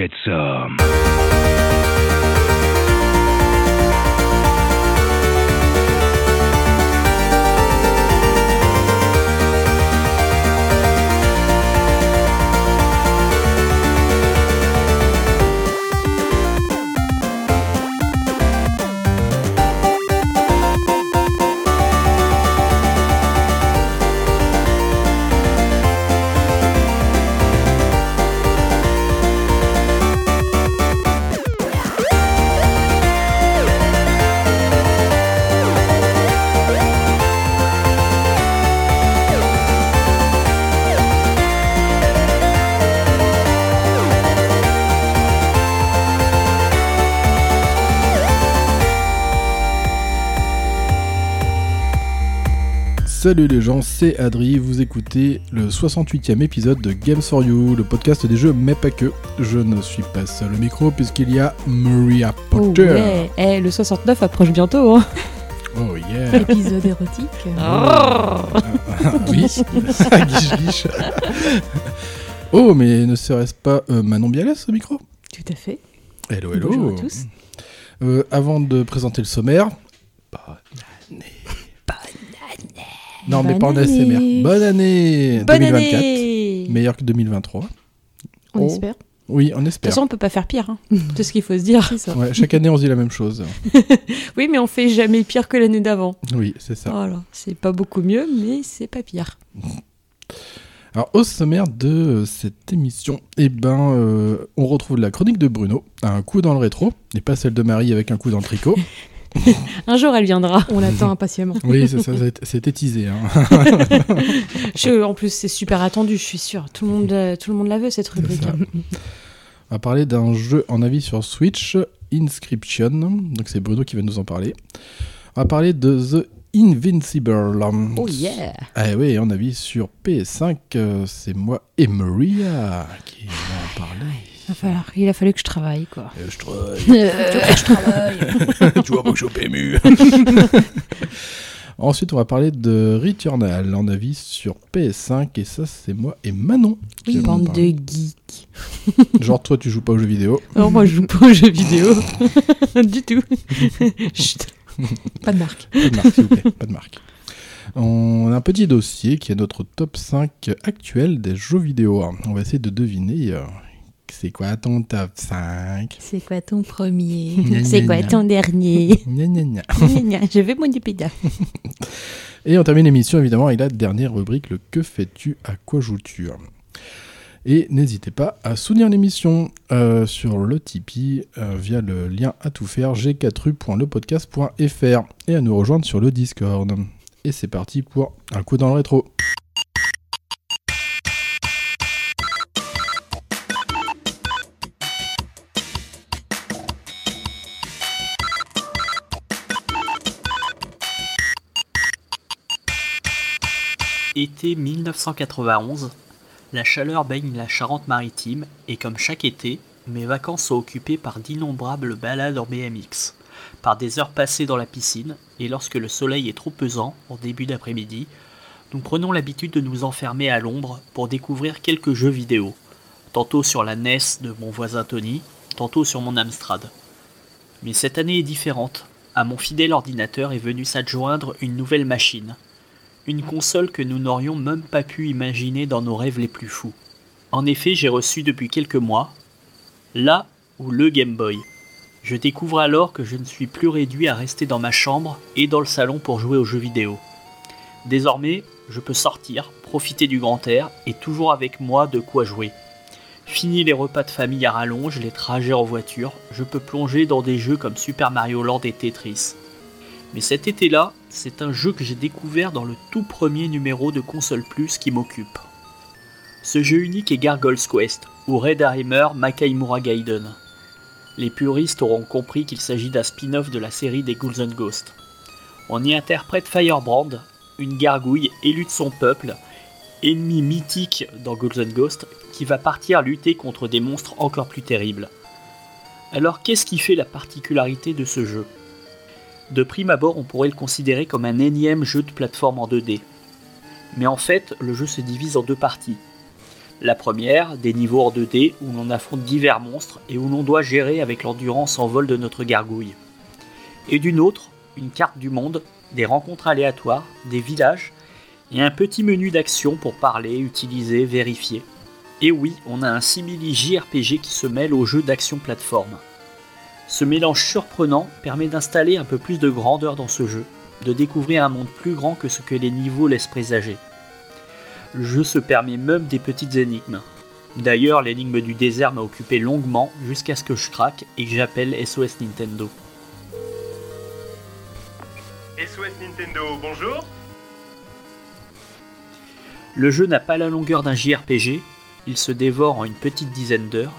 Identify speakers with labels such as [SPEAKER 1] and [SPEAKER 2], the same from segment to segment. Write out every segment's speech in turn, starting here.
[SPEAKER 1] Get some.
[SPEAKER 2] Um, Salut les gens, c'est Adri, vous écoutez le 68e épisode de Games for You, le podcast des jeux mais pas que. Je ne suis pas seul au micro puisqu'il y a Maria
[SPEAKER 3] Oh
[SPEAKER 2] Potter.
[SPEAKER 3] ouais, eh, le 69 approche bientôt. Hein.
[SPEAKER 2] Oh yeah
[SPEAKER 4] Épisode érotique.
[SPEAKER 2] Ah Oui, guiche guiche. Oh mais ne serait-ce pas euh, Manon Bialès au micro?
[SPEAKER 4] Tout à fait.
[SPEAKER 2] Hello hello
[SPEAKER 4] Bonjour à tous.
[SPEAKER 2] Euh, Avant de présenter le sommaire... Bonne année Non mais pas en
[SPEAKER 4] Bonne
[SPEAKER 2] ASMR.
[SPEAKER 4] année.
[SPEAKER 2] Bonne année
[SPEAKER 3] Bonne
[SPEAKER 2] 2024.
[SPEAKER 3] année
[SPEAKER 2] Meilleur que 2023.
[SPEAKER 4] On
[SPEAKER 2] Oh.
[SPEAKER 4] espère.
[SPEAKER 2] Oui, on
[SPEAKER 3] De toute
[SPEAKER 2] espère.
[SPEAKER 3] façon, on peut pas faire pire. Hein. C'est ce qu'il faut se dire.
[SPEAKER 4] C'est ça.
[SPEAKER 2] Ouais, chaque année on se dit la même chose.
[SPEAKER 3] Oui, mais on fait jamais pire que l'année d'avant.
[SPEAKER 2] Oui, c'est ça.
[SPEAKER 3] Voilà, c'est pas beaucoup mieux, mais c'est pas pire.
[SPEAKER 2] Alors, au sommaire de cette émission, eh ben, euh, on retrouve la chronique de Bruno, un coup dans le rétro, et pas celle de Marie avec un coup dans le tricot.
[SPEAKER 3] Un jour, elle viendra.
[SPEAKER 4] On l'attend impatiemment.
[SPEAKER 2] Oui, c'est ça, c'est- c'était teasé. Hein.
[SPEAKER 3] Je- en plus, c'est super attendu, je suis sûre. Tout le monde, euh, tout le monde la veut cette rubrique.
[SPEAKER 2] ça. On va parler d'un jeu en avis sur Switch, Inscription. Donc, c'est Bruno qui va nous en parler. On va parler de The Invincible.
[SPEAKER 3] Oh yeah
[SPEAKER 2] Ah oui, en avis sur PS5, euh, c'est moi et Maria qui va en parler.
[SPEAKER 3] Il, va falloir- il a fallu que je travaille, quoi.
[SPEAKER 2] Euh, je travaille.
[SPEAKER 3] je travaille.
[SPEAKER 2] tu vois que je suis au PMU. Ensuite, on va parler de Returnal en avis sur PS5 et ça, c'est moi et Manon. qui
[SPEAKER 3] Oui, bande de geeks.
[SPEAKER 2] Genre, toi, tu joues pas aux jeux vidéo.
[SPEAKER 3] Non, moi, je joue pas aux jeux vidéo. du tout. Chut.
[SPEAKER 4] Pas de marque.
[SPEAKER 2] Pas de marque, s'il vous plaît. Pas de marque. On a un petit dossier qui est notre top 5 actuel des jeux vidéo. On va essayer de deviner. C'est quoi ton top 5
[SPEAKER 3] C'est quoi ton premier? C'est quoi ton dernier?
[SPEAKER 2] Gna, gna, gna.
[SPEAKER 3] Gna, gna, Je vais mon épida.
[SPEAKER 2] Et on termine l'émission évidemment avec la dernière rubrique, le que fais-tu, à quoi joues-tu? Et n'hésitez pas à soutenir l'émission euh, sur le Tipeee euh, via le lien à tout faire g4u.lepodcast.fr et à nous rejoindre sur le Discord. Et c'est parti pour un coup dans le rétro.
[SPEAKER 5] Été 1991, la chaleur baigne la Charente-Maritime et comme chaque été, mes vacances sont occupées par d'innombrables balades en BMX, par des heures passées dans la piscine et lorsque le soleil est trop pesant en début d'après-midi, nous prenons l'habitude de nous enfermer à l'ombre pour découvrir quelques jeux vidéo, tantôt sur la NES de mon voisin Tony, tantôt sur mon Amstrad. Mais cette année est différente. À mon fidèle ordinateur est venue s'adjoindre une nouvelle machine, une console que nous n'aurions même pas pu imaginer dans nos rêves les plus fous. En effet, j'ai reçu depuis quelques mois la ou le Game Boy. Je découvre alors que je ne suis plus réduit à rester dans ma chambre et dans le salon pour jouer aux jeux vidéo. Désormais, je peux sortir, profiter du grand air et toujours avec moi de quoi jouer. Fini les repas de famille à rallonge, les trajets en voiture, je peux plonger dans des jeux comme Super Mario Land et Tetris. Mais cet été-là, c'est un jeu que j'ai découvert dans le tout premier numéro de Console Plus qui m'occupe. Ce jeu unique est Gargoyle's Quest, ou Red Harrimer Makaimura Gaiden. Les puristes auront compris qu'il s'agit d'un spin-off de la série des Ghouls and Ghosts. On y interprète Firebrand, une gargouille élue de son peuple, ennemi mythique dans Ghouls and Ghosts, qui va partir lutter contre des monstres encore plus terribles. Alors qu'est-ce qui fait la particularité de ce jeu? De prime abord, on pourrait le considérer comme un énième jeu de plateforme en 2D. Mais en fait, le jeu se divise en deux parties. La première, des niveaux hors 2D où l'on affronte divers monstres et où l'on doit gérer avec l'endurance en vol de notre gargouille. Et d'une autre, une carte du monde, des rencontres aléatoires, des villages et un petit menu d'action pour parler, utiliser, vérifier. Et oui, on a un simili JRPG qui se mêle au jeu d'action plateforme. Ce mélange surprenant permet d'installer un peu plus de grandeur dans ce jeu, de découvrir un monde plus grand que ce que les niveaux laissent présager. Le jeu se permet même des petites énigmes. D'ailleurs, l'énigme du désert m'a occupé longuement jusqu'à ce que je craque et que j'appelle SOS Nintendo.
[SPEAKER 1] SOS Nintendo, bonjour
[SPEAKER 5] Le jeu n'a pas la longueur d'un JRPG, il se dévore en une petite dizaine d'heures,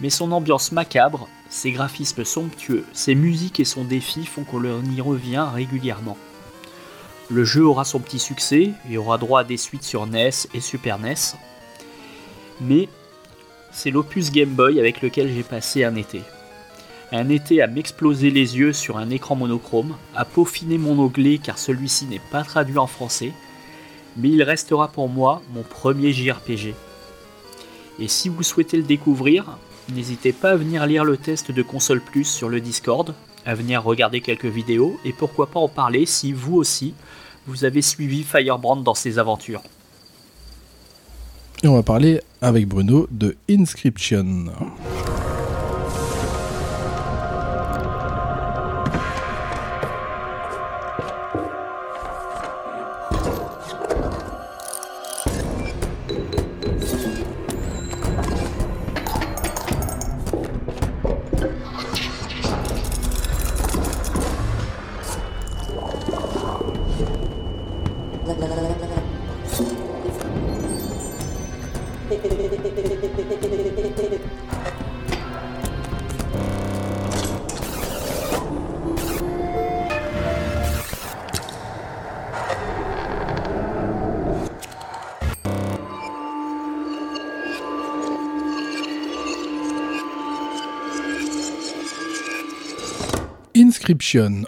[SPEAKER 5] mais son ambiance macabre, ses graphismes somptueux, ses musiques et son défi font qu'on y revient régulièrement. Le jeu aura son petit succès et aura droit à des suites sur NES et Super NES, mais c'est l'opus Game Boy avec lequel j'ai passé un été. Un été à m'exploser les yeux sur un écran monochrome, à peaufiner mon onglet car celui-ci n'est pas traduit en français, mais il restera pour moi mon premier JRPG. Et si vous souhaitez le découvrir, n'hésitez pas à venir lire le test de Console Plus sur le Discord, à venir regarder quelques vidéos et pourquoi pas en parler si vous aussi vous avez suivi Firebrand dans ses aventures.
[SPEAKER 2] Et on va parler avec Bruno de Inscription.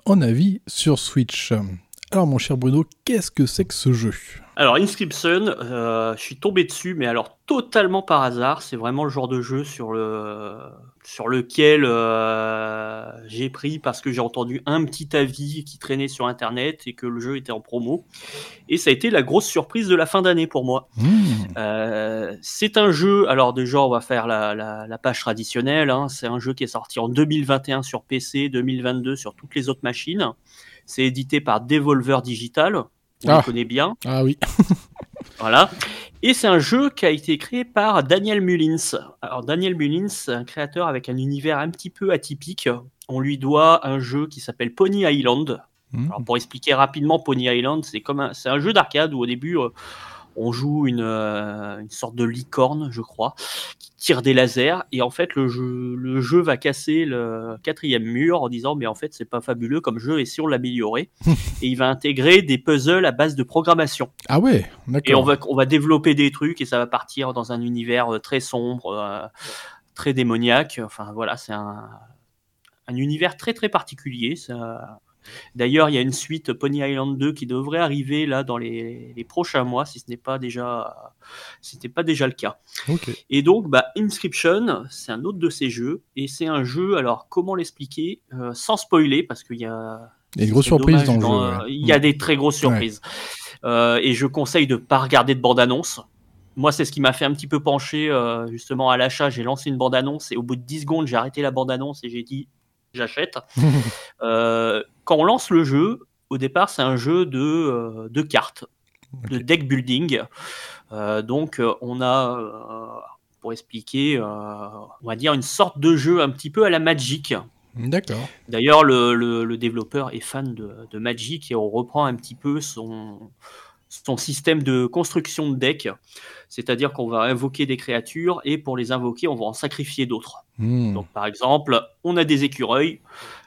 [SPEAKER 2] En avis sur Switch. Alors mon cher Bruno, qu'est-ce que c'est que ce jeu?
[SPEAKER 5] Alors Inscription, euh, je suis tombé dessus, mais alors totalement par hasard. C'est vraiment le genre de jeu sur, le, sur lequel euh, j'ai pris parce que j'ai entendu un petit avis qui traînait sur Internet et que le jeu était en promo. Et ça a été la grosse surprise de la fin d'année pour moi.
[SPEAKER 2] Mmh.
[SPEAKER 5] Euh, c'est un jeu, alors déjà on va faire la, la- la page traditionnelle, hein. c'est un jeu qui est sorti en 2021 sur PC, 2022 sur toutes les autres machines. C'est édité par Devolver Digital, on
[SPEAKER 2] Ah.
[SPEAKER 5] le connaît bien.
[SPEAKER 2] Ah oui.
[SPEAKER 5] Voilà. Et c'est un jeu qui a été créé par Daniel Mullins. Alors Daniel Mullins, c'est un créateur avec un univers un petit peu atypique. On lui doit un jeu qui s'appelle Pony Island.
[SPEAKER 2] Mmh.
[SPEAKER 5] Alors pour expliquer rapidement, Pony Island, c'est comme un, c'est un jeu d'arcade où au début euh, on joue une, euh, une sorte de licorne, je crois, qui tire des lasers et en fait le jeu, le jeu va casser le quatrième mur en disant mais en fait c'est pas fabuleux comme jeu et si on l'améliorait? Et il va intégrer des puzzles à base de programmation.
[SPEAKER 2] Ah ouais,
[SPEAKER 5] Et on
[SPEAKER 2] d'accord.
[SPEAKER 5] va, on va développer des trucs et ça va partir dans un univers euh, très sombre, euh, très démoniaque. Enfin voilà, c'est un, un univers très très particulier. Ça... D'ailleurs, il y a une suite Pony Island 2 qui devrait arriver là dans les, les prochains mois, si ce n'est pas déjà, si ce pas déjà le cas. Et donc, bah, Inscription, c'est un autre de ces jeux et c'est un jeu. Alors, comment l'expliquer euh, sans spoiler parce qu'il y a
[SPEAKER 2] Il y a des grosses surprises dans le jeu. ouais.
[SPEAKER 5] Il y a des très grosses surprises. Euh, et je conseille de ne pas regarder de bande-annonce. Moi, c'est ce qui m'a fait un petit peu pencher euh, justement à l'achat. J'ai lancé une bande-annonce et au bout de 10 secondes, j'ai arrêté la bande-annonce et j'ai dit j'achète. Euh, quand on lance le jeu, au départ, c'est un jeu de, euh, de cartes, de deck building. Euh, donc, euh, on a, pour expliquer, on va dire une sorte de jeu un petit peu à la Magic.
[SPEAKER 2] D'accord.
[SPEAKER 5] D'ailleurs, le, le- le développeur est fan de, de Magic et on reprend un petit peu son, son système de construction de deck. C'est-à-dire qu'on va invoquer des créatures et pour les invoquer, on va en sacrifier d'autres.
[SPEAKER 2] Hmm.
[SPEAKER 5] Donc, par exemple, on a des écureuils.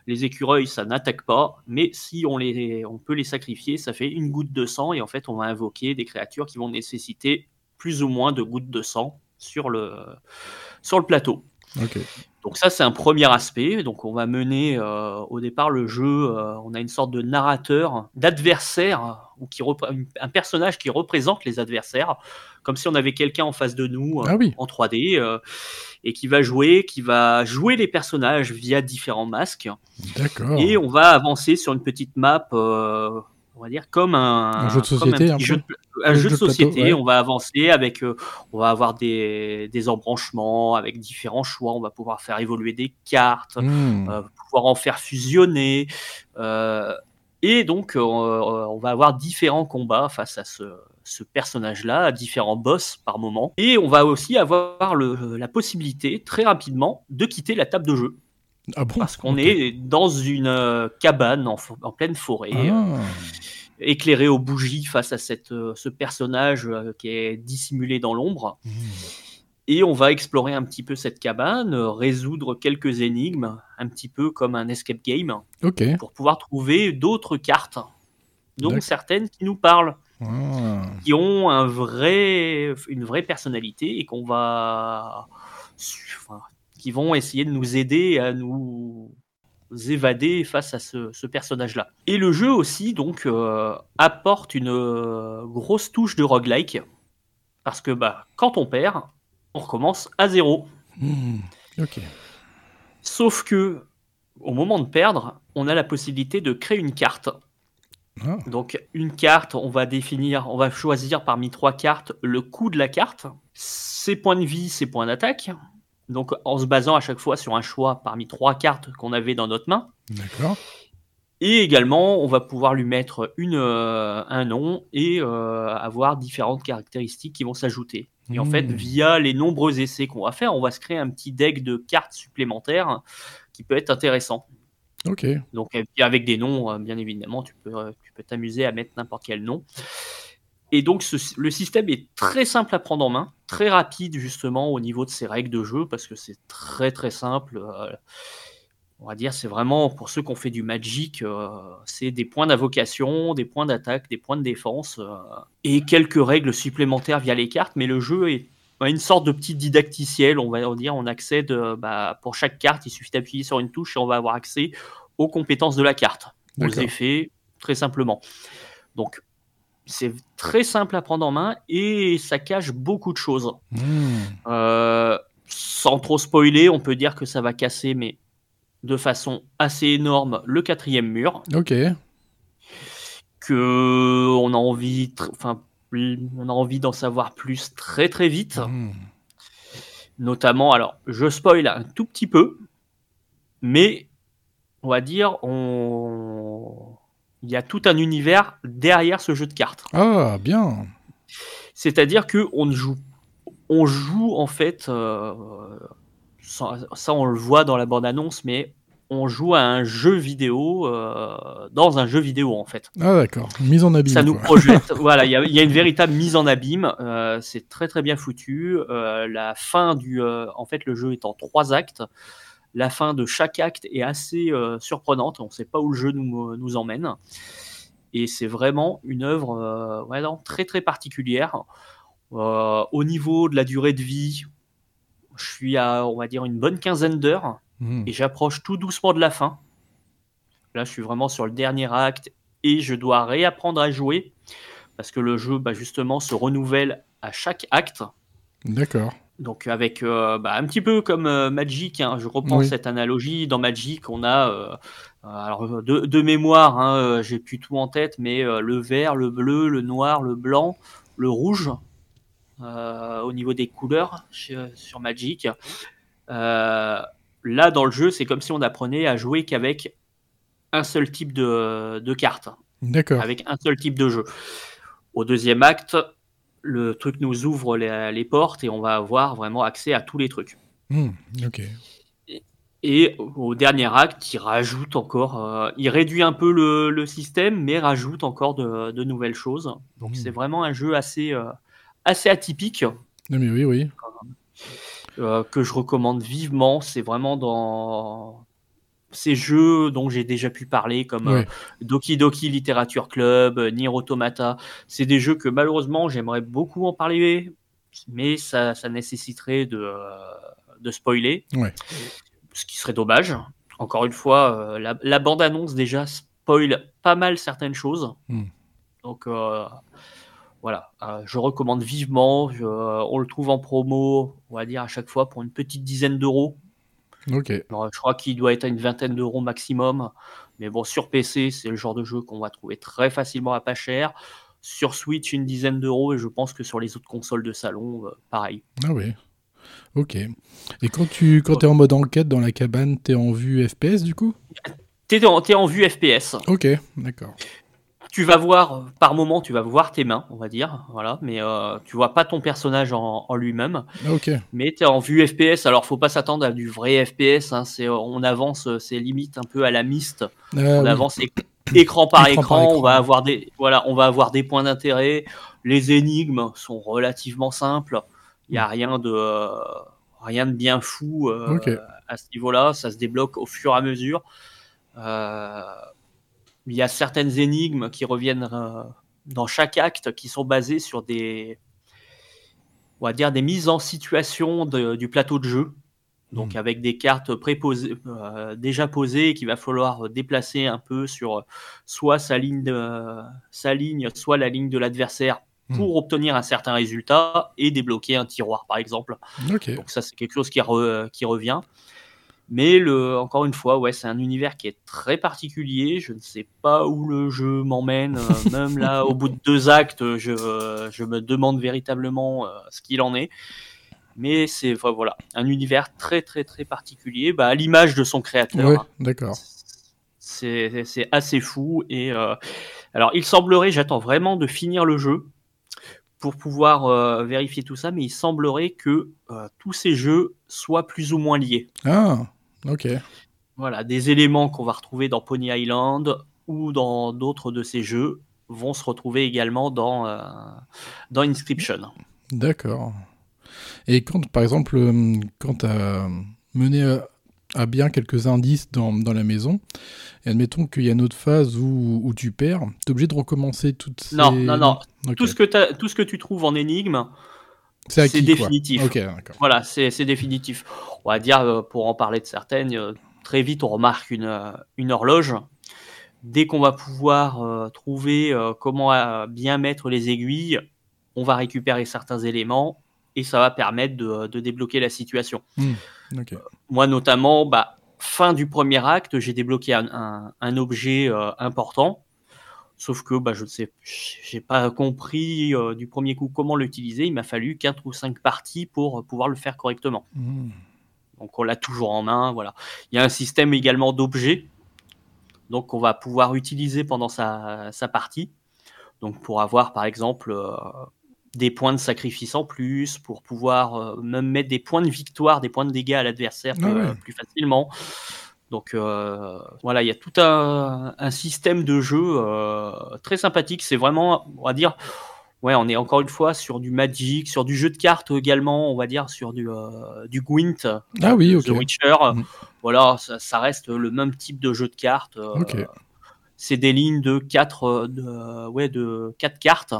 [SPEAKER 5] Les écureuils, ça n'attaque pas, mais si on, les, on peut les sacrifier, ça fait une goutte de sang et en fait, on va invoquer des créatures qui vont nécessiter plus ou moins de gouttes de sang sur le, sur le plateau. Donc ça, c'est un premier aspect. Donc on va mener euh, au départ le jeu, euh, on a une sorte de narrateur, d'adversaire, ou qui un personnage qui représente les adversaires, comme si on avait quelqu'un en face de nous euh,
[SPEAKER 2] Ah oui.
[SPEAKER 5] en 3D, euh, et qui va jouer, qui va jouer les personnages via différents masques.
[SPEAKER 2] D'accord.
[SPEAKER 5] Et on va avancer sur une petite map, on va dire comme un,
[SPEAKER 2] Un jeu de société,
[SPEAKER 5] petit
[SPEAKER 2] un peu
[SPEAKER 5] jeu de, un
[SPEAKER 2] Un
[SPEAKER 5] jeu
[SPEAKER 2] jeu
[SPEAKER 5] de
[SPEAKER 2] de plateau,
[SPEAKER 5] société.
[SPEAKER 2] ouais.
[SPEAKER 5] On va avancer avec, euh, on va avoir des, des embranchements avec différents choix. On va pouvoir faire évoluer des cartes,
[SPEAKER 2] Hmm.
[SPEAKER 5] euh, pouvoir en faire fusionner. euh, et donc, on va avoir différents combats face à ce, ce personnage-là, à différents boss par moment. Et on va aussi avoir le- la possibilité, très rapidement, de quitter la table de jeu.
[SPEAKER 2] Ah bon
[SPEAKER 5] Parce qu'on est dans une euh, cabane en, pleine forêt, euh,
[SPEAKER 2] Ah.
[SPEAKER 5] éclairée aux bougies face à cette, euh, ce personnage qui est dissimulé dans l'ombre.
[SPEAKER 2] Hmm.
[SPEAKER 5] Et on va explorer un petit peu cette cabane, résoudre quelques énigmes, un petit peu comme un escape game,
[SPEAKER 2] Ok.
[SPEAKER 5] pour pouvoir trouver d'autres cartes, dont certaines qui nous parlent,
[SPEAKER 2] Ah.
[SPEAKER 5] qui ont un vrai, une vraie personnalité et qu'on va, qui vont essayer de nous aider à nous évader face à ce, ce personnage-là. Et le jeu aussi donc euh, apporte une euh, grosse touche de roguelike parce que bah quand on perd, on recommence à zéro.
[SPEAKER 2] Hmm. Ok.
[SPEAKER 5] Sauf que au moment de perdre, on a la possibilité de créer une carte.
[SPEAKER 2] Ah.
[SPEAKER 5] Donc une carte, on va définir, on va choisir parmi trois cartes le coût de la carte, ses points de vie, ses points d'attaque. Donc en se basant à chaque fois sur un choix parmi trois cartes qu'on avait dans notre main.
[SPEAKER 2] D'accord.
[SPEAKER 5] Et également, on va pouvoir lui mettre une, euh, un nom et euh, avoir différentes caractéristiques qui vont s'ajouter. Et en fait, via les nombreux essais qu'on va faire, on va se créer un petit deck de cartes supplémentaires qui peut être intéressant.
[SPEAKER 2] Ok.
[SPEAKER 5] Donc avec des noms, euh, bien évidemment, tu peux tu peux t'amuser à mettre n'importe quel nom. Et donc ce- le système est très simple à prendre en main, très rapide justement au niveau de ses règles de jeu parce que c'est très très simple. euh, on va dire c'est vraiment pour ceux qui ont fait du Magic, euh, c'est des points d'invocation, des points d'attaque, des points de défense euh, et quelques règles supplémentaires via les cartes. Mais le jeu est a une sorte de petit didacticiel, on va dire, on accède bah, pour chaque carte, il suffit d'appuyer sur une touche et on va avoir accès aux compétences de la carte, aux effets, très simplement. Donc, c'est très simple à prendre en main et ça cache beaucoup de choses.
[SPEAKER 2] Hmm.
[SPEAKER 5] Euh, sans trop spoiler, on peut dire que ça va casser, mais de façon assez énorme, le quatrième mur,
[SPEAKER 2] Ok.
[SPEAKER 5] que on a envie, tr- enfin, on a envie d'en savoir plus très très vite.
[SPEAKER 2] Hmm.
[SPEAKER 5] Notamment, alors, je spoil un tout petit peu, mais on va dire, on... il y a tout un univers derrière ce jeu de cartes.
[SPEAKER 2] Ah, bien.
[SPEAKER 5] C'est-à-dire que on joue, on joue en fait, euh, ça, ça, on le voit dans la bande-annonce, mais on joue à un jeu vidéo euh, dans un jeu vidéo en fait.
[SPEAKER 2] Ah, d'accord. Mise en abîme.
[SPEAKER 5] Ça nous
[SPEAKER 2] quoi.
[SPEAKER 5] projette. voilà, il y, a- il y a une véritable mise en abîme. euh, c'est très très bien foutu. La fin du, en fait, le jeu est en trois actes. La fin de chaque acte est assez euh, surprenante. On ne sait pas où le jeu nous, nous emmène. Et c'est vraiment une œuvre euh, ouais, non, très très particulière. Euh, au niveau de la durée de vie, je suis à, on va dire, une bonne quinzaine d'heures
[SPEAKER 2] Hmm.
[SPEAKER 5] et j'approche tout doucement de la fin. Là, je suis vraiment sur le dernier acte et je dois réapprendre à jouer parce que le jeu, bah, justement, se renouvelle à chaque acte.
[SPEAKER 2] D'accord.
[SPEAKER 5] Donc, avec euh, bah, un petit peu comme euh, Magic, hein, je reprends
[SPEAKER 2] Oui.
[SPEAKER 5] cette analogie. Dans Magic, on a, euh, alors de, de mémoire, hein, j'ai plus tout en tête, mais le vert, le bleu, le noir, le blanc, le rouge, au niveau des couleurs chez- sur Magic. Là, dans le jeu, c'est comme si on apprenait à jouer qu'avec un seul type de, de carte
[SPEAKER 2] D'accord.
[SPEAKER 5] avec un seul type de jeu. Au deuxième acte, le truc nous ouvre les, les portes et on va avoir vraiment accès à tous les trucs.
[SPEAKER 2] Hmm. Ok.
[SPEAKER 5] Et au dernier acte, il rajoute encore, euh, il réduit un peu le, le système, mais rajoute encore de, de nouvelles choses. Donc
[SPEAKER 2] Hmm.
[SPEAKER 5] c'est vraiment un jeu assez, euh, assez atypique
[SPEAKER 2] Non, mais oui, oui.
[SPEAKER 5] euh, que je recommande vivement. C'est vraiment dans ces jeux dont j'ai déjà pu parler, comme euh. Doki Doki Literature Club, euh, Nier Automata. C'est des jeux que malheureusement j'aimerais beaucoup en parler, mais ça, ça nécessiterait de, euh, de spoiler. Ce qui serait dommage. Encore une fois, euh, la, la bande-annonce déjà spoil pas mal certaines choses.
[SPEAKER 2] Hmm.
[SPEAKER 5] Donc voilà, je recommande vivement. Je- on le trouve en promo, on va dire à chaque fois pour une petite dizaine d'euros.
[SPEAKER 2] Ok.
[SPEAKER 5] Alors, je crois qu'il doit être à une vingtaine d'euros maximum. Mais bon, sur PC, c'est le genre de jeu qu'on va trouver très facilement à pas cher. Sur Switch, une dizaine d'euros. Et je pense que sur les autres consoles de salon, euh, pareil.
[SPEAKER 2] Ah oui. Ok. Et quand tu quand es en mode enquête dans la cabane, t'es en vue FPS du coup?
[SPEAKER 5] T'es en, en vue FPS.
[SPEAKER 2] Ok, d'accord.
[SPEAKER 5] Tu vas voir, par moment, tu vas voir tes mains, on va dire. Voilà. Mais euh, tu vois pas ton personnage en, en lui-même.
[SPEAKER 2] Ah.
[SPEAKER 5] Mais tu es en vue FPS. Alors, faut pas s'attendre à du vrai FPS. hein. C'est, on avance, euh, c'est limite un peu à la mist.
[SPEAKER 2] Ah,
[SPEAKER 5] on
[SPEAKER 2] oui.
[SPEAKER 5] avance écran par
[SPEAKER 2] Écran
[SPEAKER 5] écran,
[SPEAKER 2] par écran.
[SPEAKER 5] on va avoir des voilà, on va avoir des points d'intérêt. Les énigmes sont relativement simples. Il y a rien de euh, rien de bien fou à ce niveau-là. Ça se débloque au fur et à mesure. Euh, il y a certaines énigmes qui reviennent euh, dans chaque acte qui sont basées sur des on va dire des mises en situation de- du plateau de jeu. Donc
[SPEAKER 2] Mhm.
[SPEAKER 5] avec des cartes préposées, euh, déjà posées qu'il va falloir déplacer un peu sur soit sa ligne, de- sa ligne, soit la ligne de l'adversaire pour obtenir un certain résultat et débloquer un tiroir par exemple. Donc ça c'est quelque chose qui, re- qui revient. Mais le, encore une fois, ouais, c'est un univers qui est très particulier. Je ne sais pas où le jeu m'emmène. Euh, Même là, au bout de deux actes, je, je me demande véritablement euh, ce qu'il en est. Mais c'est voilà, un univers très très très particulier, bah, à l'image de son créateur.
[SPEAKER 2] Ouais,
[SPEAKER 5] hein.
[SPEAKER 2] d'accord.
[SPEAKER 5] C'est c'est assez fou. Et euh, alors, il semblerait, j'attends vraiment de finir le jeu pour pouvoir euh, vérifier tout ça, mais il semblerait que euh, tous ces jeux soient plus ou moins liés.
[SPEAKER 2] Ah, ok.
[SPEAKER 5] Voilà, des éléments qu'on va retrouver dans Pony Island ou dans d'autres de ces jeux vont se retrouver également dans, euh, dans Inscription.
[SPEAKER 2] D'accord. Et quand, par exemple, euh, quand tu as mené à, à bien quelques indices dans, dans la maison, et admettons qu'il y a une autre phase où, où tu perds, tu es obligé de recommencer toutes ces...
[SPEAKER 5] Non, non, non. Tout, ce que tout ce que tu trouves en énigme,
[SPEAKER 2] C'est
[SPEAKER 5] définitif. Voilà, c'est définitif. On va dire, euh, pour en parler de certaines, euh, très vite on remarque une, euh, une horloge. Dès qu'on va pouvoir euh, trouver euh, comment euh, bien mettre les aiguilles, on va récupérer certains éléments et ça va permettre de, de débloquer la situation.
[SPEAKER 2] Ok.
[SPEAKER 5] Moi notamment, bah, fin du premier acte, j'ai débloqué un, un- un objet important. Sauf que bah, je ne sais, j'ai pas compris euh, du premier coup comment l'utiliser. Il m'a fallu 4 ou 5 parties pour euh, pouvoir le faire correctement.
[SPEAKER 2] Hmm.
[SPEAKER 5] Donc on l'a toujours en main. Voilà. Il y a un système également d'objets, donc on va pouvoir utiliser pendant sa, sa partie. Donc pour avoir par exemple euh, des points de sacrifice en plus, pour pouvoir euh, même mettre des points de victoire, des points de dégâts à l'adversaire
[SPEAKER 2] Ah ouais.
[SPEAKER 5] plus facilement. Donc euh, voilà, il y a tout un, un système de jeu euh, très sympathique. C'est vraiment, on va dire, ouais, on est encore une fois sur du Magic, sur du jeu de cartes également, on va dire sur du, euh, du Gwent,
[SPEAKER 2] Ah oui.
[SPEAKER 5] The Witcher.
[SPEAKER 2] Mhm.
[SPEAKER 5] Voilà, ça, ça reste le même type de jeu de cartes. euh. C'est des lignes de 4 de, ouais, de quatre cartes.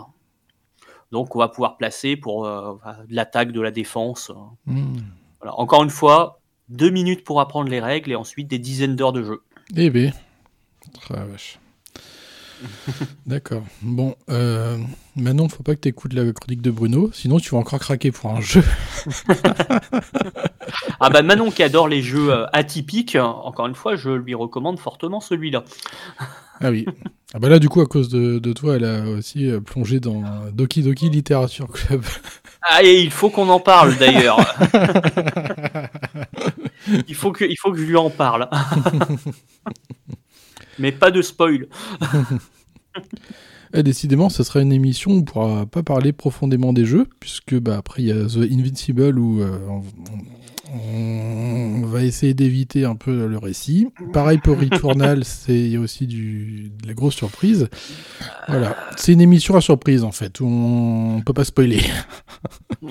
[SPEAKER 5] Donc on va pouvoir placer pour euh, de l'attaque, de la défense. Voilà. Encore une fois, deux minutes pour apprendre les règles et ensuite des dizaines d'heures de jeu.
[SPEAKER 2] Eh ben. Ah, vache. D'accord. Bon, euh, maintenant, faut pas que tu écoutes la chronique de Bruno, sinon tu vas encore craquer pour un jeu.
[SPEAKER 5] Ah bah Manon qui adore les jeux euh, atypiques, encore une fois, je lui recommande fortement celui-là.
[SPEAKER 2] Ah oui. Ah bah là, du coup, à cause de, de toi, elle a aussi euh, plongé dans Doki Doki Literature Club.
[SPEAKER 5] Ah et il faut qu'on en parle d'ailleurs. il, faut que, il faut que je lui en parle. Mais pas de spoil.
[SPEAKER 2] Eh, décidément, ce sera une émission où on pourra pas parler profondément des jeux, puisque bah, après il y a The Invincible où euh, on, va essayer d'éviter un peu le récit. Pareil pour Returnal, c'est il y a aussi du, de la grosse surprise. Voilà, c'est une émission à surprise en fait, où on, on peut pas spoiler.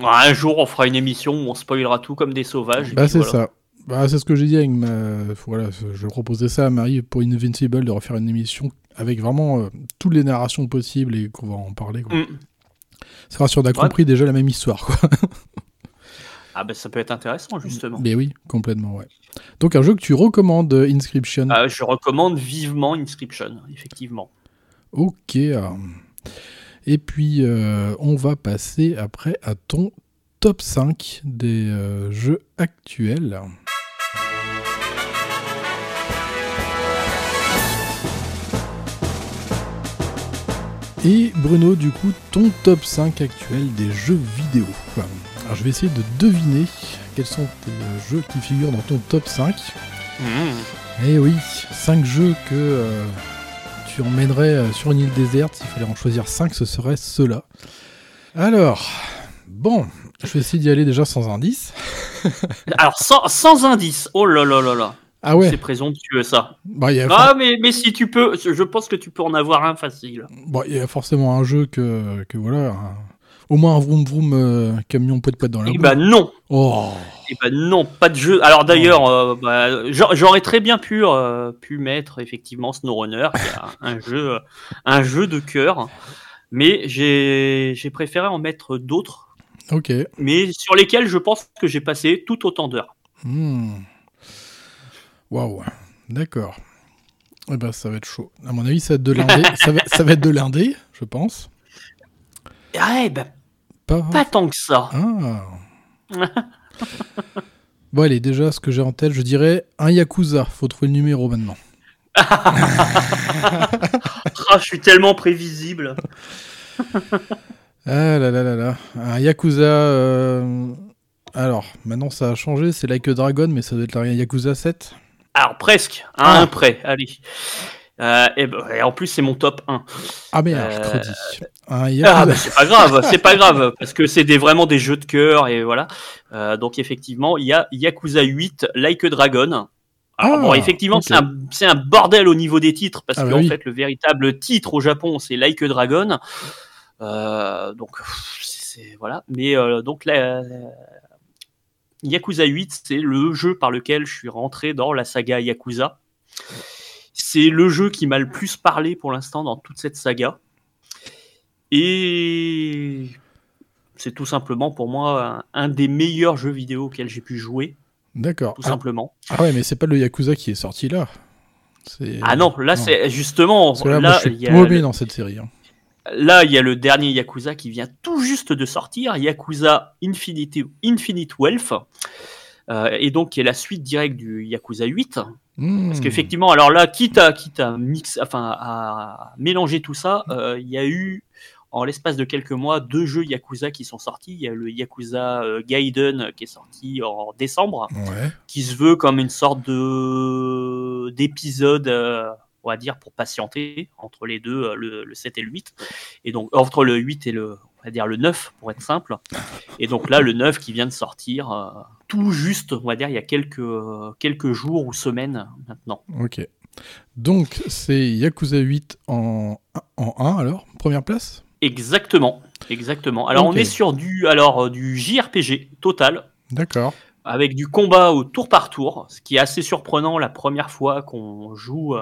[SPEAKER 5] Un jour, on fera une émission où on spoilera tout comme des sauvages.
[SPEAKER 2] Bah c'est
[SPEAKER 5] voilà.
[SPEAKER 2] ça. Bah, c'est ce que j'ai dit avec ma... Voilà, je proposais ça à Marie pour Invincible de refaire une émission avec vraiment euh, toutes les narrations possibles et qu'on va en parler. Quoi.
[SPEAKER 5] Mm.
[SPEAKER 2] Ça sera sûr, on a
[SPEAKER 5] Ouais.
[SPEAKER 2] compris déjà la même histoire. Quoi.
[SPEAKER 5] Ah bah ça peut être intéressant justement.
[SPEAKER 2] Mais oui, complètement, ouais. Donc un jeu que tu recommandes, euh, Inscription.
[SPEAKER 5] Ah, je recommande vivement Inscription, effectivement.
[SPEAKER 2] Ok. Et puis, euh, on va passer après à ton top 5 des jeux actuels. Et Bruno, du coup, ton top 5 actuel des jeux vidéo. Alors, je vais essayer de deviner quels sont tes jeux qui figurent dans ton top 5. Eh oui, 5 jeux que euh, tu emmènerais euh, sur une île déserte. S'il fallait en choisir 5, ce serait ceux-là. Alors, bon, je vais essayer d'y aller déjà sans indice.
[SPEAKER 5] Alors sans, sans indice, oh là là là là,
[SPEAKER 2] Ah ouais,
[SPEAKER 5] c'est présomptueux ça.
[SPEAKER 2] bah, il y, a
[SPEAKER 5] Ah mais, mais si tu peux, je pense que tu peux en avoir un facile.
[SPEAKER 2] bon, il y a forcément un jeu que, que voilà. un- Au moins un vroom vroom euh, camion poète poète dans la
[SPEAKER 5] Eh
[SPEAKER 2] boue.
[SPEAKER 5] ben non,
[SPEAKER 2] Oh,
[SPEAKER 5] eh ben non, pas de jeu. Alors d'ailleurs, euh, bah, j'a- j'aurais très bien pu, euh, pu mettre effectivement SnowRunner, un jeu, un jeu de cœur, mais j'ai j'ai préféré en mettre d'autres,
[SPEAKER 2] ok.
[SPEAKER 5] mais sur lesquels je pense que j'ai passé tout autant d'heures.
[SPEAKER 2] Hmm. Waouh, d'accord. Eh ben, ça va être chaud. À mon avis, ça va être de l'indé. ça, va, ça va être de l'indé, je pense.
[SPEAKER 5] Ah, eh ben,
[SPEAKER 2] Pas.
[SPEAKER 5] pas tant que ça.
[SPEAKER 2] Ah. bon, allez, déjà, ce que j'ai en tête, je dirais un Yakuza. Faut trouver le numéro maintenant.
[SPEAKER 5] Ah, je suis tellement prévisible.
[SPEAKER 2] Ah là là là là. Un Yakuza. euh, Alors, maintenant, ça a changé. C'est Like a Dragon, mais ça doit être un Yakuza 7.
[SPEAKER 5] Alors presque, à
[SPEAKER 2] Ah.
[SPEAKER 5] un près, allez. Euh, et, ben, et en plus, c'est mon top 1.
[SPEAKER 2] Ah merde,
[SPEAKER 5] Euh, Ah,
[SPEAKER 2] Yakuza.
[SPEAKER 5] bah, c'est pas grave, c'est pas grave, parce que c'est des, vraiment des jeux de cœur, et voilà. Euh, donc, effectivement, il y a Yakuza 8, Like a Dragon. Alors,
[SPEAKER 2] Ah,
[SPEAKER 5] bon, effectivement, c'est un, un bordel au niveau des titres, parce
[SPEAKER 2] Ah,
[SPEAKER 5] qu'en
[SPEAKER 2] bah oui.
[SPEAKER 5] fait, le véritable titre au Japon, c'est Like a Dragon. Euh, donc, c'est, voilà. Mais, euh, donc, la, Yakuza 8, c'est le jeu par lequel je suis rentré dans la saga Yakuza. C'est le jeu qui m'a le plus parlé pour l'instant dans toute cette saga. Et c'est tout simplement pour moi un, un des meilleurs jeux vidéo auxquels j'ai pu jouer,
[SPEAKER 2] D'accord.
[SPEAKER 5] tout
[SPEAKER 2] Ah,
[SPEAKER 5] simplement.
[SPEAKER 2] ah ouais, mais c'est pas le Yakuza qui est sorti là.
[SPEAKER 5] Ah non, là c'est justement
[SPEAKER 2] Parce que là, moi,
[SPEAKER 5] là
[SPEAKER 2] je suis
[SPEAKER 5] y a
[SPEAKER 2] paumé
[SPEAKER 5] le-
[SPEAKER 2] dans cette série. hein.
[SPEAKER 5] Là il y a le dernier Yakuza qui vient tout juste de sortir, Yakuza Infinite, Infinite Wealth. euh, et donc qui est la suite directe du Yakuza 8.
[SPEAKER 2] Hmm.
[SPEAKER 5] Parce qu'effectivement, alors là, quitte à, quitte à, mix, enfin, à mélanger tout ça, euh, il y a eu, en l'espace de quelques mois, deux jeux Yakuza qui sont sortis. Il y a le Yakuza euh, Gaiden qui est sorti en décembre,
[SPEAKER 2] Ouais.
[SPEAKER 5] qui se veut comme une sorte de d'épisode, on va dire, pour patienter entre les deux, euh, le, le 7 et le 8. Et donc, entre le 8 et le, on va dire, le 9, pour être simple. Et donc là, le 9 qui vient de sortir, euh, tout juste, on va dire, il y a quelques, euh, quelques jours ou semaines maintenant.
[SPEAKER 2] Ok. Donc, c'est Yakuza 8 en, en 1 alors Première place?
[SPEAKER 5] Exactement, exactement. Alors on est sur du, alors du JRPG total,
[SPEAKER 2] D'accord.
[SPEAKER 5] avec du combat au tour par tour, ce qui est assez surprenant la première fois qu'on joue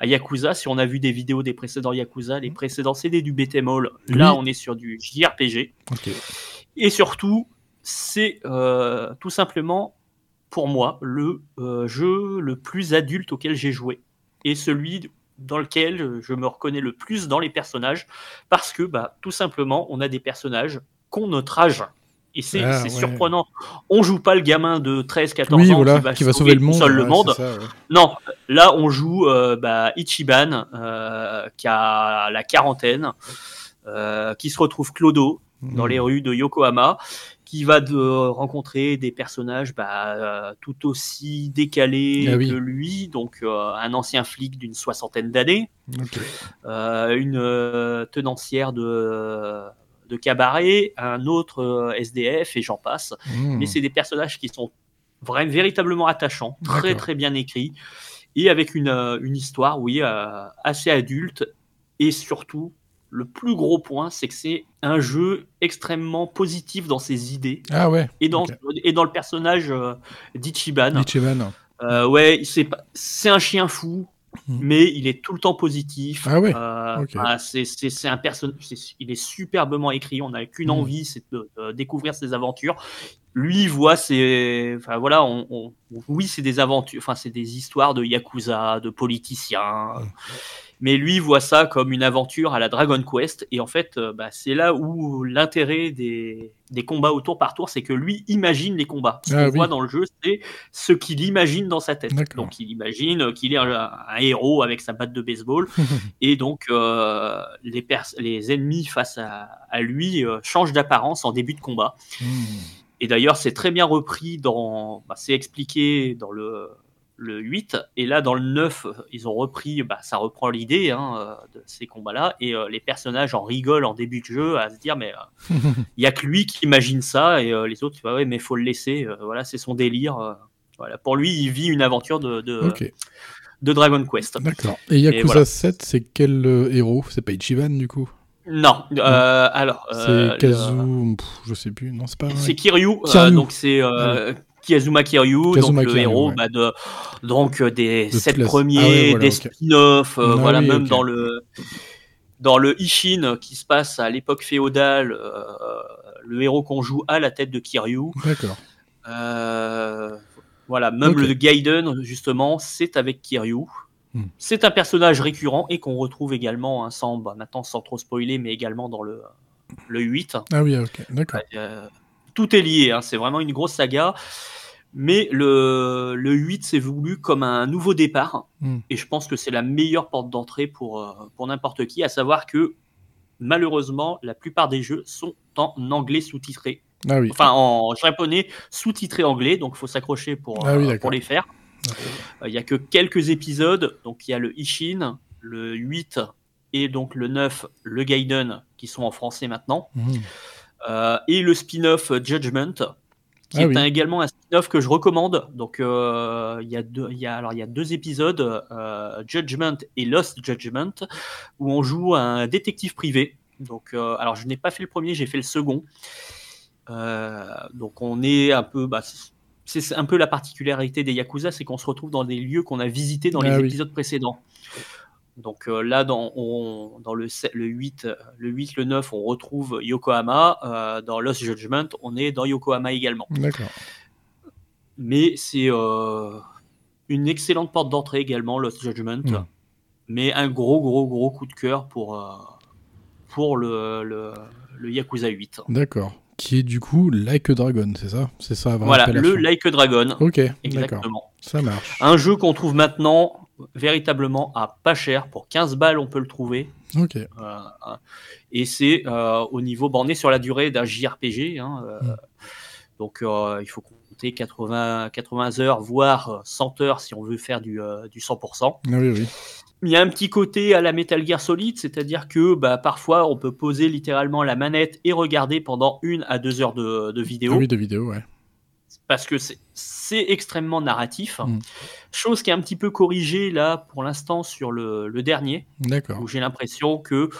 [SPEAKER 5] à Yakuza. Si on a vu des vidéos des précédents Yakuza, les précédents CD du beat'em all, là on est sur du JRPG. Et surtout, c'est euh, tout simplement pour moi le euh, jeu le plus adulte auquel j'ai joué. Et celui dans lequel je me reconnais le plus dans les personnages. Parce que bah, tout simplement on a des personnages qu'ont notre âge et c'est
[SPEAKER 2] Ah, ouais.
[SPEAKER 5] surprenant. On joue pas le gamin de 13-14
[SPEAKER 2] Oui,
[SPEAKER 5] ans
[SPEAKER 2] voilà,
[SPEAKER 5] qui va,
[SPEAKER 2] sauver le monde.
[SPEAKER 5] le
[SPEAKER 2] ça, ouais.
[SPEAKER 5] Non, là on joue euh, bah, Ichiban euh, qui a la quarantaine, euh, qui se retrouve Clodo dans
[SPEAKER 2] Hmm.
[SPEAKER 5] les rues de Yokohama, qui va de rencontrer des personnages bah, tout aussi décalés
[SPEAKER 2] Ah oui.
[SPEAKER 5] que lui, donc un ancien flic d'une soixantaine d'années, une tenancière de, de cabaret, un autre euh, SDF et j'en passe.
[SPEAKER 2] Hmm.
[SPEAKER 5] Mais c'est des personnages qui sont vraiment véritablement attachants, très très bien écrits, et avec une, euh, une histoire, oui, euh, assez adulte, et surtout, le plus gros point, c'est que c'est un jeu extrêmement positif dans ses idées,
[SPEAKER 2] Ah ouais.
[SPEAKER 5] et dans, et dans le personnage euh, d'Ichiban.
[SPEAKER 2] Ichiban.
[SPEAKER 5] Euh, ouais, c'est un chien fou,
[SPEAKER 2] Mhm.
[SPEAKER 5] mais il est tout le temps positif.
[SPEAKER 2] Ah ouais,
[SPEAKER 5] Euh, voilà, c'est un personnage, il est superbement écrit. On n'a qu'une
[SPEAKER 2] Mhm.
[SPEAKER 5] envie, c'est de, de découvrir ses aventures. lui il voit c'est enfin voilà on, on- oui c'est des aventures enfin c'est des histoires de yakuza de politiciens mais lui voit ça comme une aventure à la Dragon Quest et en fait euh, bah, c'est là où l'intérêt des, des combats au tour par tour c'est que lui imagine les combats ce
[SPEAKER 2] Ah
[SPEAKER 5] qu'on
[SPEAKER 2] oui.
[SPEAKER 5] voit dans le jeu c'est ce qu'il imagine dans sa tête donc il imagine qu'il est un, un héros avec sa batte de baseball et donc euh, les, ennemis face à, à lui euh, changent d'apparence en début de combat
[SPEAKER 2] Hmm.
[SPEAKER 5] et d'ailleurs, c'est très bien repris dans. bah, c'est expliqué dans le, le 8. Et là, dans le 9, ils ont repris. Bah, ça reprend l'idée hein, euh, de ces combats-là. Et euh, les personnages en rigolent en début de jeu à se dire mais euh, il y a que lui qui imagine ça. Et euh, les autres, tu vois, ouais, mais faut le laisser. euh, voilà, c'est son délire. euh, voilà. Pour lui, il vit une aventure de, de, Dragon Quest.
[SPEAKER 2] d'accord. Et Yakuza
[SPEAKER 5] voilà.
[SPEAKER 2] 7, c'est quel euh, héros? C'est pas Ichiban du coup?
[SPEAKER 5] Non, euh, alors. euh,
[SPEAKER 2] C'est Kazu. pff, je sais plus. Non, c'est pas.
[SPEAKER 5] C'est Kiryu, euh,
[SPEAKER 2] Kiryu.
[SPEAKER 5] donc c'est euh, Kazuma Kiryu, donc le héros
[SPEAKER 2] ouais.
[SPEAKER 5] bah, de donc euh, des
[SPEAKER 2] De
[SPEAKER 5] sept premiers,
[SPEAKER 2] Ah ouais, voilà,
[SPEAKER 5] des spin-offs, euh, voilà
[SPEAKER 2] oui,
[SPEAKER 5] même dans le dans le Ishin qui se passe à l'époque féodale, euh, le héros qu'on joue a la tête de Kiryu.
[SPEAKER 2] D'accord.
[SPEAKER 5] Euh, voilà, même
[SPEAKER 2] Ok.
[SPEAKER 5] le Gaiden justement, c'est avec Kiryu.
[SPEAKER 2] Hmm.
[SPEAKER 5] C'est un personnage récurrent et qu'on retrouve également, hein, sans, bah, maintenant sans trop spoiler, mais également dans le, le 8.
[SPEAKER 2] Ah oui, ok, d'accord.
[SPEAKER 5] Tout est lié, hein, c'est vraiment une grosse saga. Mais le, le 8 s'est voulu comme un nouveau départ.
[SPEAKER 2] Hmm.
[SPEAKER 5] Et je pense que c'est la meilleure porte d'entrée pour, euh, pour n'importe qui, à savoir que malheureusement, la plupart des jeux sont en anglais sous-titré.
[SPEAKER 2] Ah oui.
[SPEAKER 5] Enfin, en japonais sous-titré anglais, donc il faut s'accrocher pour,
[SPEAKER 2] Ah oui,
[SPEAKER 5] euh, pour les faire. Euh, Il n'y a que quelques épisodes, donc il y a le Ishin, le 8 et donc le 9, le Gaiden, qui sont en français maintenant.
[SPEAKER 2] Mhm.
[SPEAKER 5] Euh, et le spin-off Judgment, qui
[SPEAKER 2] Ah
[SPEAKER 5] est
[SPEAKER 2] oui.
[SPEAKER 5] un- également un spin-off que je recommande. Donc euh, il y a deux, il y a alors il y a deux épisodes, euh, Judgment et Lost Judgment, où on joue un détective privé. Donc euh, alors je n'ai pas fait le premier, j'ai fait le second. Euh, donc on est un peu, bah, c'est un peu la particularité des Yakuza, c'est qu'on se retrouve dans des lieux qu'on a visités dans les
[SPEAKER 2] Ah oui.
[SPEAKER 5] épisodes précédents. Donc euh, là, dans, on- dans le, le, 8, euh, le 8, le 9, on retrouve Yokohama. Euh, dans Lost Judgment, on est dans Yokohama également.
[SPEAKER 2] D'accord.
[SPEAKER 5] Mais c'est une excellente porte d'entrée également, Lost Judgment.
[SPEAKER 2] Mm.
[SPEAKER 5] Mais un gros, gros, gros coup de cœur pour, pour le, le, le Yakuza 8.
[SPEAKER 2] D'accord. Qui est du coup Like a Dragon, c'est ça? C'est ça,
[SPEAKER 5] Voilà, le. Like a Dragon.
[SPEAKER 2] Ok, d'accord.
[SPEAKER 5] Exactement.
[SPEAKER 2] Ça marche.
[SPEAKER 5] Un jeu qu'on trouve maintenant véritablement à pas cher. Pour 15 balles, on peut le trouver.
[SPEAKER 2] Ok.
[SPEAKER 5] Euh, euh, et c'est euh, au niveau borné sur la durée d'un JRPG. hein, euh,
[SPEAKER 2] Mm.
[SPEAKER 5] Donc il faut compter 80, 80 heures, voire 100 heures si on veut faire du, du 100%.
[SPEAKER 2] Ah oui, oui.
[SPEAKER 5] Il y a un petit côté à la Metal Gear Solid, c'est-à-dire que bah, parfois on peut poser littéralement la manette et regarder pendant une à deux heures de, de vidéo
[SPEAKER 2] Ah oui, de vidéo, ouais.
[SPEAKER 5] Parce que c'est- extrêmement narratif.
[SPEAKER 2] Mm.
[SPEAKER 5] Chose qui est un petit peu corrigée là pour l'instant sur le, le dernier,
[SPEAKER 2] D'accord.
[SPEAKER 5] où j'ai l'impression que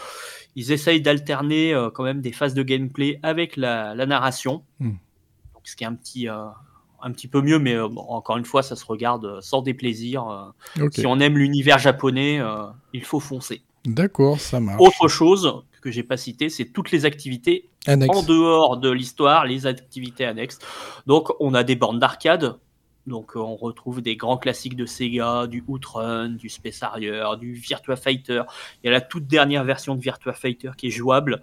[SPEAKER 5] ils essayent d'alterner euh, quand même des phases de gameplay avec la, la narration.
[SPEAKER 2] Mm.
[SPEAKER 5] Donc, ce qui est un petit, euh, un petit peu mieux, mais euh, bon, encore une fois, ça se regarde sans déplaisir. Si on aime l'univers japonais, il faut foncer.
[SPEAKER 2] D'accord, ça marche.
[SPEAKER 5] Autre chose que j'ai pas cité, c'est toutes les activités En dehors de l'histoire, les activités annexes. Donc, on a des bornes d'arcade. Donc, euh, on retrouve des grands classiques de Sega, du Outrun, du Space Harrier, du Virtua Fighter. Il y a la toute dernière version de Virtua Fighter qui est jouable.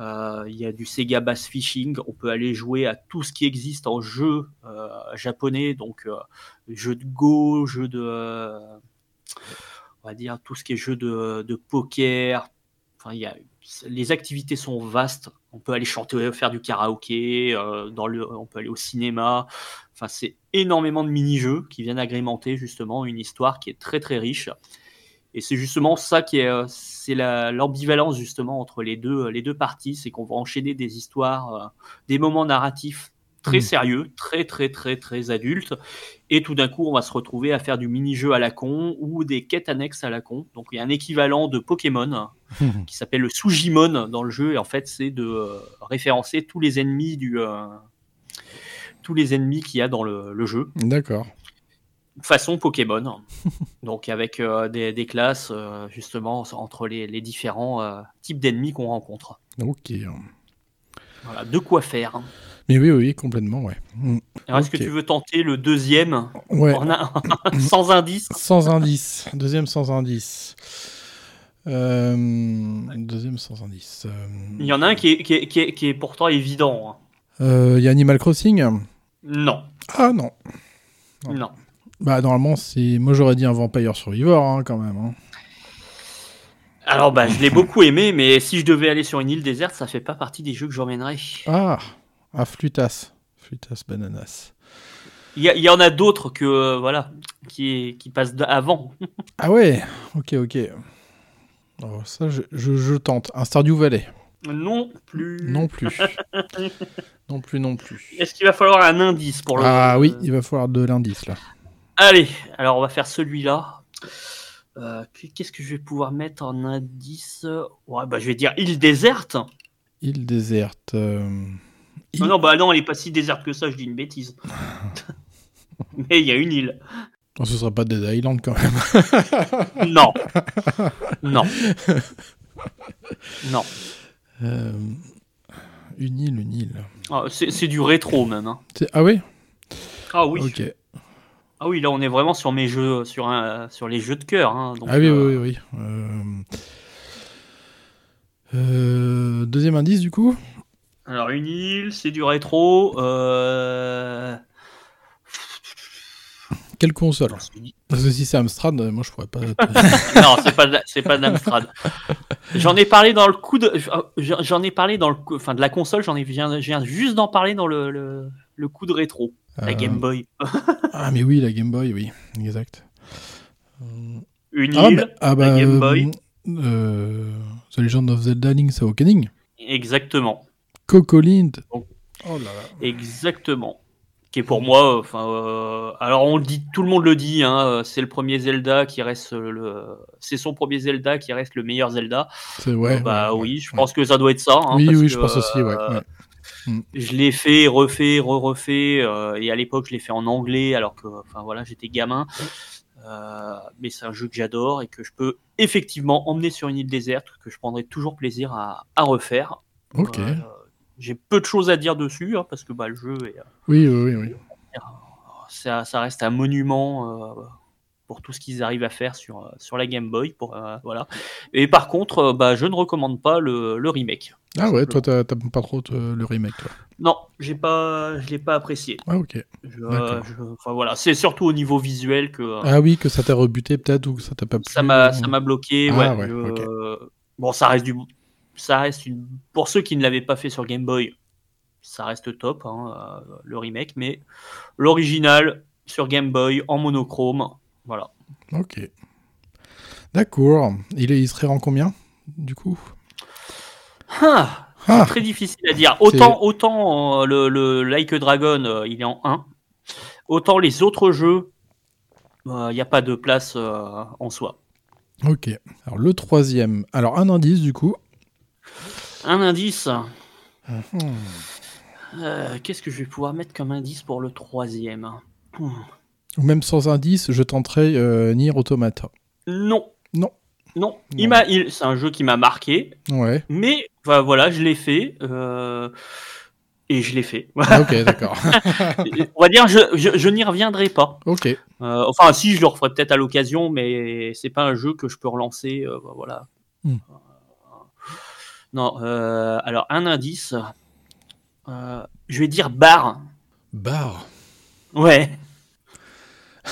[SPEAKER 5] Euh, il y a du Sega Bass Fishing. On peut aller jouer à tout ce qui existe en jeu euh, japonais. Donc, jeux de Go, jeux de. on va dire tout ce qui est jeu de, de poker. Enfin, il y a, les activités sont vastes. On peut aller chanter, faire du karaoké, euh, dans le, on peut aller au cinéma. Enfin, c'est énormément de mini-jeux qui viennent agrémenter justement une histoire qui est très très riche. Et c'est justement ça qui est, euh, c'est la- l'ambivalence justement entre les deux, parties, c'est qu'on va enchaîner des histoires, euh, des moments narratifs très
[SPEAKER 2] Mhm.
[SPEAKER 5] sérieux, très très très très adultes, et tout d'un coup on va se retrouver à faire du mini-jeu à la con ou des quêtes annexes à la con. Donc il y a un équivalent de Pokémon qui s'appelle le Sujimon dans le jeu, et en fait c'est de euh, référencer tous les ennemis du euh, tous les ennemis qu'il y a dans le, le jeu
[SPEAKER 2] D'accord.
[SPEAKER 5] façon Pokémon. Donc avec euh, des, des classes justement entre les, les différents types d'ennemis qu'on rencontre.
[SPEAKER 2] Ok.
[SPEAKER 5] Voilà, de quoi faire.
[SPEAKER 2] Mais oui, oui, complètement, ouais. Mm.
[SPEAKER 5] Alors, Est-ce que tu veux tenter le deuxième
[SPEAKER 2] Ouais,
[SPEAKER 5] sans indice
[SPEAKER 2] sans indice. Deuxième sans indice. Euh, deuxième sans indice. Euh,
[SPEAKER 5] Il y en a un qui est, qui est, qui est- qui est pourtant évident. hein.
[SPEAKER 2] euh, Il y a Animal Crossing
[SPEAKER 5] Non,
[SPEAKER 2] Ah non. Non.
[SPEAKER 5] non.
[SPEAKER 2] Bah normalement, c'est. Moi j'aurais dit un Vampire Survivor hein, quand même. hein.
[SPEAKER 5] Alors, bah, je l'ai beaucoup aimé, mais si je devais aller sur une île déserte, ça fait pas partie des jeux que j'emmènerais.
[SPEAKER 2] Ah Ah, Flutas. Flutas Bananas.
[SPEAKER 5] Il y, en a d'autres que, euh, voilà, qui, qui passent avant.
[SPEAKER 2] Ah ouais Ok, ok. Oh, ça, je, je, je tente. Un Stardew Valley.
[SPEAKER 5] Non plus.
[SPEAKER 2] Non plus. non plus, non plus.
[SPEAKER 5] Est-ce qu'il va falloir un indice pour le.
[SPEAKER 2] Ah oui,
[SPEAKER 5] euh,
[SPEAKER 2] il va falloir de l'indice là.
[SPEAKER 5] Allez, alors on va faire celui-là. Euh, Qu'est-ce que je vais pouvoir mettre en indice? Ouais, bah je vais dire île déserte.
[SPEAKER 2] Île déserte. euh,
[SPEAKER 5] Non, non, bah non, elle est pas si déserte que ça, je dis une bêtise. Mais il y a une île.
[SPEAKER 2] Oh, ce sera pas Dead Island quand même.
[SPEAKER 5] Non. Non. Non.
[SPEAKER 2] Euh, Une île, une île.
[SPEAKER 5] Ah, C'est c'est du rétro même. hein.
[SPEAKER 2] Ah oui?
[SPEAKER 5] Ah oui.
[SPEAKER 2] Ok.
[SPEAKER 5] Ah oui, là on est vraiment sur mes jeux, sur un, sur les jeux de cœur. hein, donc,
[SPEAKER 2] ah oui,
[SPEAKER 5] euh,
[SPEAKER 2] oui, oui. oui. Euh, euh, Deuxième indice du coup?
[SPEAKER 5] Alors une île, c'est du rétro. Euh...
[SPEAKER 2] Quelle console Parce que si c'est Amstrad, euh, moi je pourrais pas.
[SPEAKER 5] non, c'est pas de c'est pas d'Amstrad. J'en ai parlé dans le coup de j'en ai parlé dans le coup- enfin de la console, j'en ai je viens, juste d'en parler dans le, le, le coup de rétro, la
[SPEAKER 2] Euh,
[SPEAKER 5] Game Boy.
[SPEAKER 2] Ah mais oui, la Game Boy, oui, exact.
[SPEAKER 5] Une
[SPEAKER 2] Ah,
[SPEAKER 5] île,
[SPEAKER 2] bah, ah, bah,
[SPEAKER 5] la Game Boy.
[SPEAKER 2] euh, The Legend of Zelda Link's Awakening.
[SPEAKER 5] Exactement.
[SPEAKER 2] Coco Lind.
[SPEAKER 5] Bon.
[SPEAKER 2] Oh là là.
[SPEAKER 5] Exactement. Qui est pour moi, euh, enfin, euh, alors on le dit, tout le monde le dit, hein, euh, c'est le premier Zelda qui reste le, c'est son premier Zelda qui reste le meilleur Zelda.
[SPEAKER 2] C'est ouais.
[SPEAKER 5] bah
[SPEAKER 2] ouais,
[SPEAKER 5] oui,
[SPEAKER 2] ouais,
[SPEAKER 5] je
[SPEAKER 2] ouais.
[SPEAKER 5] pense que ça doit être ça. hein,
[SPEAKER 2] oui,
[SPEAKER 5] parce
[SPEAKER 2] oui,
[SPEAKER 5] que,
[SPEAKER 2] je pense aussi, ouais.
[SPEAKER 5] euh,
[SPEAKER 2] ouais.
[SPEAKER 5] Je l'ai fait, refait, re-refait, euh, et à l'époque je l'ai fait en anglais alors que, enfin voilà, j'étais gamin. Euh, mais c'est un jeu que j'adore et que je peux effectivement emmener sur une île déserte que je prendrai toujours plaisir à, à refaire.
[SPEAKER 2] Ok.
[SPEAKER 5] Euh, J'ai peu de choses à dire dessus hein, parce que bah, le jeu est,
[SPEAKER 2] Oui, oui, oui. oui.
[SPEAKER 5] ça, ça reste un monument euh, pour tout ce qu'ils arrivent à faire sur, euh, sur la Game Boy. Pour, euh, voilà. Et par contre, euh, bah, je ne recommande pas le, le remake.
[SPEAKER 2] Ah ouais, toi t'as pas trop euh, le remake, toi.
[SPEAKER 5] Non, j'ai pas, je l'ai pas apprécié.
[SPEAKER 2] Ah ok.
[SPEAKER 5] Je-
[SPEAKER 2] D'accord.
[SPEAKER 5] je- enfin voilà, c'est surtout au niveau visuel que euh,
[SPEAKER 2] Ah oui, que ça t'a rebuté peut-être ou que ça t'a pas plu.
[SPEAKER 5] ça m'a, ça m'a bloqué.
[SPEAKER 2] Ah
[SPEAKER 5] ouais,
[SPEAKER 2] ouais,
[SPEAKER 5] je-
[SPEAKER 2] ok.
[SPEAKER 5] Bon, ça reste du, ça reste une. Pour ceux qui ne l'avaient pas fait sur Game Boy, ça reste top, hein, euh, le remake, mais l'original sur Game Boy en monochrome, voilà.
[SPEAKER 2] Ok. D'accord. Il, est- il serait en combien, du coup?
[SPEAKER 5] Ah,
[SPEAKER 2] Ah
[SPEAKER 5] Très difficile à dire. Autant, autant euh, le, le Like a Dragon, euh, il est en 1. Autant les autres jeux, il n'y a pas de place en soi.
[SPEAKER 2] Ok. Alors le troisième. Alors un indice, du coup.
[SPEAKER 5] Un indice.
[SPEAKER 2] Hmm.
[SPEAKER 5] Euh, Qu'est-ce que je vais pouvoir mettre comme indice pour le troisième.
[SPEAKER 2] Ou même sans indice, je tenterai euh, Nier Automata.
[SPEAKER 5] Non.
[SPEAKER 2] Non.
[SPEAKER 5] Non. Il m'a, c'est un jeu qui m'a marqué,
[SPEAKER 2] Ouais.
[SPEAKER 5] mais voilà, je l'ai fait. euh, et je l'ai fait.
[SPEAKER 2] Ah, ok, d'accord.
[SPEAKER 5] On va dire, je, je, je n'y reviendrai pas.
[SPEAKER 2] ok.
[SPEAKER 5] Euh, enfin, si, je le referai peut-être à l'occasion, mais c'est pas un jeu que je peux relancer. euh, voilà.
[SPEAKER 2] Hmm.
[SPEAKER 5] Non, euh, alors un indice. Euh, je vais dire bar.
[SPEAKER 2] Bar.
[SPEAKER 5] Ouais.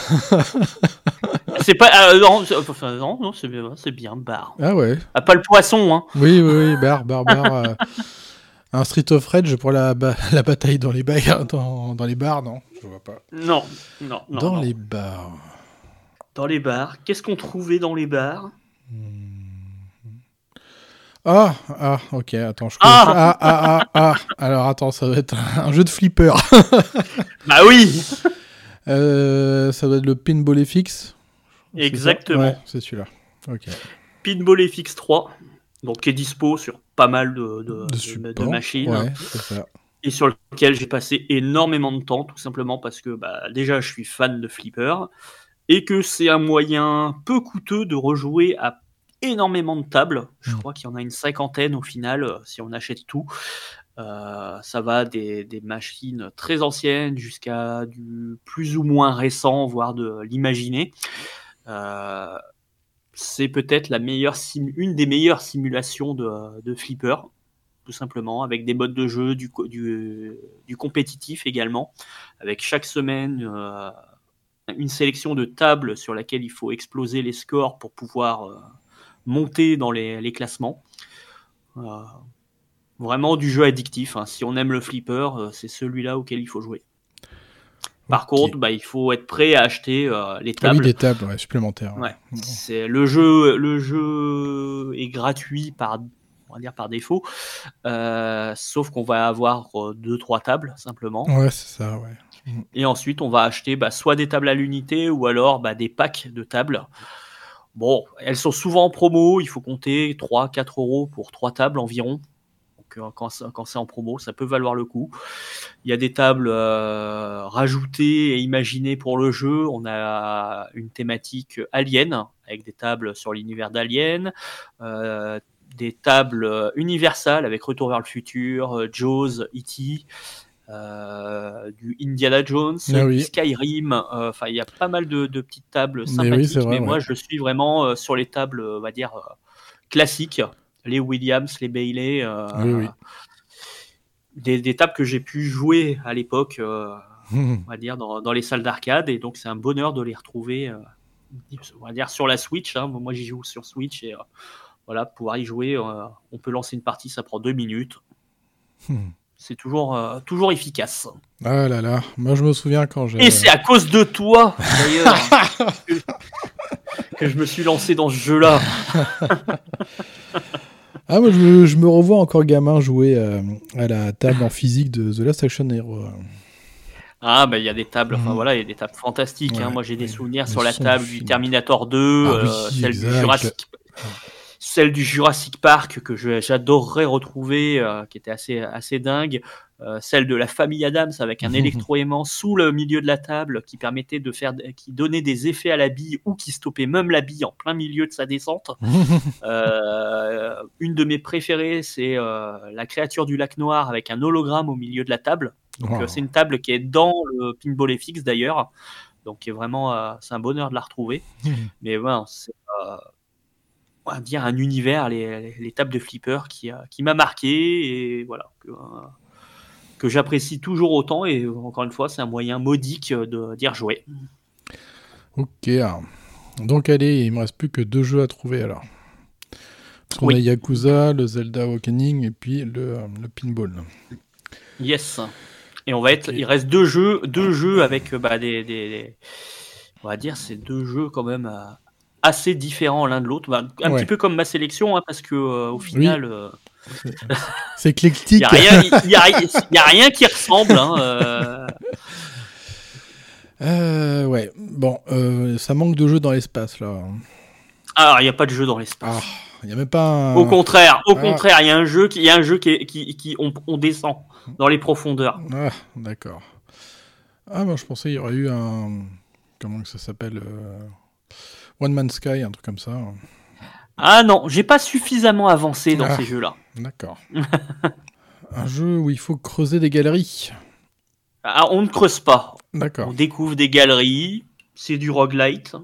[SPEAKER 5] c'est pas. euh, non, enfin, non, non, c'est bien, c'est bien, bar.
[SPEAKER 2] Ah ouais.
[SPEAKER 5] Ah, pas le poisson, hein.
[SPEAKER 2] Oui, oui, oui, bar, bar, bar. euh, un Street of Rage pour la, ba- la bataille dans les, bagarres, dans, dans les bars, non Je vois pas.
[SPEAKER 5] Non, non, non.
[SPEAKER 2] dans
[SPEAKER 5] non.
[SPEAKER 2] les bars.
[SPEAKER 5] Dans les bars. Qu'est-ce qu'on trouvait dans les bars?
[SPEAKER 2] Ah, ah, ok, attends, je
[SPEAKER 5] Ah
[SPEAKER 2] ah, ah, ah, ah. Alors attends, ça va être un jeu de flipper.
[SPEAKER 5] Bah oui
[SPEAKER 2] Euh, ça doit être le Pinball FX.
[SPEAKER 5] Exactement.
[SPEAKER 2] Ouais, c'est celui-là. Ok.
[SPEAKER 5] Pinball FX3, donc qui est dispo sur pas mal de, de,
[SPEAKER 2] De
[SPEAKER 5] de-
[SPEAKER 2] support.
[SPEAKER 5] de machines.
[SPEAKER 2] Ouais, c'est ça.
[SPEAKER 5] et sur lequel j'ai passé énormément de temps, tout simplement parce que bah, déjà je suis fan de flipper et que c'est un moyen peu coûteux de rejouer à énormément de tables. Je
[SPEAKER 2] Mm.
[SPEAKER 5] crois qu'il y en a une cinquantaine au final euh, si on achète tout. Euh, ça va des, des machines très anciennes jusqu'à du plus ou moins récent, voire de l'imaginer. Euh, c'est peut-être la meilleure sim- une des meilleures simulations de, de flipper, tout simplement, avec des modes de jeu, du, du, du compétitif également, avec chaque semaine euh, une sélection de tables sur laquelle il faut exploser les scores pour pouvoir monter dans les, les classements. Euh, vraiment du jeu addictif. hein. Si on aime le flipper, euh, c'est celui-là auquel il faut jouer. Par contre, bah, il faut être prêt à acheter euh, les
[SPEAKER 2] Ah oui,
[SPEAKER 5] tables.
[SPEAKER 2] des tables ouais, supplémentaires.
[SPEAKER 5] Ouais. C'est le jeu, le jeu est gratuit par, on va dire par défaut, euh, sauf qu'on va avoir euh, deux trois tables simplement.
[SPEAKER 2] Ouais, c'est ça, ouais.
[SPEAKER 5] Et ensuite, on va acheter bah, soit des tables à l'unité ou alors bah, des packs de tables. Bon, elles sont souvent en promo, il faut compter 3-4 euros pour trois tables environ. Donc, euh, quand, c'est en promo, ça peut valoir le coup. Il y a des tables euh, rajoutées et imaginées pour le jeu. On a une thématique Alien, avec des tables sur l'univers d'Alien. Euh, des tables universales avec Retour vers le futur, Jaws, E.T., euh, du Indiana Jones,
[SPEAKER 2] Ah oui.
[SPEAKER 5] du Skyrim. euh, Enfin, il y a pas mal de, de petites tables
[SPEAKER 2] Mais oui,
[SPEAKER 5] sympathiques.
[SPEAKER 2] vrai,
[SPEAKER 5] mais moi,
[SPEAKER 2] ouais.
[SPEAKER 5] je suis vraiment euh, sur les tables, on va dire, classiques. Les Williams, les Bailey.
[SPEAKER 2] Oui.
[SPEAKER 5] Des, des tables que j'ai pu jouer à l'époque, on va dire, dans, dans les salles d'arcade. Et donc, c'est un bonheur de les retrouver, on va dire, sur la Switch. hein. Moi, j'y joue sur Switch. Et voilà, pouvoir y jouer, on peut lancer une partie, ça prend deux minutes.
[SPEAKER 2] Mhm.
[SPEAKER 5] C'est toujours, euh, toujours efficace.
[SPEAKER 2] Ah là là, moi je me souviens quand j'ai.
[SPEAKER 5] Et c'est à cause de toi, d'ailleurs, que, que je me suis lancé dans ce jeu-là.
[SPEAKER 2] Ah, moi je, me- je me revois encore gamin jouer euh, à la table en physique de The Last Action Hero.
[SPEAKER 5] Ah, bah, il y a des tables, enfin
[SPEAKER 2] Mhm.
[SPEAKER 5] voilà, il y a des tables fantastiques. hein. Moi, j'ai des souvenirs sur la table
[SPEAKER 2] du.
[SPEAKER 5] Terminator 2,
[SPEAKER 2] Ah
[SPEAKER 5] euh,
[SPEAKER 2] oui,
[SPEAKER 5] celle, du. Jurassic, celle du Jurassic Park que j'adorerais retrouver, euh, qui était assez, assez dingue. Euh, celle de la famille Adams avec un électroaimant sous le milieu de la table qui permettait de faire, qui donnait des effets à la bille ou qui stoppait même la bille en plein milieu de sa descente. Euh, une de mes préférées, c'est la créature du lac noir avec un hologramme au milieu de la table.
[SPEAKER 2] Wow.
[SPEAKER 5] c'est une table qui est dans le pinball FX d'ailleurs. Donc qui est vraiment, c'est un bonheur de la retrouver. Mais voilà, c'est on va dire un univers, les, les- les tables de flipper qui, qui m'a marqué et voilà que, que j'apprécie toujours autant. Et encore une fois, c'est un moyen modique de d'y rejouer.
[SPEAKER 2] Ok. Donc allez, il me reste plus que deux jeux à trouver alors. Parce qu'on
[SPEAKER 5] Oui.
[SPEAKER 2] a Yakuza, le Zelda Awakening et puis le, le pinball.
[SPEAKER 5] Yes. Et on va être, il reste deux jeux, deux jeux avec bah, des, des- des- on va dire, c'est deux jeux quand même assez différents l'un de l'autre. Bah, un
[SPEAKER 2] Ouais.
[SPEAKER 5] petit peu comme ma sélection, hein, parce que euh, au final, euh,
[SPEAKER 2] C'est-
[SPEAKER 5] il
[SPEAKER 2] éclectique.
[SPEAKER 5] y a rien, il y a, rien- il y a rien qui ressemble. Hein, euh.
[SPEAKER 2] Ouais, bon, ça manque de jeux dans l'espace là.
[SPEAKER 5] Alors, il n'y a pas de jeu dans l'espace.
[SPEAKER 2] Ah, il n'y a même pas un.
[SPEAKER 5] Au contraire, au
[SPEAKER 2] Ah.
[SPEAKER 5] contraire, il y a un jeu qui, il y a un jeu qui, qui, qui- on, on descend dans les profondeurs.
[SPEAKER 2] Ah, d'accord. Ah, moi je pensais qu'il y aurait eu un. Comment que ça s'appelle euh, One Man's Sky, un truc comme ça.
[SPEAKER 5] Ah non, j'ai pas suffisamment avancé dans
[SPEAKER 2] Ah.
[SPEAKER 5] ces jeux-là.
[SPEAKER 2] D'accord. un jeu où il faut creuser des galeries.
[SPEAKER 5] Ah, on ne creuse pas. On
[SPEAKER 2] D'accord.
[SPEAKER 5] découvre des galeries. C'est du roguelite.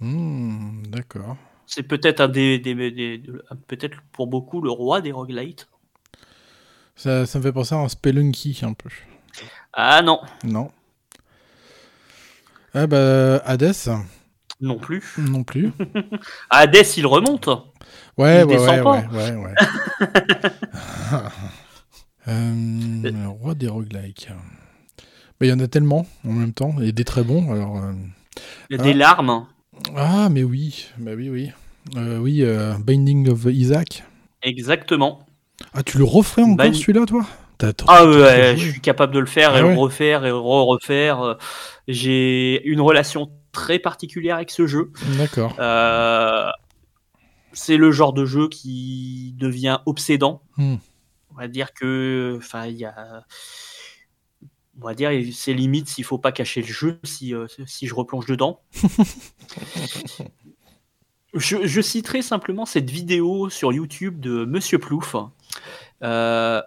[SPEAKER 2] Hmm, d'accord.
[SPEAKER 5] C'est peut-être un des, des- des- des- peut-être pour beaucoup le roi des roguelites.
[SPEAKER 2] Ça, ça me fait penser à un Spelunky un peu.
[SPEAKER 5] Ah non,
[SPEAKER 2] Non. Ah bah, Hades,
[SPEAKER 5] non plus.
[SPEAKER 2] non plus.
[SPEAKER 5] Hades, il remonte.
[SPEAKER 2] Ouais,
[SPEAKER 5] Il
[SPEAKER 2] ouais,
[SPEAKER 5] descend
[SPEAKER 2] ouais,
[SPEAKER 5] pas.
[SPEAKER 2] ouais, ouais, ouais. Euh, le roi des roguelikes. Il y en a tellement en même temps, et des très bons. Alors, euh,
[SPEAKER 5] Il y a
[SPEAKER 2] Ah.
[SPEAKER 5] des larmes.
[SPEAKER 2] Ah, mais oui, bah oui, oui. Euh, oui, Binding of Isaac.
[SPEAKER 5] Exactement.
[SPEAKER 2] Ah, tu le referais encore
[SPEAKER 5] Bind-
[SPEAKER 2] celui-là, toi?
[SPEAKER 5] Ah ouais, je suis capable de le faire
[SPEAKER 2] Ah
[SPEAKER 5] et
[SPEAKER 2] ouais
[SPEAKER 5] le refaire et le refaire. J'ai une relation très particulière avec ce jeu.
[SPEAKER 2] D'accord.
[SPEAKER 5] Euh, c'est le genre de jeu qui devient obsédant.
[SPEAKER 2] Hmm.
[SPEAKER 5] On va dire que, enfin, il y a, on va dire, c'est limite s'il faut pas cacher le jeu si, euh, si je replonge dedans. je, je citerai simplement cette vidéo sur YouTube de Monsieur Plouf. Euh,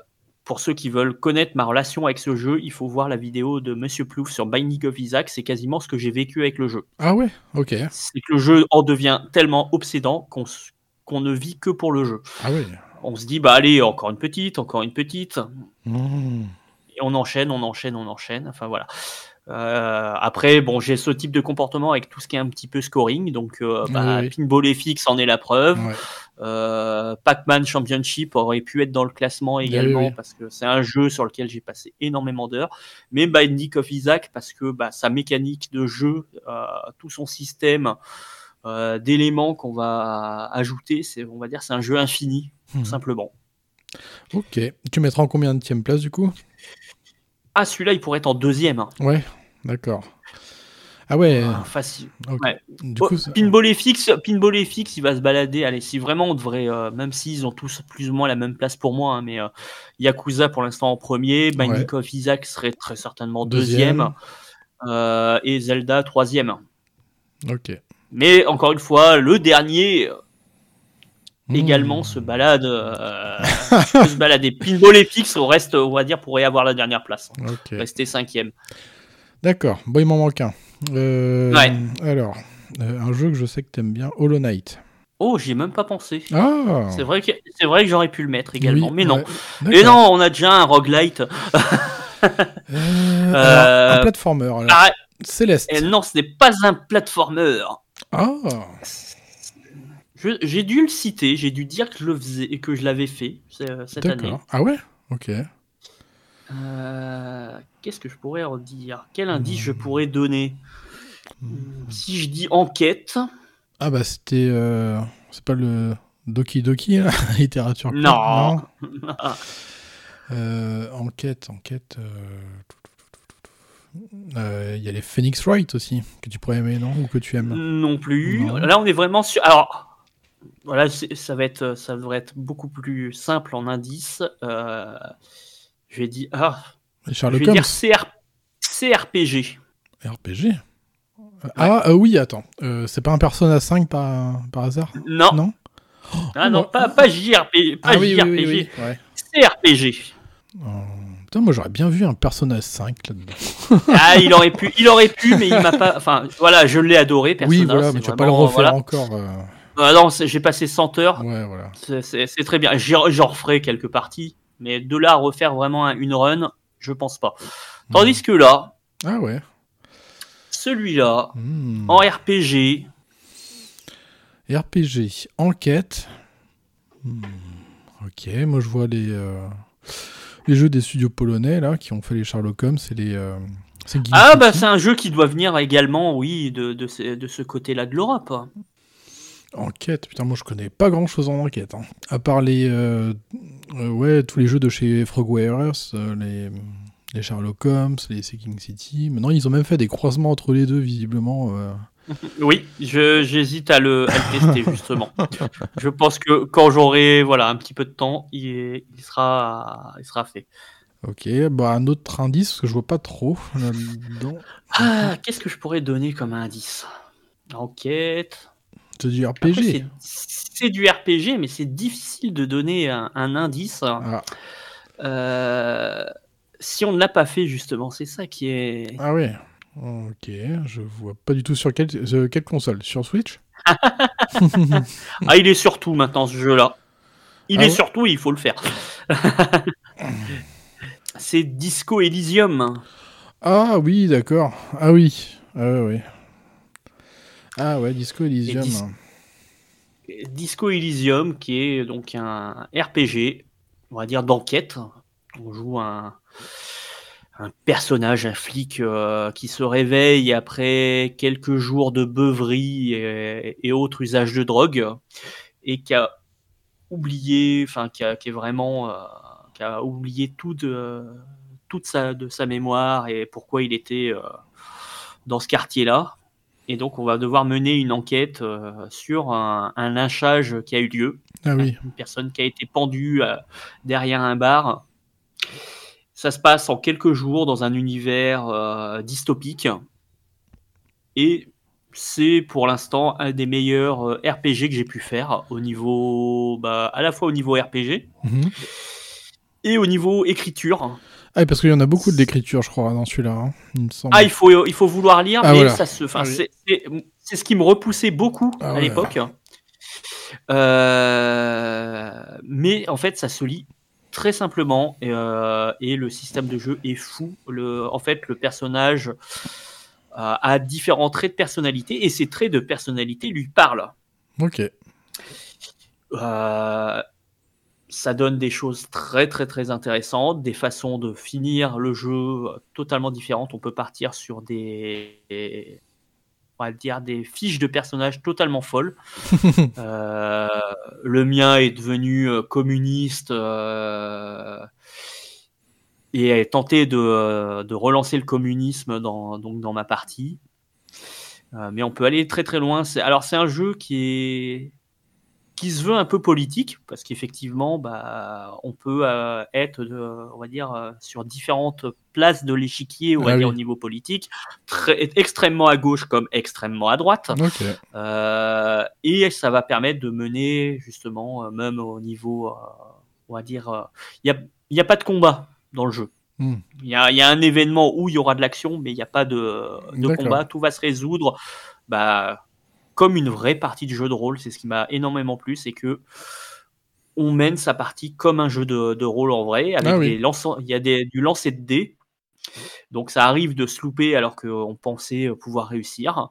[SPEAKER 5] pour ceux qui veulent connaître ma relation avec ce jeu, il faut voir la vidéo de Monsieur Plouf sur Binding of Isaac. C'est quasiment ce que j'ai vécu avec le jeu.
[SPEAKER 2] Ah ouais, ok.
[SPEAKER 5] C'est que le jeu en devient tellement obsédant qu'on qu'on ne vit que pour le jeu.
[SPEAKER 2] Ah ouais.
[SPEAKER 5] On se dit, bah allez, encore une petite, encore une petite.
[SPEAKER 2] Mmh.
[SPEAKER 5] Et on enchaîne, on enchaîne, on enchaîne. Enfin voilà. Euh, après, bon, j'ai ce type de comportement avec tout ce qui est un petit peu scoring. Donc, euh, bah,
[SPEAKER 2] Oui, oui.
[SPEAKER 5] Pinball FX en est la preuve.
[SPEAKER 2] Ouais.
[SPEAKER 5] Euh, Pac-Man Championship aurait pu être dans le classement également
[SPEAKER 2] oui, oui.
[SPEAKER 5] parce que c'est un jeu sur lequel j'ai passé énormément d'heures. Mais Binding of Isaac parce que bah, sa mécanique de jeu, euh, tout son système euh, d'éléments qu'on va ajouter, c'est on va dire c'est un jeu infini tout
[SPEAKER 2] Mhm.
[SPEAKER 5] simplement.
[SPEAKER 2] Ok. Tu mettras en combien de place du coup?
[SPEAKER 5] Ah celui-là il pourrait être en deuxième. hein.
[SPEAKER 2] Ouais, d'accord. Ah ouais.
[SPEAKER 5] Ah, facile.
[SPEAKER 2] ok.
[SPEAKER 5] ouais.
[SPEAKER 2] Du
[SPEAKER 5] Oh,
[SPEAKER 2] coup,
[SPEAKER 5] Pinball FX, Pinball FX, il va se balader. Allez, si vraiment on devrait, euh, même s'ils ont tous plus ou moins la même place pour moi, hein, mais euh, Yakuza pour l'instant en premier, Binding of Isaac serait très certainement deuxième,
[SPEAKER 2] Deuxième.
[SPEAKER 5] euh, et Zelda troisième.
[SPEAKER 2] Ok.
[SPEAKER 5] Mais encore une fois, le dernier euh,
[SPEAKER 2] Mmh.
[SPEAKER 5] également se balade, euh, se balader. Pinball FX, au reste, on va dire, pourrait avoir la dernière place, rester cinquième.
[SPEAKER 2] D'accord. Bon, il m'en manque un. Euh,
[SPEAKER 5] Ouais.
[SPEAKER 2] Alors, euh, un jeu que je sais que t'aimes bien, Hollow Knight.
[SPEAKER 5] Oh, j'y ai même pas pensé.
[SPEAKER 2] Ah.
[SPEAKER 5] C'est vrai que c'est vrai que j'aurais pu le mettre également,
[SPEAKER 2] Oui,
[SPEAKER 5] mais non.
[SPEAKER 2] D'accord.
[SPEAKER 5] non, on a déjà un roguelite.
[SPEAKER 2] Euh, alors, un platformer. alors.
[SPEAKER 5] Ah,
[SPEAKER 2] Céleste.
[SPEAKER 5] et non, ce n'est pas un platformer.
[SPEAKER 2] Ah.
[SPEAKER 5] J'ai dû le citer, j'ai dû dire que je le faisais et que je l'avais fait cette année.
[SPEAKER 2] Ah ouais? Ok.
[SPEAKER 5] Euh, Qu'est-ce que je pourrais redire Quel indice je pourrais donner? Si je dis enquête,
[SPEAKER 2] Ah bah c'était. euh, C'est pas le Doki Doki, là littérature. pure,
[SPEAKER 5] Non.
[SPEAKER 2] Euh, enquête, enquête. euh, euh, Il y a les Phoenix Wright aussi, que tu pourrais aimer, non Ou que tu aimes
[SPEAKER 5] non plus.
[SPEAKER 2] Non.
[SPEAKER 5] Là, on est vraiment sur. Alors, voilà, ça va être, ça devrait être beaucoup plus simple en indice. Euh, je vais dire, ah, je vais
[SPEAKER 2] Holmes
[SPEAKER 5] dire CR CRPG.
[SPEAKER 2] RPG Ah euh, oui, attends. Euh, c'est pas un Persona 5 par, par hasard
[SPEAKER 5] Non,
[SPEAKER 2] Non
[SPEAKER 5] ah non,
[SPEAKER 2] non.
[SPEAKER 5] pas, pas JRPG, pas
[SPEAKER 2] Ah oui, oui,
[SPEAKER 5] JRPG,
[SPEAKER 2] oui, oui, ouais.
[SPEAKER 5] CRPG.
[SPEAKER 2] Oh, Putain, moi j'aurais bien vu un Persona 5 là-dedans.
[SPEAKER 5] Ah, il aurait pu, il aurait pu, mais il m'a pas. Enfin, voilà, je l'ai adoré. Persona,
[SPEAKER 2] oui, voilà, mais tu vas pas le refaire
[SPEAKER 5] voilà.
[SPEAKER 2] encore. euh,
[SPEAKER 5] Ah non, j'ai passé 100 heures.
[SPEAKER 2] Ouais, voilà.
[SPEAKER 5] C'est- très bien. J'en referai quelques parties, mais de là à refaire vraiment un- une run, je pense pas. Tandis que là,
[SPEAKER 2] Ah ouais.
[SPEAKER 5] Celui-là,
[SPEAKER 2] Hmm.
[SPEAKER 5] en RPG,
[SPEAKER 2] RPG, enquête. Hmm, Ok, moi je vois les, euh, les jeux des studios polonais là qui ont fait les Sherlock Holmes et les. euh,
[SPEAKER 5] ah bah c'est un jeu qui doit venir également, oui, de, de ce, de ce côté-là de l'Europe.
[SPEAKER 2] Enquête, putain, moi je connais pas grand chose en enquête. hein. À part les. euh, ouais, tous les jeux de chez Frogwares, les, les Sherlock Holmes, les Seeking City. Maintenant, ils ont même fait des croisements entre les deux, visiblement. euh.
[SPEAKER 5] Oui, j'hésite à le, à le tester justement. je pense que quand j'aurai voilà un petit peu de temps, il, est- il sera, il sera fait.
[SPEAKER 2] Ok, bah un autre indice, parce que je vois pas trop là-dedans.
[SPEAKER 5] Ah, qu'est-ce que je pourrais donner comme indice? Enquête.
[SPEAKER 2] C'est du RPG.
[SPEAKER 5] c'est- C'est du RPG, mais c'est difficile de donner un, un indice.
[SPEAKER 2] Ah,
[SPEAKER 5] Euh, si on ne l'a pas fait, justement, c'est ça qui est.
[SPEAKER 2] ah ouais. Ok, je vois pas du tout sur quelle, euh, quelle console Sur Switch?
[SPEAKER 5] Ah, il est surtout maintenant ce jeu-là. Il
[SPEAKER 2] Ah
[SPEAKER 5] est
[SPEAKER 2] ouais?
[SPEAKER 5] surtout, il faut le faire. c'est Disco Elysium.
[SPEAKER 2] Ah oui, d'accord. Ah oui. Ah ouais, ouais. Ah ouais, Disco Elysium.
[SPEAKER 5] dis- Disco Elysium, qui est donc un RPG, on va dire d'enquête. On joue un, un personnage, un flic euh, qui se réveille après quelques jours de beuverie et, et autres usages de drogue et qui a oublié, enfin qui, a- qui est vraiment, euh, qui a oublié tout de, toute sa, de sa mémoire et pourquoi il était euh, dans ce quartier-là. Et donc, on va devoir mener une enquête sur un, un lynchage qui a eu lieu.
[SPEAKER 2] Ah oui.
[SPEAKER 5] Une personne qui a été pendue derrière un bar. Ça se passe en quelques jours dans un univers euh, dystopique. Et c'est pour l'instant un des meilleurs euh, RPG que j'ai pu faire au niveau, bah, à la fois au niveau RPG
[SPEAKER 2] Mhm.
[SPEAKER 5] et au niveau écriture.
[SPEAKER 2] Ah, parce qu'il y en a beaucoup de l'écriture, je crois, dans celui-là. hein, il.
[SPEAKER 5] Ah, il faut, il faut vouloir lire,
[SPEAKER 2] Ah,
[SPEAKER 5] mais
[SPEAKER 2] voilà.
[SPEAKER 5] ça se,
[SPEAKER 2] Ah
[SPEAKER 5] c'est- c'est c'est ce qui me repoussait beaucoup
[SPEAKER 2] Ah
[SPEAKER 5] à
[SPEAKER 2] ouais.
[SPEAKER 5] l'époque. Euh, mais en fait, ça se lit très simplement et, euh, et le système de jeu est fou. Le, en fait, le personnage euh, a différents traits de personnalité et ces traits de personnalité lui parlent.
[SPEAKER 2] Ok.
[SPEAKER 5] Euh, ça donne des choses très très très intéressantes, des façons de finir le jeu totalement différentes. On peut partir sur des, des- on va dire des fiches de personnages totalement folles. Euh, le mien est devenu euh, communiste euh, et a tenté de, de relancer le communisme dans, donc dans ma partie. Euh, mais on peut aller très très loin. C'est- Alors c'est un jeu qui est qui se veut un peu politique parce qu'effectivement bah, on peut euh, être de- on va dire euh, sur différentes places de l'échiquier on va
[SPEAKER 2] Ah
[SPEAKER 5] dire
[SPEAKER 2] oui.
[SPEAKER 5] au niveau politique très, extrêmement à gauche comme extrêmement à droite euh, et ça va permettre de mener justement, euh, même au niveau, euh, on va dire, euh, il n'y a, y a pas de combat dans le jeu.
[SPEAKER 2] Hmm.
[SPEAKER 5] Il y, a, y a un événement où il y aura de l'action, mais il n'y a pas de, de combat. Tout va se résoudre bah, comme une vraie partie de jeu de rôle. C'est ce qui m'a énormément plu, c'est que on mène sa partie comme un jeu de, de rôle en vrai, avec
[SPEAKER 2] Ah oui.
[SPEAKER 5] des lançants- il y a des, du lancer de dés. Donc ça arrive de se louper alors qu'on pensait pouvoir réussir.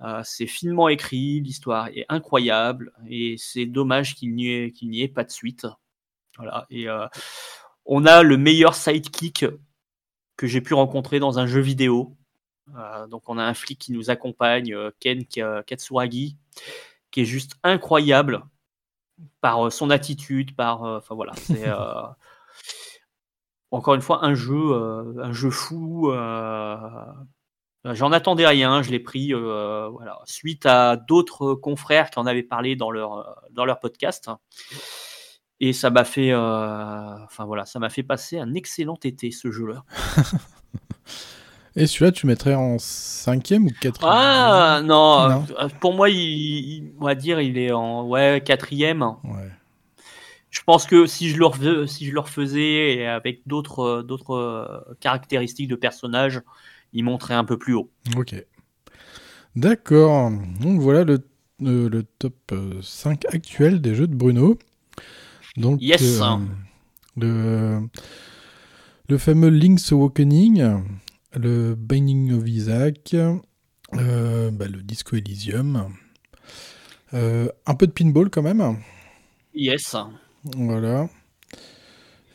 [SPEAKER 5] Euh, c'est finement écrit, l'histoire est incroyable et c'est dommage qu'il n'y ait, pas de suite. Voilà. Et euh, on a le meilleur sidekick que j'ai pu rencontrer dans un jeu vidéo. Euh, donc on a un flic qui nous accompagne, euh, Ken Ka- Katsuragi, qui est juste incroyable par euh, son attitude, par, euh, enfin voilà, c'est euh, encore une fois un jeu, euh, un jeu fou. euh, J'en attendais rien, je l'ai pris euh, voilà, suite à d'autres confrères qui en avaient parlé dans leur, euh, dans leur podcast. Et ça m'a fait, euh, enfin voilà, ça m'a fait passer un excellent été ce jeu-là.
[SPEAKER 2] Et celui-là, tu mettrais en cinquième ou quatrième
[SPEAKER 5] Ah non,
[SPEAKER 2] Non.
[SPEAKER 5] euh, pour moi, il, il- on va dire, il est en ouais quatrième.
[SPEAKER 2] Ouais.
[SPEAKER 5] Je pense que si je le refais- si je le refaisais et avec d'autres euh, d'autres euh, caractéristiques de personnages, il monterait un peu plus haut.
[SPEAKER 2] Ok. D'accord. Donc voilà le, euh, le top euh, 5 actuel des jeux de Bruno. Donc,
[SPEAKER 5] Yes.
[SPEAKER 2] euh, le, le fameux Link's Awakening, le Binding of Isaac, euh, bah, le Disco Elysium, euh, un peu de pinball quand même.
[SPEAKER 5] Yes.
[SPEAKER 2] Voilà.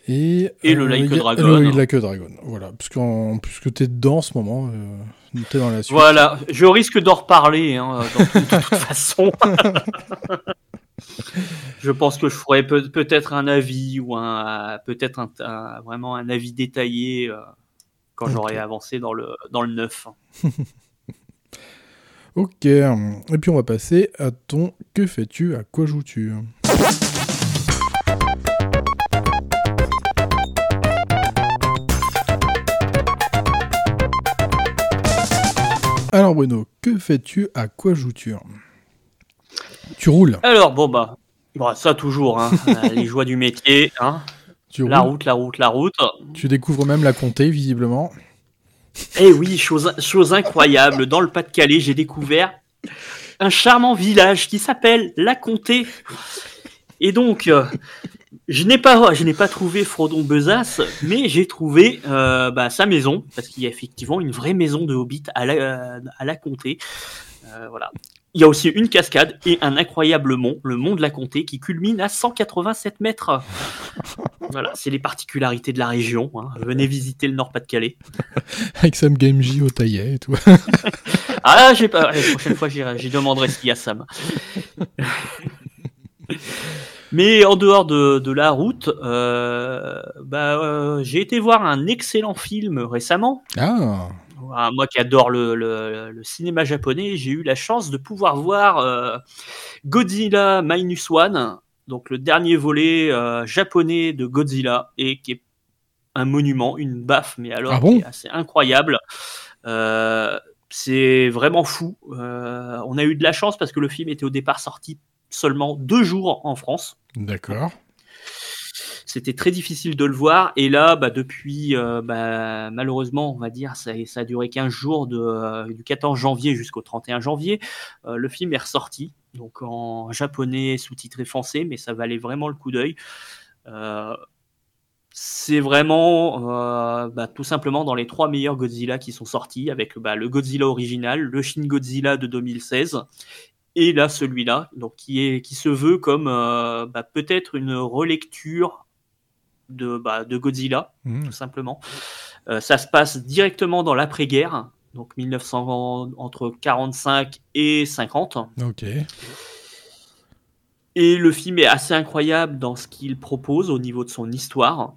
[SPEAKER 2] Et,
[SPEAKER 5] Et le Like a Dragon.
[SPEAKER 2] Le Like a Dragon. Voilà. Puisque, puisque tu es dedans en ce moment, euh, tu es dans la suite.
[SPEAKER 5] Voilà, je risque d'en reparler hein, dans tout- de toute façon. je pense que je ferai peut- peut-être un avis ou un peut-être un, un- vraiment un avis détaillé quand j'aurai avancé dans le dans le 9.
[SPEAKER 2] Ok, et puis on va passer à ton que fais-tu, à quoi joues-tu? Alors Bruno, que fais-tu, à quoi joues-tu? Tu roules,
[SPEAKER 5] Alors bon bah bon, ça toujours hein, les joies du métier hein.
[SPEAKER 2] Tu
[SPEAKER 5] La
[SPEAKER 2] roules,
[SPEAKER 5] route, la route, la route.
[SPEAKER 2] tu découvres même la comté visiblement.
[SPEAKER 5] Eh oui, chose, chose incroyable, dans le Pas-de-Calais, j'ai découvert un charmant village qui s'appelle La Comté. Et donc, euh, je n'ai pas, je n'ai pas trouvé Frodon Besace, mais j'ai trouvé euh, bah, sa maison, parce qu'il y a effectivement une vraie maison de Hobbit à la, euh, à la Comté. Euh, voilà. Il y a aussi une cascade et un incroyable mont, le mont de la Comté, qui culmine à 187 mètres. Voilà, c'est les particularités de la région. hein. Venez visiter le Nord-Pas-de-Calais.
[SPEAKER 2] Avec Sam Game J au taillet et tout.
[SPEAKER 5] Ah, j'ai pas. La prochaine fois, j'y demanderai ce qu'il y a, Sam. Mais en dehors de, de la route, euh, bah, euh, j'ai été voir un excellent film récemment.
[SPEAKER 2] Ah,
[SPEAKER 5] Ah, Moi qui adore le, le- le cinéma japonais, j'ai eu la chance de pouvoir voir euh, Godzilla Minus One, donc le dernier volet euh, japonais de Godzilla, et qui est un monument, une baffe, mais alors
[SPEAKER 2] Ah bon?
[SPEAKER 5] qui est assez incroyable. Euh, c'est vraiment fou. On a eu de la chance parce que le film était au départ sorti seulement deux jours en France.
[SPEAKER 2] d'accord.
[SPEAKER 5] C'était très difficile de le voir. Et là, bah, depuis, euh, bah, malheureusement, on va dire, ça, ça a duré 15 jours de, euh, du 14 janvier jusqu'au 31 janvier. Euh, le film est ressorti, donc en japonais, sous-titré français, mais ça valait vraiment le coup d'œil. C'est vraiment bah, tout simplement dans les trois meilleurs Godzilla qui sont sortis, avec bah, le Godzilla original, le Shin Godzilla de 2016 et là celui-là, donc qui est qui se veut comme bah, peut-être une relecture de, bah, de Godzilla,
[SPEAKER 2] Mmh.
[SPEAKER 5] tout simplement. Euh, ça se passe directement dans l'après-guerre, donc 1900 entre 45 et 50.
[SPEAKER 2] Ok.
[SPEAKER 5] Et le film est assez incroyable dans ce qu'il propose au niveau de son histoire,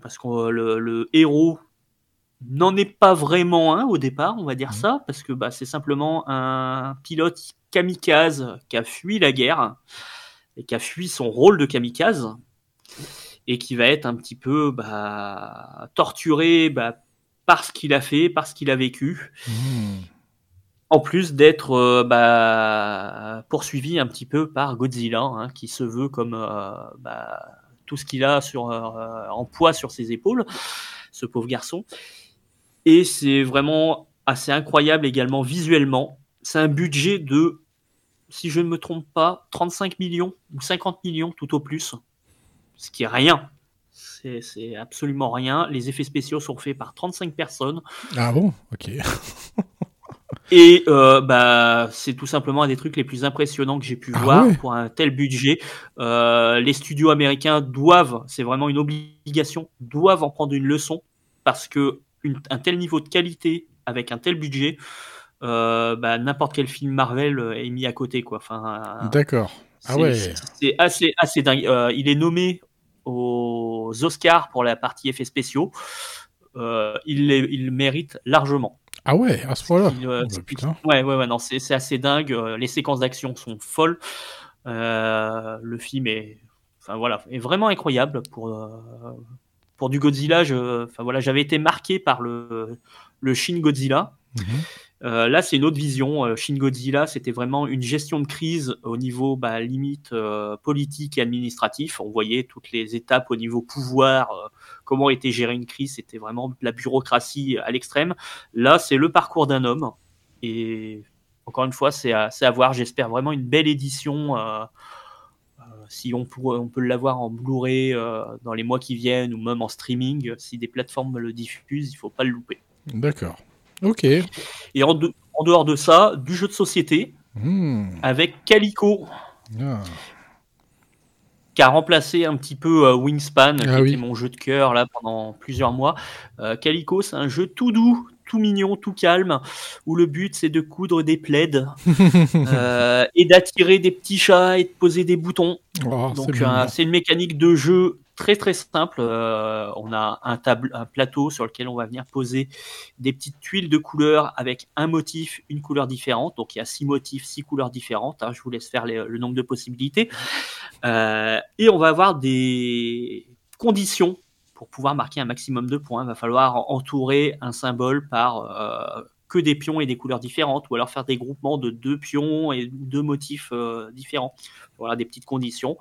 [SPEAKER 5] parce que euh, le, le héros n'en est pas vraiment un au départ, on va dire
[SPEAKER 2] Mhm.
[SPEAKER 5] ça, parce que bah, c'est simplement un pilote kamikaze qui a fui la guerre et qui a fui son rôle de kamikaze et qui va être un petit peu bah, torturé bah, par ce qu'il a fait, par ce qu'il a vécu.
[SPEAKER 2] Mmh.
[SPEAKER 5] En plus d'être euh, bah, poursuivi un petit peu par Godzilla, hein, qui se veut comme euh, bah, tout ce qu'il a sur, euh, en poids sur ses épaules, ce pauvre garçon. Et c'est vraiment assez incroyable également visuellement. C'est un budget de, si je ne me trompe pas, 35 millions ou 50 millions tout au plus, ce qui est rien. C'est absolument rien. Les effets spéciaux sont faits par 35 personnes.
[SPEAKER 2] Ah bon? Ok.
[SPEAKER 5] Et euh, bah, c'est tout simplement un des trucs les plus impressionnants que j'ai pu
[SPEAKER 2] Ah
[SPEAKER 5] voir
[SPEAKER 2] ouais
[SPEAKER 5] pour un tel budget. Euh, les studios américains doivent, c'est vraiment une obligation, doivent en prendre une leçon parce que une- un tel niveau de qualité avec un tel budget, euh, bah, n'importe quel film Marvel est mis à côté. Quoi. Enfin,
[SPEAKER 2] D'accord. Ah ouais.
[SPEAKER 5] C'est assez, assez dingue. Il est nommé aux Oscars pour la partie effets spéciaux. Euh, il, les- il mérite largement.
[SPEAKER 2] Ah ouais, à ce point-là.
[SPEAKER 5] Euh,
[SPEAKER 2] Oh, bah,
[SPEAKER 5] ouais, ouais, ouais, non, c'est assez dingue. Euh, Les séquences d'action sont folles. Euh, le film est, enfin voilà, est vraiment incroyable pour euh, pour du Godzilla. je- Enfin voilà, j'avais été marqué par le le Shin Godzilla.
[SPEAKER 2] Mhm.
[SPEAKER 5] Euh, là, c'est une autre vision. Euh, Shin Godzilla, c'était vraiment une gestion de crise au niveau bah, limite euh, politique et administratif. On voyait toutes les étapes au niveau pouvoir, euh, comment était gérée une crise. C'était vraiment de la bureaucratie à l'extrême. Là, c'est le parcours d'un homme. Et encore une fois, c'est à, à voir. J'espère vraiment une belle édition. si on, on peut l'avoir en Blu-ray dans les mois qui viennent ou même en streaming, si des plateformes le diffusent, il faut pas le louper.
[SPEAKER 2] D'accord. Ok.
[SPEAKER 5] Et en, de- en dehors de ça, du jeu de société
[SPEAKER 2] Mmh.
[SPEAKER 5] avec Calico
[SPEAKER 2] Ah.
[SPEAKER 5] qui a remplacé un petit peu euh, Wingspan, qui
[SPEAKER 2] Ah oui.
[SPEAKER 5] était mon jeu de cœur là pendant plusieurs mois. Euh, Calico, c'est un jeu tout doux, tout mignon, tout calme, où le but c'est de coudre des plaids euh, et d'attirer des petits chats et de poser des boutons.
[SPEAKER 2] Oh,
[SPEAKER 5] Donc euh, c'est une mécanique de jeu très très simple. Euh, on a un, plateau sur lequel on va venir poser des petites tuiles de couleurs avec un motif, une couleur différente. Donc il y a six motifs, six couleurs différentes. hein. Je vous laisse faire le nombre de possibilités. Euh, et on va avoir des conditions pour pouvoir marquer un maximum de points. Il va falloir entourer un symbole par euh, que des pions et des couleurs différentes, ou alors faire des groupements de deux pions et deux motifs différents. Voilà des petites conditions.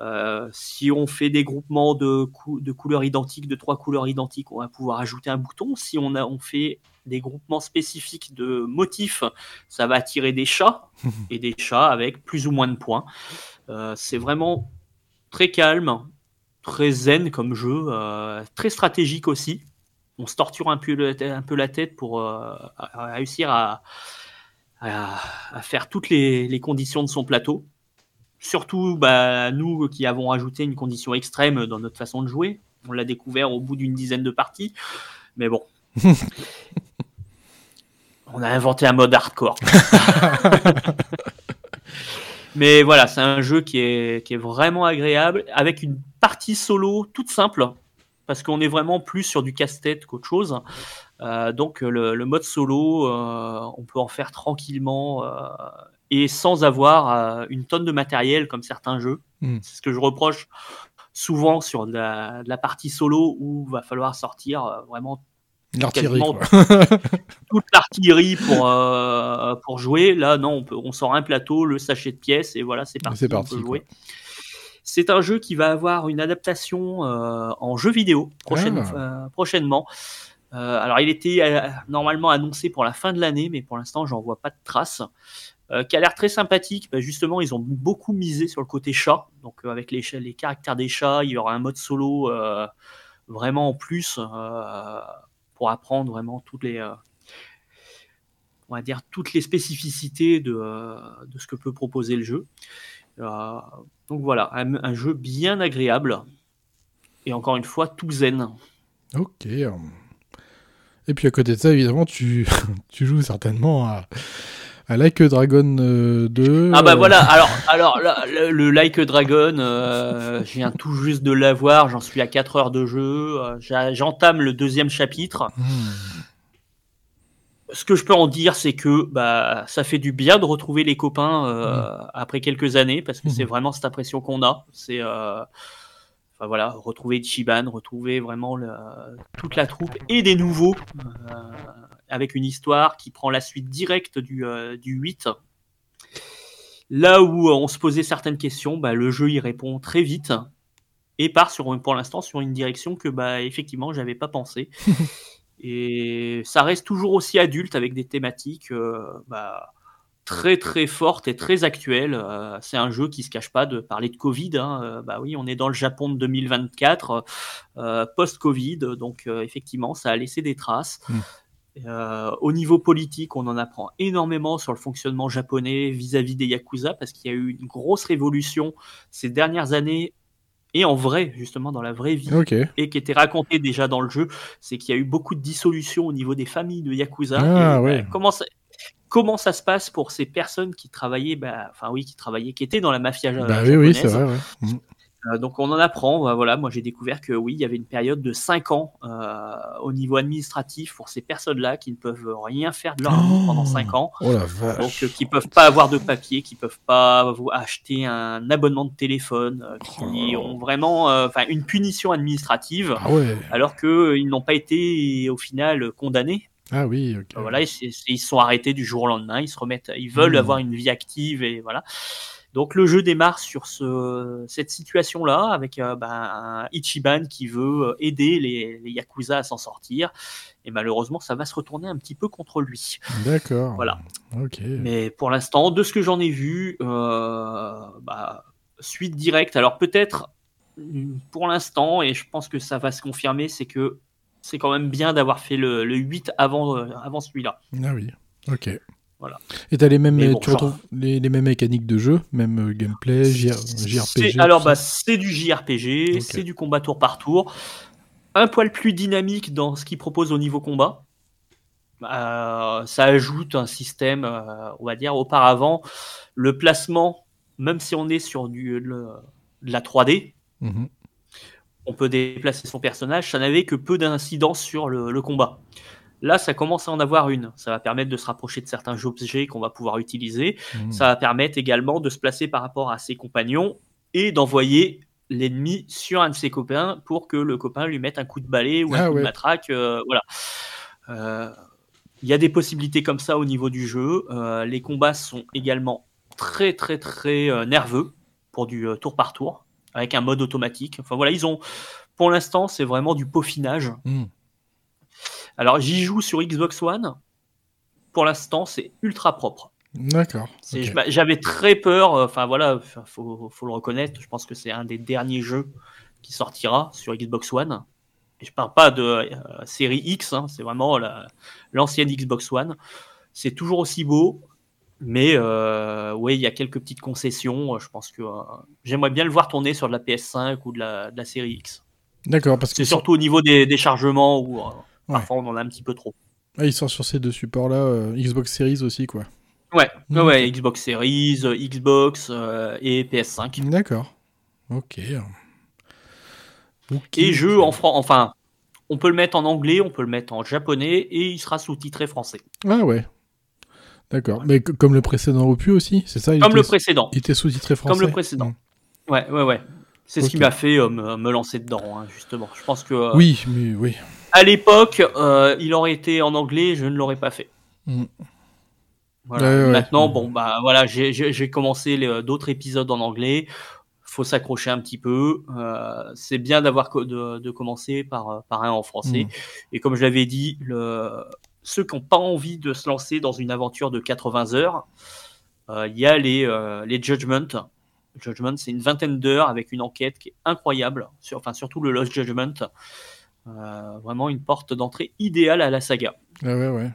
[SPEAKER 5] Euh, si on fait des groupements de, cou- de couleurs identiques, de trois couleurs identiques, on va pouvoir ajouter un bouton. Si on, a, on fait des groupements spécifiques de motifs, ça va attirer des chats et des chats avec plus ou moins de points. Euh, c'est vraiment très calme, très zen comme jeu, euh, très stratégique aussi. On se torture un peu, le- un peu la tête pour réussir à, à- à faire toutes les, les conditions de son plateau. Surtout bah, nous qui avons ajouté une condition extrême dans notre façon de jouer. On l'a découvert au bout d'une dizaine de parties. Mais bon. On a inventé un mode hardcore. Mais voilà, c'est un jeu qui est, qui est vraiment agréable, avec une partie solo toute simple, parce qu'on est vraiment plus sur du casse-tête qu'autre chose. Euh, donc le, le mode solo, euh, on peut en faire tranquillement euh, et sans avoir euh, une tonne de matériel comme certains jeux.
[SPEAKER 2] Mm.
[SPEAKER 5] C'est ce que je reproche souvent sur de la, de la partie solo où va falloir sortir euh, vraiment
[SPEAKER 2] L'artillerie,
[SPEAKER 5] toute l'artillerie pour, euh, pour jouer. Là, non, on, peut, on sort un plateau, le sachet de pièces, et voilà, c'est parti,
[SPEAKER 2] c'est
[SPEAKER 5] on
[SPEAKER 2] parti,
[SPEAKER 5] peut
[SPEAKER 2] quoi.
[SPEAKER 5] jouer. C'est un jeu qui va avoir une adaptation euh, en jeu vidéo prochaine-
[SPEAKER 2] Ah.
[SPEAKER 5] euh, prochainement. Alors, il était normalement annoncé pour la fin de l'année, mais pour l'instant, j'en vois pas de traces. Euh, qui a l'air très sympathique. Justement, ils ont beaucoup misé sur le côté chat. Donc, euh, avec les, les caractères des chats, il y aura un mode solo euh, vraiment en plus pour apprendre vraiment toutes les, on va dire toutes les spécificités de, de ce que peut proposer le jeu. Donc voilà, un, un jeu bien agréable et encore une fois tout zen.
[SPEAKER 2] Ok. Et puis à côté de ça, évidemment, tu, tu joues certainement à Like a Dragon euh, 2.
[SPEAKER 5] Ah bah
[SPEAKER 2] euh,
[SPEAKER 5] voilà, alors, alors là, le, Like a Dragon, euh, je viens tout juste de l'avoir, j'en suis à 4 heures de jeu, euh, j'entame le deuxième chapitre.
[SPEAKER 2] hmm,
[SPEAKER 5] Ce que je peux en dire, c'est que bah, ça fait du bien de retrouver les copains euh, après quelques années, parce que c'est vraiment cette impression qu'on a. C'est enfin, voilà, retrouver Ichiban, retrouver vraiment toute la troupe et des nouveaux, avec une histoire qui prend la suite directe du, euh, du 8. Là où on se posait certaines questions, bah, le jeu y répond très vite et part sur, pour l'instant sur une direction que bah, effectivement j'avais pas pensé. et ça reste toujours aussi adulte avec des thématiques euh, bah, très très fortes et très actuelles. Euh, c'est un jeu qui se cache pas de parler de Covid. hein. Euh, bah oui, on est dans le Japon de 2024, euh, post-Covid, donc euh, effectivement ça a laissé des traces.
[SPEAKER 2] Mm.
[SPEAKER 5] Euh, au niveau politique, on en apprend énormément sur le fonctionnement japonais vis-à-vis des Yakuza, parce qu'il y a eu une grosse révolution ces dernières années, et en vrai, justement, dans la vraie vie, et qui était raconté déjà dans le jeu, c'est qu'il y a eu beaucoup de dissolutions au niveau des familles de Yakuza.
[SPEAKER 2] Ah,
[SPEAKER 5] Et,
[SPEAKER 2] ouais.
[SPEAKER 5] bah, comment, ça, comment ça se passe pour ces personnes qui travaillaient, bah, enfin oui, qui travaillaient, qui étaient dans la mafia
[SPEAKER 2] bah oui, oui,
[SPEAKER 5] japonaise
[SPEAKER 2] c'est vrai. ouais. Hmm.
[SPEAKER 5] euh, donc on en apprend. Voilà, moi j'ai découvert que oui, il y avait une période de 5 ans euh, au niveau administratif pour ces personnes-là qui ne peuvent rien faire de leur vie
[SPEAKER 2] Oh.
[SPEAKER 5] pendant 5 ans.
[SPEAKER 2] Oh la vache.
[SPEAKER 5] Donc, euh, qui peuvent pas avoir de papier, qui peuvent pas vous acheter un abonnement de téléphone, euh, qui
[SPEAKER 2] Oh.
[SPEAKER 5] ont vraiment, enfin, une punition administrative,
[SPEAKER 2] Ah ouais.
[SPEAKER 5] alors que ils n'ont pas été au final condamnés.
[SPEAKER 2] Ah oui,
[SPEAKER 5] Voilà, ils sont arrêtés du jour au lendemain. Ils se remettent, ils veulent
[SPEAKER 2] Mhm.
[SPEAKER 5] avoir une vie active et voilà. Donc le jeu démarre sur ce, cette situation-là avec euh, ben, un Ichiban qui veut euh, aider les, les yakuza à s'en sortir et malheureusement ça va se retourner un petit peu contre lui.
[SPEAKER 2] D'accord.
[SPEAKER 5] Voilà. Mais pour l'instant, de ce que j'en ai vu, euh, bah, suite directe. Alors peut-être mm, pour l'instant, et je pense que ça va se confirmer, c'est que c'est quand même bien d'avoir fait le, le 8 avant, euh, avant celui-là.
[SPEAKER 2] Ah oui. Ok.
[SPEAKER 5] Voilà.
[SPEAKER 2] Et t'as les mêmes,
[SPEAKER 5] Mais bon,
[SPEAKER 2] tu
[SPEAKER 5] genre-
[SPEAKER 2] retrouves les, les mêmes mécaniques de jeu, même euh, gameplay, JR, JRPG.
[SPEAKER 5] Alors, bah, c'est du JRPG, c'est du combat tour par tour. Un poil plus dynamique dans ce qu'il propose au niveau combat. Euh, ça ajoute un système, euh, on va dire, auparavant, le placement, même si on est sur du, le- de la 3D,
[SPEAKER 2] Mhm.
[SPEAKER 5] on peut déplacer son personnage, ça n'avait que peu d'incidence sur le, le combat. Là, ça commence à en avoir une. Ça va permettre de se rapprocher de certains objets qu'on va pouvoir utiliser.
[SPEAKER 2] Mhm.
[SPEAKER 5] Ça va permettre également de se placer par rapport à ses compagnons et d'envoyer l'ennemi sur un de ses copains pour que le copain lui mette un coup de balai ou un
[SPEAKER 2] Ah
[SPEAKER 5] coup
[SPEAKER 2] ouais.
[SPEAKER 5] de matraque. euh, voilà. Euh, Il y a des possibilités comme ça au niveau du jeu. Euh, les combats sont également très très très euh, nerveux pour du euh, tour par tour avec un mode automatique. Enfin voilà, ils ont pour l'instant c'est vraiment du peaufinage.
[SPEAKER 2] Mhm.
[SPEAKER 5] Alors j'y joue sur Xbox One. Pour l'instant, c'est ultra propre.
[SPEAKER 2] D'accord.
[SPEAKER 5] M'a- J'avais très peur, euh, enfin voilà, faut, faut le reconnaître, je pense que c'est un des derniers jeux qui sortira sur Xbox One. Et je parle pas de euh, série X, hein, c'est vraiment la- l'ancienne Xbox One. C'est toujours aussi beau, mais euh, oui, il y a quelques petites concessions. Je pense que j'aimerais bien le voir tourner sur de la PS5 ou de la, de la série X.
[SPEAKER 2] D'accord, parce que
[SPEAKER 5] C'est surtout au niveau des, des chargements où. Parfois on en a un petit peu trop.
[SPEAKER 2] Ah, il sort sur ces deux supports-là, euh, Xbox Series aussi, quoi.
[SPEAKER 5] Ouais,
[SPEAKER 2] Mm,
[SPEAKER 5] ouais. Xbox Series, euh, Xbox euh, et PS5.
[SPEAKER 2] D'accord. Ok.
[SPEAKER 5] Et jeu en fran- enfin, on peut le mettre en anglais, on peut le mettre en japonais et il sera sous-titré français.
[SPEAKER 2] Ah ouais. D'accord. Mais comme le précédent opus aussi, c'est ça? Il
[SPEAKER 5] Comme
[SPEAKER 2] était
[SPEAKER 5] le précédent.
[SPEAKER 2] Il était sous-titré français
[SPEAKER 5] Comme le précédent.
[SPEAKER 2] Hmm.
[SPEAKER 5] Ouais, ouais, ouais. C'est ce qui m'a fait euh, me, me lancer dedans, hein, justement. Je pense que euh,
[SPEAKER 2] Oui, mais oui.
[SPEAKER 5] À l'époque, euh, il aurait été en anglais, je ne l'aurais pas fait.
[SPEAKER 2] Mm.
[SPEAKER 5] Voilà.
[SPEAKER 2] Ouais, ouais.
[SPEAKER 5] Maintenant, bon, bah voilà, j'ai- commencé les- d'autres épisodes en anglais. faut s'accrocher un petit peu. Euh, c'est bien d'avoir de, de, commencer par, par un en français.
[SPEAKER 2] Mm.
[SPEAKER 5] Et comme je l'avais dit, le, ceux qui n'ont pas envie de se lancer dans une aventure de 80 heures, euh, il y a les, euh, les Judgment. Judgment, c'est une vingtaine d'heures avec une enquête qui est incroyable, sur, enfin surtout le Lost Judgment. Euh, vraiment une porte d'entrée idéale à la saga.
[SPEAKER 2] Ah ouais, ouais.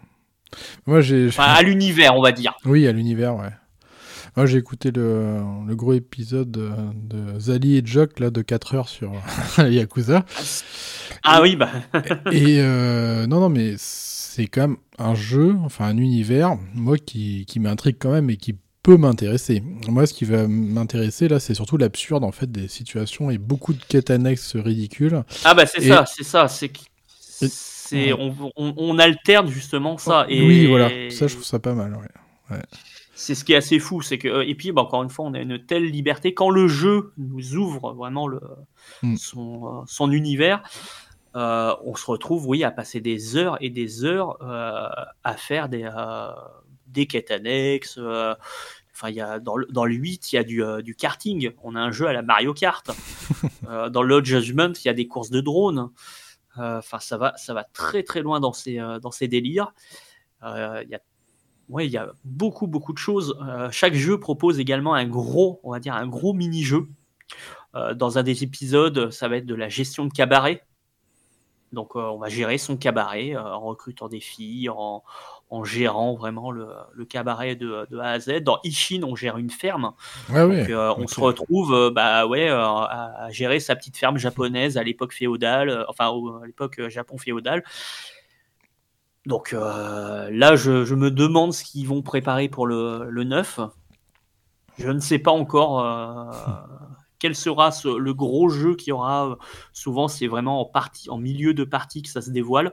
[SPEAKER 2] Moi, j'ai.
[SPEAKER 5] Enfin, à l'univers, on va dire.
[SPEAKER 2] Oui, à l'univers, ouais. Moi, j'ai écouté le, le, gros épisode de, de, Zali et Jock, là, de 4 heures sur Yakuza.
[SPEAKER 5] Ah oui, bah.
[SPEAKER 2] et euh, non, non, mais c'est quand même un jeu, enfin un univers, moi, qui, qui m'intrigue quand même et qui peut m'intéresser. Moi, ce qui va m'intéresser, là, c'est surtout l'absurde, en fait, des situations et beaucoup de quêtes annexes ridicules.
[SPEAKER 5] Ah bah, c'est et... ça, c'est ça, c'est... C'est, on, on, on, alterne justement ça. Et...
[SPEAKER 2] Oui, voilà, ça je trouve ça pas mal. Ouais. Ouais.
[SPEAKER 5] C'est ce qui est assez fou, c'est que et puis bah, encore une fois, on a une telle liberté quand le jeu nous ouvre vraiment le, mm. son, son univers. Euh, on se retrouve, oui, à passer des heures et des heures euh, à faire des, euh, des quêtes annexes. Enfin, il y a, dans, le, dans le 8, il y a du, du, karting. On a un jeu à la Mario Kart. dans le Judgment, il y a des courses de drones. Enfin, ça va, ça va très très loin dans ces, dans ces délires. Il y a ouais, il y a beaucoup, beaucoup de choses. Euh, chaque jeu propose également un gros, on va dire, un gros mini-jeu. Euh, dans un des épisodes, ça va être de la gestion de cabaret. Donc, euh, on va gérer son cabaret en recrutant des filles, en, en gérant vraiment le, le cabaret de, de, A à Z. Dans Ishin, on gère une ferme.
[SPEAKER 2] Ah ouais,
[SPEAKER 5] Donc, on okay. se retrouve bah, ouais, à, à, gérer sa petite ferme japonaise à l'époque féodale, enfin, à l'époque Japon féodal. Donc euh, là, je, je, me demande ce qu'ils vont préparer pour le, le 9. Je ne sais pas encore euh, quel sera ce, le gros jeu qui aura. Souvent, c'est vraiment en, partie, en milieu de partie que ça se dévoile.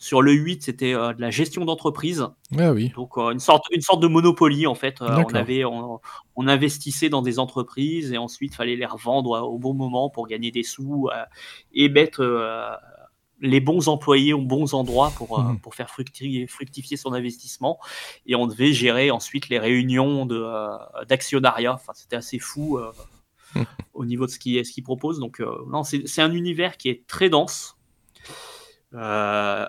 [SPEAKER 5] Sur le 8, c'était euh, de la gestion d'entreprise.
[SPEAKER 2] Ah oui.
[SPEAKER 5] Donc une, sorte, une sorte de monopoly, en fait. on, avait, on, on, investissait dans des entreprises et ensuite, il fallait les revendre au bon moment pour gagner des sous et mettre les bons employés aux bons endroits pour, mmh. pour faire fructifier, fructifier, son investissement. Et on devait gérer ensuite les réunions d'actionnariat. Enfin, c'était assez fou euh, mmh. au niveau de ce qu'il ce propose. Donc, euh, non, c'est un univers qui est très dense. Euh,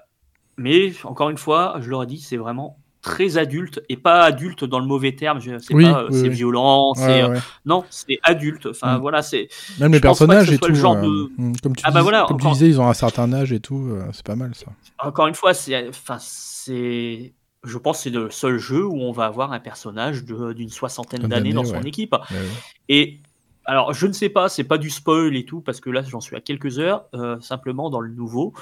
[SPEAKER 5] mais encore une fois, je leur ai dit, c'est vraiment très adulte et pas adulte dans le mauvais terme c'est
[SPEAKER 2] oui,
[SPEAKER 5] pas
[SPEAKER 2] oui,
[SPEAKER 5] c'est
[SPEAKER 2] oui.
[SPEAKER 5] violent c'est
[SPEAKER 2] Ouais, ouais.
[SPEAKER 5] non c'est adulte enfin
[SPEAKER 2] Mm.
[SPEAKER 5] voilà c'est
[SPEAKER 2] Même les personnages et tout.
[SPEAKER 5] le genre
[SPEAKER 2] euh,
[SPEAKER 5] de-
[SPEAKER 2] mm, Comme tu,
[SPEAKER 5] Ah bah
[SPEAKER 2] dis-
[SPEAKER 5] voilà,
[SPEAKER 2] comme tu
[SPEAKER 5] encore-
[SPEAKER 2] disais, ils ont un certain âge et tout. euh, c'est pas mal ça.
[SPEAKER 5] encore une fois, c'est, enfin, c'est, je pense, que c'est le seul jeu où on va avoir un personnage d'une soixantaine d'années dans son équipe.
[SPEAKER 2] Ouais.
[SPEAKER 5] Et alors, je ne sais pas, c'est pas du spoil et tout, parce que là, j'en suis à quelques heures. euh, simplement, dans le nouveau,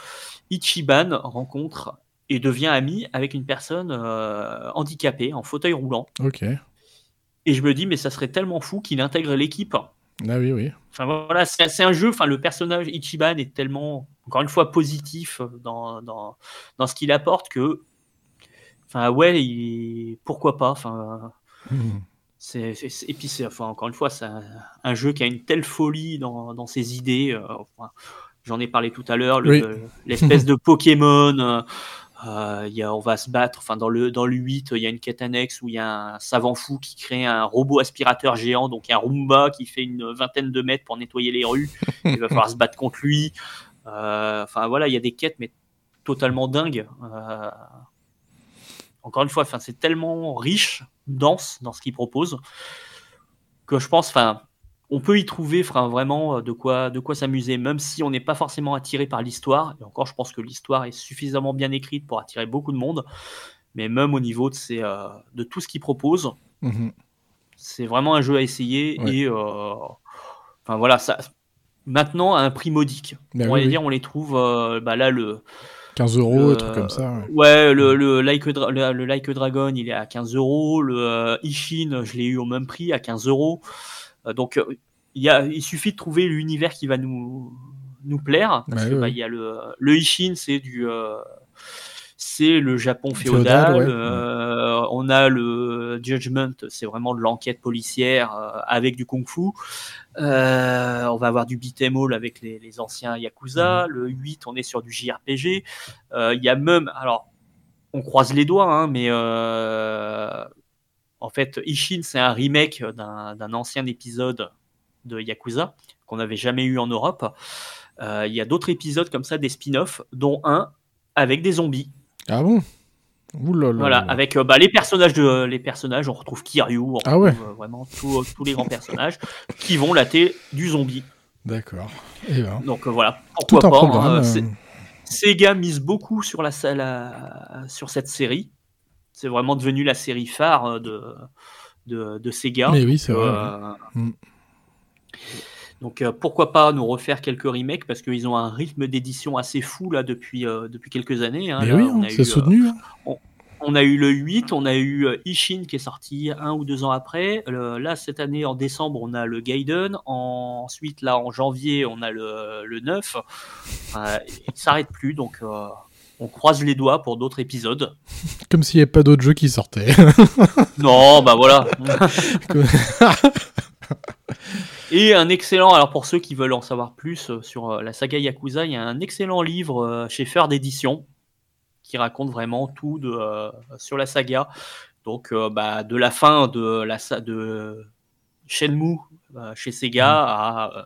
[SPEAKER 5] Ichiban rencontre et devient ami avec une personne euh, handicapée en fauteuil roulant.
[SPEAKER 2] Ok.
[SPEAKER 5] Et je me dis, mais ça serait tellement fou qu'il intègre l'équipe.
[SPEAKER 2] Ah oui, oui.
[SPEAKER 5] Enfin voilà, c'est un jeu. Enfin, le personnage Ichiban est tellement, encore une fois, positif dans, dans, dans ce qu'il apporte que, enfin ouais, il, pourquoi pas. Enfin,
[SPEAKER 2] Mm.
[SPEAKER 5] C'est et puis c'est, enfin encore une fois, c'est un, un jeu qui a une telle folie dans, dans ses idées. euh, enfin, J'en ai parlé tout à l'heure, le-
[SPEAKER 2] Oui.
[SPEAKER 5] le- l'espèce de Pokémon. euh, il y a, on va se battre. Enfin, dans le dans le 8, il y a une quête annexe où il y a un savant fou qui crée un robot aspirateur géant, donc un Roomba qui fait une vingtaine de mètres pour nettoyer les rues. Il va falloir se battre contre lui. Euh, Enfin voilà, il y a des quêtes mais totalement dingues. Euh, encore une fois, enfin c'est tellement riche, dense dans ce qu'il propose que je pense, enfin. On peut y trouver vraiment euh, de quoi, de quoi s'amuser, même si on n'est pas forcément attiré par l'histoire. Et encore, je pense que l'histoire est suffisamment bien écrite pour attirer beaucoup de monde. Mais même au niveau de, ses, euh, de tout ce qu'il propose,
[SPEAKER 2] Mhm.
[SPEAKER 5] c'est vraiment un jeu à essayer.
[SPEAKER 2] Ouais.
[SPEAKER 5] Et euh, enfin voilà, ça, maintenant à un prix modique.
[SPEAKER 2] Bah
[SPEAKER 5] on
[SPEAKER 2] oui,
[SPEAKER 5] va
[SPEAKER 2] oui.
[SPEAKER 5] dire, on les trouve euh, bah là le
[SPEAKER 2] 15 euros, truc comme ça. ouais.
[SPEAKER 5] ouais le, le like le, le Dragon il est à 15 euros. Le euh, Ishin je l'ai eu au même prix à 15 euros. Euh, Donc euh, il y a, il suffit de trouver l'univers qui va nous nous plaire parce que bah, il y a le le Ishin c'est du euh, c'est le Japon
[SPEAKER 2] Féodal,
[SPEAKER 5] féodal.
[SPEAKER 2] ouais.
[SPEAKER 5] euh, on a le Judgment, c'est vraiment de l'enquête policière euh, avec du kung-fu. Euh, on va avoir du beat'em all avec les, les anciens Yakuza.
[SPEAKER 2] Mhm.
[SPEAKER 5] Le 8, on est sur du JRPG. Il y a même, alors, on croise les doigts, hein, mais en fait, Ishin, c'est un remake d'un ancien épisode de Yakuza qu'on n'avait jamais eu en Europe. Il y a d'autres épisodes comme ça, des spin-offs, dont un avec des zombies.
[SPEAKER 2] Ah bon
[SPEAKER 5] Voilà,
[SPEAKER 2] là.
[SPEAKER 5] avec euh, bah, les personnages de les personnages, on retrouve Kiryu, on
[SPEAKER 2] Ah ouais.
[SPEAKER 5] retrouve euh, vraiment tous tous les grands personnages qui vont latter du zombie.
[SPEAKER 2] D'accord. Eh ben,
[SPEAKER 5] Donc euh, voilà,
[SPEAKER 2] tout
[SPEAKER 5] pourquoi
[SPEAKER 2] un
[SPEAKER 5] pas. hein,
[SPEAKER 2] programme.
[SPEAKER 5] euh,
[SPEAKER 2] euh,
[SPEAKER 5] Sega mise beaucoup sur la, la- sur cette série. C'est vraiment devenu la série phare euh, de de, de Sega.
[SPEAKER 2] Mais oui, c'est vrai.
[SPEAKER 5] Euh,
[SPEAKER 2] Mm.
[SPEAKER 5] Donc euh, pourquoi pas nous refaire quelques remakes parce qu'ils ont un rythme d'édition assez fou là depuis euh, depuis quelques années. hein.
[SPEAKER 2] Mais
[SPEAKER 5] Là,
[SPEAKER 2] oui,
[SPEAKER 5] on
[SPEAKER 2] hein,
[SPEAKER 5] a
[SPEAKER 2] c'est
[SPEAKER 5] eu, euh,
[SPEAKER 2] soutenu. hein.
[SPEAKER 5] on a eu le 8, on a eu Ishin qui est sorti un ou deux ans après. Le- là, cette année, en décembre, on a le Gaiden. Ensuite, là, en janvier, on a le, le 9. Euh, il s'arrête plus, donc on croise les doigts pour d'autres épisodes.
[SPEAKER 2] Comme s'il n'y avait pas d'autres jeux qui sortaient.
[SPEAKER 5] Non, bah voilà. Et un excellent, alors pour ceux qui veulent en savoir plus euh, sur euh, la saga Yakuza, il y a un excellent livre euh, chez Fer d'édition qui raconte vraiment tout de, euh, sur la saga. Donc euh, bah, de la fin de la de Shenmue euh, chez Sega à, euh,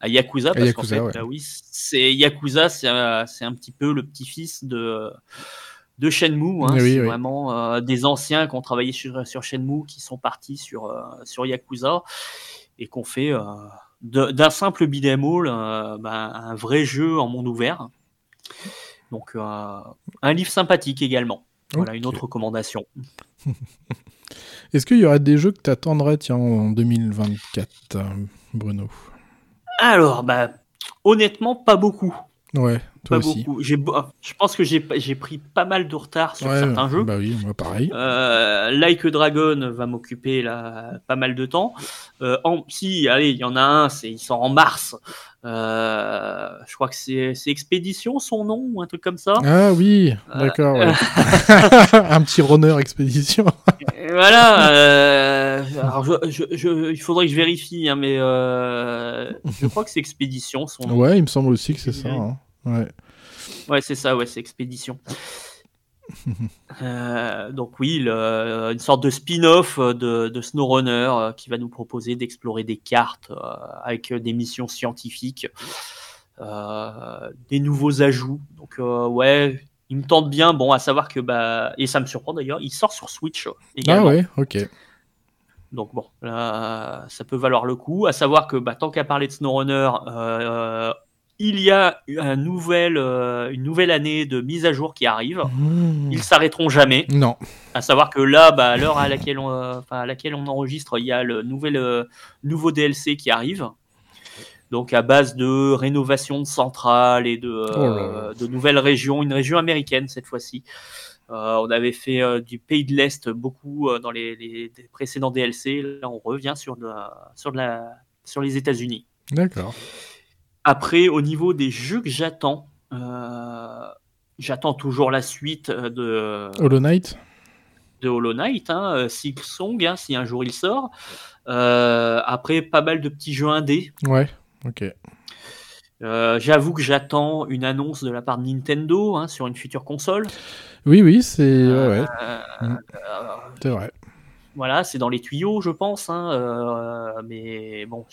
[SPEAKER 5] à Yakuza parce
[SPEAKER 2] Yakuza,
[SPEAKER 5] qu'en fait
[SPEAKER 2] ouais.
[SPEAKER 5] bah oui c'est Yakuza c'est un, c'est un petit peu le petit-fils de de Shenmue hein.
[SPEAKER 2] Oui,
[SPEAKER 5] c'est
[SPEAKER 2] oui.
[SPEAKER 5] vraiment euh, des anciens qui ont travaillé sur, sur Shenmue qui sont partis sur euh, sur Yakuza et qu'on fait euh, d'un simple beat'em all euh, bah, un vrai jeu en monde ouvert. Donc euh, un livre sympathique également. Voilà une autre recommandation.
[SPEAKER 2] Est-ce qu'il y aurait des jeux que t'attendrais, tiens, en 2024, euh, Bruno?
[SPEAKER 5] Alors bah honnêtement pas beaucoup.
[SPEAKER 2] Ouais, toi
[SPEAKER 5] pas
[SPEAKER 2] aussi.
[SPEAKER 5] beaucoup j'ai bo- je pense que j'ai j'ai pris pas mal de retard sur
[SPEAKER 2] Ouais,
[SPEAKER 5] certains jeux
[SPEAKER 2] Bah oui, moi pareil.
[SPEAKER 5] Euh, like a Dragon va m'occuper là pas mal de temps. Euh, en, si, allez, il y en a un, c'est il sort en mars. Euh, je crois que c'est c'est Expédition son nom ou un truc comme ça.
[SPEAKER 2] Ah oui, d'accord. ouais. un petit runner expédition.
[SPEAKER 5] Voilà. alors je, je, je- il faudrait que je vérifie, hein, mais je crois que c'est Expédition son nom.
[SPEAKER 2] Ouais, il me semble aussi que c'est ça. hein. Ouais.
[SPEAKER 5] Ouais, c'est ça, ouais, c'est Expédition. Euh, donc oui, le- une sorte de spin-off de, de SnowRunner euh, qui va nous proposer d'explorer des cartes euh, avec des missions scientifiques, euh, des nouveaux ajouts. Donc euh, ouais, il me tente bien. Bon, à savoir que bah et ça me surprend d'ailleurs, il sort sur Switch
[SPEAKER 2] Ah
[SPEAKER 5] également.
[SPEAKER 2] ouais, ok.
[SPEAKER 5] Donc bon, là, ça peut valoir le coup. À savoir que bah, tant qu'à parler de SnowRunner, euh, il y a un nouvel, euh, une nouvelle année de mise à jour qui arrive.
[SPEAKER 2] Mmh.
[SPEAKER 5] Ils s'arrêteront jamais.
[SPEAKER 2] Non.
[SPEAKER 5] À savoir que là, bah, à l'heure à laquelle on, euh, enfin, à laquelle on enregistre, il y a le nouvel, euh, nouveau DLC qui arrive. Donc à base de rénovation de centrales et de, euh,
[SPEAKER 2] Oh
[SPEAKER 5] de nouvelles régions, une région américaine cette fois-ci. On avait fait du pays de l'Est beaucoup dans les, les- les précédents DLC. Là, on revient sur, de la- sur, de la, sur les États-Unis.
[SPEAKER 2] D'accord.
[SPEAKER 5] Après, au niveau des jeux que j'attends, euh, j'attends toujours la suite euh, de,
[SPEAKER 2] Hollow Knight
[SPEAKER 5] de Hollow Knight, hein, euh, Silksong, hein, si un jour il sort. Euh, après, pas mal de petits jeux indés.
[SPEAKER 2] Ouais, ok.
[SPEAKER 5] Euh, J'avoue que j'attends une annonce de la part de Nintendo hein, sur une future console.
[SPEAKER 2] Oui, oui, c'est ouais, ouais, Mm. c'est vrai.
[SPEAKER 5] voilà, c'est dans les tuyaux, je pense. hein, mais bon,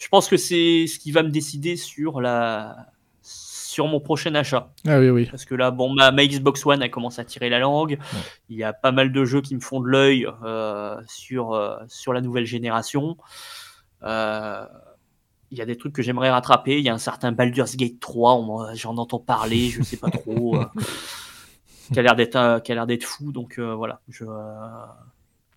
[SPEAKER 5] je, pense que c'est ce qui va me décider sur la sur mon prochain achat.
[SPEAKER 2] Ah oui, oui.
[SPEAKER 5] Parce que là, bon, ma, ma Xbox One a commencé à tirer la langue. Il y a pas mal de jeux qui me font de l'œil euh, sur, euh, sur la nouvelle génération. Euh, il y a des trucs que j'aimerais rattraper. Il y a un certain Baldur's Gate 3, on m'en- j'en entends parler, je sais pas trop. qui a l'air d'être qui a l'air d'être fou. Donc voilà. Je,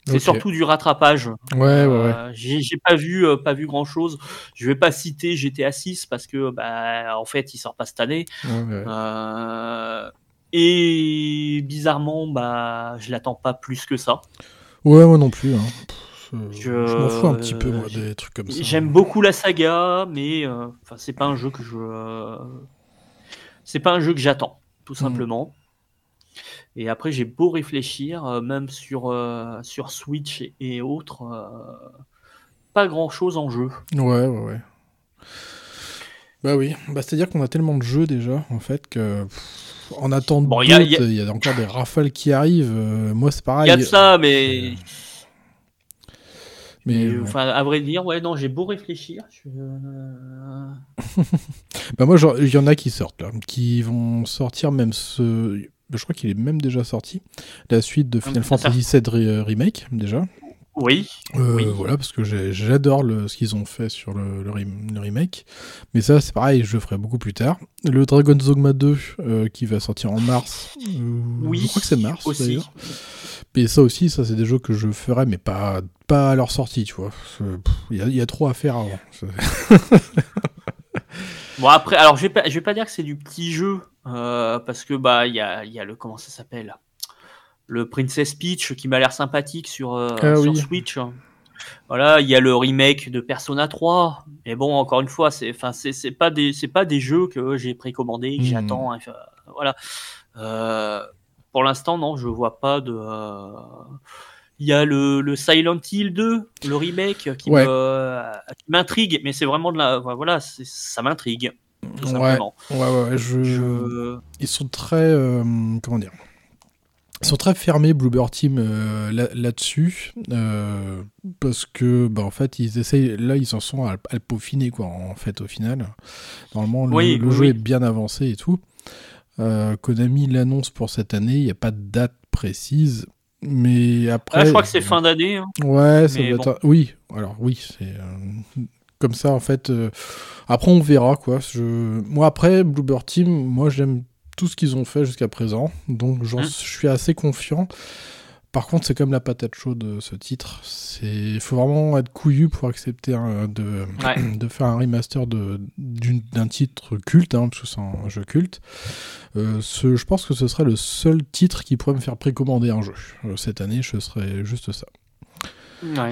[SPEAKER 5] c'est surtout du rattrapage.
[SPEAKER 2] Ouais, ouais.
[SPEAKER 5] Euh, j'ai j'ai pas vu euh, pas vu grand chose. Je vais pas citer GTA 6 parce que bah en fait il sort pas cette année.
[SPEAKER 2] ouais, ouais.
[SPEAKER 5] Euh, et bizarrement, bah, je l'attends pas plus que ça.
[SPEAKER 2] Ouais, moi non plus. hein.
[SPEAKER 5] Je-
[SPEAKER 2] je m'en fous un petit peu, moi, des trucs comme ça.
[SPEAKER 5] J'aime beaucoup la saga, mais enfin, c'est pas un jeu que je, c'est pas un jeu que j'attends, tout simplement. Et après, j'ai beau réfléchir, euh, même sur euh, sur Switch et, autres, euh, pas grand chose en jeu.
[SPEAKER 2] Ouais, ouais, ouais. Bah oui, bah, c'est-à-dire qu'on a tellement de jeux déjà, en fait, que pff, en attendant
[SPEAKER 5] Bon, il y a- il y
[SPEAKER 2] il encore des rafales qui arrivent. euh, moi, c'est
[SPEAKER 5] Il
[SPEAKER 2] pareil.
[SPEAKER 5] y a de ça, mais
[SPEAKER 2] Mais.
[SPEAKER 5] Enfin, à vrai dire, ouais, non, j'ai beau réfléchir. je-
[SPEAKER 2] Bah moi, il y en a qui sortent là, qui vont sortir même ce. Bah, Je crois qu'il est même déjà sorti. La suite de Final
[SPEAKER 5] Ah,
[SPEAKER 2] Fantasy VII Re- Remake déjà.
[SPEAKER 5] Oui.
[SPEAKER 2] Euh,
[SPEAKER 5] Oui.
[SPEAKER 2] Voilà, parce que j'adore ce qu'ils ont fait sur le, le rem- le remake. Mais ça, c'est pareil, je le ferai beaucoup plus tard. Le Dragon's Dogma 2, euh, qui va sortir en mars. euh,
[SPEAKER 5] Oui.
[SPEAKER 2] Je crois que c'est mars d'ailleurs. Et ça aussi, ça c'est des jeux que je ferai, mais pas, pas à leur sortie, tu vois. Il y, y a trop à faire avant.
[SPEAKER 5] Bon après, alors je vais pas, je vais pas dire que c'est du petit jeu euh, parce que bah il y a, il y a le comment ça s'appelle, le Princess Peach qui m'a l'air sympathique sur euh,
[SPEAKER 2] Ah
[SPEAKER 5] sur
[SPEAKER 2] oui.
[SPEAKER 5] Switch. Voilà, il y a le remake de Persona 3. Mais bon, encore une fois, c'est, enfin, c'est, c'est pas des, c'est pas des jeux que j'ai précommandés, que
[SPEAKER 2] Mhm.
[SPEAKER 5] j'attends. hein, voilà. Euh, pour l'instant, non, je vois pas de. Il y a le, le Silent Hill 2, le remake, qui,
[SPEAKER 2] Ouais.
[SPEAKER 5] m'intrigue, mais c'est vraiment de la. Voilà, ça m'intrigue. Tout
[SPEAKER 2] Ouais.
[SPEAKER 5] simplement.
[SPEAKER 2] Ouais, ouais, ouais, je...
[SPEAKER 5] Je-
[SPEAKER 2] Ils sont très. euh, comment dire Ils sont très fermés, Bloober Team, euh, là- là-dessus. euh, parce que, bah, en fait, ils essayent. Là, ils en sont à, à le peaufiner, quoi, en fait, au final. Normalement, le,
[SPEAKER 5] Oui,
[SPEAKER 2] le
[SPEAKER 5] oui,
[SPEAKER 2] jeu
[SPEAKER 5] oui.
[SPEAKER 2] est bien avancé et tout. Konami l'annonce pour cette année, il n'y a pas de date précise. Mais après.
[SPEAKER 5] Ah, je crois que c'est fin d'année. hein.
[SPEAKER 2] Ouais, ça doit
[SPEAKER 5] bon.
[SPEAKER 2] être- Oui, alors oui, c'est euh, comme ça en fait. euh, Après, on verra quoi. Je... Moi, après, Bloober Team, moi j'aime tout ce qu'ils ont fait jusqu'à présent, donc j'en-
[SPEAKER 5] Hein.
[SPEAKER 2] je suis assez confiant. Par contre, c'est comme la patate chaude euh, ce titre. Il faut vraiment être couillu pour accepter de
[SPEAKER 5] Ouais.
[SPEAKER 2] de faire un remaster d'un titre culte, hein, parce que c'est un jeu culte. Euh, ce, je pense que ce serait le seul titre qui pourrait me faire précommander un jeu. Euh, cette année, je serais juste ça.
[SPEAKER 5] Ouais,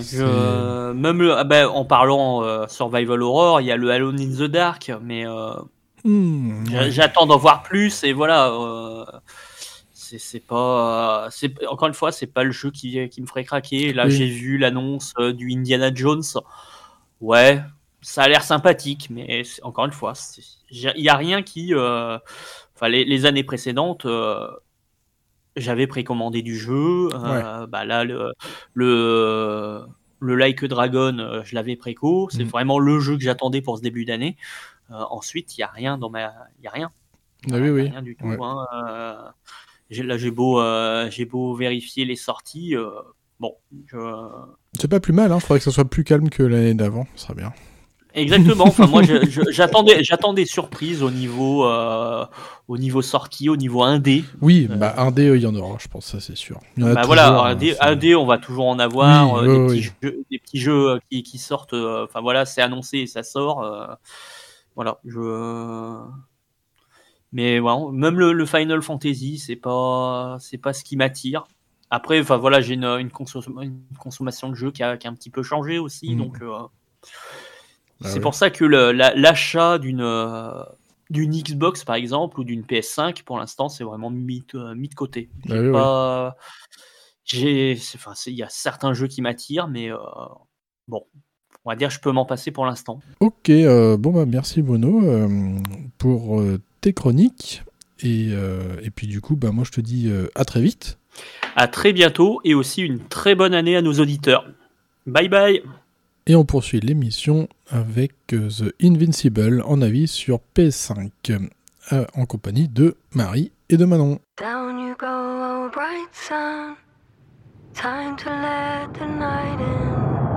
[SPEAKER 5] Même le, ah ben, en parlant euh, Survival Horror, il y a le Alone in the Dark, mais
[SPEAKER 2] Hmm, ouais.
[SPEAKER 5] j'attends d'en voir plus et voilà. C'est pas, c'est encore une fois, c'est pas le jeu qui, qui me ferait craquer. Là,
[SPEAKER 2] Oui.
[SPEAKER 5] j'ai vu l'annonce euh, du Indiana Jones. Ouais, ça a l'air sympathique, mais encore une fois, il y a rien qui, euh, enfin, les, les années précédentes. euh, j'avais précommandé du jeu. euh, bah là, le, le, le Like Dragon, je l'avais préco. C'est
[SPEAKER 2] Mhm.
[SPEAKER 5] vraiment le jeu que j'attendais pour ce début d'année. Ensuite, il y a rien dans ma, il y a rien.
[SPEAKER 2] Ah oui, oui.
[SPEAKER 5] Rien du tout.
[SPEAKER 2] Ouais.
[SPEAKER 5] hein, là, j'ai beau, euh, j'ai beau vérifier les sorties. euh, bon, je...
[SPEAKER 2] C'est pas plus mal, hein. Faudrait que ça soit plus calme que l'année d'avant. Ce serait bien.
[SPEAKER 5] exactement. Enfin, moi, j'attendais, j'attendais surprise au niveau, euh, au niveau sortie, au niveau indé.
[SPEAKER 2] Oui, bah un dé, euh, il y en aura, je pense, ça c'est sûr. Il y en a
[SPEAKER 5] Bah
[SPEAKER 2] toujours,
[SPEAKER 5] voilà,
[SPEAKER 2] hein,
[SPEAKER 5] un dé, on va toujours en avoir.
[SPEAKER 2] Oui,
[SPEAKER 5] euh,
[SPEAKER 2] oui,
[SPEAKER 5] des,
[SPEAKER 2] oui.
[SPEAKER 5] petits jeux, des petits jeux qui, qui sortent. Enfin voilà, c'est annoncé et ça sort. voilà, je. Mais ouais, même le, le Final Fantasy, c'est pas, c'est pas ce qui m'attire. Après, enfin voilà, j'ai une, une, consom- une consommation de jeux qui a, qui a un petit peu changé aussi,
[SPEAKER 2] Mhm.
[SPEAKER 5] donc. euh,
[SPEAKER 2] Bah
[SPEAKER 5] c'est pour ça que la- l'achat d'une euh, d'une Xbox par exemple ou d'une PS5 pour l'instant c'est vraiment mis, euh, mis de côté.
[SPEAKER 2] Bah
[SPEAKER 5] J'ai
[SPEAKER 2] oui, oui.
[SPEAKER 5] pas- enfin il y a certains jeux qui m'attirent mais euh, bon on va dire je peux m'en passer pour l'instant.
[SPEAKER 2] Ok, euh, bon bah merci Bruno euh, pour euh, tes chroniques. Et, euh, et puis du coup, bah moi je te dis euh, à très vite.
[SPEAKER 5] À très bientôt et aussi une très bonne année à nos auditeurs. Bye bye.
[SPEAKER 2] Et on poursuit l'émission avec euh, The Invincible en avis sur PS5 euh, en compagnie de Marie et de Manon.
[SPEAKER 6] Down you go, oh bright sun. Time to let the night in.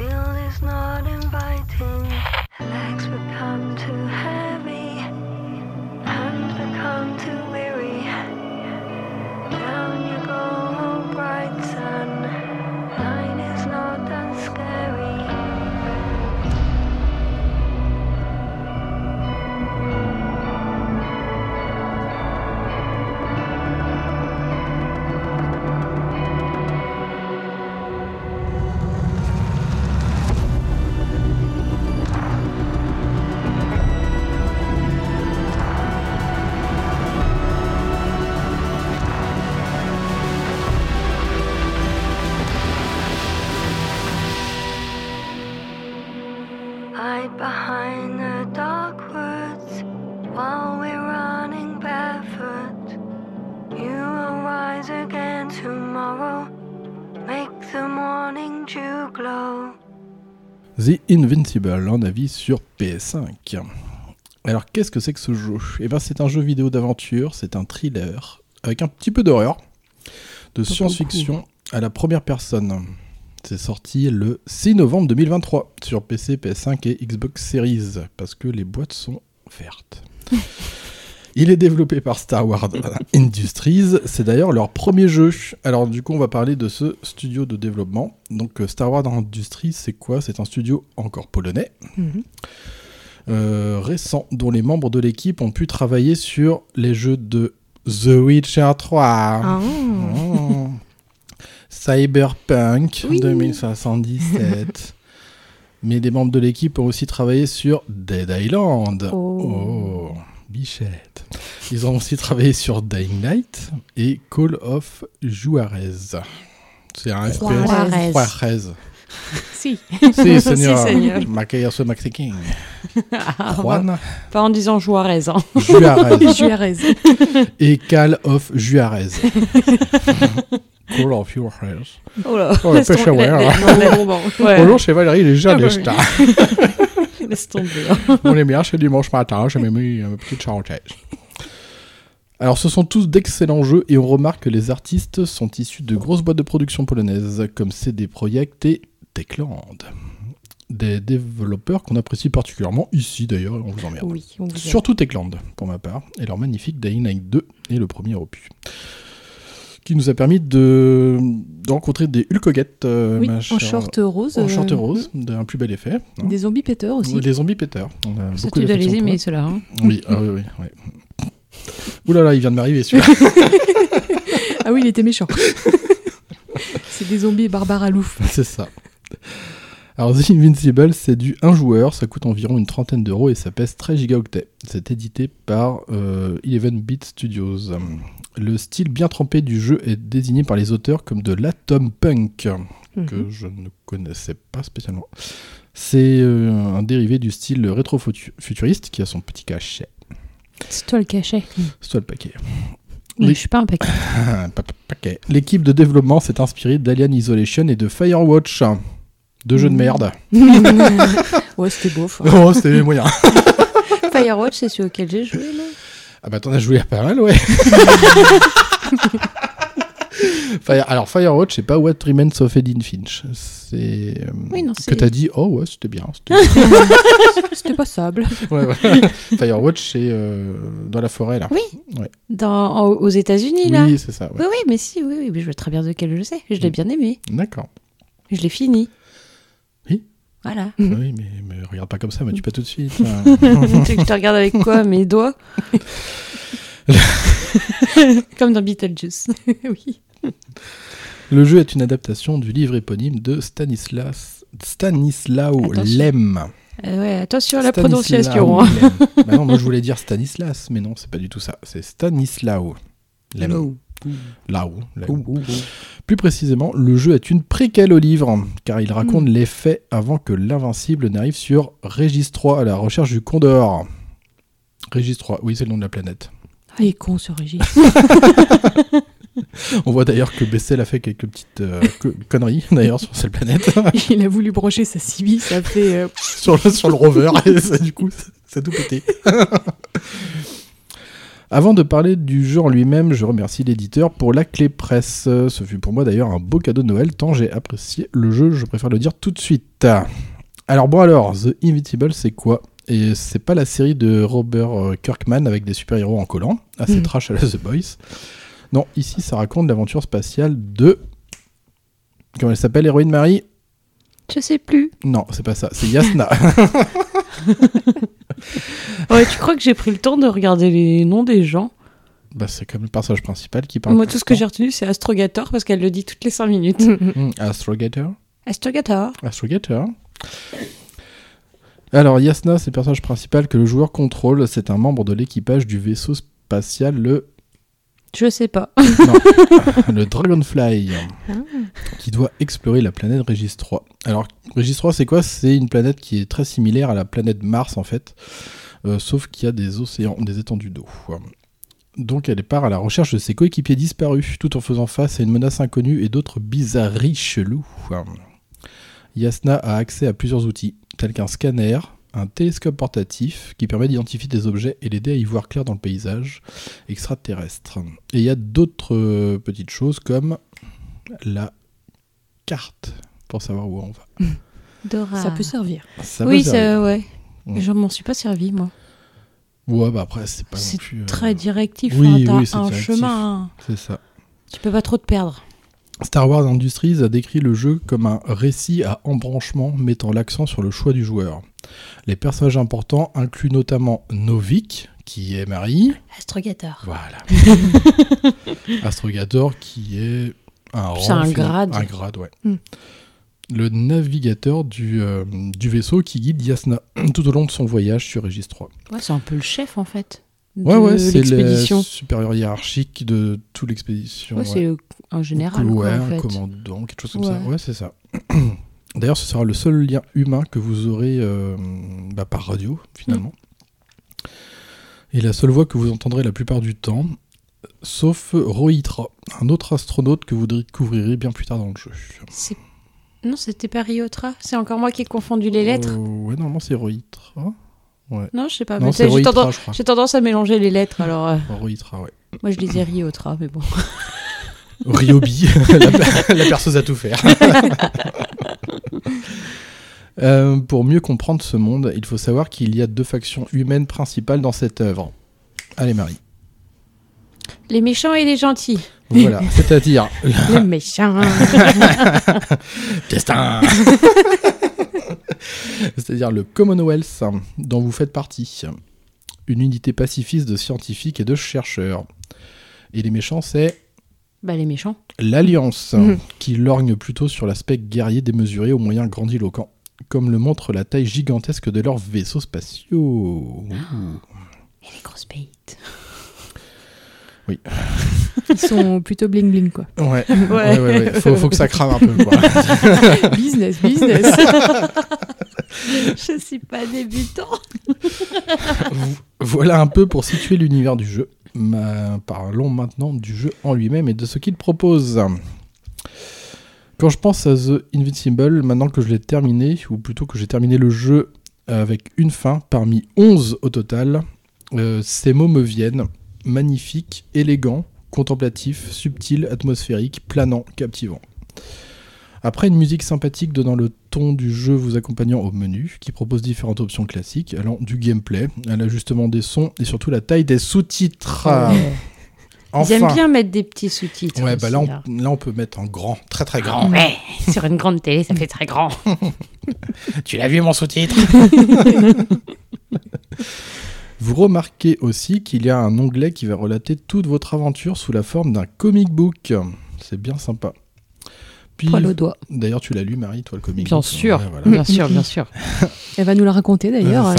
[SPEAKER 6] Field is not inviting. Legs become too heavy, hands become too weary. Down you go,
[SPEAKER 2] The Invincible en avis sur PS5. Alors qu'est-ce que c'est que ce jeu? Eh ben c'est un jeu vidéo d'aventure, c'est un thriller avec un petit peu d'horreur, de science-fiction à la première personne. C'est sorti le 6 novembre 2023 sur PC, PS5 et Xbox Series parce que les boîtes sont vertes. Il est développé par Star Wars Industries, c'est d'ailleurs leur premier jeu. Alors du coup on va parler de ce studio de développement. Donc euh, Star Wars Industries c'est quoi? C'est un studio encore polonais,
[SPEAKER 4] Mhm.
[SPEAKER 2] euh, récent, dont les membres de l'équipe ont pu travailler sur les jeux de The Witcher 3.
[SPEAKER 4] Ah.
[SPEAKER 2] Oh. Cyberpunk
[SPEAKER 4] Oui.
[SPEAKER 2] 2077. Mais des membres de l'équipe ont aussi travaillé sur Dead Island.
[SPEAKER 4] Oh.
[SPEAKER 2] Bichette. Ils ont aussi travaillé sur Dying Light et Call of Juarez. C'est un FPS.
[SPEAKER 3] Juarez.
[SPEAKER 2] Juarez.
[SPEAKER 4] Si.
[SPEAKER 2] Si, seigneur. mexicain.
[SPEAKER 3] Ah,
[SPEAKER 2] Juan
[SPEAKER 3] Pas en disant Juarez. Hein.
[SPEAKER 2] Juarez.
[SPEAKER 4] Juarez.
[SPEAKER 2] et Call of Juarez. Call of Juarez.
[SPEAKER 3] Oh là.
[SPEAKER 2] Oh.
[SPEAKER 3] Ouais,
[SPEAKER 2] Bonjour, chez Valérie, les
[SPEAKER 3] Ah bah oui.
[SPEAKER 2] stars.
[SPEAKER 3] Laisse tomber. hein.
[SPEAKER 2] On est bien, c'est dimanche matin, j'ai même mis une petite charentaise. Alors, ce sont tous d'excellents jeux et on remarque que les artistes sont issus de grosses boîtes de production polonaises comme CD Projekt et Techland. Des développeurs qu'on apprécie particulièrement ici d'ailleurs, on vous emmerde.
[SPEAKER 4] Oui, on vous.
[SPEAKER 2] Surtout Techland, pour ma part, et leur magnifique Dying Light 2 et le premier opus. Qui nous a permis de, de rencontrer des Hulkoguettes, euh,
[SPEAKER 4] Oui, en short rose.
[SPEAKER 2] en
[SPEAKER 4] euh,
[SPEAKER 2] short rose, d'un plus bel effet. hein.
[SPEAKER 4] Des zombies péteurs aussi.
[SPEAKER 2] Les zombies péteurs. On a
[SPEAKER 3] Ça, tu dois les aimer,
[SPEAKER 2] eux.
[SPEAKER 3] ceux-là. hein.
[SPEAKER 2] Oui, ah oui, oui. ouais. Ouh là là, il vient de m'arriver celui-là.
[SPEAKER 4] Ah oui, il était méchant. C'est des zombies barbares à louf.
[SPEAKER 2] c'est ça. Alors The Invincible, c'est du 1 joueur, ça coûte environ une trentaine d'euros et ça pèse 13 gigaoctets. C'est édité par euh, 11-bit Studios. Le style bien trempé du jeu est désigné par les auteurs comme de l'atom punk, que
[SPEAKER 4] Mhm.
[SPEAKER 2] je ne connaissais pas spécialement. C'est euh, un dérivé du style rétro-futuriste qui a son petit cachet.
[SPEAKER 3] C'est toi le cachet.
[SPEAKER 2] C'est toi le paquet.
[SPEAKER 3] Mais
[SPEAKER 2] Les-
[SPEAKER 3] je suis pas un paquet.
[SPEAKER 2] Pa- pa- paquet. L'équipe de développement s'est inspirée d'Alien Isolation et de Firewatch. Deux jeux de
[SPEAKER 4] Mhm.
[SPEAKER 2] merde.
[SPEAKER 4] Ouais, c'était beauf.
[SPEAKER 2] Oh, c'était les moyens.
[SPEAKER 3] Firewatch, c'est celui auquel j'ai joué, là
[SPEAKER 2] Ah bah t'en as joué à pas mal, ouais. Fire- Alors Firewatch, c'est pas What Remains of Edith Finch. C'est euh,
[SPEAKER 3] Oui, non,
[SPEAKER 2] que t'as dit. Oh ouais, c'était bien. c'était
[SPEAKER 4] passable.
[SPEAKER 2] Ouais, ouais. Firewatch, c'est euh, dans la forêt là.
[SPEAKER 3] Oui. Dans, en- aux États-Unis, là
[SPEAKER 2] Oui, c'est ça. ouais.
[SPEAKER 3] Oui, oui, mais si, oui, oui, mais je vois très bien de quel je sais. Je l'ai bien aimé.
[SPEAKER 2] D'accord.
[SPEAKER 3] Je l'ai fini. Voilà.
[SPEAKER 2] Oui, mais, mais regarde pas comme ça, mais tu pas tout de suite.
[SPEAKER 3] tu veux que je te regarde avec quoi Mes doigts Comme dans Beetlejuice.
[SPEAKER 4] oui.
[SPEAKER 2] Le jeu est une adaptation du livre éponyme de Stanislas Stanislao
[SPEAKER 3] Attention.
[SPEAKER 2] Lem.
[SPEAKER 3] Euh, ouais, attention à la
[SPEAKER 2] Stanislao
[SPEAKER 3] prononciation. hein.
[SPEAKER 2] Lem. Bah non, moi je voulais dire Stanislas, mais non, c'est pas du tout ça. C'est Stanislao Lem. Lem. Plus précisément, le jeu est une préquelle au livre, car il raconte les faits avant que l'Invincible n'arrive sur Régis 3 à la recherche du Condor. Régis 3, oui, c'est le nom de la planète.
[SPEAKER 4] Ah, il est con ce Régis.
[SPEAKER 2] On voit d'ailleurs que Bessel a fait quelques petites euh, co- conneries, d'ailleurs, sur cette planète.
[SPEAKER 4] il a voulu brancher sa CB, ça a fait. euh,
[SPEAKER 2] sur, le, sur le rover et ça, du coup ça, ça a tout pété. Avant de parler du jeu en lui-même, je remercie l'éditeur pour la clé presse. Ce fut pour moi d'ailleurs un beau cadeau de Noël tant j'ai apprécié le jeu, je préfère le dire tout de suite. Alors bon alors, The Invincible c'est quoi? Et c'est pas la série de Robert euh, Kirkman avec des super-héros en collant, assez
[SPEAKER 4] Mhm.
[SPEAKER 2] trash à la The Boys. Non, ici ça raconte l'aventure spatiale de... Comment elle s'appelle, Héroïne Marie?
[SPEAKER 3] Je sais plus.
[SPEAKER 2] Non, c'est pas ça, c'est Yasna.
[SPEAKER 3] Ouais, tu crois que j'ai pris le temps de regarder les noms des gens
[SPEAKER 2] Bah, c'est comme le personnage principal qui parle.
[SPEAKER 3] Moi, tout ce que j'ai retenu, c'est Astrogator parce qu'elle le dit toutes les 5 minutes.
[SPEAKER 2] Hmm, Astrogator.
[SPEAKER 3] Astrogator.
[SPEAKER 2] Astrogator. Alors, Yasna, c'est le personnage principal que le joueur contrôle. C'est un membre de l'équipage du vaisseau spatial, le,
[SPEAKER 3] Je sais pas.
[SPEAKER 2] le Dragonfly, qui doit explorer la planète Régis 3. Alors, Régis 3, c'est quoi? C'est une planète qui est très similaire à la planète Mars, en fait, euh, sauf qu'il y a des océans, des étendues d'eau. Donc, elle part à la recherche de ses coéquipiers disparus, tout en faisant face à une menace inconnue et d'autres bizarreries cheloues. Yasna a accès à plusieurs outils, tels qu'un scanner, un télescope portatif qui permet d'identifier des objets et l'aider à y voir clair dans le paysage extraterrestre. Et il y a d'autres euh, petites choses comme la carte pour savoir où on va.
[SPEAKER 3] Dora.
[SPEAKER 4] Ça peut servir.
[SPEAKER 2] Ça peut
[SPEAKER 3] oui,
[SPEAKER 2] servir.
[SPEAKER 3] ça, ouais.
[SPEAKER 2] Mm.
[SPEAKER 3] Je m'en suis pas servi, moi.
[SPEAKER 2] Ouais, bah après, c'est pas non
[SPEAKER 3] C'est
[SPEAKER 2] plus. euh,
[SPEAKER 3] très directif.
[SPEAKER 2] oui,
[SPEAKER 3] hein,
[SPEAKER 2] oui, c'est
[SPEAKER 3] un
[SPEAKER 2] directif.
[SPEAKER 3] chemin.
[SPEAKER 2] C'est ça.
[SPEAKER 3] Tu peux pas trop te perdre.
[SPEAKER 2] Star Wars Industries a décrit le jeu comme un récit à embranchement mettant l'accent sur le choix du joueur. Les personnages importants incluent notamment Novik, qui est Marie,
[SPEAKER 3] Astrogator.
[SPEAKER 2] voilà. Astrogator, qui est un
[SPEAKER 3] C'est un grade.
[SPEAKER 2] Un grade, ouais.
[SPEAKER 4] Hmm.
[SPEAKER 2] Le navigateur du, euh, du vaisseau qui guide Yasna tout au long de son voyage sur Régis 3.
[SPEAKER 3] Ouais, c'est un peu le chef, en fait. De
[SPEAKER 2] Ouais, ouais, c'est le supérieur hiérarchique de toute l'expédition.
[SPEAKER 3] Ouais,
[SPEAKER 2] ouais.
[SPEAKER 3] c'est le- un général,
[SPEAKER 2] ouais,
[SPEAKER 3] quoi, en
[SPEAKER 2] un
[SPEAKER 3] fait.
[SPEAKER 2] commandant, quelque chose comme ça.
[SPEAKER 3] Ouais.
[SPEAKER 2] Ouais, c'est ça. D'ailleurs, ce sera le seul lien humain que vous aurez euh, bah, par radio, finalement. Et la seule voix que vous entendrez la plupart du temps, sauf Rohitra, un autre astronaute que vous découvrirez bien plus tard dans le jeu.
[SPEAKER 3] Non, c'était pas Riotra. C'est encore moi qui ai confondu les lettres.
[SPEAKER 2] Euh, ouais, normalement, c'est Rohitra.
[SPEAKER 3] Non, je sais pas. tendance... j'ai tendance à mélanger les lettres, alors euh,
[SPEAKER 2] Rohitra, ouais.
[SPEAKER 3] moi je disais Riotra, mais bon.
[SPEAKER 2] Ryobi, la, la perceuse à tout faire. Euh, pour mieux comprendre ce monde, il faut savoir qu'il y a deux factions humaines principales dans cette œuvre. Allez Marie.
[SPEAKER 3] Les méchants et les gentils.
[SPEAKER 2] Voilà, c'est-à-dire
[SPEAKER 3] les méchants.
[SPEAKER 2] destin. c'est-à-dire le Commonwealth dont vous faites partie, une unité pacifiste de scientifiques et de chercheurs. Et les méchants, c'est
[SPEAKER 3] bah, les méchants.
[SPEAKER 2] l'Alliance,
[SPEAKER 4] Mhm.
[SPEAKER 2] qui lorgne plutôt sur l'aspect guerrier démesuré aux moyens grandiloquents, comme le montre la taille gigantesque de leurs vaisseaux spatiaux. Ouh.
[SPEAKER 3] Et les grosses bêtes.
[SPEAKER 4] Ils sont plutôt bling bling, quoi.
[SPEAKER 2] Ouais, ouais, ouais, ouais. Faut, faut que ça crame un peu. Quoi.
[SPEAKER 4] business, business.
[SPEAKER 3] Je suis pas débutant.
[SPEAKER 2] voilà un peu pour situer l'univers du jeu. Parlons maintenant du jeu en lui-même et de ce qu'il propose. Quand je pense à The Invincible, maintenant que je l'ai terminé, ou plutôt que j'ai terminé le jeu avec une fin parmi 11 au total, euh, ces mots me viennent. Magnifique, élégant, contemplatif, subtil, atmosphérique, planant, captivant. Après une musique sympathique donnant le ton du jeu vous accompagnant au menu, qui propose différentes options classiques, allant du gameplay à l'ajustement des sons et surtout la taille des sous-titres.
[SPEAKER 3] Ils aiment bien mettre des petits sous-titres.
[SPEAKER 2] Ouais, bah là on, là on peut mettre en grand, très très grand.
[SPEAKER 3] Ouais, sur une grande télé, ça fait très grand.
[SPEAKER 2] Tu l'as vu mon sous-titre? Vous remarquez aussi qu'il y a un onglet qui va relater toute votre aventure sous la forme d'un comic book. C'est bien sympa. Puis,
[SPEAKER 3] Poil au doigt.
[SPEAKER 2] D'ailleurs, tu l'as lu, Marie, toi, le comic
[SPEAKER 3] Bien
[SPEAKER 2] book
[SPEAKER 3] sûr.
[SPEAKER 2] Ouais, voilà.
[SPEAKER 3] Bien sûr, bien sûr.
[SPEAKER 4] Elle va nous la raconter d'ailleurs.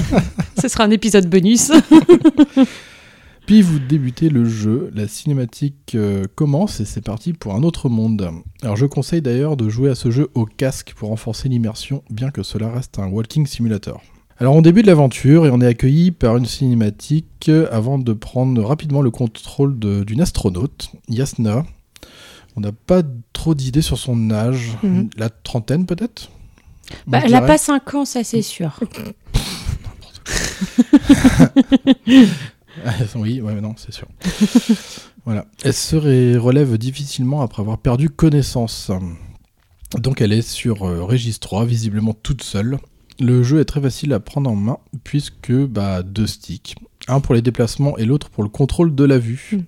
[SPEAKER 3] Ce sera un épisode bonus.
[SPEAKER 2] Puis vous débutez le jeu, la cinématique euh, commence et c'est parti pour un autre monde. Alors je conseille d'ailleurs de jouer à ce jeu au casque pour renforcer l'immersion, bien que cela reste un walking simulator. Alors on débute l'aventure et on est accueilli par une cinématique euh, avant de prendre rapidement le contrôle d'une astronaute, Yasna. On n'a pas trop d'idées sur son âge,
[SPEAKER 4] Mhm.
[SPEAKER 2] la trentaine peut-être?
[SPEAKER 3] Bah, elle a
[SPEAKER 2] dirais.
[SPEAKER 3] pas 5 ans, ça c'est sûr.
[SPEAKER 2] Oui, ouais, non, c'est sûr. voilà. Elle se relève difficilement après avoir perdu connaissance. Donc elle est sur euh, Régis 3, visiblement toute seule. Le jeu est très facile à prendre en main, puisque bah, deux sticks. Un pour les déplacements et l'autre pour le contrôle de la vue.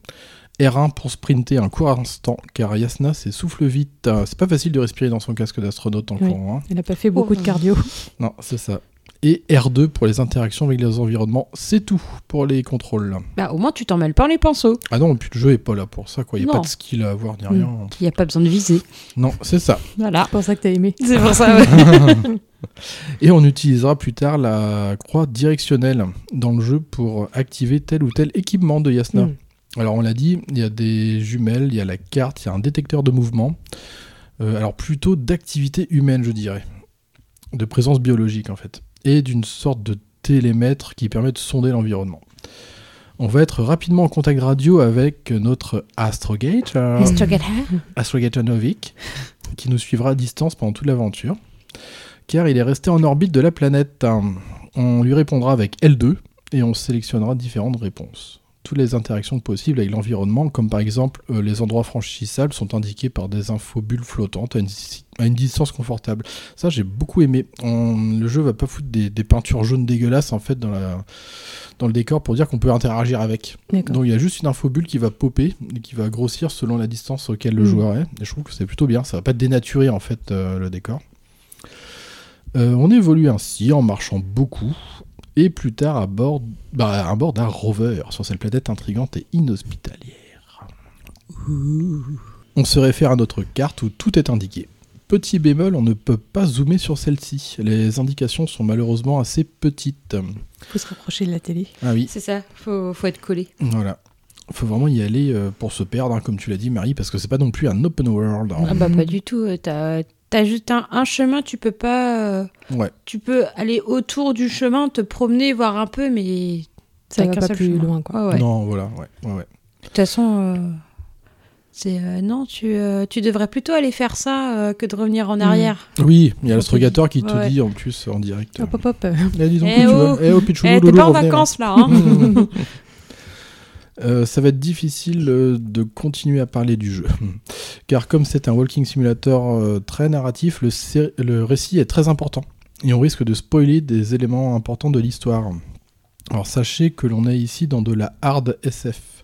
[SPEAKER 2] R1 pour sprinter un court instant, car Yasna s'essouffle vite. Euh, C'est pas facile de respirer dans son casque d'astronaute en
[SPEAKER 4] Oui.
[SPEAKER 2] courant. hein.
[SPEAKER 4] Elle n'a pas fait beaucoup de cardio.
[SPEAKER 2] Non, c'est ça. Et R2 pour les interactions avec les environnements, c'est tout pour les contrôles.
[SPEAKER 3] Bah, au moins, tu t'en mêles pas les pinceaux.
[SPEAKER 2] Ah non, puis le jeu est pas là pour ça, quoi. Il n'y a
[SPEAKER 3] Non.
[SPEAKER 2] pas de skill à avoir ni
[SPEAKER 4] Mm.
[SPEAKER 2] rien.
[SPEAKER 3] Il n'y a pas besoin de viser.
[SPEAKER 2] Non, c'est ça.
[SPEAKER 3] Voilà.
[SPEAKER 4] C'est pour ça que t'as aimé.
[SPEAKER 3] C'est pour ça, ouais.
[SPEAKER 2] Et on utilisera plus tard la croix directionnelle dans le jeu pour activer tel ou tel équipement de Yasna.
[SPEAKER 4] Mm.
[SPEAKER 2] Alors on l'a dit, il y a des jumelles, il y a la carte, il y a un détecteur de mouvement. Euh, alors plutôt d'activité humaine, je dirais. De présence biologique en fait. Et d'une sorte de télémètre qui permet de sonder l'environnement. On va être rapidement en contact radio avec notre.
[SPEAKER 3] Get Her.
[SPEAKER 2] Astrogator Novik. qui nous suivra à distance pendant toute l'aventure, car il est resté en orbite de la planète. On lui répondra avec L2 et on sélectionnera différentes réponses. Toutes les interactions possibles avec l'environnement, comme par exemple euh, les endroits franchissables, sont indiqués par des infobulles flottantes à une, à une distance confortable. Ça, j'ai beaucoup aimé. On- le jeu va pas foutre des, des peintures jaunes dégueulasses en fait dans, la, dans le décor pour dire qu'on peut interagir avec. Donc il y a juste une infobulle qui va popper et qui va grossir selon la distance auquel le
[SPEAKER 4] Mm.
[SPEAKER 2] joueur est. Et je trouve que c'est plutôt bien. Ça va pas dénaturer en fait euh, le décor. Euh, on évolue ainsi en marchant beaucoup et plus tard à bord, bah, à bord d'un rover sur cette planète intrigante et inhospitalière. On se réfère à notre carte où tout est indiqué. Petit bémol, on ne peut pas zoomer sur celle-ci. Les indications sont malheureusement assez petites.
[SPEAKER 4] Faut se rapprocher de la télé.
[SPEAKER 2] Ah oui,
[SPEAKER 3] C'est ça, faut, faut être collé.
[SPEAKER 2] voilà. Faut vraiment y aller euh, pour se perdre, hein, comme tu l'as dit, Marie, parce que c'est pas non plus un open world. hein.
[SPEAKER 3] Ah bah pas du tout. euh, T'as as juste un, un chemin, tu peux pas. euh,
[SPEAKER 2] Ouais.
[SPEAKER 3] Tu peux aller autour du chemin, te promener, voir un peu, mais
[SPEAKER 4] Ça va pas
[SPEAKER 3] seul
[SPEAKER 4] plus
[SPEAKER 3] chemin.
[SPEAKER 4] loin, quoi.
[SPEAKER 3] Ouais, ouais.
[SPEAKER 2] Non, voilà, ouais, ouais, ouais.
[SPEAKER 3] De toute façon, euh, c'est euh, non, tu, euh, tu devrais plutôt aller faire ça euh, que de revenir en
[SPEAKER 4] Mm.
[SPEAKER 3] arrière.
[SPEAKER 2] Oui, il y a
[SPEAKER 3] On
[SPEAKER 2] l'astrologateur qui te
[SPEAKER 3] Ouais.
[SPEAKER 2] dit en plus en direct.
[SPEAKER 4] Hop, hop, hop.
[SPEAKER 2] Eh, dis donc,
[SPEAKER 3] Eh
[SPEAKER 2] tu
[SPEAKER 3] oh.
[SPEAKER 2] vas Eh oh, Pichou,
[SPEAKER 3] Eh, t'es pas en vacances là, hein
[SPEAKER 2] Euh, ça va être difficile euh, de continuer à parler du jeu. Car comme c'est un walking simulator euh, très narratif, le, récit est très important. Et on risque de spoiler des éléments importants de l'histoire. Alors sachez que l'on est ici dans de la hard SF.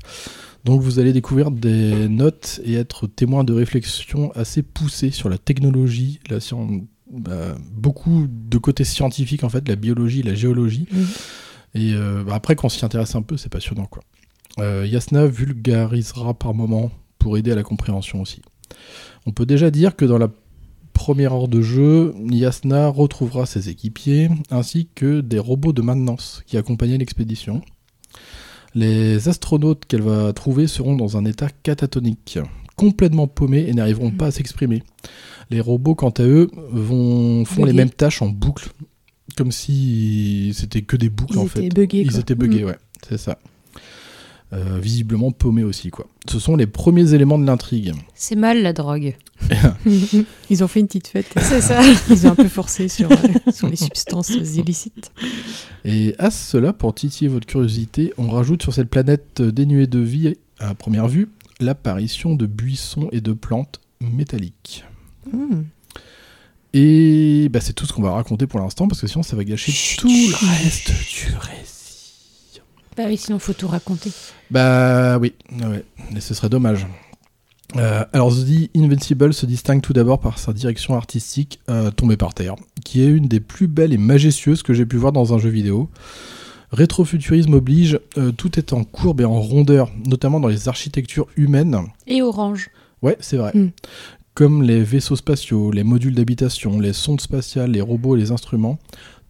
[SPEAKER 2] Donc vous allez découvrir des notes et être témoin de réflexions assez poussées sur la technologie, la scien- bah, beaucoup de côté scientifique en fait, la biologie, la géologie. Et bah, après, quand on s'y intéresse un peu, c'est passionnant quoi. Euh, Yasna vulgarisera par moment pour aider à la compréhension aussi. On peut déjà dire que dans la première heure de jeu, Yasna retrouvera ses équipiers ainsi que des robots de maintenance qui accompagnaient l'expédition. Les astronautes qu'elle va trouver seront dans un état catatonique, complètement paumés et n'arriveront pas à s'exprimer. Les robots, quant à eux, vont, font les mêmes tâches en boucle, comme si c'était que des boucles
[SPEAKER 4] Ils
[SPEAKER 2] en fait.
[SPEAKER 4] buggés.
[SPEAKER 2] Ils étaient buggés, ouais, c'est ça. Euh, visiblement paumés aussi, quoi. Ce sont les premiers éléments de l'intrigue.
[SPEAKER 3] C'est mal la drogue.
[SPEAKER 4] Ils ont fait une petite fête.
[SPEAKER 3] C'est ça.
[SPEAKER 4] Ils ont un peu forcé sur, euh, sur les substances illicites.
[SPEAKER 2] Et à cela, pour titiller votre curiosité, on rajoute sur cette planète dénuée de vie, à première vue, l'apparition de buissons et de plantes métalliques.
[SPEAKER 4] Hmm.
[SPEAKER 2] Et bah, c'est tout ce qu'on va raconter pour l'instant, parce que sinon ça va gâcher
[SPEAKER 4] Chut,
[SPEAKER 2] tout
[SPEAKER 4] chut.
[SPEAKER 2] le reste du récit.
[SPEAKER 3] Bah oui, sinon faut tout raconter.
[SPEAKER 2] Bah oui, ouais, mais ce serait dommage. Euh, alors The Invincible se distingue tout d'abord par sa direction artistique euh, tombée par terre, qui est une des plus belles et majestueuses que j'ai pu voir dans un jeu vidéo. Rétrofuturisme oblige, euh, tout est en courbe et en rondeur, notamment dans les architectures humaines.
[SPEAKER 3] Et orange.
[SPEAKER 2] Ouais, c'est vrai.
[SPEAKER 4] Mm.
[SPEAKER 2] Comme les vaisseaux spatiaux, les modules d'habitation, les sondes spatiales, les robots et les instruments,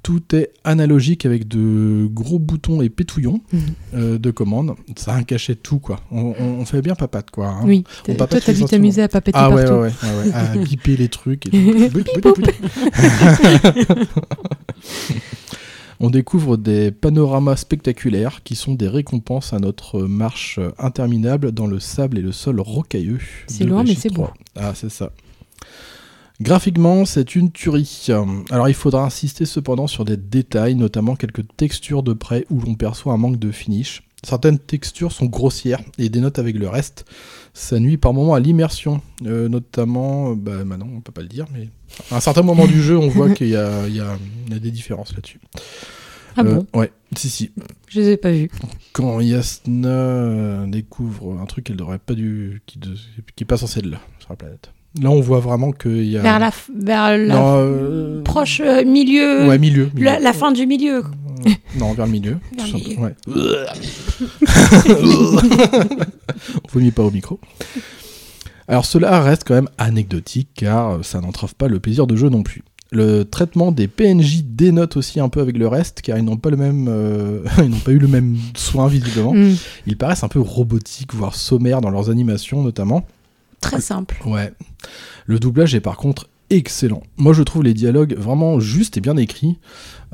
[SPEAKER 2] tout est analogique avec de gros boutons et pétouillons
[SPEAKER 4] Mhm.
[SPEAKER 2] euh, de commande. Ça cachait tout, quoi. On, on- on fait bien papate, quoi. hein.
[SPEAKER 4] Oui.
[SPEAKER 2] On
[SPEAKER 4] Toi, t'as
[SPEAKER 2] les
[SPEAKER 4] t'amuser à papeter
[SPEAKER 2] Ah ouais,
[SPEAKER 4] partout.
[SPEAKER 2] ouais, ouais, ouais, ouais, à biper les trucs. Et tout. On découvre des panoramas spectaculaires qui sont des récompenses à notre marche interminable dans le sable et le sol rocailleux.
[SPEAKER 4] C'est loin, mais c'est beau.
[SPEAKER 2] Ah, c'est ça. Graphiquement, c'est une tuerie. Alors, il faudra insister cependant sur des détails, notamment quelques textures de près où l'on perçoit un manque de finish. Certaines textures sont grossières et dénotent avec le reste. Ça nuit par moments à l'immersion, euh, notamment, euh, bah, non, on peut pas le dire, mais à un certain moment du jeu, on voit qu'il y a, y y des différences là-dessus.
[SPEAKER 4] Ah
[SPEAKER 2] Euh,
[SPEAKER 4] bon
[SPEAKER 2] Ouais, si, si.
[SPEAKER 3] Je les ai pas vus.
[SPEAKER 2] Quand Yasna euh, découvre un truc qu'elle devrait pas dû, qui, de- qui est pas censé être là sur la planète. Là, on voit vraiment qu'il y a.
[SPEAKER 3] Vers la, f- vers la
[SPEAKER 2] Non, euh,
[SPEAKER 3] proche euh, milieu.
[SPEAKER 2] Ouais, milieu. milieu.
[SPEAKER 3] la, la fin du milieu.
[SPEAKER 2] Euh, non, vers le milieu.
[SPEAKER 3] Vers
[SPEAKER 2] tout simplement, ouais. on vomit pas au micro. Alors cela reste quand même anecdotique car ça n'entrave pas le plaisir de jeu non plus. Le traitement des PNJ dénote aussi un peu avec le reste car ils n'ont pas le même, euh, ils n'ont pas eu le même soin visiblement.
[SPEAKER 4] Hmm.
[SPEAKER 2] Ils paraissent un peu robotiques voire sommaires dans leurs animations notamment.
[SPEAKER 3] Très simple.
[SPEAKER 2] Ouais. Le doublage est par contre excellent. Moi, je trouve les dialogues vraiment justes et bien écrits.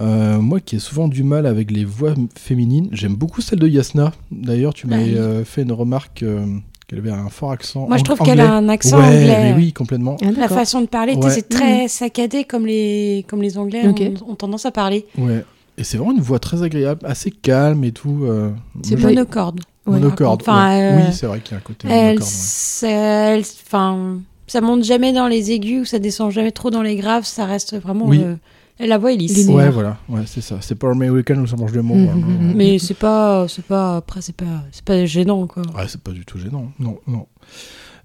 [SPEAKER 2] Euh, moi qui ai souvent du mal avec les voix féminines, j'aime beaucoup celle de Yasna. D'ailleurs, tu m'avais
[SPEAKER 3] Ah oui.
[SPEAKER 2] euh, fait une remarque euh, qu'elle avait un fort accent.
[SPEAKER 3] Moi, je trouve qu'elle a
[SPEAKER 2] anglais.
[SPEAKER 3] un accent
[SPEAKER 2] ouais,
[SPEAKER 3] anglais.
[SPEAKER 2] mais oui, complètement.
[SPEAKER 4] Ah,
[SPEAKER 3] La façon de parler,
[SPEAKER 2] Ouais.
[SPEAKER 3] c'est très saccadé comme les, comme les Anglais
[SPEAKER 4] Ok.
[SPEAKER 3] ont, ont tendance à parler.
[SPEAKER 2] Ouais. Et c'est vraiment une voix très agréable, assez calme et tout. euh,
[SPEAKER 3] C'est monocorde.
[SPEAKER 2] Monocorde.
[SPEAKER 3] Enfin,
[SPEAKER 2] ouais.
[SPEAKER 3] euh,
[SPEAKER 2] Oui, c'est vrai qu'il y a un côté
[SPEAKER 3] Elle,
[SPEAKER 2] monocorde.
[SPEAKER 3] enfin, ça monte jamais dans les aigus ou ça descend jamais trop dans les graves. Ça reste vraiment.
[SPEAKER 2] Oui.
[SPEAKER 3] euh, la voix est lisse.
[SPEAKER 2] Ouais, voilà, ouais, c'est ça. C'est pas American où ça mange des mots.
[SPEAKER 4] Mhm,
[SPEAKER 2] ouais,
[SPEAKER 4] mhm.
[SPEAKER 3] Mais c'est pas, c'est pas, après c'est pas, c'est pas gênant quoi.
[SPEAKER 2] Ouais, c'est pas du tout gênant. Non, non.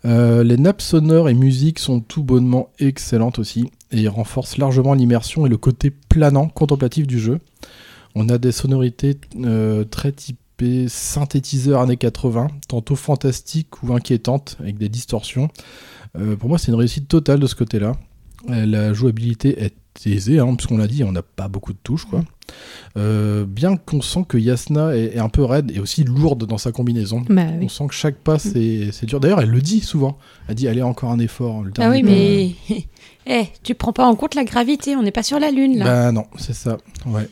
[SPEAKER 2] Euh, les nappes sonores et musique sont tout bonnement excellentes aussi et renforcent largement l'immersion et le côté planant, contemplatif du jeu. On a des sonorités euh, très typées synthétiseurs années 80, tantôt fantastiques ou inquiétantes avec des distorsions. Euh, pour moi, c'est une réussite totale de ce côté-là. Euh, La jouabilité est aisée, hein, puisqu'on l'a dit, on n'a pas beaucoup de touches. Quoi. Euh, bien qu'on sent que Yasna est, est un peu raide et aussi lourde dans sa combinaison.
[SPEAKER 4] Bah
[SPEAKER 2] On sent que chaque pas, c'est c'est dur. D'ailleurs, elle le dit souvent. Elle dit, allez, encore un effort. le
[SPEAKER 3] Ah oui, mais eh, tu prends pas en compte la gravité. On n'est pas sur la lune là.
[SPEAKER 2] Bah non, c'est ça. Ouais.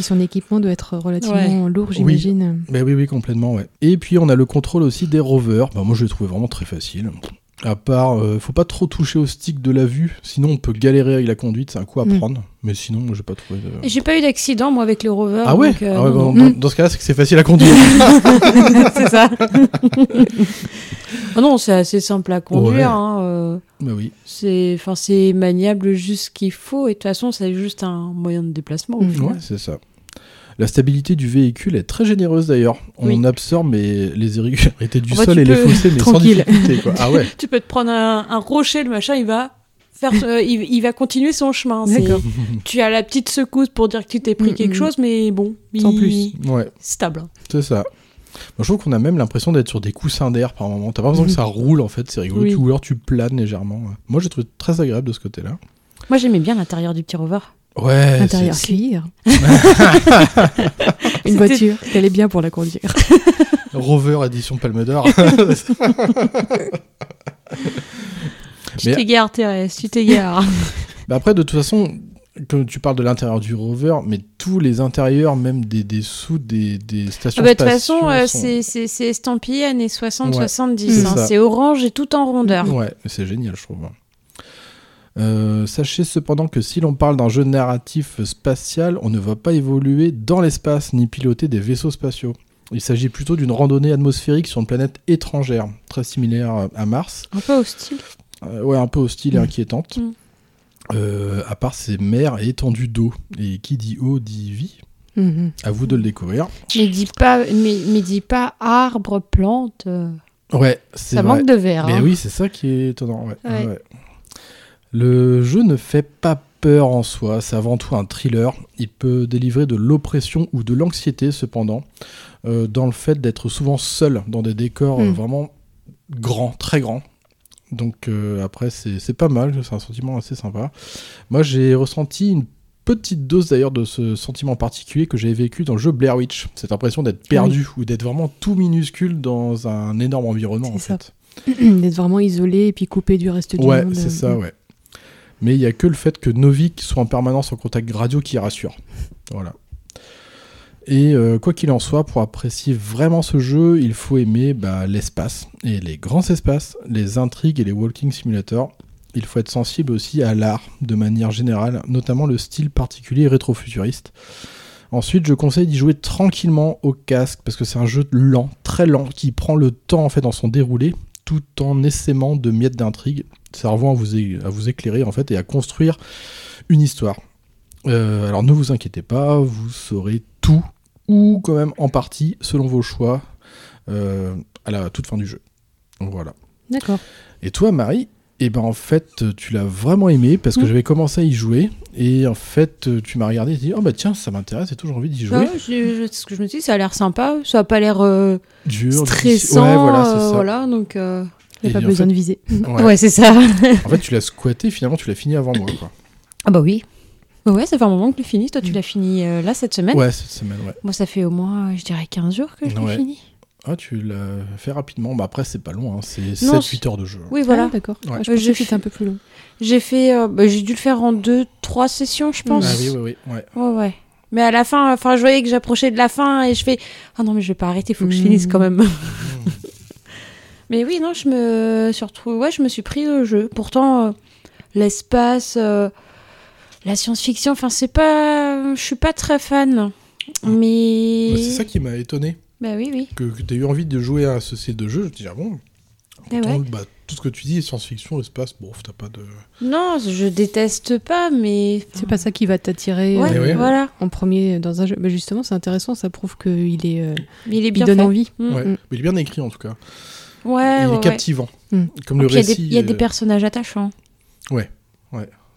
[SPEAKER 4] Puis son équipement doit être relativement lourd, j'imagine.
[SPEAKER 2] Bah oui, oui, complètement, ouais. Et puis, on a le contrôle aussi des rovers. Bah, moi, je l'ai trouvé vraiment très facile. À part, euh, faut pas trop toucher au stick de la vue, sinon on peut galérer avec la conduite, c'est un coup à
[SPEAKER 4] Mm.
[SPEAKER 2] prendre. Mais sinon, moi, j'ai pas trouvé de...
[SPEAKER 3] J'ai pas eu d'accident moi avec le rover.
[SPEAKER 2] Ah ouais,
[SPEAKER 3] donc, euh,
[SPEAKER 2] Ah ouais, bah, dans, dans ce cas-là, c'est que c'est facile à conduire.
[SPEAKER 3] c'est ça. Ah non, c'est assez simple à conduire.
[SPEAKER 2] Ouais.
[SPEAKER 3] hein, euh,
[SPEAKER 2] bah oui.
[SPEAKER 3] c'est, enfin, c'est maniable juste ce qu'il faut. Et de toute façon, c'est juste un moyen de déplacement. au
[SPEAKER 4] Mm.
[SPEAKER 3] final.
[SPEAKER 2] Ouais, c'est ça. La stabilité du véhicule est très généreuse d'ailleurs. On
[SPEAKER 3] Oui.
[SPEAKER 2] absorbe mais les irrégularités du
[SPEAKER 3] En
[SPEAKER 2] sol et les fossés, mais sans difficulté. Quoi. Ah ouais.
[SPEAKER 3] Tu peux te prendre un, un rocher, le machin, il va faire, euh, il, il va continuer son chemin. Tu as la petite secousse pour dire que tu t'es pris quelque chose, mais bon,
[SPEAKER 4] Sans
[SPEAKER 3] il-
[SPEAKER 4] plus.
[SPEAKER 2] Ouais,
[SPEAKER 3] stable.
[SPEAKER 2] c'est ça. Moi, je trouve qu'on a même l'impression d'être sur des coussins d'air par moment. T'as pas besoin
[SPEAKER 4] Mhm.
[SPEAKER 2] que ça roule en fait, c'est rigolo.
[SPEAKER 3] Oui.
[SPEAKER 2] Tu- Ou alors tu planes légèrement. Moi, j'ai trouvé très agréable de ce côté-là.
[SPEAKER 3] Moi, j'aimais bien l'intérieur du petit rover.
[SPEAKER 2] Ouais.
[SPEAKER 4] Intérieur cuir. Une voiture, elle est bien pour la conduire.
[SPEAKER 2] Rover édition Palme d'Or.
[SPEAKER 3] Tu t'égares, Thérèse, tu t'égares.
[SPEAKER 2] Bah après, de toute façon, quand tu parles de l'intérieur du rover, mais tous les intérieurs, même des, des sous des, des stations
[SPEAKER 3] Ah bah, De toute façon, euh,
[SPEAKER 2] sont-
[SPEAKER 3] c'est- estampillé années 60-70.
[SPEAKER 2] c'est
[SPEAKER 3] hein. C'est orange et tout en rondeur.
[SPEAKER 2] Ouais, c'est génial, je trouve. Euh, sachez cependant que si l'on parle d'un jeu narratif spatial, on ne va pas évoluer dans l'espace ni piloter des vaisseaux spatiaux. Il s'agit plutôt d'une randonnée atmosphérique sur une planète étrangère, très similaire à Mars.
[SPEAKER 3] Un peu hostile.
[SPEAKER 2] Euh, ouais, un peu hostile et
[SPEAKER 4] Mm.
[SPEAKER 2] inquiétante.
[SPEAKER 3] Mm.
[SPEAKER 2] Euh, à part ses mers et étendues d'eau. Et qui dit eau dit vie.
[SPEAKER 4] Mhm.
[SPEAKER 2] À vous de le découvrir.
[SPEAKER 3] Mais dis pas, mais, mais dis pas arbre, plante.
[SPEAKER 2] Ouais, c'est
[SPEAKER 3] Ça
[SPEAKER 2] vrai.
[SPEAKER 3] manque de verre.
[SPEAKER 2] Mais
[SPEAKER 3] hein.
[SPEAKER 2] oui, c'est ça qui est étonnant. ouais.
[SPEAKER 3] Ouais.
[SPEAKER 2] Ouais. Le jeu ne fait pas peur en soi, c'est avant tout un thriller. Il peut délivrer de l'oppression ou de l'anxiété cependant, euh, dans le fait d'être souvent seul dans des décors euh,
[SPEAKER 4] Mm.
[SPEAKER 2] vraiment grands, très grands. Donc euh, après, c'est pas mal, c'est un sentiment assez sympa. Moi, j'ai ressenti une petite dose d'ailleurs de ce sentiment particulier que j'avais vécu dans le jeu Blair Witch. Cette impression d'être perdu ou d'être vraiment tout minuscule dans un énorme environnement en
[SPEAKER 4] ça.
[SPEAKER 2] fait.
[SPEAKER 4] D'être vraiment isolé et puis coupé du reste du
[SPEAKER 2] Ouais,
[SPEAKER 4] monde.
[SPEAKER 2] c'est ça, ouais. Mais il y a que le fait que Novik soit en permanence en contact radio qui rassure. Voilà. Et euh, quoi qu'il en soit, pour apprécier vraiment ce jeu, il faut aimer bah, l'espace et les grands espaces, les intrigues et les walking simulators. Il faut être sensible aussi à l'art de manière générale, notamment le style particulier rétro-futuriste. Ensuite, je conseille d'y jouer tranquillement au casque parce que c'est un jeu lent, très lent, qui prend le temps en fait dans son déroulé, tout en essaimant de miettes d'intrigue. Servant à vous, à vous éclairer en fait et à construire une histoire. Euh, alors ne vous inquiétez pas, vous saurez tout ou quand même en partie selon vos choix euh, à la toute fin du jeu. Voilà.
[SPEAKER 4] D'accord.
[SPEAKER 2] Et toi, Marie, eh ben en fait, tu l'as vraiment aimé parce que
[SPEAKER 3] Mm.
[SPEAKER 2] j'avais commencé à y jouer et en fait, tu m'as regardé et dit oh bah tiens, ça m'intéresse, j'ai toujours envie d'y jouer.
[SPEAKER 3] Ouais, je- je- ce que je me dis, ça a l'air sympa. Ça a pas l'air euh,
[SPEAKER 2] Dur,
[SPEAKER 3] stressant.
[SPEAKER 2] Ouais, voilà,
[SPEAKER 3] euh,
[SPEAKER 2] ça.
[SPEAKER 3] voilà, donc.
[SPEAKER 4] Il n'y a
[SPEAKER 2] Et
[SPEAKER 4] pas besoin
[SPEAKER 2] fait-
[SPEAKER 4] de viser.
[SPEAKER 2] Ouais.
[SPEAKER 3] Ouais, c'est ça.
[SPEAKER 2] En fait, tu l'as squatté, finalement, tu l'as fini avant moi. Quoi.
[SPEAKER 3] Ah bah oui. Ouais, ça fait un moment que tu l'as fini. Toi, tu l'as fini euh, là cette semaine.
[SPEAKER 2] Ouais, cette semaine, ouais.
[SPEAKER 3] Moi, ça fait au moins, je dirais, 15 jours que je l'ai
[SPEAKER 2] Ouais.
[SPEAKER 3] fini.
[SPEAKER 2] Ah, tu l'as fait rapidement. Bah après, c'est pas long, hein. c'est
[SPEAKER 3] Non,
[SPEAKER 2] 7-8 heures de jeu.
[SPEAKER 3] Oui,
[SPEAKER 4] Voilà,
[SPEAKER 3] voilà.
[SPEAKER 4] d'accord.
[SPEAKER 2] Ouais.
[SPEAKER 4] Ah, je
[SPEAKER 3] j'ai fait-
[SPEAKER 4] un peu plus long.
[SPEAKER 3] J'ai fait, euh, bah, j'ai dû le faire en deux, trois sessions, je pense.
[SPEAKER 2] Ah oui, oui, oui. Ouais.
[SPEAKER 3] Ouais, ouais. Mais à la fin, enfin, je voyais que j'approchais de la fin et je fais, ah non, mais je vais pas arrêter, faut que je
[SPEAKER 4] Mhm.
[SPEAKER 3] finisse quand même. Mais oui, non, je me surtout, ouais, je me suis pris au jeu. Pourtant, euh, l'espace, euh, la science-fiction, enfin, c'est pas, je suis pas très fan. Mais
[SPEAKER 2] Bah, c'est ça qui m'a étonné.
[SPEAKER 3] bah oui, oui.
[SPEAKER 2] Que, que tu eu envie de jouer à ce style de jeu. Je me dis, ah bon.
[SPEAKER 3] Eh
[SPEAKER 2] Pourtant,
[SPEAKER 3] ouais.
[SPEAKER 2] bah, tout ce que tu dis, science-fiction, espace, bon, t'as pas de.
[SPEAKER 3] Non, je déteste pas, mais
[SPEAKER 4] C'est pas ça qui va t'attirer
[SPEAKER 3] Ouais,
[SPEAKER 2] Eh
[SPEAKER 4] euh,
[SPEAKER 2] ouais.
[SPEAKER 3] voilà.
[SPEAKER 4] en premier dans un jeu. Bah, justement, c'est intéressant, ça prouve qu'il est, euh,
[SPEAKER 3] Mais il est
[SPEAKER 4] il
[SPEAKER 3] bien
[SPEAKER 4] donne
[SPEAKER 3] fait.
[SPEAKER 4] envie.
[SPEAKER 3] Mm.
[SPEAKER 2] Ouais.
[SPEAKER 4] Mm.
[SPEAKER 2] Mais il est bien écrit en tout cas.
[SPEAKER 3] Ouais,
[SPEAKER 2] il
[SPEAKER 3] ouais,
[SPEAKER 2] est
[SPEAKER 3] ouais.
[SPEAKER 2] captivant.
[SPEAKER 4] Mm.
[SPEAKER 2] Comme le
[SPEAKER 3] Puis il y a des-
[SPEAKER 2] récit.
[SPEAKER 3] il y a des
[SPEAKER 2] euh,
[SPEAKER 3] personnages attachants.
[SPEAKER 2] c'est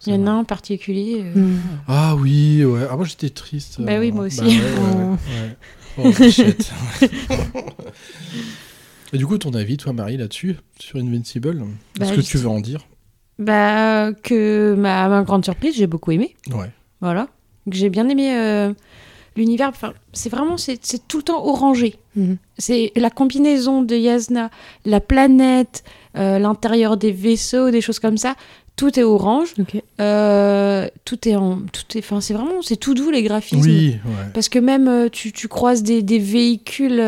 [SPEAKER 3] Il y en a un en particulier. euh,
[SPEAKER 4] Mm.
[SPEAKER 2] Ah oui, ouais. Ah, moi j'étais triste.
[SPEAKER 3] Bah oui, moi
[SPEAKER 2] euh,
[SPEAKER 3] aussi.
[SPEAKER 2] ouais, ouais, ouais. Oh, shit. Et du coup, ton avis, toi, Marie, là-dessus, sur Invincible
[SPEAKER 3] Bah,
[SPEAKER 2] Est-ce que tu veux en dire?
[SPEAKER 3] Bah, que ma, ma grande surprise, j'ai beaucoup aimé.
[SPEAKER 2] Ouais.
[SPEAKER 3] Voilà. Que j'ai bien aimé euh, l'univers. C'est vraiment, c'est tout le temps orangé.
[SPEAKER 4] Mhm.
[SPEAKER 3] C'est la combinaison de Yasna, la planète, euh, l'intérieur des vaisseaux, des choses comme ça. Tout est orange. Euh, tout est en, tout est, enfin, c'est vraiment, c'est tout doux les graphismes.
[SPEAKER 2] Oui, ouais.
[SPEAKER 3] Parce que même euh, tu, tu croises des, des véhicules,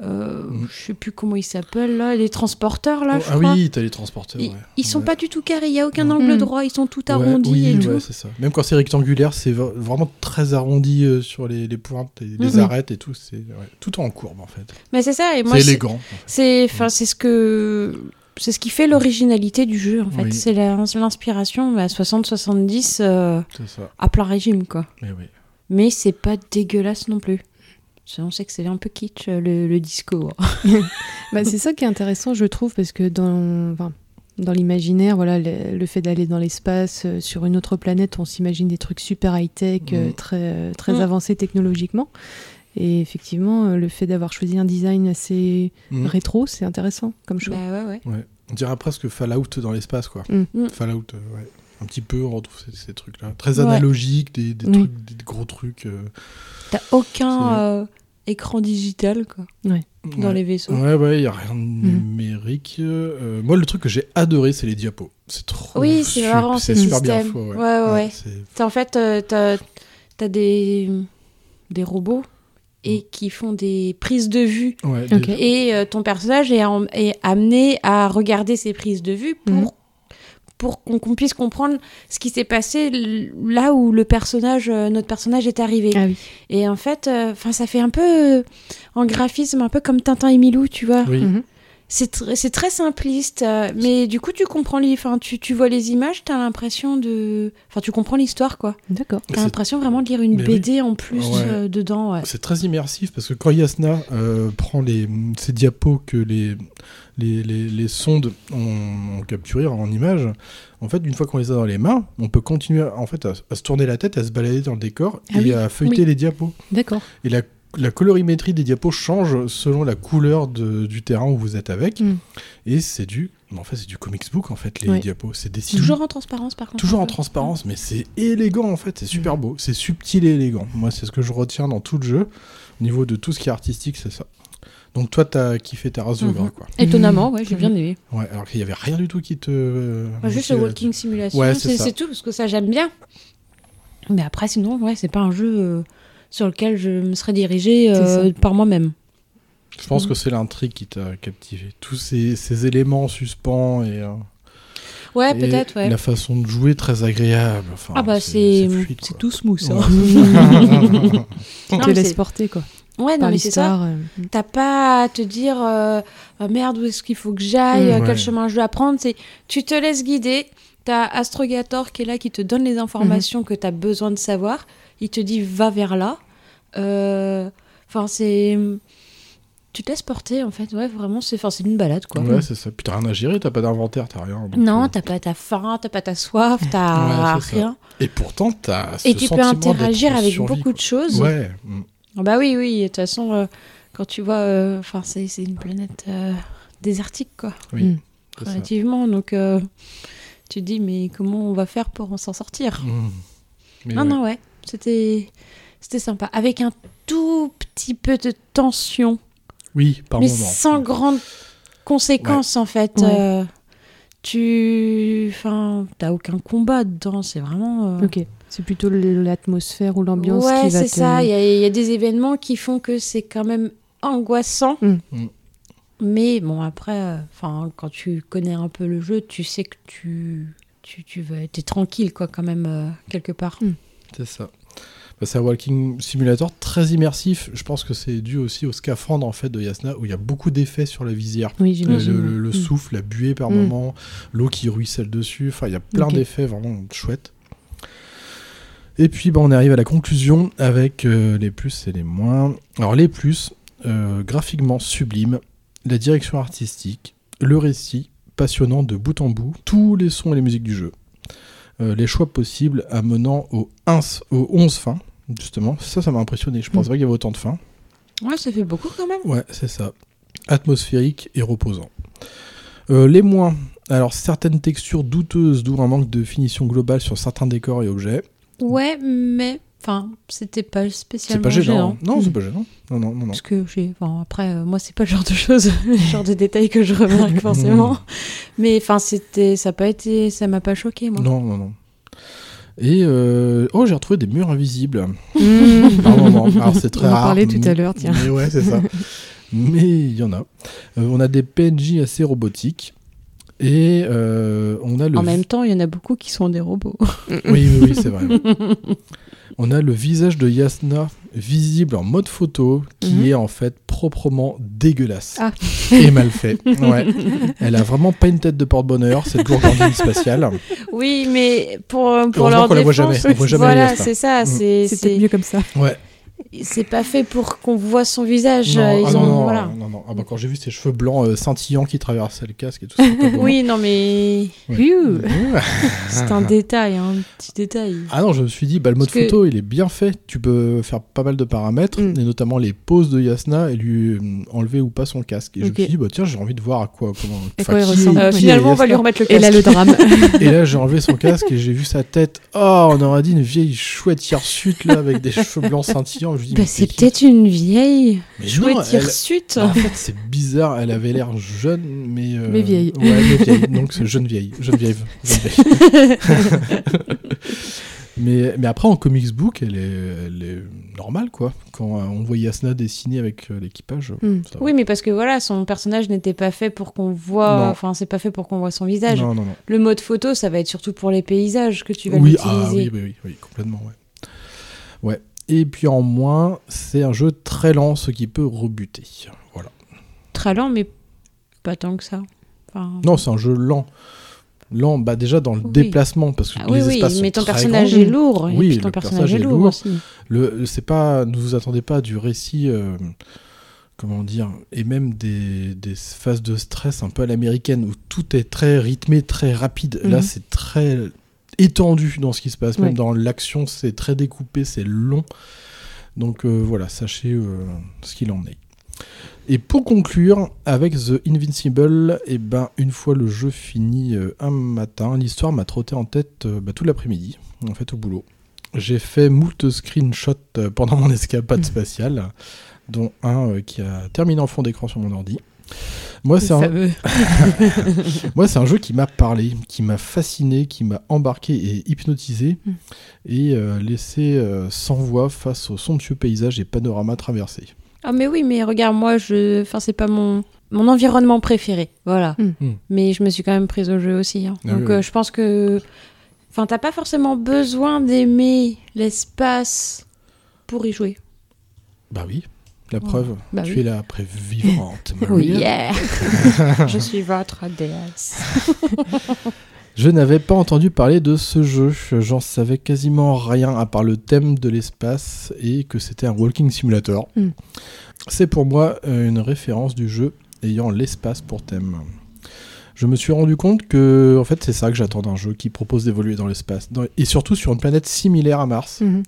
[SPEAKER 3] euh,
[SPEAKER 2] Mm.
[SPEAKER 3] je sais plus comment ils s'appellent là, les transporteurs là,
[SPEAKER 2] Oh,
[SPEAKER 3] je
[SPEAKER 2] ah
[SPEAKER 3] crois.
[SPEAKER 2] oui, t'as les transporteurs.
[SPEAKER 3] Ils,
[SPEAKER 2] ouais.
[SPEAKER 3] ils sont
[SPEAKER 2] Ouais.
[SPEAKER 3] pas du tout carrés, il y a aucun
[SPEAKER 2] Mm.
[SPEAKER 3] angle
[SPEAKER 4] Mm.
[SPEAKER 3] droit, ils sont tout
[SPEAKER 2] Ouais,
[SPEAKER 3] arrondis
[SPEAKER 2] oui,
[SPEAKER 3] et
[SPEAKER 2] ouais,
[SPEAKER 3] tout.
[SPEAKER 2] c'est ça. Même quand c'est rectangulaire, c'est vraiment très arrondi euh, sur les, les pointes, et les
[SPEAKER 3] Mhm.
[SPEAKER 2] arêtes et tout. C'est ouais, tout en courbe en fait.
[SPEAKER 3] Mais c'est ça, et moi
[SPEAKER 2] C'est élégant. en fait.
[SPEAKER 3] c'est, enfin c'est ce que, c'est ce qui fait l'originalité du jeu en fait.
[SPEAKER 2] Oui.
[SPEAKER 3] C'est l'inspiration à 60-70 euh, à plein régime quoi.
[SPEAKER 2] Mais oui.
[SPEAKER 3] Mais c'est pas dégueulasse non plus. On sait que c'est un peu kitsch euh, le, le disco. hein.
[SPEAKER 4] Bah, c'est ça qui est intéressant, je trouve, parce que dans, enfin, dans l'imaginaire, voilà, le, le fait d'aller dans l'espace, euh, sur une autre planète, on s'imagine des trucs super high-tech, euh,
[SPEAKER 2] Mhm.
[SPEAKER 4] très, euh, très
[SPEAKER 3] Mhm.
[SPEAKER 4] avancés technologiquement. Et effectivement, euh, le fait d'avoir choisi un design assez
[SPEAKER 2] Mhm.
[SPEAKER 4] rétro, c'est intéressant comme choix.
[SPEAKER 3] Bah ouais, ouais.
[SPEAKER 2] Ouais. On dirait presque Fallout dans l'espace, quoi.
[SPEAKER 4] Mm.
[SPEAKER 3] Mm.
[SPEAKER 2] Fallout, euh, ouais. Un petit peu, on retrouve ces, ces trucs-là. Très
[SPEAKER 3] Ouais.
[SPEAKER 2] analogiques, des, des trucs, des gros trucs. euh,
[SPEAKER 3] T'as aucun euh, écran digital quoi, dans
[SPEAKER 2] ouais.
[SPEAKER 3] les vaisseaux.
[SPEAKER 2] Ouais, ouais, il n'y a rien de numérique. Euh, moi, le truc que j'ai adoré, c'est les diapos. C'est trop.
[SPEAKER 3] Oui, c'est marrant,
[SPEAKER 2] C'est
[SPEAKER 3] ce
[SPEAKER 2] super bien
[SPEAKER 3] système.
[SPEAKER 2] fait. Ouais,
[SPEAKER 3] Ouais, ouais, ouais. En fait, euh, t'as as des, des robots et qui font des prises de vue.
[SPEAKER 2] ouais,
[SPEAKER 3] Et euh, ton personnage est, en- est amené à regarder ces prises de vue pour,
[SPEAKER 4] Mhm.
[SPEAKER 3] Pour qu'on puisse comprendre ce qui s'est passé là où le personnage, euh, notre personnage est arrivé.
[SPEAKER 4] Ah oui.
[SPEAKER 3] Et en fait, enfin, ça fait un peu euh, en graphisme, un peu comme Tintin et Milou, tu vois.
[SPEAKER 2] Oui.
[SPEAKER 4] Mhm.
[SPEAKER 3] C'est tr- c'est très simpliste, euh, mais du coup, tu comprends les, enfin, tu, tu vois les images, t'as l'impression de, enfin, tu comprends l'histoire, quoi.
[SPEAKER 4] D'accord.
[SPEAKER 3] T'as l'impression vraiment de lire une
[SPEAKER 2] Mais oui.
[SPEAKER 3] BD en plus
[SPEAKER 2] Ouais.
[SPEAKER 3] euh, dedans. Ouais.
[SPEAKER 2] C'est très immersif parce que quand Yasna euh, prend les, ces diapos que les, les, les, les sondes ont, ont capturés en images, en fait, une fois qu'on les a dans les mains, on peut continuer à, en fait, à, à se tourner la tête, à se balader dans le décor
[SPEAKER 4] Ah
[SPEAKER 2] et
[SPEAKER 4] oui.
[SPEAKER 2] à feuilleter
[SPEAKER 3] Oui.
[SPEAKER 2] les diapos.
[SPEAKER 4] D'accord.
[SPEAKER 2] Et la, la colorimétrie des diapos change selon la couleur de- du terrain où vous êtes avec.
[SPEAKER 4] Mm.
[SPEAKER 2] Et c'est du, en fait, c'est du comics book en fait les diapos. C'est dessiné
[SPEAKER 3] Toujours en transparence, par contre.
[SPEAKER 2] toujours en transparence, mais c'est élégant en fait, c'est super beau, c'est subtil et élégant. Moi, c'est ce que je retiens dans tout le jeu. Au niveau de tout ce qui est artistique, c'est ça. Donc toi, t'as kiffé ta race de
[SPEAKER 3] Mhm.
[SPEAKER 2] gras, quoi.
[SPEAKER 3] Étonnamment, ouais, j'ai bien aimé.
[SPEAKER 2] Ouais, alors qu'il y avait rien du tout qui te. euh,
[SPEAKER 3] Enfin, juste le walking simulation,
[SPEAKER 2] Ouais, c'est
[SPEAKER 3] tout, parce que ça, j'aime bien. Mais après, sinon, ouais, c'est pas un jeu euh, sur lequel je me serais dirigée euh, par moi-même.
[SPEAKER 2] Je pense que c'est l'intrigue qui t'a captivé. Tous ces, ces éléments en suspens et, euh,
[SPEAKER 3] Ouais,
[SPEAKER 2] et
[SPEAKER 3] peut-être, ouais.
[SPEAKER 2] la façon de jouer très agréable. Enfin,
[SPEAKER 3] Ah bah, c'est tout smooth, hein.
[SPEAKER 2] Ouais.
[SPEAKER 4] Tu
[SPEAKER 3] Non,
[SPEAKER 4] te
[SPEAKER 3] c'est-
[SPEAKER 4] porter, quoi.
[SPEAKER 3] Ouais, non, mais c'est ça.
[SPEAKER 4] l'histoire. euh,
[SPEAKER 3] T'as pas à te dire euh, Ah, merde où est-ce qu'il faut que j'aille,
[SPEAKER 2] Mmh,
[SPEAKER 3] euh, quel
[SPEAKER 2] ouais.
[SPEAKER 3] chemin je dois prendre. C'est tu te laisses guider. T'as Astrogator qui est là qui te donne les
[SPEAKER 2] Mmh.
[SPEAKER 3] informations que t'as besoin de savoir. Il te dit va vers là. Euh, Enfin c'est tu te laisses porter en fait. Ouais vraiment c'est enfin, c'est une balade quoi.
[SPEAKER 2] Ouais, c'est ça. Puis t'as rien à gérer, t'as pas d'inventaire, t'as rien. donc,
[SPEAKER 3] Non,
[SPEAKER 2] euh,
[SPEAKER 3] t'as pas ta faim, t'as pas ta soif, t'as
[SPEAKER 2] Ouais, ça.
[SPEAKER 3] rien.
[SPEAKER 2] Et pourtant, t'as.
[SPEAKER 3] Et tu peux interagir avec
[SPEAKER 2] survie,
[SPEAKER 3] beaucoup de choses.
[SPEAKER 2] Ouais. mm.
[SPEAKER 3] Ah Bah oui, oui, de toute façon, euh, quand tu vois, euh, enfin, c'est c'est une planète euh, désertique, quoi,
[SPEAKER 2] Oui.
[SPEAKER 4] Mm.
[SPEAKER 2] ça.
[SPEAKER 3] relativement. Donc, euh, tu te dis, mais comment on va faire pour s'en sortir?
[SPEAKER 2] Mm. Mais
[SPEAKER 3] Non,
[SPEAKER 2] ouais.
[SPEAKER 3] non, ouais, c'était c'était sympa. Avec un tout petit peu de tension,
[SPEAKER 2] Oui, par
[SPEAKER 3] mais
[SPEAKER 2] moment.
[SPEAKER 3] sans grande conséquence, en fait.
[SPEAKER 4] Ouais.
[SPEAKER 3] Euh, tu. Enfin, t'as aucun combat dedans, c'est vraiment. euh,
[SPEAKER 4] Ok. C'est plutôt l'atmosphère ou l'ambiance
[SPEAKER 3] Ouais,
[SPEAKER 4] qui va
[SPEAKER 3] c'est
[SPEAKER 4] te...
[SPEAKER 3] ça. Il y, a- il y a des événements qui font que c'est quand même angoissant.
[SPEAKER 4] Mm.
[SPEAKER 2] Mm.
[SPEAKER 3] Mais bon, après, euh, enfin, quand tu connais un peu le jeu, tu sais que tu, tu, tu vas, t'es tranquille, quoi, quand même, euh, quelque part.
[SPEAKER 2] C'est ça. Bah, c'est un walking simulator très immersif. Je pense que c'est dû aussi au scaphandre en fait de Yasna où il y a beaucoup d'effets sur la visière.
[SPEAKER 4] Oui,
[SPEAKER 2] Le,
[SPEAKER 4] j'imagine.
[SPEAKER 2] le- le
[SPEAKER 4] Mm.
[SPEAKER 2] souffle, la buée par
[SPEAKER 4] Mm.
[SPEAKER 2] moment, l'eau qui ruisselle dessus. Enfin, il y a plein d'effets vraiment chouettes. Et puis, bah, on arrive à la conclusion avec euh, les plus et les moins. Alors, les plus, euh, graphiquement sublime, la direction artistique, le récit passionnant de bout en bout, tous les sons et les musiques du jeu. Euh, les choix possibles amenant aux, 1 aux 11 fins, justement. Ça, ça m'a impressionné. Je pensais
[SPEAKER 4] Mm.
[SPEAKER 2] pas qu'il y avait autant de fins.
[SPEAKER 3] Ouais, ça fait beaucoup quand même.
[SPEAKER 2] Ouais, c'est ça. Atmosphérique et reposant. Euh, les moins. Alors, certaines textures douteuses, d'où un manque de finition globale sur certains décors et objets.
[SPEAKER 3] Ouais, mais enfin, c'était pas
[SPEAKER 2] C'est
[SPEAKER 3] spécialement
[SPEAKER 2] pas gênant.
[SPEAKER 3] gênant.
[SPEAKER 2] hein. Non, c'est
[SPEAKER 3] Mm.
[SPEAKER 2] pas gênant. Non, non, non, non.
[SPEAKER 3] Parce que j'ai. Enfin, après, euh, moi, c'est pas le genre de choses, le genre de détails que je remarque forcément. Mais enfin, c'était. Ça a pas été. Ça m'a pas choqué, moi.
[SPEAKER 2] Non, non, non. Et euh, oh, j'ai retrouvé des murs invisibles.
[SPEAKER 4] Mmh.
[SPEAKER 2] Par moment. Alors, c'est très
[SPEAKER 4] On en
[SPEAKER 2] rare.
[SPEAKER 4] parlait tout à l'heure, tiens.
[SPEAKER 2] Mais ouais, c'est ça. mais il y en a. Euh, on a des PNJ assez robotiques. Et euh, on a le
[SPEAKER 3] En même temps, il y en a beaucoup qui sont des robots.
[SPEAKER 2] Oui, oui, oui, c'est vrai. On a le visage de Yasna visible en mode photo qui
[SPEAKER 4] Mhm.
[SPEAKER 2] est en fait proprement dégueulasse
[SPEAKER 4] Ah.
[SPEAKER 2] et mal fait. Ouais. Elle a vraiment pas une tête de porte-bonheur, cette gourgandine spatiale.
[SPEAKER 3] Oui, mais pour, pour leur
[SPEAKER 2] la voit
[SPEAKER 3] défense,
[SPEAKER 2] jamais, on voit jamais
[SPEAKER 3] voilà, c'est ça.
[SPEAKER 2] Mm.
[SPEAKER 3] C'est
[SPEAKER 4] mieux comme ça.
[SPEAKER 2] Ouais.
[SPEAKER 3] C'est pas fait pour qu'on voit son visage.
[SPEAKER 2] Non,
[SPEAKER 3] euh, Ils
[SPEAKER 2] ah
[SPEAKER 3] ont
[SPEAKER 2] non, non,
[SPEAKER 3] voilà.
[SPEAKER 2] non, non. Ah bah, quand j'ai vu ses cheveux blancs euh, scintillants qui traversaient le casque et tout ça.
[SPEAKER 3] Oui, non, mais
[SPEAKER 2] Ouais.
[SPEAKER 3] C'est un détail, un petit détail.
[SPEAKER 2] Ah non, je me suis dit, bah, le mode
[SPEAKER 3] Parce que-
[SPEAKER 2] photo, il est bien fait. Tu peux faire pas mal de paramètres,
[SPEAKER 4] Mm.
[SPEAKER 2] et notamment les poses de Yasna et lui euh, enlever ou pas son casque. Et je me suis dit, bah tiens, j'ai envie de voir à quoi. Comment,
[SPEAKER 4] À
[SPEAKER 2] enfin,
[SPEAKER 4] quoi il
[SPEAKER 2] qui
[SPEAKER 4] ressemble.
[SPEAKER 2] est-
[SPEAKER 3] Euh,
[SPEAKER 2] qui est
[SPEAKER 3] finalement, on va lui remettre le
[SPEAKER 4] Et
[SPEAKER 3] casque.
[SPEAKER 4] là, le drame.
[SPEAKER 2] Et là, j'ai enlevé son casque et j'ai vu sa tête. Oh, on aurait dit une vieille chouette hirsute là avec des cheveux blancs scintillants. Je dis,
[SPEAKER 3] Bah, c'est peut-être une vieille
[SPEAKER 2] Mais non,
[SPEAKER 3] chouette
[SPEAKER 2] elle-. En fait, c'est bizarre. Elle avait l'air jeune, mais. euh,
[SPEAKER 4] Mais vieille.
[SPEAKER 2] Ouais, mais vieille. Donc, c'est jeune vieille. Jeune vieille. Jeune vieille. mais, mais après, en comics book, elle est, elle est normale, quoi. Quand on voit Yasna dessiner avec euh, l'équipage.
[SPEAKER 4] Mm.
[SPEAKER 2] va.
[SPEAKER 3] Oui, mais parce que voilà, son personnage n'était pas fait pour qu'on voit.
[SPEAKER 2] Non.
[SPEAKER 3] Enfin, c'est pas fait pour qu'on voit son visage.
[SPEAKER 2] Non, non, non.
[SPEAKER 3] Le mode photo, ça va être surtout pour les paysages que tu vas
[SPEAKER 2] oui,
[SPEAKER 3] l'utiliser.
[SPEAKER 2] ah, oui, oui, oui, oui, complètement, ouais. Ouais. Et puis en moins, c'est un jeu très lent, ce qui peut rebuter. Voilà.
[SPEAKER 3] Très lent, mais pas tant que ça. Enfin,
[SPEAKER 2] Non, c'est un jeu lent. Lent, bah déjà dans le
[SPEAKER 3] Oui.
[SPEAKER 2] déplacement, parce que
[SPEAKER 3] ah,
[SPEAKER 2] les
[SPEAKER 3] oui, oui,
[SPEAKER 2] espaces sont
[SPEAKER 3] mais ton personnage
[SPEAKER 2] grands.
[SPEAKER 3] est lourd.
[SPEAKER 2] Oui,
[SPEAKER 3] et puis ton
[SPEAKER 2] le
[SPEAKER 3] personnage
[SPEAKER 2] personnage
[SPEAKER 3] est lourd, aussi.
[SPEAKER 2] Le, c'est pas, ne vous attendez pas à du récit, euh, comment dire, et même des, des phases de stress un peu à l'américaine où tout est très rythmé, très rapide. Là,
[SPEAKER 4] Mhm.
[SPEAKER 2] c'est très étendu dans ce qui se passe. Même
[SPEAKER 4] Ouais.
[SPEAKER 2] dans l'action, c'est très découpé, c'est long. Donc euh, voilà, sachez euh, ce qu'il en est. Et pour conclure, avec The Invincible, et ben, une fois le jeu fini euh, un matin, l'histoire m'a trotté en tête bah, tout l'après-midi, en fait, au boulot. J'ai fait moult screenshots pendant mon escapade spatiale, dont un qui a terminé en fond d'écran sur mon ordi. Moi, c'est un, moi, c'est un jeu qui m'a parlé, qui m'a fasciné, qui m'a embarqué et hypnotisé,
[SPEAKER 4] Mm.
[SPEAKER 2] et euh, laissé euh, sans voix face aux somptueux paysages et panoramas traversés.
[SPEAKER 3] Ah mais oui, mais regarde, moi, je, enfin, c'est pas mon mon environnement préféré, voilà.
[SPEAKER 4] Mm.
[SPEAKER 2] Mm.
[SPEAKER 3] Mais je me suis quand même prise au jeu aussi. hein.
[SPEAKER 2] Ah
[SPEAKER 3] Donc
[SPEAKER 2] oui,
[SPEAKER 3] euh,
[SPEAKER 2] oui.
[SPEAKER 3] je pense que, enfin, t'as pas forcément besoin d'aimer l'espace pour y jouer.
[SPEAKER 2] Bah oui, la preuve,
[SPEAKER 3] Bah
[SPEAKER 2] tu
[SPEAKER 3] oui.
[SPEAKER 2] es la prévivante,
[SPEAKER 3] Oui,
[SPEAKER 2] Maria.
[SPEAKER 3] yeah. je suis votre déesse.
[SPEAKER 2] Je n'avais pas entendu parler de ce jeu, j'en savais quasiment rien à part le thème de l'espace et que c'était un walking simulator.
[SPEAKER 4] Mm.
[SPEAKER 2] C'est pour moi euh, une référence du jeu ayant l'espace pour thème. Je me suis rendu compte que en fait c'est ça que j'attends d'un jeu qui propose d'évoluer dans l'espace et surtout sur une planète similaire à Mars.
[SPEAKER 4] Mhm.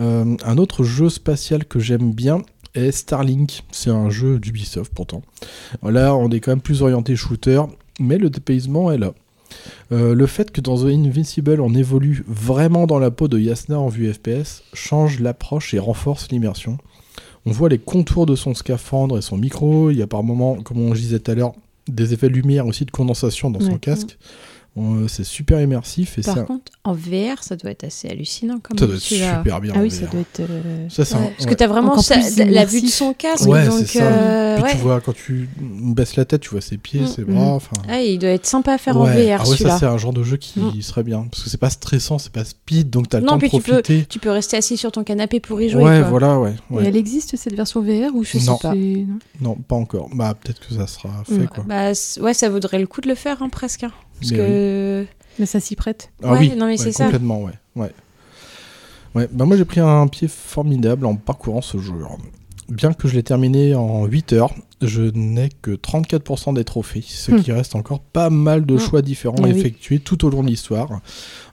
[SPEAKER 2] Euh, un autre jeu spatial que j'aime bien est Starlink. C'est un jeu d'Ubisoft pourtant. Là, on est quand même plus orienté shooter, mais le dépaysement est là. Euh, le fait que dans The Invincible on évolue vraiment dans la peau de Yasna en vue FPS change l'approche et renforce l'immersion. On voit les contours de son scaphandre et son micro. Il y a par moments, comme on disait tout à l'heure, des effets de lumière aussi de condensation dans son casque. C'est super immersif et
[SPEAKER 3] Par
[SPEAKER 2] ça,
[SPEAKER 3] contre, en VR, ça doit être assez hallucinant quand
[SPEAKER 2] ça
[SPEAKER 3] même.
[SPEAKER 2] doit être
[SPEAKER 3] celui-là.
[SPEAKER 2] super bien.
[SPEAKER 4] Ah
[SPEAKER 2] en
[SPEAKER 4] oui,
[SPEAKER 2] VR.
[SPEAKER 4] ça doit être. euh,
[SPEAKER 2] Ça, un-
[SPEAKER 3] parce
[SPEAKER 2] ouais.
[SPEAKER 3] que t'as vraiment
[SPEAKER 4] Encore
[SPEAKER 3] ça-
[SPEAKER 4] plus
[SPEAKER 3] la vue de son casque.
[SPEAKER 2] Ouais,
[SPEAKER 3] donc,
[SPEAKER 2] ça.
[SPEAKER 3] euh,
[SPEAKER 2] Puis
[SPEAKER 3] ouais.
[SPEAKER 2] tu vois, quand tu baisses la tête, tu vois ses pieds,
[SPEAKER 3] Mm.
[SPEAKER 2] ses
[SPEAKER 4] Mm.
[SPEAKER 2] bras. Enfin,
[SPEAKER 3] Ah, il doit être sympa à faire
[SPEAKER 2] ouais.
[SPEAKER 3] en VR
[SPEAKER 2] Ah ouais, ça, c'est un genre de jeu qui
[SPEAKER 3] Mm.
[SPEAKER 2] serait bien. Parce que c'est pas stressant, c'est pas speed, donc t'as le
[SPEAKER 3] Non,
[SPEAKER 2] temps de
[SPEAKER 3] puis tu peux-
[SPEAKER 2] profiter.
[SPEAKER 3] Tu peux rester assis sur ton canapé pour y jouer.
[SPEAKER 2] ouais,
[SPEAKER 3] quoi.
[SPEAKER 2] voilà, ouais.
[SPEAKER 4] Et elle existe cette version VR ou je sais
[SPEAKER 2] Non.
[SPEAKER 4] pas non
[SPEAKER 2] pas encore. Bah, peut-être que ça sera fait, quoi.
[SPEAKER 3] Bah, ouais, ça vaudrait le coup de le faire hein, presque. Hein. Parce
[SPEAKER 2] Mais
[SPEAKER 3] que.
[SPEAKER 4] Mais ça s'y prête.
[SPEAKER 2] Ah
[SPEAKER 3] Ouais,
[SPEAKER 2] oui,
[SPEAKER 3] non, mais
[SPEAKER 2] ouais,
[SPEAKER 3] c'est ça.
[SPEAKER 2] complètement, ouais. ouais. Ouais, bah moi j'ai pris un pied formidable en parcourant ce jeu. Bien que je l'ai terminé en 8 heures, je n'ai que 34% des trophées, ce
[SPEAKER 4] Hmm.
[SPEAKER 2] qui reste encore pas mal de
[SPEAKER 3] Hmm.
[SPEAKER 2] choix différents
[SPEAKER 4] Eh oui.
[SPEAKER 2] effectués tout au long de l'histoire,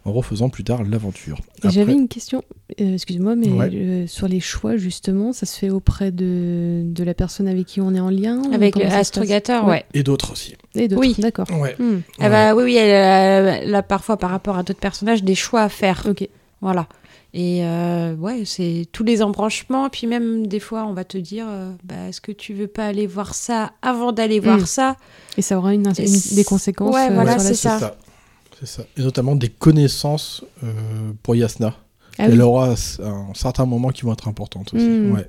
[SPEAKER 2] en refaisant plus tard l'aventure. Après-
[SPEAKER 4] J'avais une question, euh, excuse-moi, mais
[SPEAKER 2] Ouais.
[SPEAKER 4] euh, sur les choix, justement, ça se fait auprès de, de la personne avec qui on est en lien
[SPEAKER 3] Avec
[SPEAKER 4] passe
[SPEAKER 3] ouais.
[SPEAKER 2] Et d'autres aussi.
[SPEAKER 4] Et d'autres,
[SPEAKER 3] Oui.
[SPEAKER 4] d'accord.
[SPEAKER 2] Ouais.
[SPEAKER 4] Hmm,
[SPEAKER 3] Ah bah oui, oui, elle a, elle a parfois par rapport à d'autres personnages des choix à faire.
[SPEAKER 4] Ok.
[SPEAKER 3] Voilà. Et euh, ouais, c'est tous les embranchements. Puis même des fois, on va te dire, euh, bah, est-ce que tu veux pas aller voir ça avant d'aller voir
[SPEAKER 4] Mm.
[SPEAKER 3] ça?
[SPEAKER 4] Et ça aura une, des conséquences
[SPEAKER 3] Ouais,
[SPEAKER 4] euh,
[SPEAKER 3] voilà,
[SPEAKER 4] sur la
[SPEAKER 3] c'est ça.
[SPEAKER 2] C'est ça. Et notamment des connaissances euh, pour Yasna.
[SPEAKER 4] Ah
[SPEAKER 2] Elle
[SPEAKER 4] oui.
[SPEAKER 2] aura un certain moment qui vont être importantes aussi.
[SPEAKER 4] Mm.
[SPEAKER 2] Ouais.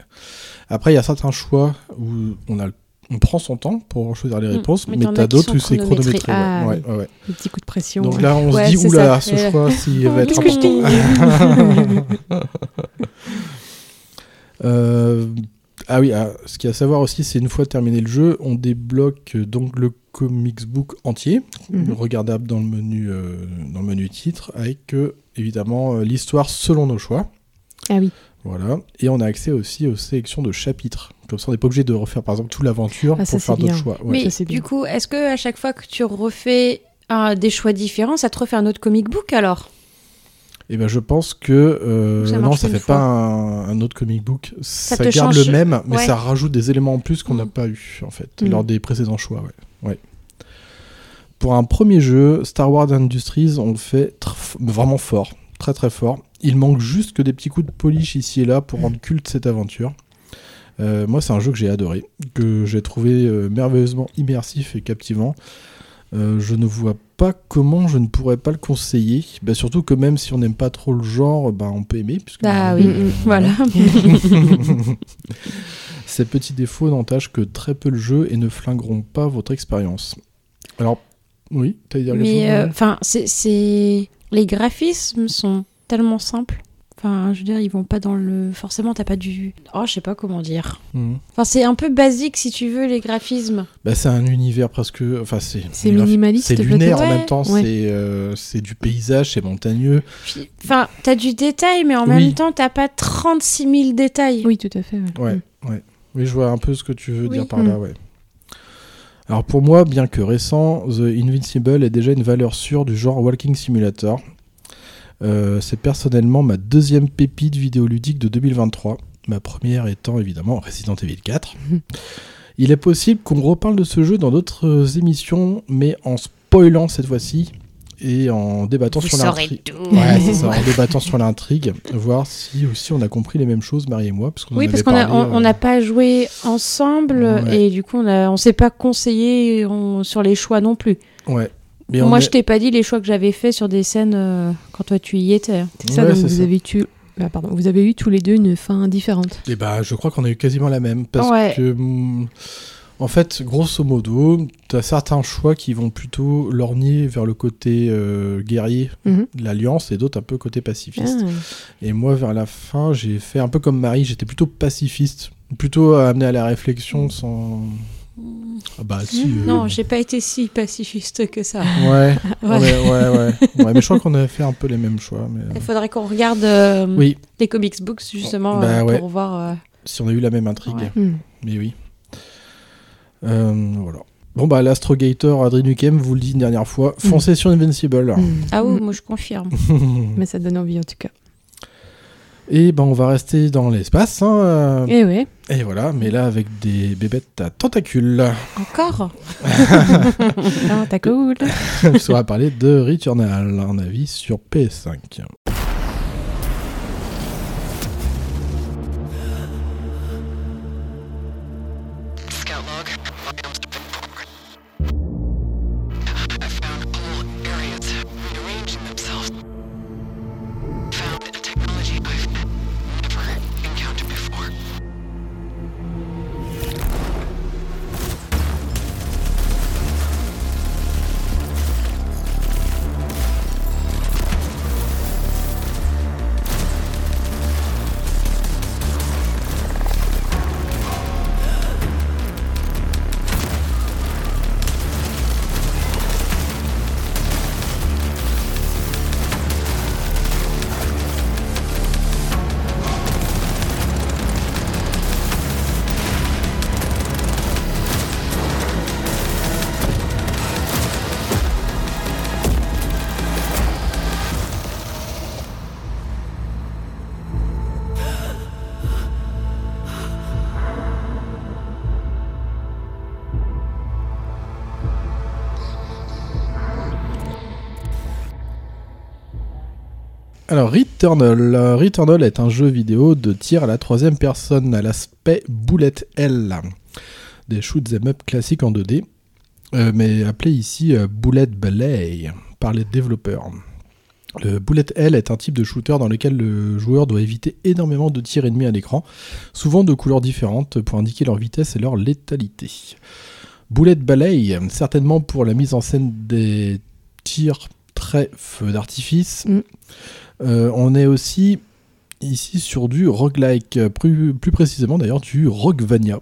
[SPEAKER 2] Après, il y a certains choix où on, a, on prend son temps pour choisir les
[SPEAKER 3] Mm.
[SPEAKER 2] réponses,
[SPEAKER 3] Mais
[SPEAKER 2] t'as d'autres où c'est chronométré.
[SPEAKER 4] Ah,
[SPEAKER 2] ouais.
[SPEAKER 4] oui.
[SPEAKER 2] Ouais, ouais.
[SPEAKER 4] Des petits coups de pression.
[SPEAKER 2] Donc là, on
[SPEAKER 3] Ouais,
[SPEAKER 2] se dit,
[SPEAKER 3] ça.
[SPEAKER 2] ce choix, s'il va être
[SPEAKER 3] qu'est-ce que je
[SPEAKER 2] important. Euh, ah oui, ah, ce qu'il y a à savoir aussi, c'est une fois terminé le jeu, on débloque euh, donc le comics book entier,
[SPEAKER 4] Mhm.
[SPEAKER 2] regardable dans le menu, euh, dans le menu titre, avec euh, évidemment euh, l'histoire selon nos choix.
[SPEAKER 4] Ah oui.
[SPEAKER 2] Voilà. Et on a accès aussi aux sélections de chapitres. Comme ça, on n'est pas obligé de refaire par exemple toute l'aventure
[SPEAKER 4] Ah, ça,
[SPEAKER 2] pour faire d'autres choix. Ouais.
[SPEAKER 3] Mais
[SPEAKER 4] ça,
[SPEAKER 3] du coup, est-ce que à chaque fois que tu refais des choix différents, ça te refait un autre comic book alors?
[SPEAKER 2] Et ben je pense que euh,
[SPEAKER 3] ça
[SPEAKER 2] non, ça fait
[SPEAKER 3] fois.
[SPEAKER 2] pas un, un autre comic book. Ça,
[SPEAKER 3] te
[SPEAKER 2] garde
[SPEAKER 3] change-
[SPEAKER 2] le même, mais
[SPEAKER 3] ouais.
[SPEAKER 2] ça rajoute des éléments en plus qu'on n'a
[SPEAKER 3] Mm.
[SPEAKER 2] pas eu en fait
[SPEAKER 4] Mm.
[SPEAKER 2] lors des précédents choix. Ouais. Ouais. Pour un premier jeu, Star Wars Industries, on le fait vraiment fort, très très fort. Il manque juste que des petits coups de polish ici et là pour rendre culte cette aventure. Euh, moi, c'est un jeu que j'ai adoré, que j'ai trouvé euh, merveilleusement immersif et captivant. Euh, je ne vois pas comment je ne pourrais pas le conseiller. Bah, surtout que même si on n'aime pas trop le genre, bah, on peut aimer. Puisque
[SPEAKER 3] Ah oui, voilà.
[SPEAKER 2] Ces petits défauts n'entachent que très peu le jeu et ne flingueront pas votre expérience. Alors, oui, t'as dire
[SPEAKER 3] Mais enfin, c'est les graphismes sont tellement simples. Enfin, je veux dire, ils vont pas dans le. Forcément, t'as pas du. Oh, je sais pas comment dire.
[SPEAKER 2] Mhm.
[SPEAKER 3] Enfin, c'est un peu basique si tu veux les graphismes.
[SPEAKER 2] Bah, c'est un univers presque. Enfin, c'est.
[SPEAKER 4] C'est
[SPEAKER 2] univers-
[SPEAKER 4] minimaliste,
[SPEAKER 2] C'est lunaire en même temps.
[SPEAKER 4] Ouais.
[SPEAKER 2] C'est euh, c'est du paysage, c'est montagneux.
[SPEAKER 3] Enfin, t'as du détail, mais en
[SPEAKER 2] Oui.
[SPEAKER 3] même temps, t'as pas 36 000 détails.
[SPEAKER 4] Oui, tout à fait. ouais.
[SPEAKER 2] Ouais,
[SPEAKER 4] Mm.
[SPEAKER 2] ouais. Oui, je vois un peu ce que tu veux
[SPEAKER 3] Oui.
[SPEAKER 2] dire par là, ouais. Alors pour moi, bien que récent, The Invincible est déjà une valeur sûre du genre Walking Simulator. Euh, c'est personnellement ma deuxième pépite vidéoludique de 2023, ma première étant évidemment Resident Evil 4. Il est possible qu'on reparle de ce jeu dans d'autres émissions, mais en spoilant cette fois-ci et en débattant
[SPEAKER 3] Vous
[SPEAKER 2] sur
[SPEAKER 3] saurez
[SPEAKER 2] l'intrigue.
[SPEAKER 3] tout.
[SPEAKER 2] Ouais, c'est ça, en débattant sur l'intrigue, voir si aussi on a compris les mêmes choses, Marie et moi. Parce qu'on
[SPEAKER 3] Oui,
[SPEAKER 2] en
[SPEAKER 3] parce qu'on a-
[SPEAKER 2] parlé,
[SPEAKER 3] on
[SPEAKER 2] euh,
[SPEAKER 3] n'a pas joué ensemble
[SPEAKER 2] Ouais.
[SPEAKER 3] et du coup, on a, on s'est pas conseillé on- sur les choix non plus.
[SPEAKER 2] Ouais. Mais
[SPEAKER 3] Moi,
[SPEAKER 2] est-
[SPEAKER 3] je t'ai pas dit les choix que j'avais fait sur des scènes euh, quand toi tu y étais.
[SPEAKER 4] C'est ça,
[SPEAKER 2] Ouais,
[SPEAKER 4] donc
[SPEAKER 2] c'est
[SPEAKER 4] vous
[SPEAKER 2] ça.
[SPEAKER 4] avez eu, ah, pardon, vous avez eu tous les deux une fin différente.
[SPEAKER 2] Eh bah, je crois qu'on a eu quasiment la même. Parce
[SPEAKER 3] Ouais.
[SPEAKER 2] que, hum, en fait, grosso modo, tu as certains choix qui vont plutôt lorgner vers le côté euh, guerrier
[SPEAKER 4] Mhm.
[SPEAKER 2] de l'Alliance et d'autres un peu côté pacifiste.
[SPEAKER 4] Ah.
[SPEAKER 2] Et moi, vers la fin, j'ai fait un peu comme Marie, j'étais plutôt pacifiste. Plutôt amené à la réflexion sans. Ah bah, si. euh,
[SPEAKER 3] Non, j'ai pas été si pacifiste que ça.
[SPEAKER 2] Ouais,
[SPEAKER 3] Ouais.
[SPEAKER 2] ouais, ouais, ouais. Ouais, mais je crois qu'on avait fait un peu les mêmes choix. Mais... euh,
[SPEAKER 3] Il faudrait qu'on regarde euh,
[SPEAKER 2] Oui,
[SPEAKER 3] les comics books justement
[SPEAKER 2] Bah
[SPEAKER 3] euh,
[SPEAKER 2] ouais.
[SPEAKER 3] pour voir. euh,
[SPEAKER 2] si on a eu la même intrigue.
[SPEAKER 3] Ouais.
[SPEAKER 4] Hmm.
[SPEAKER 2] Mais oui. Euh, voilà. Bon bah l'Astrogator Adrenuchem vous le dit une dernière fois, foncez sur Invincible.
[SPEAKER 4] Hmm.
[SPEAKER 3] Ah oui,
[SPEAKER 4] Hmm.
[SPEAKER 3] moi je confirme.
[SPEAKER 4] Mais ça donne envie en tout cas.
[SPEAKER 2] Et ben on va rester dans l'espace. hein, euh,
[SPEAKER 4] Et ouais.
[SPEAKER 2] Et voilà, mais là avec des bébêtes à tentacules.
[SPEAKER 3] Encore?
[SPEAKER 4] Cool.
[SPEAKER 2] On va parler de Returnal, un avis sur PS5. Returnal. Returnal est un jeu vidéo de tir à la troisième personne à l'aspect bullet L. Des shoot 'em up classiques en 2D, euh, mais appelé ici euh, bullet ballet par les développeurs. Le bullet L est un type de shooter dans lequel le joueur doit éviter énormément de tirs ennemis à l'écran, souvent de couleurs différentes pour indiquer leur vitesse et leur létalité. Bullet Ballet, certainement pour la mise en scène des tirs très feu d'artifice.
[SPEAKER 4] Mm.
[SPEAKER 2] Euh, on est aussi ici sur du roguelike, plus, plus précisément d'ailleurs du roguevania.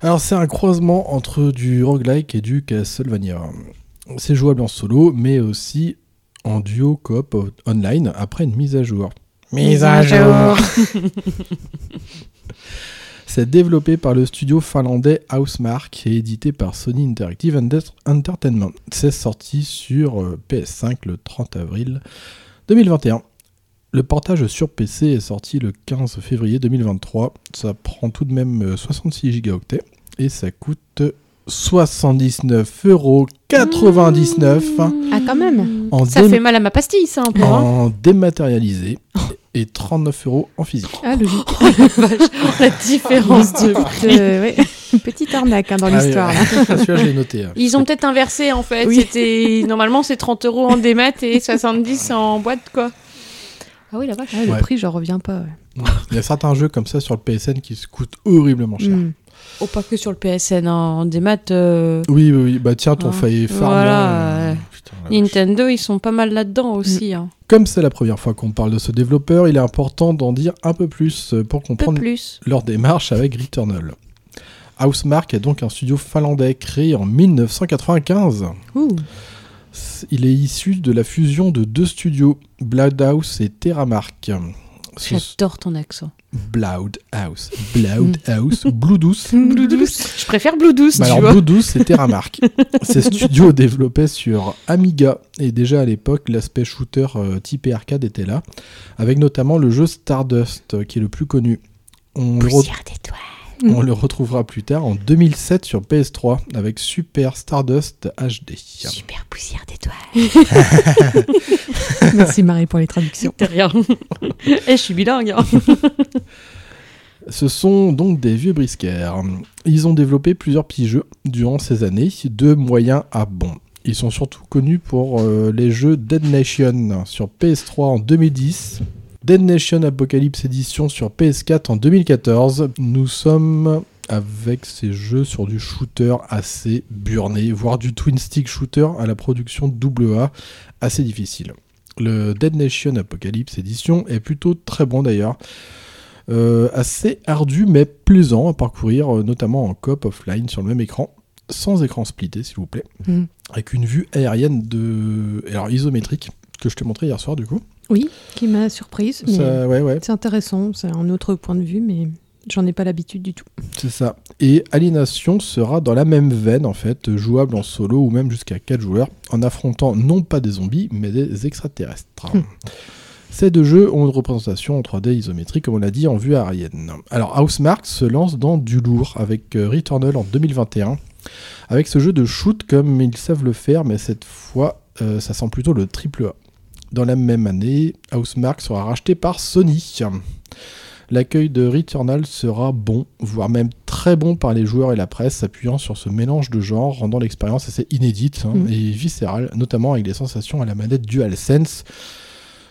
[SPEAKER 2] Alors c'est un croisement entre du roguelike et du Castlevania. C'est jouable en solo, mais aussi en duo coop online après une mise à jour. Mise à jour C'est développé par le studio finlandais Housemark et édité par Sony Interactive Enter- Entertainment. C'est sorti sur euh, PS5 le 30 avril 2021. Le portage sur PC est sorti le 15 février 2023. Ça prend tout de même euh, 66 gigaoctets et ça coûte 79,99€
[SPEAKER 4] Ah, quand même.
[SPEAKER 2] en,
[SPEAKER 3] Ça
[SPEAKER 2] dé-
[SPEAKER 3] fait mal à ma pastille, ça, un peu. hein.
[SPEAKER 2] en dématérialisé et 39 euros en physique.
[SPEAKER 4] Ah, logique.
[SPEAKER 3] La différence de
[SPEAKER 4] Petite, euh, ouais. Petite arnaque hein, dans
[SPEAKER 2] Ah oui,
[SPEAKER 4] l'histoire.
[SPEAKER 2] ouais. je l'ai noté. hein.
[SPEAKER 3] Ils ont peut-être inversé en fait.
[SPEAKER 4] Oui.
[SPEAKER 3] C'était normalement c'est 30 euros en démat et 70 en boîte quoi. Ah oui la vache.
[SPEAKER 4] Ah, le
[SPEAKER 2] Ouais.
[SPEAKER 4] prix, j'en reviens pas. ouais.
[SPEAKER 2] Il y a certains jeux comme ça sur le PSN qui se coûtent horriblement cher.
[SPEAKER 4] Mm.
[SPEAKER 3] Oh pas que sur le PSN hein, en démat. euh,
[SPEAKER 2] Oui, oui, oui. Bah tiens, ton
[SPEAKER 3] Ah.
[SPEAKER 2] Fire Farm.
[SPEAKER 3] Voilà,
[SPEAKER 2] là, euh, vache.
[SPEAKER 3] Nintendo ils sont pas mal là-dedans aussi. hein.
[SPEAKER 2] Comme c'est la première fois qu'on parle de ce développeur, il est important d'en dire un peu plus euh, pour comprendre
[SPEAKER 3] plus.
[SPEAKER 2] leur démarche avec Returnal. Housemark est donc un studio finlandais créé en 1995.
[SPEAKER 4] Ouh.
[SPEAKER 2] C- Il est issu de la fusion de deux studios, Bloodhouse et Terramark.
[SPEAKER 3] J'adore ton accent.
[SPEAKER 2] Bloodhouse. Bloodhouse. Bluedouce.
[SPEAKER 3] Je préfère Blue Douce,
[SPEAKER 2] Bah
[SPEAKER 3] tu
[SPEAKER 2] alors,
[SPEAKER 3] vois.
[SPEAKER 2] Blue Douce, c'est Terramark. Ces studios développaient sur Amiga, et déjà à l'époque, l'aspect shooter euh, typé arcade était là, avec notamment le jeu Stardust, euh, qui est le plus connu. On
[SPEAKER 3] Poussière d'étoiles.
[SPEAKER 2] On le retrouvera plus tard en 2007 sur PS3 avec Super Stardust HD.
[SPEAKER 3] Super poussière d'étoiles.
[SPEAKER 4] Merci Marie pour les traductions.
[SPEAKER 3] C'est rien. Et je suis bilingue. hein.
[SPEAKER 2] Ce sont donc des vieux brisquaires. Ils ont développé plusieurs petits jeux durant ces années, de moyens à bons. Ils sont surtout connus pour euh, les jeux Dead Nation sur PS3 en 2010, Dead Nation Apocalypse Edition sur PS4 en 2014. Nous sommes avec ces jeux sur du shooter assez burné, voire du twin stick shooter à la production AA assez difficile. Le Dead Nation Apocalypse Edition est plutôt très bon d'ailleurs. Euh, assez ardu mais plaisant à parcourir, euh, notamment en coop offline sur le même écran, sans écran splitté s'il vous plaît,
[SPEAKER 4] Mm.
[SPEAKER 2] avec une vue aérienne de, alors isométrique que je t'ai montré hier soir du coup.
[SPEAKER 4] Oui, qui m'a surprise. mais
[SPEAKER 2] Ça, ouais ouais,
[SPEAKER 4] C'est intéressant, c'est un autre point de vue, mais j'en ai pas l'habitude du tout.
[SPEAKER 2] c'est ça. Et Alienation sera dans la même veine en fait, jouable en solo ou même jusqu'à 4 joueurs, en affrontant non pas des zombies mais des extraterrestres.
[SPEAKER 4] Hmm.
[SPEAKER 2] Ces deux jeux ont une représentation en 3D isométrique, comme on l'a dit, en vue aérienne. Alors, Housemark se lance dans du lourd avec euh, Returnal en 2021, avec ce jeu de shoot comme ils savent le faire, mais cette fois, euh, ça sent plutôt le triple A. Dans la même année, Housemark sera racheté par Sony. L'accueil de Returnal sera bon, voire même très bon par les joueurs et la presse, s'appuyant sur ce mélange de genres, rendant l'expérience assez inédite hein,
[SPEAKER 4] Mm.
[SPEAKER 2] et viscérale, notamment avec des sensations à la manette DualSense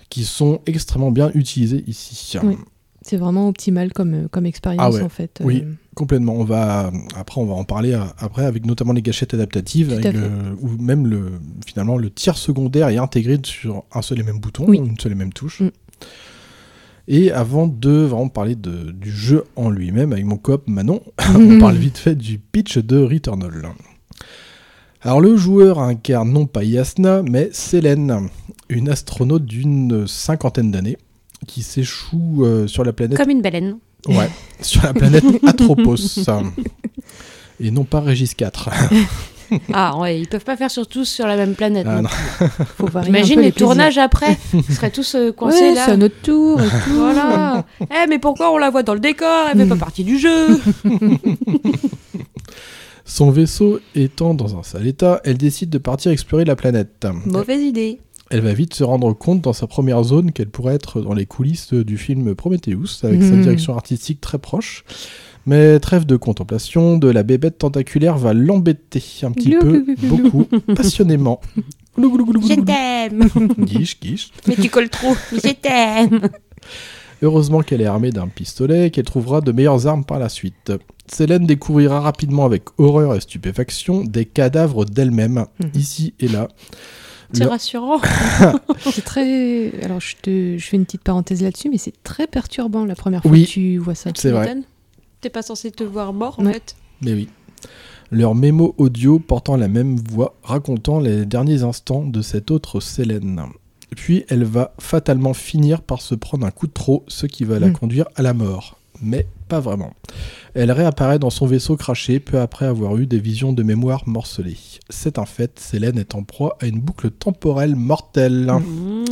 [SPEAKER 2] qui sont extrêmement bien utilisées ici.
[SPEAKER 4] Oui. C'est vraiment optimal comme, euh, comme expérience
[SPEAKER 2] Ah ouais,
[SPEAKER 4] en fait.
[SPEAKER 2] oui.
[SPEAKER 4] Euh,
[SPEAKER 2] Complètement. On va après on va en parler euh, après avec notamment les gâchettes adaptatives, avec le- ou même le finalement le tir secondaire est intégré sur un seul et même bouton,
[SPEAKER 4] Oui.
[SPEAKER 2] une seule et même touche.
[SPEAKER 4] Mm.
[SPEAKER 2] Et avant de vraiment parler de- du jeu en lui-même avec mon coop Manon, on parle vite fait du pitch de Returnal. Alors le joueur incarne non pas Yasna, mais Selene, une astronaute d'une cinquantaine d'années qui s'échoue euh, sur la planète
[SPEAKER 3] Comme une baleine.
[SPEAKER 2] Ouais, sur la planète Atropos. Et non pas Régis 4.
[SPEAKER 3] Ah ouais, ils peuvent pas faire sur tous sur la même planète.
[SPEAKER 2] Ah,
[SPEAKER 3] non.
[SPEAKER 4] faut peu
[SPEAKER 3] les, tournages après. Ils seraient tous euh, coincés
[SPEAKER 4] Ouais,
[SPEAKER 3] là.
[SPEAKER 4] c'est à notre tour et tout.
[SPEAKER 3] Voilà. Eh mais pourquoi on la voit dans le décor? Elle fait pas partie du jeu.
[SPEAKER 2] Son vaisseau étant dans un sale état, elle décide de partir explorer la planète.
[SPEAKER 3] Mauvaise idée.
[SPEAKER 2] Elle va vite se rendre compte dans sa première zone qu'elle pourrait être dans les coulisses du film Prometheus, avec sa
[SPEAKER 4] Mhm.
[SPEAKER 2] direction artistique très proche. Mais trêve de contemplation, de la bébête tentaculaire va l'embêter un petit peu, beaucoup, passionnément.
[SPEAKER 3] Je t'aime
[SPEAKER 2] Guiche, guiche.
[SPEAKER 3] Mais tu colles trop Je t'aime
[SPEAKER 2] Heureusement qu'elle est armée d'un pistolet et qu'elle trouvera de meilleures armes par la suite. Célène découvrira rapidement avec horreur et stupéfaction des cadavres d'elle-même,
[SPEAKER 4] Mhm.
[SPEAKER 2] ici et là.
[SPEAKER 3] C'est
[SPEAKER 2] Le-
[SPEAKER 3] rassurant
[SPEAKER 4] C'est très. Alors, je, te... je fais une petite parenthèse là-dessus, mais c'est très perturbant la première fois
[SPEAKER 2] Oui.
[SPEAKER 4] que tu vois ça.
[SPEAKER 2] C'est vrai.
[SPEAKER 3] T'es pas censé te voir mort en fait
[SPEAKER 2] Mais oui. Leur mémo audio portant la même voix, racontant les derniers instants de cette autre Célène. Puis elle va fatalement finir par se prendre un coup de trop, ce qui va la
[SPEAKER 4] Mm.
[SPEAKER 2] conduire à la mort. Mais pas vraiment. Elle réapparaît dans son vaisseau craché peu après avoir eu des visions de mémoire morcelées. C'est un fait, Célène est en proie à une boucle temporelle mortelle.
[SPEAKER 3] Mmh.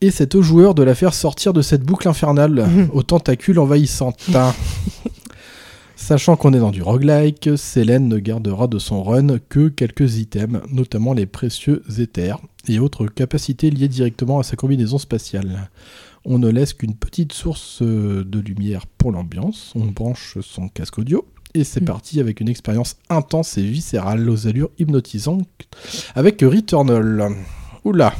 [SPEAKER 2] Et c'est au joueur de la faire sortir de cette boucle infernale,
[SPEAKER 4] Mhm.
[SPEAKER 2] aux tentacules envahissantes. Sachant qu'on est dans du roguelike, Célène ne gardera de son run que quelques items, notamment les précieux éthers et autres capacités liées directement à sa combinaison spatiale. On ne laisse qu'une petite source euh, de lumière pour l'ambiance, on branche son casque audio, et c'est
[SPEAKER 4] Mhm.
[SPEAKER 2] parti avec une expérience intense et viscérale aux allures hypnotisantes avec Returnal. Oula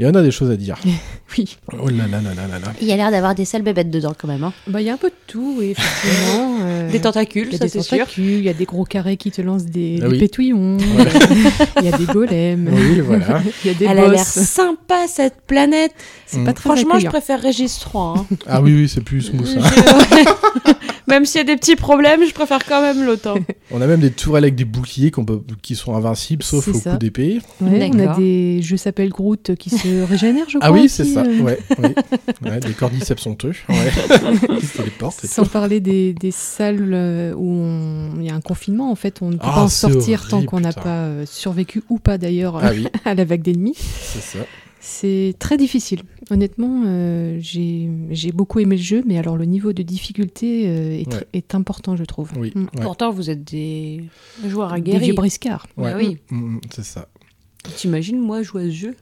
[SPEAKER 2] il y en a des choses à dire.
[SPEAKER 4] Oui.
[SPEAKER 2] Oh là là là là là là.
[SPEAKER 3] Il y a l'air d'avoir des sales bébêtes dedans quand même. Hein.
[SPEAKER 4] Bah, il y a un peu de tout, oui, effectivement. euh,
[SPEAKER 3] Des tentacules,
[SPEAKER 4] Il y a
[SPEAKER 3] ça
[SPEAKER 4] des
[SPEAKER 3] c'est sûr.
[SPEAKER 4] tentacules, il y a des gros carrés qui te lancent des,
[SPEAKER 2] Ah
[SPEAKER 4] des
[SPEAKER 2] oui.
[SPEAKER 4] pétouillons, il y a des golems,
[SPEAKER 2] Oui, voilà.
[SPEAKER 4] il y a des
[SPEAKER 3] Elle a l'air sympa cette planète.
[SPEAKER 4] C'est
[SPEAKER 2] Mm.
[SPEAKER 4] pas très
[SPEAKER 3] Franchement, je préfère Régis 3. hein.
[SPEAKER 2] Ah oui, oui, c'est plus smooth. hein.
[SPEAKER 3] Je- même s'il y a des petits problèmes, je préfère quand même hein.
[SPEAKER 2] On a même des tourelles avec des boucliers peut- qui sont invincibles, sauf au
[SPEAKER 4] ça.
[SPEAKER 2] coup d'épée.
[SPEAKER 4] Ouais, on a des jeux s'appelle Groot qui se régénèrent, je crois.
[SPEAKER 2] Ah oui, c'est ça.
[SPEAKER 4] euh.
[SPEAKER 2] Ouais, oui. Ouais, des cordyceps honteux. Ouais. qui se téléportent
[SPEAKER 4] Sans
[SPEAKER 2] tout.
[SPEAKER 4] parler des, des salles euh, où on- il y a un confinement, en fait, on ne peut
[SPEAKER 2] Ah,
[SPEAKER 4] pas en sortir tant qu'on n'a pas euh, survécu ou pas d'ailleurs
[SPEAKER 2] Ah oui,
[SPEAKER 4] à la vague d'ennemis.
[SPEAKER 2] c'est ça.
[SPEAKER 4] C'est très difficile. Honnêtement, euh, j'ai j'ai beaucoup aimé le jeu, mais alors le niveau de difficulté euh, est,
[SPEAKER 2] Ouais.
[SPEAKER 4] est important, je trouve.
[SPEAKER 2] Oui,
[SPEAKER 4] Mm.
[SPEAKER 2] ouais.
[SPEAKER 3] Pourtant, vous êtes des joueurs
[SPEAKER 4] Des
[SPEAKER 3] aguerris.
[SPEAKER 4] vieux briscards.
[SPEAKER 2] Ouais.
[SPEAKER 3] Ah oui.
[SPEAKER 2] Mm, mm, c'est ça.
[SPEAKER 3] T'imagines, moi, jouer à ce jeu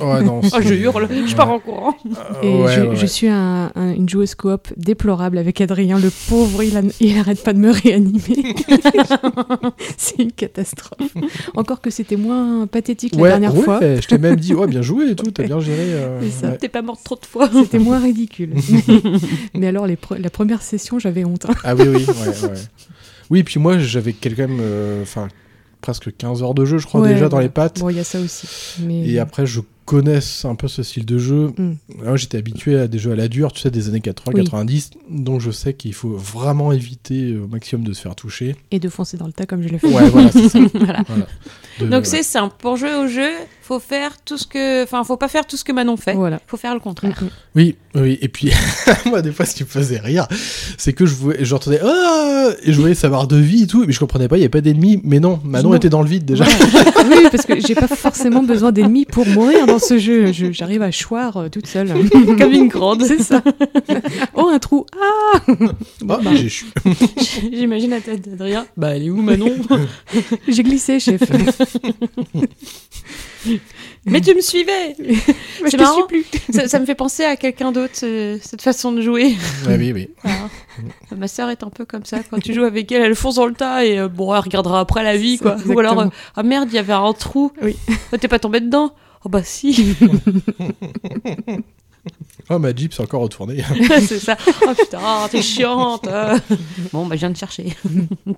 [SPEAKER 2] Ouais, non.
[SPEAKER 3] Oh,
[SPEAKER 2] c'est-
[SPEAKER 3] je hurle, je pars en courant.
[SPEAKER 2] Euh,
[SPEAKER 4] Et
[SPEAKER 2] ouais,
[SPEAKER 4] je,
[SPEAKER 2] ouais,
[SPEAKER 4] je
[SPEAKER 2] ouais.
[SPEAKER 4] suis un- un- une joueuse coop déplorable avec Adrien. Le pauvre, il, a- il arrête pas de me réanimer. c'est une catastrophe. Encore que c'était moins pathétique la
[SPEAKER 2] Ouais,
[SPEAKER 4] dernière
[SPEAKER 2] ouais,
[SPEAKER 4] fois.
[SPEAKER 2] je t'ai même dit, ouais, bien joué et tout, t'as bien géré. euh.
[SPEAKER 3] T'es pas morte trop de fois.
[SPEAKER 4] C'était moins ridicule. Mais alors, les pre- la première session, j'avais honte. hein.
[SPEAKER 2] Ah oui, oui, ouais, ouais. Oui, puis moi, j'avais quand même, euh, enfin, presque 15 heures de jeu, je crois,
[SPEAKER 4] Ouais,
[SPEAKER 2] déjà dans les pattes.
[SPEAKER 4] Bon, il y a ça aussi. Mais...
[SPEAKER 2] Et après, je connais un peu ce style de jeu.
[SPEAKER 4] Mm.
[SPEAKER 2] Moi, j'étais habitué à des jeux à la dure, tu sais, des années 80,
[SPEAKER 4] Oui.
[SPEAKER 2] 90. Donc, je sais qu'il faut vraiment éviter euh, au maximum de se faire toucher.
[SPEAKER 4] Et de foncer dans le tas comme je l'ai fait.
[SPEAKER 2] Ouais, voilà, c'est ça.
[SPEAKER 3] Voilà.
[SPEAKER 2] Voilà. De-
[SPEAKER 3] Donc c'est simple. Pour jouer au jeu, faut faire tout ce que, enfin, faut pas faire tout ce que Manon fait.
[SPEAKER 4] Voilà.
[SPEAKER 3] Faut faire le contraire.
[SPEAKER 2] Oui, oui. Et puis, moi, des fois, ce qui me faisait rire, c'est que je voyais, j'entendais ah et je voyais sa barre de vie et tout, mais je comprenais pas, il y avait pas d'ennemis. Mais non, Manon
[SPEAKER 4] Non.
[SPEAKER 2] était dans le vide déjà.
[SPEAKER 4] oui, parce que j'ai pas forcément besoin d'ennemis pour mourir dans ce jeu. Je- J'arrive à choir euh, toute seule.
[SPEAKER 3] Comme une grande.
[SPEAKER 4] C'est ça. oh, un trou. Ah
[SPEAKER 2] Ah, j'ai chu.
[SPEAKER 3] J'imagine la tête d'Adrien. Bah, elle est où Manon?
[SPEAKER 4] J'ai glissé, chef.
[SPEAKER 3] Mais tu me suivais.
[SPEAKER 4] Mais je te
[SPEAKER 3] marrant.
[SPEAKER 4] suis plus.
[SPEAKER 3] ça, ça me fait penser à quelqu'un d'autre ce- cette façon de jouer.
[SPEAKER 2] Ouais, oui, oui.
[SPEAKER 3] Voilà. Ma sœur est un peu comme ça. Quand tu joues avec elle, elle fonce dans le tas et euh, bon, elle regardera après la vie, quoi. Ou alors, euh, ah merde, il y avait un trou.
[SPEAKER 4] Oui.
[SPEAKER 3] Oh, T'es pas tombé dedans? Oh bah si,
[SPEAKER 2] Oh, ma Jeep s'est encore retournée.
[SPEAKER 3] c'est ça. Oh putain, t'es chiante. euh. Bon, bah je viens de chercher.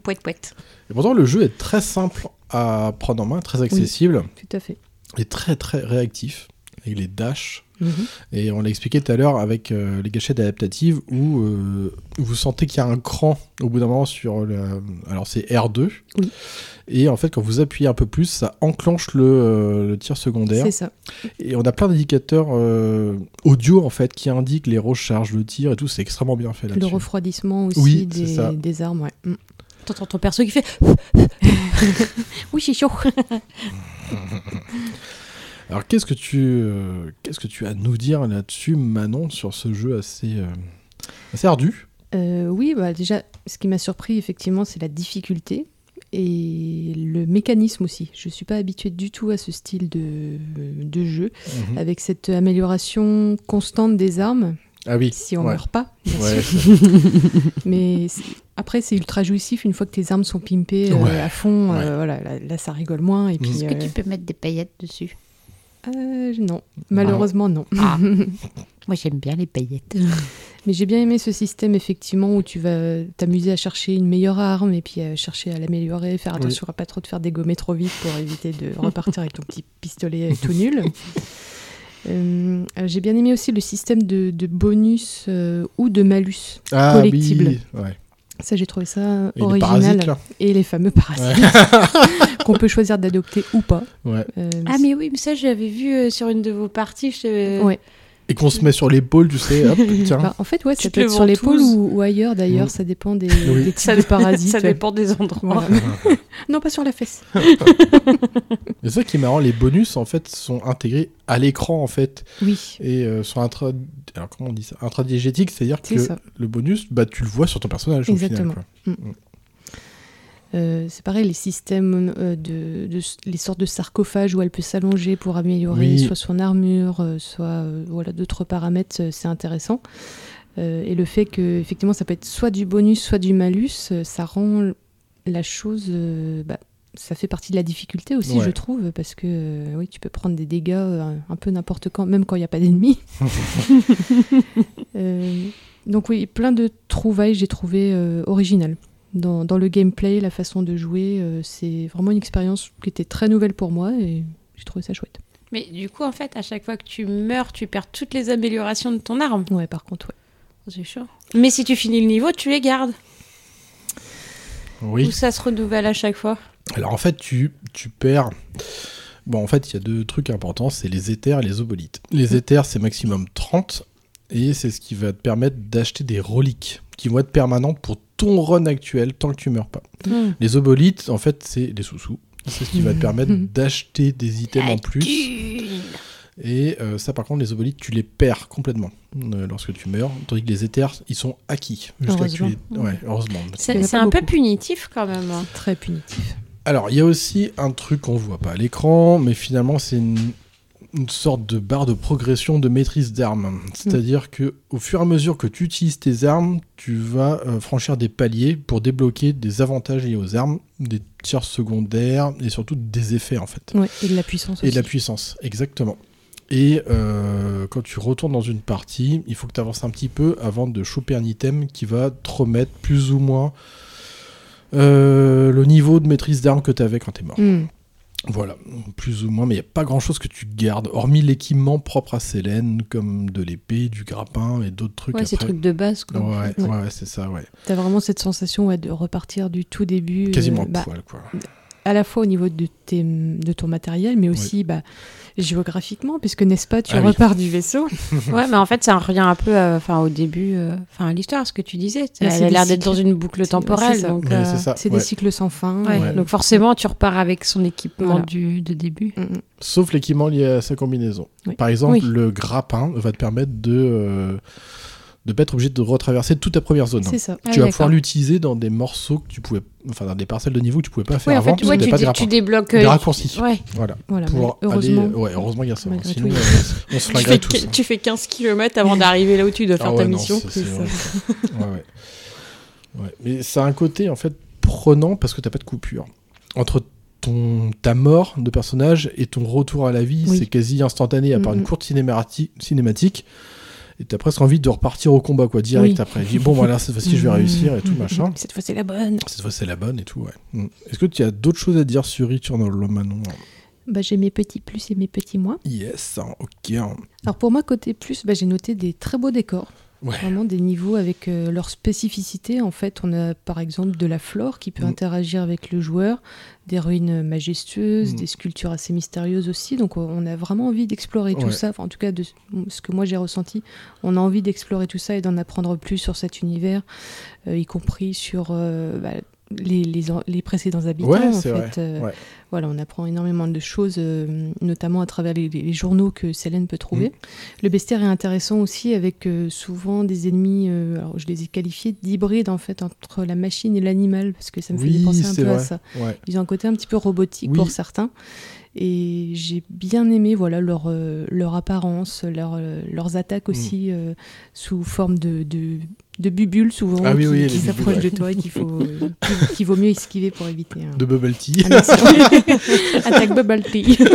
[SPEAKER 3] Pouette, pouette.
[SPEAKER 2] Et pourtant, le jeu est très simple à prendre en main, très accessible
[SPEAKER 4] Tout à fait.
[SPEAKER 2] Et très, très réactif. Avec les dashs.
[SPEAKER 4] Mhm.
[SPEAKER 2] Et on l'a expliqué tout à l'heure avec euh, les gâchettes adaptatives où euh, vous sentez qu'il y a un cran au bout d'un moment sur le. Alors c'est R2.
[SPEAKER 4] Oui.
[SPEAKER 2] Et en fait, quand vous appuyez un peu plus, ça enclenche le, euh, le tir secondaire.
[SPEAKER 4] C'est ça.
[SPEAKER 2] Et on a plein d'indicateurs audio en fait qui indiquent les recharges, le tir et tout. C'est extrêmement bien fait
[SPEAKER 4] Le
[SPEAKER 2] là-dessus.
[SPEAKER 4] refroidissement aussi
[SPEAKER 2] Oui,
[SPEAKER 4] des armes. Ouais. Mm.
[SPEAKER 3] T'entends ton perso qui fait Oui, c'est chaud.
[SPEAKER 2] Alors qu'est-ce que tu euh, qu'est-ce que tu as à nous dire là-dessus, Manon, sur ce jeu assez euh, assez ardu?
[SPEAKER 4] Euh, oui, bah déjà, ce qui m'a surpris, effectivement, c'est la difficulté. et le mécanisme aussi. Je suis pas habituée du tout à ce style de, de jeu,
[SPEAKER 2] Mhm.
[SPEAKER 4] avec cette amélioration constante des armes,
[SPEAKER 2] Ah oui.
[SPEAKER 4] si on
[SPEAKER 2] ouais.
[SPEAKER 4] meurt pas. bien
[SPEAKER 2] Ouais,
[SPEAKER 4] sûr. Mais après, c'est ultra jouissif une fois que tes armes sont pimpées euh,
[SPEAKER 2] Ouais,
[SPEAKER 4] à fond. euh, voilà, là, là, ça rigole moins. Et puis,
[SPEAKER 3] Est-ce que
[SPEAKER 4] euh,
[SPEAKER 3] tu peux mettre des paillettes dessus?
[SPEAKER 4] Euh, non, malheureusement non.
[SPEAKER 3] Ah. Moi, j'aime bien les paillettes.
[SPEAKER 4] Mais j'ai bien aimé ce système effectivement où tu vas t'amuser à chercher une meilleure arme et puis à chercher à l'améliorer, faire
[SPEAKER 2] Oui.
[SPEAKER 4] attention à pas trop te faire dégommer trop vite pour éviter de repartir avec ton petit pistolet tout nul. Euh, j'ai bien aimé aussi le système de, de bonus euh, ou de malus.
[SPEAKER 2] Ah
[SPEAKER 4] collectible.
[SPEAKER 2] oui. Ouais.
[SPEAKER 4] Ça, j'ai trouvé ça
[SPEAKER 2] Et les
[SPEAKER 4] original.
[SPEAKER 2] parasites, là.
[SPEAKER 4] et les fameux parasites qu'on peut choisir d'adopter ou pas.
[SPEAKER 2] Ouais.
[SPEAKER 4] Euh,
[SPEAKER 3] Ah, mais oui, mais ça, j'avais vu euh, sur une de vos parties. Je...
[SPEAKER 4] Ouais.
[SPEAKER 2] Et qu'on se met sur l'épaule, tu sais, hop, tiens.
[SPEAKER 4] bah, en fait, ouais,
[SPEAKER 3] Tu
[SPEAKER 4] ça peut être sur l'épaule ou, ou ailleurs d'ailleurs,
[SPEAKER 2] Mm.
[SPEAKER 4] ça dépend des,
[SPEAKER 2] Oui.
[SPEAKER 4] des types de parasites.
[SPEAKER 3] ça dépend des endroits.
[SPEAKER 4] Voilà. non, pas sur la fesse.
[SPEAKER 2] Mais ça qui est marrant, les bonus en fait sont intégrés à l'écran en fait
[SPEAKER 4] Oui.
[SPEAKER 2] et euh, sont intra... Alors comment on dit ça? Intradigétiques, c'est-à-dire
[SPEAKER 4] C'est
[SPEAKER 2] que
[SPEAKER 4] ça.
[SPEAKER 2] le bonus, bah tu le vois sur ton personnage
[SPEAKER 4] Exactement.
[SPEAKER 2] au final. quoi.
[SPEAKER 4] Euh, c'est pareil, les systèmes euh, de, de- les sortes de sarcophages où elle peut s'allonger pour améliorer
[SPEAKER 2] Oui.
[SPEAKER 4] soit son armure, euh, soit voilà d'autres paramètres, c'est intéressant. Et le fait que effectivement ça peut être soit du bonus, soit du malus, ça rend la chose, bah, ça fait partie de la difficulté aussi,
[SPEAKER 2] Ouais.
[SPEAKER 4] je trouve, parce que oui, tu peux prendre des dégâts un peu n'importe quand, même quand il n'y a pas d'ennemis. Donc oui, plein de trouvailles, j'ai trouvé originales dans, dans le gameplay, la façon de jouer. euh, c'est vraiment une expérience qui était très nouvelle pour moi et j'ai trouvé ça chouette.
[SPEAKER 3] Mais du coup, en fait, à chaque fois que tu meurs, tu perds toutes les améliorations de ton arme.
[SPEAKER 4] Ouais, par contre, ouais.
[SPEAKER 3] C'est chaud. Mais si tu finis le niveau, tu les gardes. Ou
[SPEAKER 2] Oui.
[SPEAKER 3] ça se renouvelle à chaque fois.
[SPEAKER 2] Alors en fait, tu, tu perds. Bon, en fait, il y a deux trucs importants c'est les éthers et les obolites. Les éthers, c'est maximum 30 et c'est ce qui va te permettre d'acheter des reliques qui vont être permanentes pour ton run actuel tant que tu meurs pas.
[SPEAKER 3] Hmm.
[SPEAKER 2] Les obolites, en fait, c'est les sous-sous. C'est ce qui va te permettre d'acheter des items en plus. Et euh, ça, par contre, les obolites, tu les perds complètement euh, lorsque tu meurs. Tandis que les éthers, ils sont acquis. Jusqu'à les-
[SPEAKER 4] Heureusement.
[SPEAKER 2] Ouais, heureusement.
[SPEAKER 3] C'est un peu punitif quand même. hein.
[SPEAKER 4] Très punitif.
[SPEAKER 2] Alors, il y a aussi un truc qu'on voit pas à l'écran, mais finalement, c'est une, une sorte de barre de progression de maîtrise d'armes. C'est-à-dire que au fur et à mesure que tu utilises tes armes, tu vas euh, franchir des paliers pour débloquer des avantages liés aux armes, des tirs secondaires et surtout des effets en fait.
[SPEAKER 4] Ouais, et de la puissance
[SPEAKER 2] Et
[SPEAKER 4] aussi.
[SPEAKER 2] de la puissance, exactement. Et euh, quand tu retournes dans une partie, il faut que tu avances un petit peu avant de choper un item qui va te remettre plus ou moins euh, le niveau de maîtrise d'armes que tu avais quand tu es mort.
[SPEAKER 4] Hmm.
[SPEAKER 2] Voilà, plus ou moins, mais il n'y a pas grand chose que tu gardes, hormis l'équipement propre à Célène, comme de l'épée, du grappin et d'autres trucs.
[SPEAKER 3] Ouais, ces trucs de base, quoi.
[SPEAKER 2] Ouais, ouais,
[SPEAKER 4] Ouais.
[SPEAKER 2] c'est ça, ouais.
[SPEAKER 4] T'as vraiment cette sensation ouais, de repartir du tout début.
[SPEAKER 2] Quasiment
[SPEAKER 4] euh, bah,
[SPEAKER 2] poil, quoi.
[SPEAKER 4] À la fois au niveau de, tes, de ton matériel, mais aussi bah, géographiquement, puisque n'est-ce pas, tu
[SPEAKER 2] Ah oui.
[SPEAKER 4] repars du vaisseau.
[SPEAKER 3] Ouais, mais en fait, ça revient un peu euh, enfin, au début, euh, enfin, à l'histoire, ce que tu disais.
[SPEAKER 4] Là,
[SPEAKER 3] Elle a l'air d'être dans une boucle temporelle.
[SPEAKER 4] c'est
[SPEAKER 2] Ouais,
[SPEAKER 3] euh,
[SPEAKER 2] ouais.
[SPEAKER 4] des cycles sans fin.
[SPEAKER 3] ouais.
[SPEAKER 2] Ouais.
[SPEAKER 3] donc forcément, tu repars avec son équipement
[SPEAKER 4] Voilà.
[SPEAKER 3] du, de début.
[SPEAKER 4] Mm, mm.
[SPEAKER 2] Sauf l'équipement lié à sa combinaison.
[SPEAKER 4] Oui.
[SPEAKER 2] Par exemple,
[SPEAKER 3] Oui.
[SPEAKER 2] le grappin va te permettre de euh, de pas être obligé de retraverser toute ta première zone.
[SPEAKER 4] C'est ça.
[SPEAKER 3] Ah,
[SPEAKER 2] tu vas pouvoir l'utiliser dans des morceaux que tu pouvais, enfin dans des parcelles de niveau que tu pouvais pas faire
[SPEAKER 3] en
[SPEAKER 2] avant
[SPEAKER 3] fait,
[SPEAKER 2] parce
[SPEAKER 3] ouais,
[SPEAKER 2] qu'il n'y
[SPEAKER 3] tu,
[SPEAKER 2] pas
[SPEAKER 3] tu débloques.
[SPEAKER 2] Des
[SPEAKER 3] euh,
[SPEAKER 2] raccourcis.
[SPEAKER 3] Ouais.
[SPEAKER 2] Voilà.
[SPEAKER 4] Voilà,
[SPEAKER 2] Pour
[SPEAKER 4] mais
[SPEAKER 2] aller,
[SPEAKER 4] heureusement.
[SPEAKER 2] ouais, heureusement il y a ça.
[SPEAKER 4] Malgré
[SPEAKER 2] Sinon,
[SPEAKER 4] tout,
[SPEAKER 2] euh, on se
[SPEAKER 3] Tu
[SPEAKER 2] flinguerait
[SPEAKER 3] fais,
[SPEAKER 2] tous. hein.
[SPEAKER 3] tu fais 15 km avant d'arriver là où tu dois faire
[SPEAKER 2] Ah
[SPEAKER 3] ta
[SPEAKER 2] ouais, non,
[SPEAKER 3] mission.
[SPEAKER 2] c'est-
[SPEAKER 4] c'est
[SPEAKER 2] ouais. Mais ça a un côté en fait prenant parce que t'as pas de coupure entre ton ta mort de personnage et ton retour à la vie,
[SPEAKER 4] Oui.
[SPEAKER 2] c'est quasi instantané à part une
[SPEAKER 4] Mhm.
[SPEAKER 2] courte cinémati- cinématique. Et t'as presque envie de repartir au combat quoi direct
[SPEAKER 4] Oui.
[SPEAKER 2] après. Dis bon voilà cette fois-ci je vais
[SPEAKER 4] Mhm.
[SPEAKER 2] réussir et tout machin.
[SPEAKER 4] Cette fois, c'est la bonne.
[SPEAKER 2] Cette fois c'est la bonne et tout ouais. Mm. Est-ce que tu as d'autres choses à dire sur Returnal Manon?
[SPEAKER 4] Bah, j'ai mes petits plus et mes petits moins.
[SPEAKER 2] Yes, ok.
[SPEAKER 4] Alors pour moi, côté plus, bah, j'ai noté des très beaux décors.
[SPEAKER 2] Ouais.
[SPEAKER 4] Vraiment des niveaux avec euh, leur spécificité. En fait, on a par exemple de la flore qui peut
[SPEAKER 2] Mm.
[SPEAKER 4] interagir avec le joueur, des ruines majestueuses,
[SPEAKER 2] Mm.
[SPEAKER 4] des sculptures assez mystérieuses aussi. Donc on- a vraiment envie d'explorer tout ça. Enfin, en tout cas, de ce que moi j'ai ressenti, on a envie d'explorer tout ça et d'en apprendre plus sur cet univers, euh, y compris sur euh, bah, les, les, en- les précédents habitants.
[SPEAKER 2] Ouais,
[SPEAKER 4] en fait.
[SPEAKER 2] vrai.
[SPEAKER 4] Euh,
[SPEAKER 2] Ouais.
[SPEAKER 4] Voilà, on apprend énormément de choses, euh, notamment à travers les, les journaux que Célène peut trouver. Le bestiaire est intéressant aussi avec euh, souvent des ennemis, alors je les ai qualifiés d'hybrides en fait entre la machine et l'animal, parce que ça me
[SPEAKER 2] Oui,
[SPEAKER 4] faisait penser un peu à ça.
[SPEAKER 2] Ouais.
[SPEAKER 4] Ils ont un côté un petit peu robotique
[SPEAKER 2] Oui.
[SPEAKER 4] pour certains. Et j'ai bien aimé voilà leur, euh, leur apparence, leur, euh, leurs
[SPEAKER 2] Mm.
[SPEAKER 4] attaques aussi euh, sous forme de, de, de bubules souvent
[SPEAKER 2] Ah oui,
[SPEAKER 4] qui,
[SPEAKER 2] oui,
[SPEAKER 4] s'approchent
[SPEAKER 2] ouais.
[SPEAKER 4] de toi et qu'il faut, euh, qu'il- vaut mieux esquiver pour éviter un,
[SPEAKER 2] De bubble tea.
[SPEAKER 4] accident. Attaque bubble tea.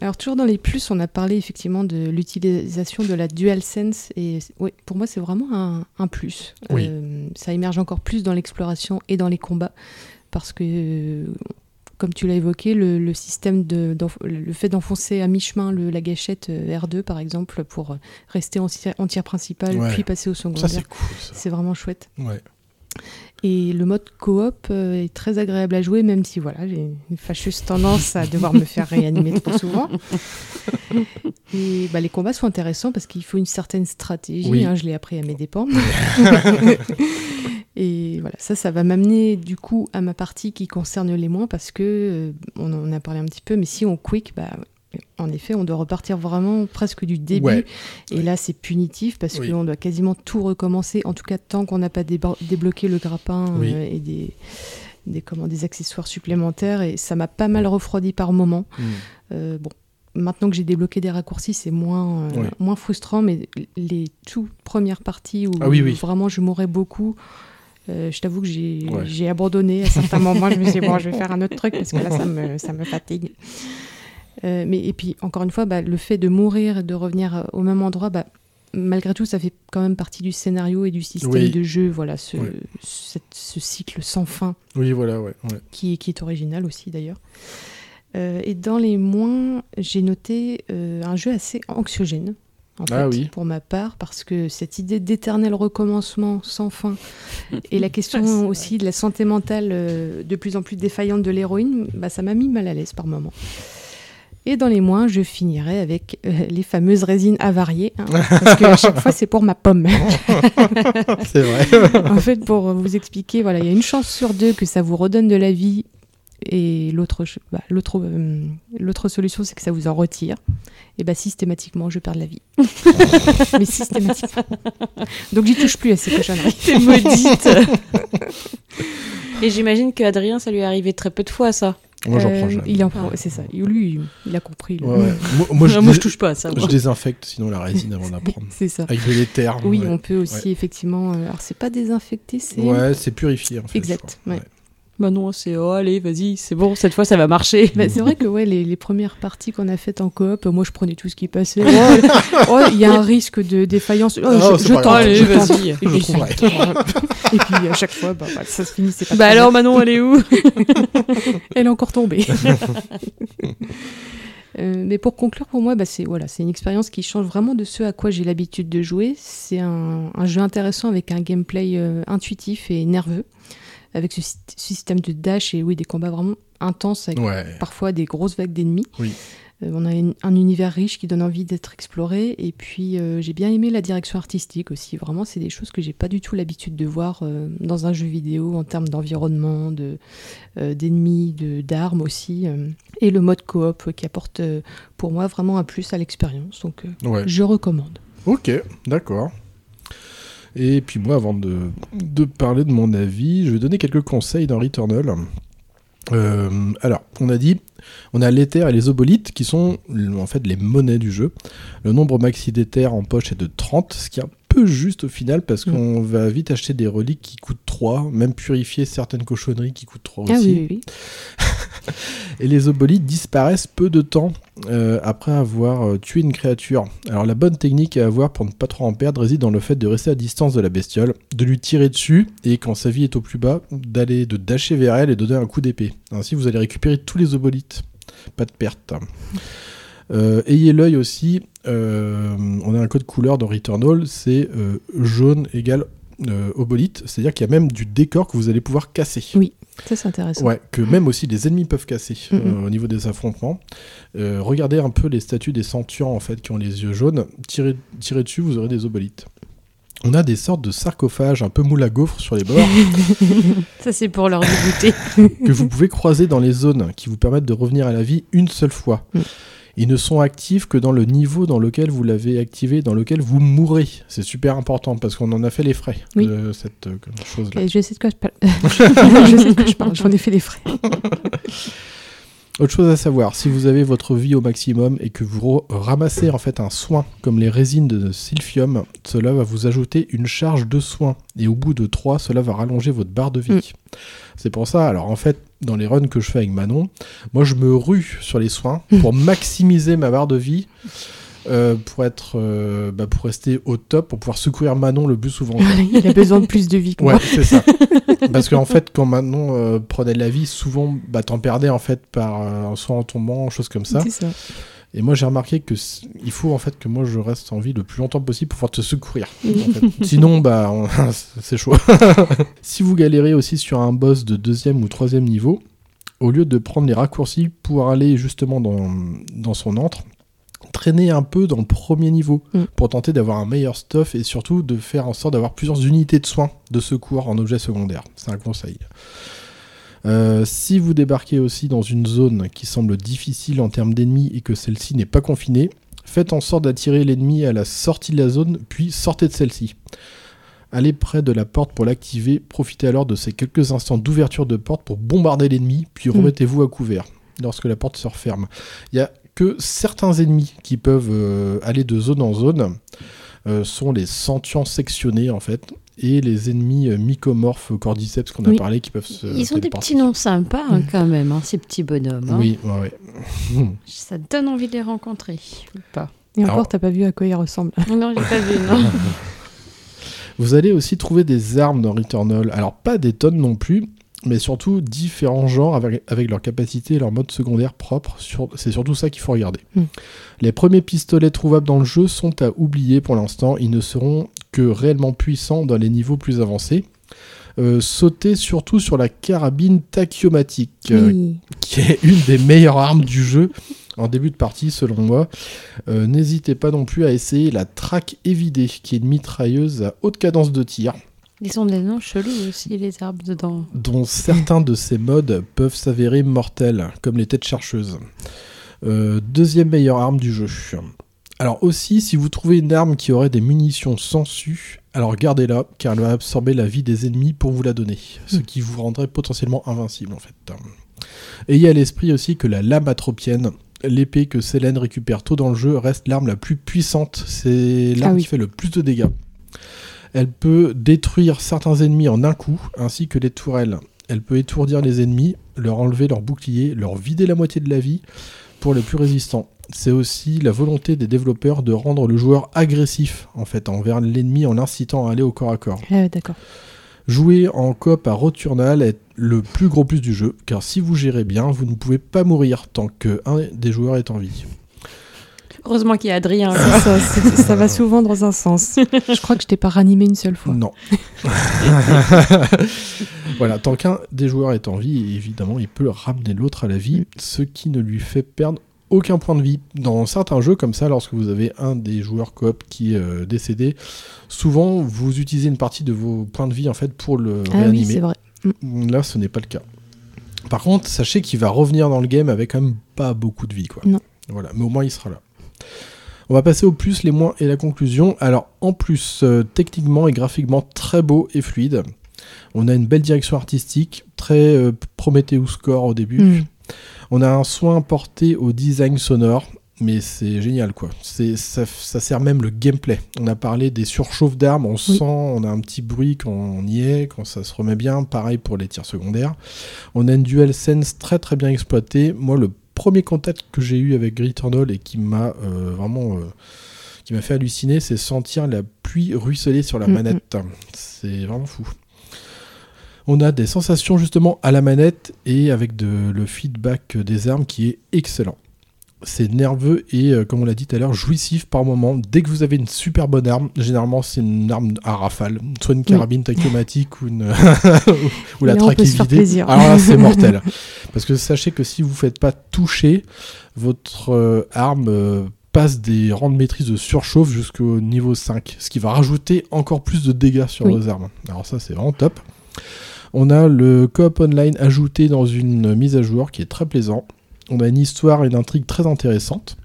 [SPEAKER 4] Alors toujours dans les plus, on a parlé effectivement de l'utilisation de la DualSense et oui, pour moi c'est vraiment un, un plus.
[SPEAKER 2] Oui.
[SPEAKER 4] Euh, ça émerge encore plus dans l'exploration et dans les combats parce que comme tu l'as évoqué, le, le système de le fait d'enfoncer à mi-chemin la gâchette euh, R2 par exemple pour rester en, en tir principal
[SPEAKER 2] Ouais.
[SPEAKER 4] puis passer au secondaire,
[SPEAKER 2] c'est cool.
[SPEAKER 4] Vraiment chouette.
[SPEAKER 2] Ouais.
[SPEAKER 4] Et le mode coop euh, est très agréable à jouer, même si voilà, j'ai une fâcheuse tendance à devoir me faire réanimer trop souvent. Et bah, les combats sont intéressants parce qu'il faut une certaine stratégie.
[SPEAKER 2] Oui.
[SPEAKER 4] hein, je l'ai appris à mes dépens. Et voilà, ça, ça va m'amener du coup à ma partie qui concerne les moins parce que euh, on en a parlé un petit peu, mais si on quick, bah en effet, on doit repartir vraiment presque du début.
[SPEAKER 2] Ouais.
[SPEAKER 4] Et là, c'est punitif parce
[SPEAKER 2] Oui.
[SPEAKER 4] qu'on doit quasiment tout recommencer, en tout cas tant qu'on n'a pas débloqué le grappin
[SPEAKER 2] Oui.
[SPEAKER 4] euh, et des, des, comment, des accessoires supplémentaires. Et ça m'a pas mal refroidi par moment.
[SPEAKER 2] Mm.
[SPEAKER 4] Euh, bon, maintenant que j'ai débloqué des raccourcis, c'est moins, euh,
[SPEAKER 2] Oui.
[SPEAKER 4] moins frustrant, mais les toutes premières parties où
[SPEAKER 2] Ah
[SPEAKER 4] vraiment je mourais beaucoup. Euh, je t'avoue que j'ai
[SPEAKER 2] Ouais.
[SPEAKER 4] abandonné à certains moments. Je me suis dit, bon, je vais faire un autre truc parce que là, ça me, ça me fatigue. Euh, mais, et puis, encore une fois, bah, le fait de mourir et de revenir euh, au même endroit, bah, malgré tout, ça fait quand même partie du scénario et du système
[SPEAKER 2] Oui.
[SPEAKER 4] de jeu. Voilà, ce,
[SPEAKER 2] Ouais.
[SPEAKER 4] cette- ce cycle sans fin
[SPEAKER 2] Oui, voilà, ouais. ouais.
[SPEAKER 4] qui, qui est original aussi d'ailleurs. Euh, et dans les moins, j'ai noté un jeu assez anxiogène. En
[SPEAKER 2] Ah
[SPEAKER 4] fait,
[SPEAKER 2] oui.
[SPEAKER 4] pour ma part, parce que cette idée d'éternel recommencement sans fin et la question aussi de la santé mentale euh, de plus en plus défaillante de l'héroïne, bah, ça m'a mis mal à l'aise par moments. Et dans les moins, je finirai avec euh, les fameuses résines avariées, hein, parce que à chaque fois c'est pour ma pomme.
[SPEAKER 2] C'est vrai.
[SPEAKER 4] en fait, pour vous expliquer, voilà, il y a une chance sur deux que ça vous redonne de la vie. Et l'autre, bah, l'autre, euh, l'autre solution, c'est que ça vous en retire. Et bah systématiquement, je perds de la vie. Mais systématiquement. Donc j'y touche plus à ces cochonneries.
[SPEAKER 3] T'es maudite. Et j'imagine qu'Adrien, ça lui est arrivé très peu de fois, ça.
[SPEAKER 2] Moi, j'en
[SPEAKER 4] Euh,
[SPEAKER 2] prends jamais.
[SPEAKER 4] il en prend, c'est ça. Lui, il a compris. lui.
[SPEAKER 2] Ouais, ouais. Moi, moi, je,
[SPEAKER 3] Moi, je touche pas à ça. moi.
[SPEAKER 2] je désinfecte sinon la résine avant d'apprendre.
[SPEAKER 4] C'est ça.
[SPEAKER 2] Avec de l'éther.
[SPEAKER 4] Oui,
[SPEAKER 2] ouais.
[SPEAKER 4] on peut aussi effectivement. euh, alors c'est pas désinfecté, c'est.
[SPEAKER 2] Ouais, c'est purifié en fait.
[SPEAKER 4] Exact,
[SPEAKER 2] je
[SPEAKER 3] non, c'est oh allez, vas-y, c'est bon, cette fois ça va marcher.
[SPEAKER 4] Bah, c'est vrai que ouais, les, les premières parties qu'on a faites en coop, moi je prenais tout ce qui passait. Oh, oh, il y a un risque de défaillance. Oh,
[SPEAKER 2] Oh,
[SPEAKER 4] je je tente, je
[SPEAKER 3] Allez,
[SPEAKER 4] tente.
[SPEAKER 3] vas-y.
[SPEAKER 4] Et
[SPEAKER 2] Je
[SPEAKER 4] puis,
[SPEAKER 2] trouverai.
[SPEAKER 4] Et puis à chaque fois, bah, bah, ça se finissait pas.
[SPEAKER 3] Bah alors
[SPEAKER 4] bien.
[SPEAKER 3] Manon, elle est où?
[SPEAKER 4] Elle est encore tombée. Euh, mais pour conclure, pour moi, bah, c'est voilà, c'est une expérience qui change vraiment de ce à quoi j'ai l'habitude de jouer. C'est un, un jeu intéressant avec un gameplay euh, intuitif et nerveux, avec ce sy- système de dash et oui, des combats vraiment intenses avec
[SPEAKER 2] Ouais.
[SPEAKER 4] parfois des grosses vagues d'ennemis.
[SPEAKER 2] Oui.
[SPEAKER 4] Euh, on a une- un univers riche qui donne envie d'être exploré. Et puis, euh, j'ai bien aimé la direction artistique aussi. Vraiment, c'est des choses que j'ai pas du tout l'habitude de voir euh, dans un jeu vidéo en termes d'environnement, de, d'ennemis, de, d'armes aussi. et le mode coop qui apporte pour moi vraiment un plus à l'expérience. Donc,
[SPEAKER 2] Ouais.
[SPEAKER 4] je recommande.
[SPEAKER 2] Ok, d'accord. Et puis moi, avant de, de parler de mon avis, je vais donner quelques conseils dans Returnal. Euh, alors, on a dit, on a l'éther et les obolites qui sont en fait les monnaies du jeu. Le nombre maxi d'éther en poche est de 30, ce qui est un peu juste au final parce
[SPEAKER 4] Mm.
[SPEAKER 2] qu'on va vite acheter des reliques qui coûtent 3, même purifier certaines cochonneries qui coûtent 3 aussi.
[SPEAKER 4] Ah oui, oui, oui.
[SPEAKER 2] Et les obolites disparaissent peu de temps euh, après avoir euh, tué une créature. Alors la bonne technique à avoir pour ne pas trop en perdre réside dans le fait de rester à distance de la bestiole, de lui tirer dessus et quand sa vie est au plus bas, d'aller de dasher vers elle et donner un coup d'épée. Ainsi vous allez récupérer tous les obolites. Pas de perte. Euh, ayez l'œil aussi, on a un code couleur dans Returnal, c'est jaune égale obolite, c'est-à-dire qu'il y a même du décor que vous allez pouvoir casser.
[SPEAKER 4] Oui, ça c'est intéressant.
[SPEAKER 2] Ouais, que même aussi les ennemis peuvent casser euh, au niveau des affrontements. Euh, regardez un peu les statues des centurions en fait qui ont les yeux jaunes. Tirez, tirez dessus, vous aurez des obolites. On a des sortes de sarcophages un peu moule à gaufre sur les bords
[SPEAKER 3] Ça, c'est pour leur dégoûter.
[SPEAKER 2] que vous pouvez croiser dans les zones qui vous permettent de revenir à la vie une seule fois.
[SPEAKER 4] Mm.
[SPEAKER 2] Ils ne sont actifs que dans le niveau dans lequel vous l'avez activé, dans lequel vous mourrez. C'est super important parce qu'on en a fait les frais
[SPEAKER 4] Oui.
[SPEAKER 2] de cette euh, chose-là.
[SPEAKER 4] Je sais de quoi je parle. je sais de quoi je parle. J'en ai fait les frais.
[SPEAKER 2] Autre chose à savoir, si vous avez votre vie au maximum et que vous ramassez en fait un soin comme les résines de silphium, cela va vous ajouter une charge de soin. Et au bout de 3, cela va rallonger votre barre de vie.
[SPEAKER 4] Mm.
[SPEAKER 2] C'est pour ça, alors en fait, dans les runs que je fais avec Manon, moi je me rue sur les soins pour maximiser ma barre de vie. euh, pour être euh, bah, pour rester au top pour pouvoir secourir Manon le plus souvent.
[SPEAKER 4] Il a besoin de plus de vie que
[SPEAKER 2] Ouais, c'est ça. Parce qu'en fait, quand Manon euh, prenait de la vie, souvent, bah, t'en perdais en fait par soit en tombant, choses comme ça.
[SPEAKER 4] C'est ça.
[SPEAKER 2] Et moi, j'ai remarqué que il faut en fait que moi je reste en vie le plus longtemps possible pour pouvoir te secourir. en fait. Sinon, bah, on- c'est chaud. si vous galérez aussi sur un boss de deuxième ou troisième niveau, au lieu de prendre les raccourcis pour aller justement dans, dans son antre, traînez un peu dans le premier niveau
[SPEAKER 4] Mm.
[SPEAKER 2] pour tenter d'avoir un meilleur stuff et surtout de faire en sorte d'avoir plusieurs unités de soins de secours en objet secondaire. C'est un conseil. Euh, si vous débarquez aussi dans une zone qui semble difficile en termes d'ennemis et que celle-ci n'est pas confinée, faites en sorte d'attirer l'ennemi à la sortie de la zone, puis sortez de celle-ci. Allez près de la porte pour l'activer, profitez alors de ces quelques instants d'ouverture de porte pour bombarder l'ennemi, puis
[SPEAKER 4] Mm.
[SPEAKER 2] remettez-vous à couvert lorsque la porte se referme. Il y a que certains ennemis qui peuvent euh, aller de zone en zone, euh, sont les sentients sectionnés en fait, et les ennemis euh, mycomorphes cordyceps qu'on a
[SPEAKER 4] Oui.
[SPEAKER 2] parlé qui peuvent se
[SPEAKER 3] Ils ont des petits noms sympas hein, quand même, hein, ces petits bonhommes. hein.
[SPEAKER 2] Oui, ouais, ouais.
[SPEAKER 3] Ça donne envie de les rencontrer. Ou pas?
[SPEAKER 4] Et
[SPEAKER 2] Alors-
[SPEAKER 4] encore, t'as pas vu à quoi il ressemble.
[SPEAKER 3] Non, j'ai pas vu, non.
[SPEAKER 2] Vous allez aussi trouver des armes dans Returnal. Alors pas des tonnes non plus, mais surtout différents genres avec, avec leur capacité et leur mode secondaire propre. Sur- C'est surtout ça qu'il faut regarder.
[SPEAKER 4] Hmm.
[SPEAKER 2] Les premiers pistolets trouvables dans le jeu sont à oublier pour l'instant. Ils ne seront que réellement puissants dans les niveaux plus avancés. Euh, sautez surtout sur la carabine tachyomatique, euh,
[SPEAKER 4] Oui.
[SPEAKER 2] qui est une des meilleures armes du jeu en début de partie selon moi. Euh, N'hésitez pas non plus à essayer la track évidée, qui est une mitrailleuse à haute cadence de tir,
[SPEAKER 3] Ils ont des noms chelous aussi, les arbres dedans.
[SPEAKER 2] dont certains de ces modes peuvent s'avérer mortels, comme les têtes chercheuses. Euh, deuxième meilleure arme du jeu. Alors aussi, si vous trouvez une arme qui aurait des munitions sensu, alors gardez-la, car elle va absorber la vie des ennemis pour vous la donner, ce qui vous rendrait potentiellement invincible en fait. Ayez à l'esprit aussi que la lame atropienne, l'épée que Selene récupère tôt dans le jeu, reste l'arme la plus puissante, c'est l'arme
[SPEAKER 4] Ah oui.
[SPEAKER 2] qui fait le plus de dégâts. Elle peut détruire certains ennemis en un coup, ainsi que les tourelles. Elle peut étourdir les ennemis, leur enlever leur bouclier, leur vider la moitié de la vie pour les plus résistants. C'est aussi la volonté des développeurs de rendre le joueur agressif en fait envers l'ennemi en l'incitant à aller au corps à corps.
[SPEAKER 4] Ah ouais, d'accord.
[SPEAKER 2] Jouer en coop à Returnal est le plus gros plus du jeu, car si vous gérez bien, vous ne pouvez pas mourir tant que un des joueurs est en vie.
[SPEAKER 3] Heureusement qu'il y a Adrien.
[SPEAKER 4] C'est ça, c'est- ça va souvent dans un sens. Je crois que je t'ai pas ranimé une seule fois.
[SPEAKER 2] Non. voilà, tant qu'un des joueurs est en vie, évidemment, il peut ramener l'autre à la vie, ce qui ne lui fait perdre aucun point de vie. Dans certains jeux comme ça, lorsque vous avez un des joueurs coop qui est euh, décédé, souvent vous utilisez une partie de vos points de vie en fait pour le
[SPEAKER 4] Ah oui,
[SPEAKER 2] réanimer.
[SPEAKER 4] c'est vrai.
[SPEAKER 2] Là, ce n'est pas le cas. Par contre, sachez qu'il va revenir dans le game avec quand même pas beaucoup de vie, quoi.
[SPEAKER 4] Non.
[SPEAKER 2] Voilà, mais au moins il sera là. On va passer au plus, les moins et la conclusion. Alors, en plus, euh, techniquement et graphiquement très beau et fluide. On a une belle direction artistique, très euh, Prometheus Core au début.
[SPEAKER 4] Mm.
[SPEAKER 2] On a un soin porté au design sonore, mais c'est génial quoi. C'est ça, ça sert même le gameplay. On a parlé des surchauffes d'armes, on sent, on a un petit bruit quand on y est, quand ça se remet bien. Pareil pour les tirs secondaires. On a une DualSense très très bien exploitée. Moi, le premier contact que j'ai eu avec Returnal et qui m'a euh, vraiment euh, qui m'a fait halluciner, c'est sentir la pluie ruisseler sur la manette. C'est vraiment fou. On a des sensations justement à la manette et avec de- le feedback des armes qui est excellent. C'est nerveux et, euh, comme on l'a dit tout à l'heure, jouissif par moment. Dès que vous avez une super bonne arme, généralement c'est une arme à rafale, soit une carabine tachymatique ou, une ou la traque. Alors là, c'est mortel. Parce que sachez que si vous ne faites pas toucher, votre euh, arme euh, passe des rangs de maîtrise de surchauffe jusqu'au niveau 5, ce qui va rajouter encore plus de dégâts sur
[SPEAKER 4] Oui.
[SPEAKER 2] vos armes. Alors ça c'est vraiment top. On a le coop online ajouté dans une mise à jour qui est très plaisant. On a une histoire et une intrigue très intéressante.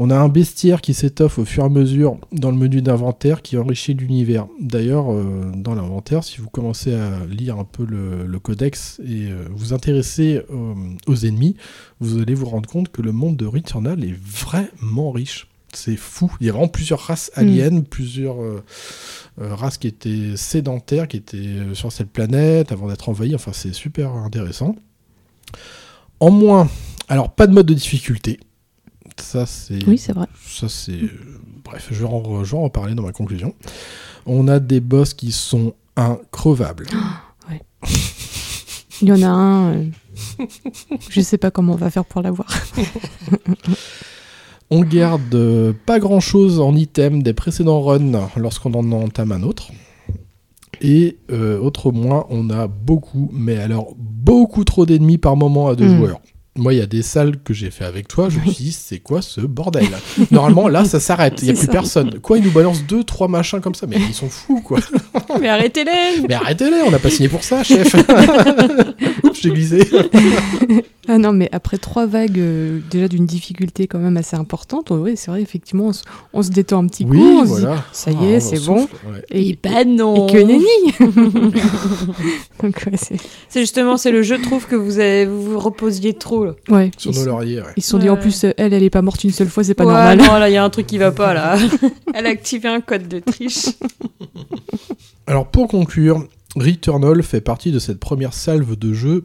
[SPEAKER 2] On a un bestiaire qui s'étoffe au fur et à mesure dans le menu d'inventaire qui enrichit l'univers. D'ailleurs, euh, dans l'inventaire, si vous commencez à lire un peu le, le codex et euh, vous intéressez euh, aux ennemis, vous allez vous rendre compte que le monde de Returnal est vraiment riche. C'est fou. Il y a vraiment plusieurs races aliens, plusieurs euh, euh, races qui étaient sédentaires, qui étaient euh, sur cette planète avant d'être envahies. Enfin, c'est super intéressant. En moins, alors pas de mode de difficulté. Ça, c'est
[SPEAKER 4] Oui, c'est vrai.
[SPEAKER 2] ça c'est bref je vais, en, je vais en reparler dans ma conclusion on a des boss qui sont increvables
[SPEAKER 4] Il y en a un. euh, Je sais pas comment on va faire pour l'avoir.
[SPEAKER 2] on garde pas grand chose en item des précédents runs lorsqu'on en entame un autre et euh, autre moins on a beaucoup mais alors beaucoup trop d'ennemis par moment à deux
[SPEAKER 4] Mm.
[SPEAKER 2] joueurs moi, il y a des salles que j'ai fait avec toi, je me suis dit, c'est quoi ce bordel? Normalement, là, ça s'arrête, il n'y a plus
[SPEAKER 4] ça.
[SPEAKER 2] personne. Quoi, ils nous balancent deux, trois machins comme ça? Mais ils sont fous, quoi
[SPEAKER 3] Mais arrêtez-les
[SPEAKER 2] Mais arrêtez-les, on n'a pas signé pour ça, chef Oups, j'ai glissé
[SPEAKER 4] Ah non, mais après trois vagues, euh, déjà d'une difficulté quand même assez importante, oui, c'est vrai, effectivement, on se, on se détend un petit
[SPEAKER 2] Oui,
[SPEAKER 4] coup, on se dit,
[SPEAKER 2] voilà.
[SPEAKER 4] ça y
[SPEAKER 2] Ah,
[SPEAKER 4] est,
[SPEAKER 2] on
[SPEAKER 4] c'est bon.
[SPEAKER 2] souffle, ouais.
[SPEAKER 4] Et,
[SPEAKER 3] Et bah non
[SPEAKER 4] et que nenni ouais, c'est...
[SPEAKER 3] Justement, c'est le jeu, je trouve, que vous, avez, vous vous reposiez trop. Là.
[SPEAKER 4] Ouais,
[SPEAKER 2] Sur
[SPEAKER 4] ils,
[SPEAKER 2] nos
[SPEAKER 4] se-
[SPEAKER 2] lauriers, ouais.
[SPEAKER 4] ils se sont dit, en plus, euh, elle, elle est pas morte une seule fois, c'est pas
[SPEAKER 3] Ouais,
[SPEAKER 4] normal.
[SPEAKER 3] Non, là, il y a un truc qui va pas, là. Elle a activé un code de triche.
[SPEAKER 2] Alors pour conclure, Returnal fait partie de cette première salve de jeux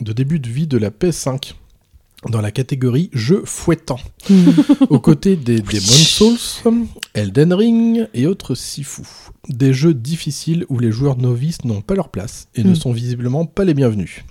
[SPEAKER 2] de début de vie de la PS5 dans la catégorie jeux fouettants,
[SPEAKER 4] Mm.
[SPEAKER 2] aux côtés des Demon's Souls, Elden Ring et autres Sifu. Des jeux difficiles où les joueurs novices n'ont pas leur place et ne
[SPEAKER 4] Mm.
[SPEAKER 2] sont visiblement pas les bienvenus.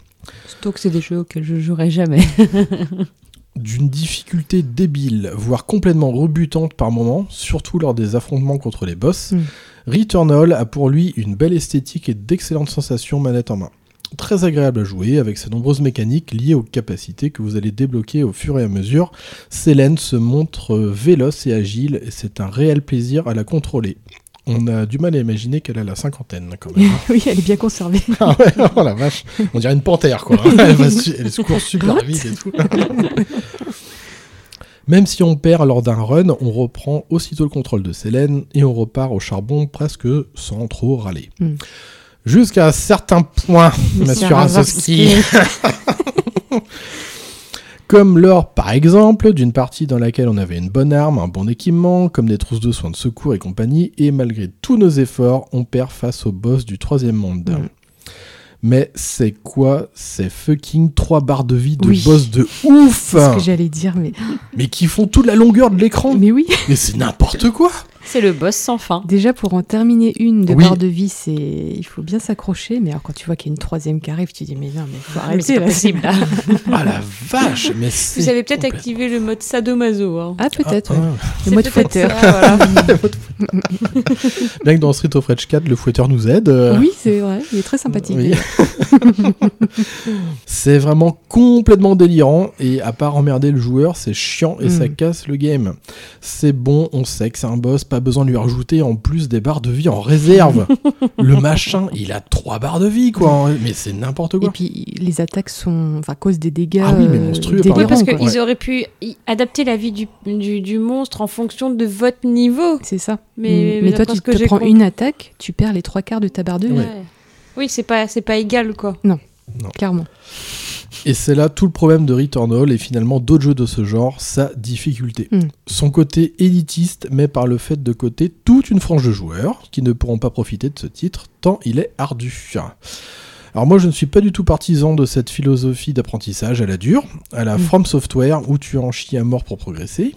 [SPEAKER 3] C'est des jeux auxquels je jouerai jamais.
[SPEAKER 2] D'une difficulté débile, voire complètement rebutante par moments, surtout lors des affrontements contre les boss,
[SPEAKER 4] Mm.
[SPEAKER 2] Returnal a pour lui une belle esthétique et d'excellentes sensations manette en main. Très agréable à jouer avec ses nombreuses mécaniques liées aux capacités que vous allez débloquer au fur et à mesure. Selene se montre véloce et agile et c'est un réel plaisir à la contrôler. On a du mal à imaginer qu'elle a la cinquantaine quand même.
[SPEAKER 4] oui, elle est bien conservée.
[SPEAKER 2] Ah ouais, oh la vache, on dirait une panthère quoi. Elle, va su- elle se court super vite et tout. Même si on perd lors d'un run, on reprend aussitôt le contrôle de Selene et on repart au charbon presque sans trop râler.
[SPEAKER 4] Hmm.
[SPEAKER 2] Jusqu'à un certain point,
[SPEAKER 4] Monsieur
[SPEAKER 2] Razowski. Comme lors, par exemple, d'une partie dans laquelle on avait une bonne arme, un bon équipement, comme des trousses de soins de secours et compagnie, et malgré tous nos efforts, on perd face au boss du troisième monde. Mais c'est quoi ces fucking 3 barres de vie de
[SPEAKER 4] Oui.
[SPEAKER 2] boss de ouf
[SPEAKER 4] C'est ce que j'allais dire, mais,
[SPEAKER 2] Mais qui font toute la longueur de l'écran
[SPEAKER 4] mais oui.
[SPEAKER 2] Mais c'est n'importe quoi
[SPEAKER 3] C'est le boss sans fin.
[SPEAKER 4] Déjà, pour en terminer une de
[SPEAKER 2] Oui.
[SPEAKER 4] barre de vie, c'est... il faut bien s'accrocher. Mais alors, quand tu vois qu'il y a une troisième qui arrive, tu dis, mais non, mais faut
[SPEAKER 3] Ah, c'est
[SPEAKER 4] arrêter là.
[SPEAKER 3] possible, là.
[SPEAKER 2] Ah la vache Mais c'est
[SPEAKER 3] Vous avez peut-être
[SPEAKER 2] complètement-
[SPEAKER 3] activé le mode sadomaso. Hein.
[SPEAKER 4] Ah, peut-être,
[SPEAKER 2] Ah,
[SPEAKER 4] ouais.
[SPEAKER 2] ah.
[SPEAKER 4] Le
[SPEAKER 3] C'est
[SPEAKER 4] mode fouetteur.
[SPEAKER 3] voilà.
[SPEAKER 2] Bien que dans Street of Rage 4, le fouetteur nous aide. euh,
[SPEAKER 4] Oui, c'est vrai, il est très sympathique.
[SPEAKER 2] Oui. C'est vraiment complètement délirant et à part emmerder le joueur, c'est chiant et
[SPEAKER 4] Mm.
[SPEAKER 2] ça casse le game. C'est bon, on sait que c'est un boss, pas besoin de lui rajouter en plus des barres de vie en réserve. le machin, il a trois barres de vie quoi, mais c'est n'importe
[SPEAKER 4] Et
[SPEAKER 2] quoi.
[SPEAKER 4] puis, les attaques sont... enfin, causent des dégâts
[SPEAKER 2] Ah oui, mais
[SPEAKER 4] euh,
[SPEAKER 2] monstrueux, par
[SPEAKER 3] Oui,
[SPEAKER 4] délirants,
[SPEAKER 3] parce qu'ils
[SPEAKER 2] Ouais.
[SPEAKER 3] auraient pu adapter la vie du, du, du monstre en fonction de votre niveau.
[SPEAKER 4] C'est ça.
[SPEAKER 3] Mais-
[SPEAKER 4] mais,
[SPEAKER 3] mais
[SPEAKER 4] toi, tu te prends
[SPEAKER 3] compris-
[SPEAKER 4] une attaque, tu perds les trois quarts de ta barre de vie,
[SPEAKER 2] Ouais.
[SPEAKER 3] Oui, c'est pas, c'est pas égal, quoi.
[SPEAKER 4] Clairement.
[SPEAKER 2] Et c'est là tout le problème de Returnal et finalement d'autres jeux de ce genre, sa difficulté.
[SPEAKER 4] Mm.
[SPEAKER 2] Son côté élitiste met par le fait de côté toute une frange de joueurs qui ne pourront pas profiter de ce titre tant il est ardu. Alors moi je ne suis pas du tout partisan de cette philosophie d'apprentissage à la dure, à la
[SPEAKER 4] Mm.
[SPEAKER 2] From Software où tu en chies à mort pour progresser,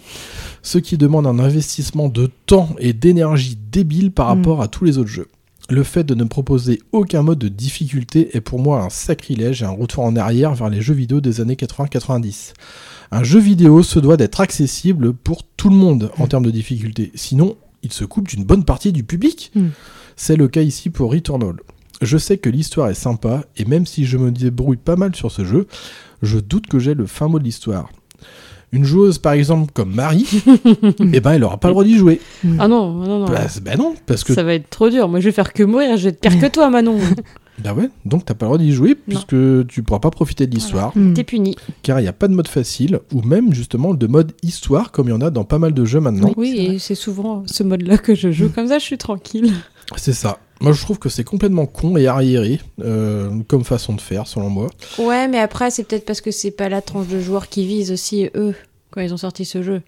[SPEAKER 2] ce qui demande un investissement de temps et d'énergie débile par
[SPEAKER 4] Mm.
[SPEAKER 2] rapport à tous les autres jeux. Le fait de ne proposer aucun mode de difficulté est pour moi un sacrilège et un retour en arrière vers les jeux vidéo des années 80-90. Un jeu vidéo se doit d'être accessible pour tout le monde en termes de difficulté, sinon il se coupe d'une bonne partie du public.
[SPEAKER 4] Mm.
[SPEAKER 2] C'est le cas ici pour Returnal. Je sais que l'histoire est sympa, et même si je me débrouille pas mal sur ce jeu, je doute que j'ai le fin mot de l'histoire. Une joueuse, par exemple, comme Marie, eh ben, elle aura pas le droit d'y jouer.
[SPEAKER 3] Ah non, non, non.
[SPEAKER 2] Bah, bah non, parce que
[SPEAKER 3] Ça va être trop dur. Moi, je vais faire que mourir. Je vais être pire que toi, Manon.
[SPEAKER 2] bah ouais, donc t'as pas le droit d'y jouer puisque tu pourras pas profiter de l'histoire,
[SPEAKER 4] Hmm.
[SPEAKER 3] T'es puni.
[SPEAKER 2] car il n'y a pas de mode facile ou même justement de mode histoire comme il y en a dans pas mal de jeux maintenant.
[SPEAKER 3] Oui, et c'est souvent ce mode-là que je joue. Comme ça, je suis tranquille.
[SPEAKER 2] C'est ça. Moi, je trouve que c'est complètement con et arriéré euh, comme façon de faire, selon moi.
[SPEAKER 3] Ouais, mais après, c'est peut-être parce que c'est pas la tranche de joueurs qui visent aussi, eux, quand ils ont sorti ce jeu.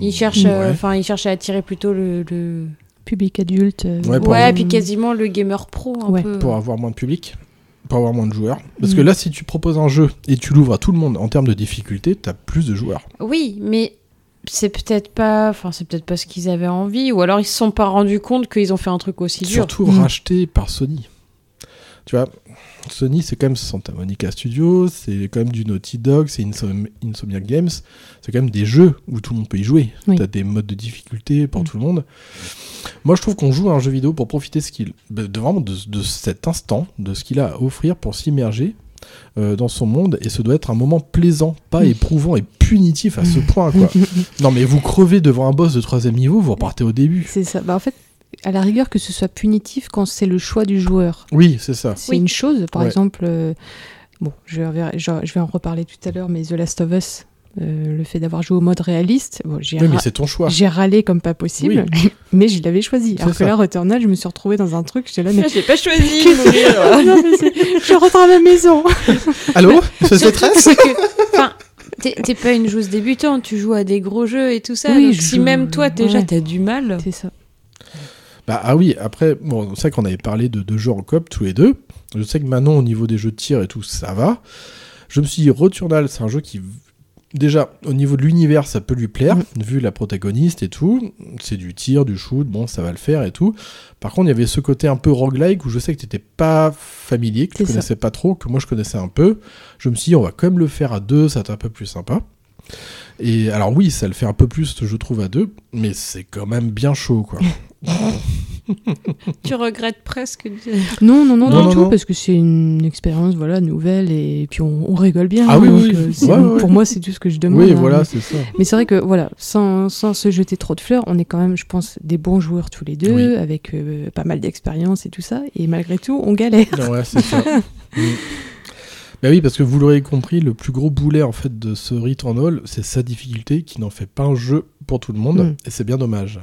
[SPEAKER 3] Ils cherchent, euh,
[SPEAKER 2] ouais.
[SPEAKER 3] enfin, ils cherchent à attirer plutôt le. le...
[SPEAKER 4] Public adulte. euh,
[SPEAKER 2] Ouais,
[SPEAKER 3] Ouais,
[SPEAKER 2] avoir-
[SPEAKER 3] puis quasiment le gamer pro, un
[SPEAKER 4] Ouais.
[SPEAKER 3] peu.
[SPEAKER 2] pour avoir moins de public, pour avoir moins de joueurs. Parce que
[SPEAKER 4] Mm.
[SPEAKER 2] là, si tu proposes un jeu et tu l'ouvres à tout le monde en termes de difficulté, t'as plus de joueurs.
[SPEAKER 3] Oui, mais c'est peut-être pas, enfin, c'est peut-être pas ce qu'ils avaient envie, ou alors ils se sont pas rendus compte qu'ils ont fait un truc aussi dur.
[SPEAKER 2] Surtout
[SPEAKER 4] Mm.
[SPEAKER 2] racheté par Sony. Tu vois, Sony, c'est quand même Santa Monica Studios, c'est quand même du Naughty Dog, c'est Insom- Insomniac Games. C'est quand même des jeux où tout le monde peut y jouer.
[SPEAKER 4] Oui.
[SPEAKER 2] T'as des modes de difficulté pour
[SPEAKER 4] Mm.
[SPEAKER 2] tout le monde. Moi, je trouve qu'on joue à un jeu vidéo pour profiter ce qu'il, de, de vraiment de, de cet instant, de ce qu'il a à offrir pour s'immerger euh, dans son monde. Et ce doit être un moment plaisant, pas
[SPEAKER 4] Mm.
[SPEAKER 2] éprouvant et punitif à ce point. Quoi. non, mais vous crevez devant un boss de troisième niveau, vous repartez au début.
[SPEAKER 4] C'est ça. Bah, en fait, à la rigueur, que ce soit punitif quand c'est le choix du joueur.
[SPEAKER 2] Oui, c'est ça.
[SPEAKER 4] C'est
[SPEAKER 3] Oui.
[SPEAKER 4] une chose. Par
[SPEAKER 2] Ouais.
[SPEAKER 4] exemple, euh, bon, je vais, je, je vais en reparler tout à l'heure, mais The Last of Us, euh, le fait d'avoir joué au mode réaliste, bon, j'ai
[SPEAKER 2] Oui, mais
[SPEAKER 4] ra-
[SPEAKER 2] c'est ton choix.
[SPEAKER 4] j'ai râlé comme pas possible, mais je l'avais choisi. Alors que
[SPEAKER 2] ça.
[SPEAKER 4] là, Returnal, je me suis retrouvée dans un truc, j'étais là, mais.
[SPEAKER 3] Je l'ai pas choisi.
[SPEAKER 4] Qu'est-ce
[SPEAKER 3] de mourir.
[SPEAKER 4] Non, mais je rentre à la maison.
[SPEAKER 2] Allô
[SPEAKER 3] que- Enfin, t'es pas une joueuse débutante, tu joues à des gros jeux et tout ça.
[SPEAKER 4] Oui,
[SPEAKER 3] donc
[SPEAKER 4] je
[SPEAKER 3] si
[SPEAKER 4] joue-
[SPEAKER 3] même toi déjà
[SPEAKER 4] ouais.
[SPEAKER 3] t'as du mal.
[SPEAKER 4] C'est ça.
[SPEAKER 2] Bah ah oui, après, bon, c'est vrai qu'on avait parlé de deux jeux en coop tous les deux. Je sais que Manon, au niveau des jeux de tir et tout, ça va. Je me suis dit, Returnal, c'est un jeu qui, déjà, au niveau de l'univers, ça peut lui plaire,
[SPEAKER 4] Mm.
[SPEAKER 2] vu la protagoniste et tout. C'est du tir, du shoot, bon, ça va le faire et tout. Par contre, il y avait ce côté un peu roguelike où je sais que t'étais pas familier, que tu
[SPEAKER 4] ça.
[SPEAKER 2] connaissais pas trop, que moi je connaissais un peu. Je me suis dit, on va quand même le faire à deux, ça va être un peu plus sympa. Et alors oui, ça le fait un peu plus, je trouve, à deux, mais c'est quand même bien chaud, quoi.
[SPEAKER 3] Tu regrettes presque. de-
[SPEAKER 4] Non, non, non,
[SPEAKER 2] Non,
[SPEAKER 4] du
[SPEAKER 2] non,
[SPEAKER 4] tout,
[SPEAKER 2] non.
[SPEAKER 4] parce que c'est une expérience voilà, nouvelle et puis on, on rigole bien.
[SPEAKER 2] Ah oui,
[SPEAKER 4] donc,
[SPEAKER 2] oui,
[SPEAKER 4] euh,
[SPEAKER 2] oui. Ouais, ouais,
[SPEAKER 4] Pour moi, c'est tout ce que je demande.
[SPEAKER 2] Oui,
[SPEAKER 4] hein.
[SPEAKER 2] voilà, c'est ça.
[SPEAKER 4] Mais c'est vrai que, voilà, sans, sans se jeter trop de fleurs, on est quand même, je pense, des bons joueurs tous les deux,
[SPEAKER 2] Oui.
[SPEAKER 4] avec euh, pas mal d'expérience et tout ça. Et malgré tout, on galère.
[SPEAKER 2] Ouais, c'est ça. Bah oui, parce que vous l'aurez compris, le plus gros boulet en fait de ce Returnal, c'est sa difficulté qui n'en fait pas un jeu pour tout le monde,
[SPEAKER 4] Mm.
[SPEAKER 2] et c'est bien dommage.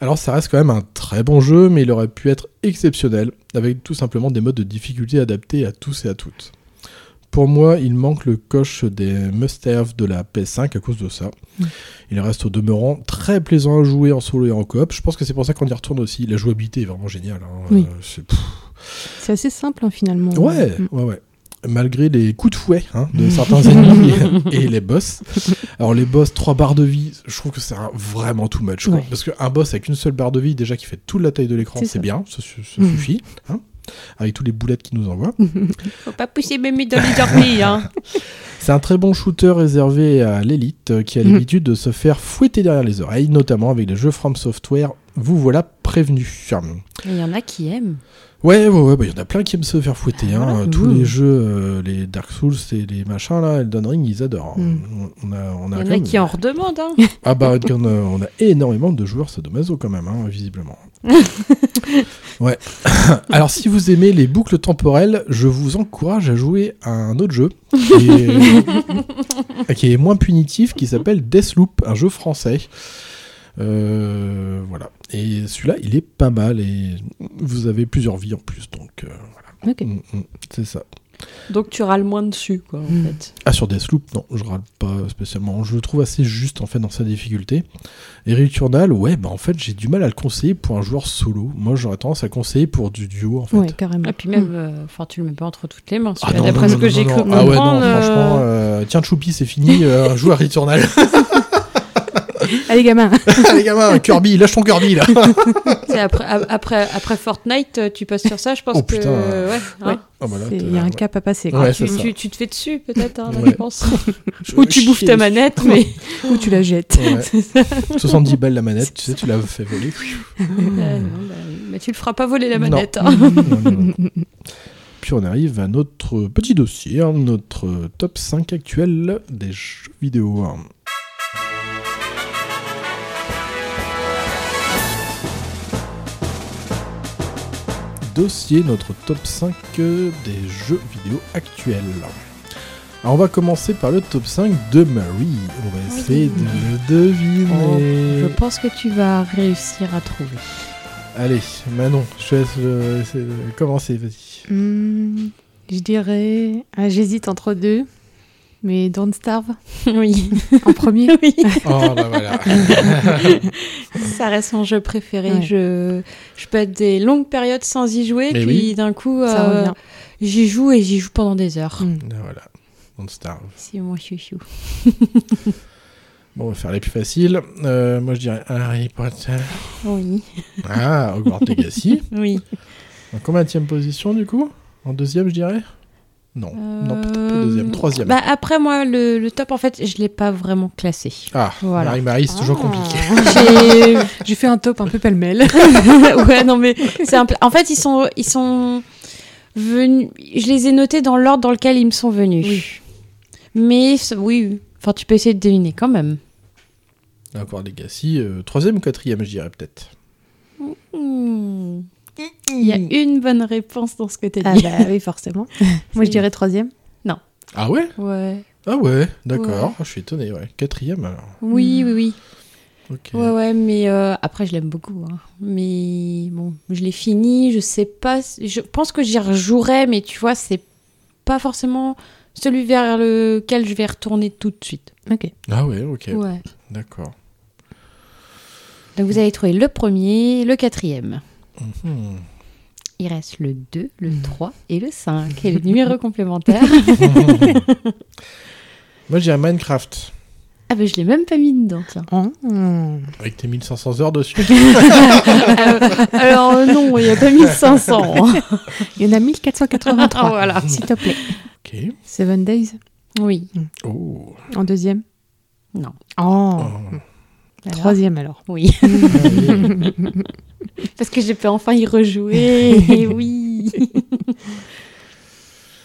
[SPEAKER 2] Alors ça reste quand même un très bon jeu, mais il aurait pu être exceptionnel, avec tout simplement des modes de difficulté adaptés à tous et à toutes. Pour moi, il manque le coche des must-have de la PS5 à cause de ça.
[SPEAKER 4] Mm.
[SPEAKER 2] Il reste au demeurant très plaisant à jouer en solo et en coop. Je pense que c'est pour ça qu'on y retourne aussi. La jouabilité est vraiment géniale. hein.
[SPEAKER 4] Oui.
[SPEAKER 2] Euh, C'est
[SPEAKER 4] assez simple, hein, finalement.
[SPEAKER 2] Ouais,
[SPEAKER 4] Mm.
[SPEAKER 2] ouais, ouais. Malgré les coups de fouet hein, de certains ennemis et, et les boss. Alors, les boss, 3 barres de vie, je trouve que c'est vraiment too much.
[SPEAKER 4] Ouais.
[SPEAKER 2] Parce qu'un boss avec une seule barre de vie, déjà qui fait toute la taille de l'écran,
[SPEAKER 4] C'est
[SPEAKER 2] bien, ça,
[SPEAKER 4] Mhm.
[SPEAKER 2] suffit. hein, avec tous les boulettes qu'il nous envoie.
[SPEAKER 3] Faut pas pousser Mémé dans les ornies, hein.
[SPEAKER 2] C'est un très bon shooter réservé à l'élite euh, qui a
[SPEAKER 4] Mhm.
[SPEAKER 2] l'habitude de se faire fouetter derrière les oreilles, notamment avec les jeux From Software. Vous voilà prévenu.
[SPEAKER 3] Il y en a qui aiment.
[SPEAKER 2] Ouais, ouais, ouais, bah, il y en a plein qui aiment se faire fouetter. hein.
[SPEAKER 3] Voilà.
[SPEAKER 2] Tous les jeux, euh, les Dark Souls et les machins là, Elden Ring, ils adorent. hein.
[SPEAKER 4] Mm.
[SPEAKER 2] On a, on
[SPEAKER 3] Il
[SPEAKER 2] a
[SPEAKER 3] y en a qui en redemandent, hein.
[SPEAKER 2] Ah bah, on a, on a énormément de joueurs sadomaso quand même, hein, visiblement. ouais. Alors, si vous aimez les boucles temporelles, je vous encourage à jouer à un autre jeu qui est, qui est moins punitif, qui s'appelle Deathloop, un jeu français. Euh, voilà. Et celui-là, il est pas mal et vous avez plusieurs vies en plus, donc euh, voilà. Mm, mm, c'est ça.
[SPEAKER 3] Donc tu râles moins dessus, quoi, en
[SPEAKER 4] Mm.
[SPEAKER 3] fait.
[SPEAKER 2] Ah, sur Deathloop, non, je râle pas spécialement. Je le trouve assez juste en fait dans sa difficulté. Et Returnal, ouais, bah en fait, j'ai du mal à le conseiller pour un joueur solo. Moi, j'aurais tendance à le conseiller pour du duo en fait.
[SPEAKER 4] Ouais, carrément.
[SPEAKER 3] Et puis même, euh, enfin, tu le mets pas entre toutes les mains.
[SPEAKER 2] Ah
[SPEAKER 3] D'après ce que j'ai cru
[SPEAKER 2] Ah ouais, non,
[SPEAKER 3] euh,
[SPEAKER 2] franchement, euh, tiens, Choupi, c'est fini, euh, joue à Returnal.
[SPEAKER 4] Allez, gamin
[SPEAKER 2] Allez, gamin, Kirby, lâche ton Kirby là.
[SPEAKER 3] après, après, après Fortnite, euh, tu passes sur ça, je pense
[SPEAKER 2] Oh,
[SPEAKER 3] que.
[SPEAKER 2] putain.
[SPEAKER 3] ouais, hein.
[SPEAKER 4] Ouais.
[SPEAKER 2] Ah, bah
[SPEAKER 4] Il y a un cap à passer. quoi.
[SPEAKER 2] Ouais,
[SPEAKER 3] tu, tu, tu te fais dessus, peut-être, hein, je pense.
[SPEAKER 2] Je-
[SPEAKER 3] Ou tu bouffes ta manette, mais.
[SPEAKER 4] Ou tu la jettes.
[SPEAKER 2] Ouais. 70 balles la manette, tu sais, tu l'as fait voler.
[SPEAKER 3] Euh, non, bah, mais tu le feras pas voler la
[SPEAKER 2] Non.
[SPEAKER 3] manette. hein.
[SPEAKER 2] Non, non, non. puis on arrive à notre petit dossier, hein, notre top 5 actuel des jeux vidéo. Dossier, notre top 5 des jeux vidéo actuels. Alors on va commencer par le top 5 de Marie. On va
[SPEAKER 3] Oui.
[SPEAKER 2] essayer de le deviner.
[SPEAKER 3] Je pense que tu vas réussir à trouver.
[SPEAKER 2] Allez, Manon, je te laisse euh, commencer, vas-y.
[SPEAKER 4] Hmm, je dirais. ah, J'hésite entre deux. Mais Don't Starve
[SPEAKER 3] oui.
[SPEAKER 4] en premier.
[SPEAKER 3] oui.
[SPEAKER 2] Oh bah voilà.
[SPEAKER 3] Ça reste mon jeu préféré.
[SPEAKER 4] Ouais.
[SPEAKER 3] Je, je peux être des longues périodes sans y jouer,
[SPEAKER 2] Eh
[SPEAKER 3] puis
[SPEAKER 2] oui.
[SPEAKER 3] d'un coup,
[SPEAKER 4] Ça
[SPEAKER 3] euh,
[SPEAKER 4] revient.
[SPEAKER 3] j'y joue et j'y joue pendant des heures.
[SPEAKER 4] Hmm.
[SPEAKER 2] Ah, voilà. Don't starve.
[SPEAKER 3] C'est mon chouchou.
[SPEAKER 2] Bon, on va faire les plus faciles. Euh, moi je dirais Harry Potter.
[SPEAKER 3] Oui.
[SPEAKER 2] Ah, Hogwarts Legacy.
[SPEAKER 3] Oui.
[SPEAKER 2] En combien position du coup? En deuxième, je dirais? Non, non, peut-être pas
[SPEAKER 3] Euh,
[SPEAKER 2] deuxième, troisième.
[SPEAKER 3] Bah après, moi, le, le top, en fait, je l'ai pas vraiment classé.
[SPEAKER 2] ah,
[SPEAKER 3] voilà.
[SPEAKER 2] Marie-Marie, c'est toujours
[SPEAKER 4] Ah.
[SPEAKER 2] compliqué.
[SPEAKER 3] J'ai
[SPEAKER 4] fait un top un peu pêle-mêle.
[SPEAKER 3] ouais, non, mais c'est un peu- En fait, ils sont, ils sont venus. Je les ai notés dans l'ordre dans lequel ils me sont venus.
[SPEAKER 4] Oui.
[SPEAKER 3] Mais oui, enfin, tu peux essayer de deviner quand même.
[SPEAKER 2] Hogwarts Legacy, euh, troisième ou quatrième, je dirais peut-être.
[SPEAKER 3] Hmm. Il y a une bonne réponse dans ce que tu as
[SPEAKER 4] Ah
[SPEAKER 3] dit.
[SPEAKER 4] bah oui, forcément. Moi, je dirais troisième.
[SPEAKER 2] Ah ouais?
[SPEAKER 3] Ouais.
[SPEAKER 2] Ah ouais, d'accord.
[SPEAKER 3] Ouais.
[SPEAKER 2] Ah, je suis étonné, ouais. Quatrième alors.
[SPEAKER 3] Oui, oui, oui.
[SPEAKER 2] Ok.
[SPEAKER 3] Ouais, ouais, mais euh, après, je l'aime beaucoup. hein. Mais bon, je l'ai fini, je sais pas. Je pense que j'y rejouerai, mais tu vois, c'est pas forcément celui vers lequel je vais retourner tout de suite.
[SPEAKER 4] Ok.
[SPEAKER 2] Ah ouais, ok.
[SPEAKER 3] Ouais.
[SPEAKER 2] D'accord.
[SPEAKER 3] Donc vous avez trouvé le premier, le quatrième.
[SPEAKER 2] Mhm.
[SPEAKER 3] Il reste le 2, le 3 et le 5. Et le numéro complémentaire.
[SPEAKER 2] Moi, je dirais Minecraft.
[SPEAKER 3] Ah ben je l'ai même pas mis dedans, tiens.
[SPEAKER 4] Oh.
[SPEAKER 2] Avec tes 1500 heures dessus.
[SPEAKER 3] Alors euh, non, il n'y a pas 1500. hein.
[SPEAKER 4] Il y en a 1483.
[SPEAKER 3] Ah, voilà.
[SPEAKER 4] S'il te plaît.
[SPEAKER 2] ok.
[SPEAKER 4] Seven Days
[SPEAKER 3] Oui.
[SPEAKER 2] Oh.
[SPEAKER 4] en deuxième.
[SPEAKER 3] Non.
[SPEAKER 4] Oh.
[SPEAKER 2] Oh.
[SPEAKER 3] Alors
[SPEAKER 4] Troisième alors.
[SPEAKER 3] Oui. Parce que j'ai pu enfin y rejouer. Et oui.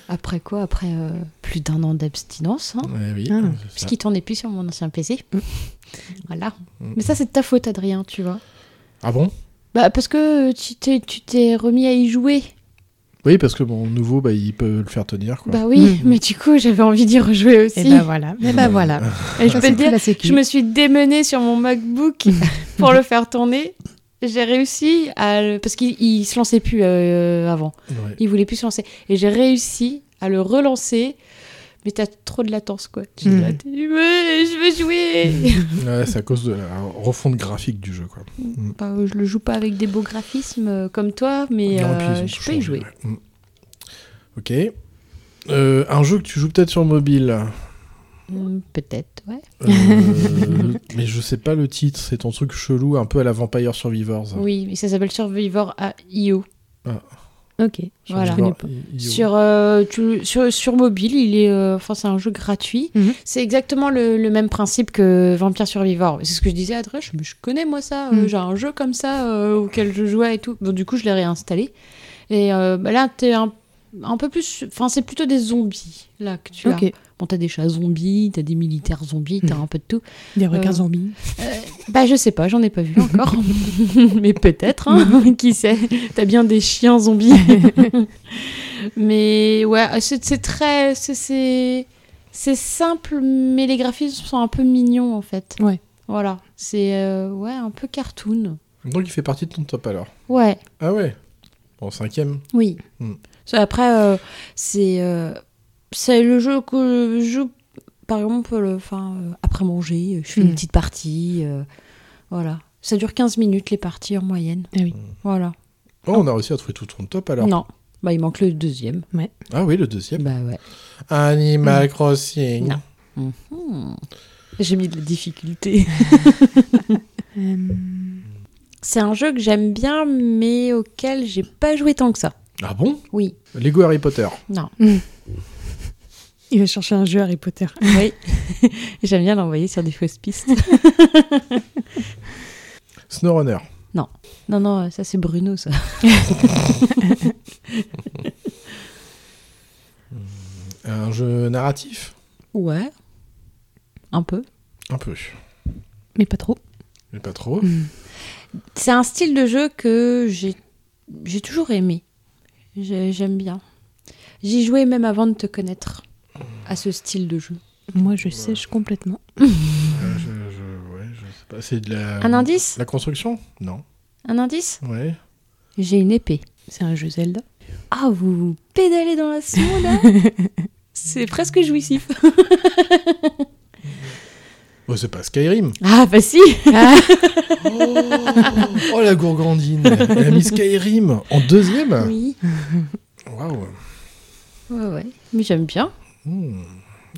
[SPEAKER 3] Après quoi Après euh, plus d'un an d'abstinence. Hein
[SPEAKER 2] Ouais, oui.
[SPEAKER 4] Ah.
[SPEAKER 3] Puisqu'il tournait plus sur mon ancien PC. Voilà.
[SPEAKER 2] Mm.
[SPEAKER 3] Mais ça, c'est de ta faute, Adrien, tu vois.
[SPEAKER 2] Ah bon?
[SPEAKER 3] Bah, parce que tu t'es, tu t'es remis à y jouer.
[SPEAKER 2] Oui, parce que mon nouveau, bah, il peut le faire tenir. Quoi.
[SPEAKER 3] Bah oui, mais du coup, j'avais envie d'y rejouer aussi.
[SPEAKER 4] Et bah voilà. Et bah voilà.
[SPEAKER 3] Et je peux te dire, je me suis démenée sur mon MacBook pour le faire tourner. J'ai réussi à le... Parce qu'il il se lançait plus euh, avant.
[SPEAKER 2] Ouais.
[SPEAKER 3] Il voulait plus se lancer. Et j'ai réussi à le relancer. Mais t'as trop de latence, quoi. Tu dis, ah, t'es- Ouais, je veux jouer
[SPEAKER 2] Ouais, c'est à cause de la refonte graphique du jeu. Quoi.
[SPEAKER 3] Bah, euh, Je le joue pas avec des beaux graphismes euh, comme toi, mais
[SPEAKER 2] Non,
[SPEAKER 3] euh,
[SPEAKER 2] puis
[SPEAKER 3] je peux y jouer.
[SPEAKER 2] ouais. Ok. Euh, un jeu que tu joues peut-être sur mobile.
[SPEAKER 3] Mm, Peut-être, ouais.
[SPEAKER 2] Euh, mais je sais pas le titre. C'est ton truc chelou, un peu à la Vampire Survivors.
[SPEAKER 3] Oui, mais ça s'appelle Survivor à IO.
[SPEAKER 4] Ok.
[SPEAKER 3] Voilà. Sur, euh, tu- sur, sur mobile, il est, euh, enfin, c'est un jeu gratuit.
[SPEAKER 4] Mhm.
[SPEAKER 3] C'est exactement le, le même principe que Vampire Survivor. C'est ce que je disais à Adrien, je, je connais moi ça, euh,
[SPEAKER 4] Mhm.
[SPEAKER 3] j'ai un jeu comme ça euh, auquel je jouais et tout. Bon, du coup, je l'ai réinstallé. Et euh, bah là, t'es un, un peu plus. Enfin, c'est plutôt des zombies là que tu as.
[SPEAKER 4] Ok.
[SPEAKER 3] Bon, t'as des chats zombies, t'as des militaires zombies, t'as un peu de tout.
[SPEAKER 4] Des requins
[SPEAKER 3] Euh,
[SPEAKER 4] zombies.
[SPEAKER 3] Bah, je sais pas, j'en ai pas vu encore. Mais peut-être, hein, qui sait? T'as bien des chiens zombies. mais ouais, c'est c'est très. c'est- C'est simple, mais les graphismes sont un peu mignons en fait.
[SPEAKER 4] Ouais.
[SPEAKER 3] Voilà. C'est euh, ouais, un peu cartoon.
[SPEAKER 2] Donc il fait partie de ton top alors.
[SPEAKER 3] Ouais,
[SPEAKER 2] Ah ouais. Bon, cinquième.
[SPEAKER 3] oui.
[SPEAKER 2] Hmm.
[SPEAKER 3] Ça, Après, euh, c'est euh, c'est le jeu que je joue, par exemple, enfin, euh, après manger, je fais une
[SPEAKER 4] Hmm.
[SPEAKER 3] petite partie. euh, voilà. Ça dure 15 minutes les parties en moyenne.
[SPEAKER 4] Ah oui.
[SPEAKER 3] Voilà.
[SPEAKER 2] Oh, on a réussi à trouver tout ton top alors.
[SPEAKER 3] Non. Bah, il manque le deuxième.
[SPEAKER 2] Ah oui, le deuxième.
[SPEAKER 3] Bah ouais.
[SPEAKER 2] Animal Crossing.
[SPEAKER 3] Non. Mhm. J'ai mis de la difficulté. C'est un jeu que j'aime bien, mais auquel j'ai pas joué tant que ça.
[SPEAKER 2] Ah bon
[SPEAKER 3] Oui.
[SPEAKER 2] Lego Harry Potter.
[SPEAKER 3] Non.
[SPEAKER 4] Il va chercher un jeu Harry Potter.
[SPEAKER 3] Oui. j'aime bien l'envoyer sur des fausses pistes.
[SPEAKER 2] SnowRunner.
[SPEAKER 3] Non, non, ça c'est Bruno, ça.
[SPEAKER 2] Un jeu narratif?
[SPEAKER 3] Ouais. Un peu.
[SPEAKER 2] Un peu.
[SPEAKER 4] Mais pas trop.
[SPEAKER 2] Mais pas trop.
[SPEAKER 3] C'est un style de jeu que j'ai j'ai toujours aimé. J'ai- J'aime bien. J'y jouais même avant de te connaître à ce style de jeu.
[SPEAKER 4] Moi, je sèche complètement.
[SPEAKER 2] Euh, je, je- ouais, je sais pas. C'est de la.
[SPEAKER 3] Un indice?
[SPEAKER 2] La construction? Non.
[SPEAKER 3] Un indice?
[SPEAKER 2] Ouais.
[SPEAKER 3] J'ai une épée.
[SPEAKER 4] C'est un jeu Zelda.
[SPEAKER 3] Ah, vous pédalez dans la snow là C'est presque jouissif.
[SPEAKER 2] Oh, c'est pas Skyrim.
[SPEAKER 3] Ah, bah si
[SPEAKER 2] Oh, oh, la gourgandine. Elle a mis Skyrim en deuxième.
[SPEAKER 3] Oui.
[SPEAKER 2] Waouh.
[SPEAKER 3] Ouais, ouais. Mais j'aime bien.
[SPEAKER 2] Hmm.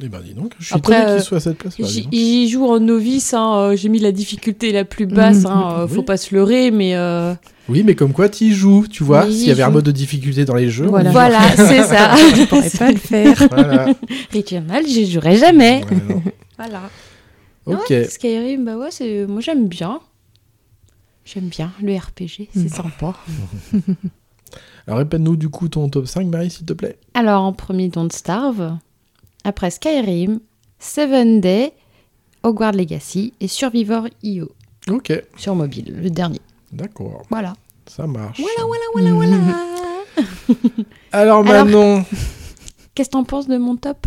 [SPEAKER 2] Eh ben dis donc, je suis
[SPEAKER 3] Après,
[SPEAKER 2] étonné qu'il
[SPEAKER 3] euh,
[SPEAKER 2] soit à cette place.
[SPEAKER 3] J'y j'y joue en novice, hein, euh, j'ai mis la difficulté la plus basse, hein, euh, faut pas se leurrer, mais euh,
[SPEAKER 2] Oui, mais comme quoi tu y joues, tu vois. S'il y avait un mode de difficulté dans les jeux, on
[SPEAKER 4] Voilà.
[SPEAKER 3] voilà, c'est ça.
[SPEAKER 4] Je pourrais pas le faire.
[SPEAKER 2] Voilà.
[SPEAKER 3] Ritual, j'y jouerai jamais.
[SPEAKER 2] Ouais.
[SPEAKER 3] Voilà.
[SPEAKER 2] Ok.
[SPEAKER 3] Ouais, Skyrim, bah ouais, c'est... moi j'aime bien. J'aime bien le RPG, c'est
[SPEAKER 4] Mm.
[SPEAKER 3] sympa.
[SPEAKER 2] Alors répète-nous du coup ton top 5, Marie, s'il te plaît.
[SPEAKER 3] Alors en premier Don't Starve, après Skyrim, Seven Day, Hogwarts Legacy et Survivor IO
[SPEAKER 2] Ok,
[SPEAKER 3] sur mobile, le dernier.
[SPEAKER 2] d'accord.
[SPEAKER 3] Voilà.
[SPEAKER 2] Ça marche.
[SPEAKER 3] Voilà, voilà, voilà, voilà.
[SPEAKER 2] Alors
[SPEAKER 3] Alors-
[SPEAKER 2] maintenant,
[SPEAKER 3] Qu'est-ce que t'en penses de mon top?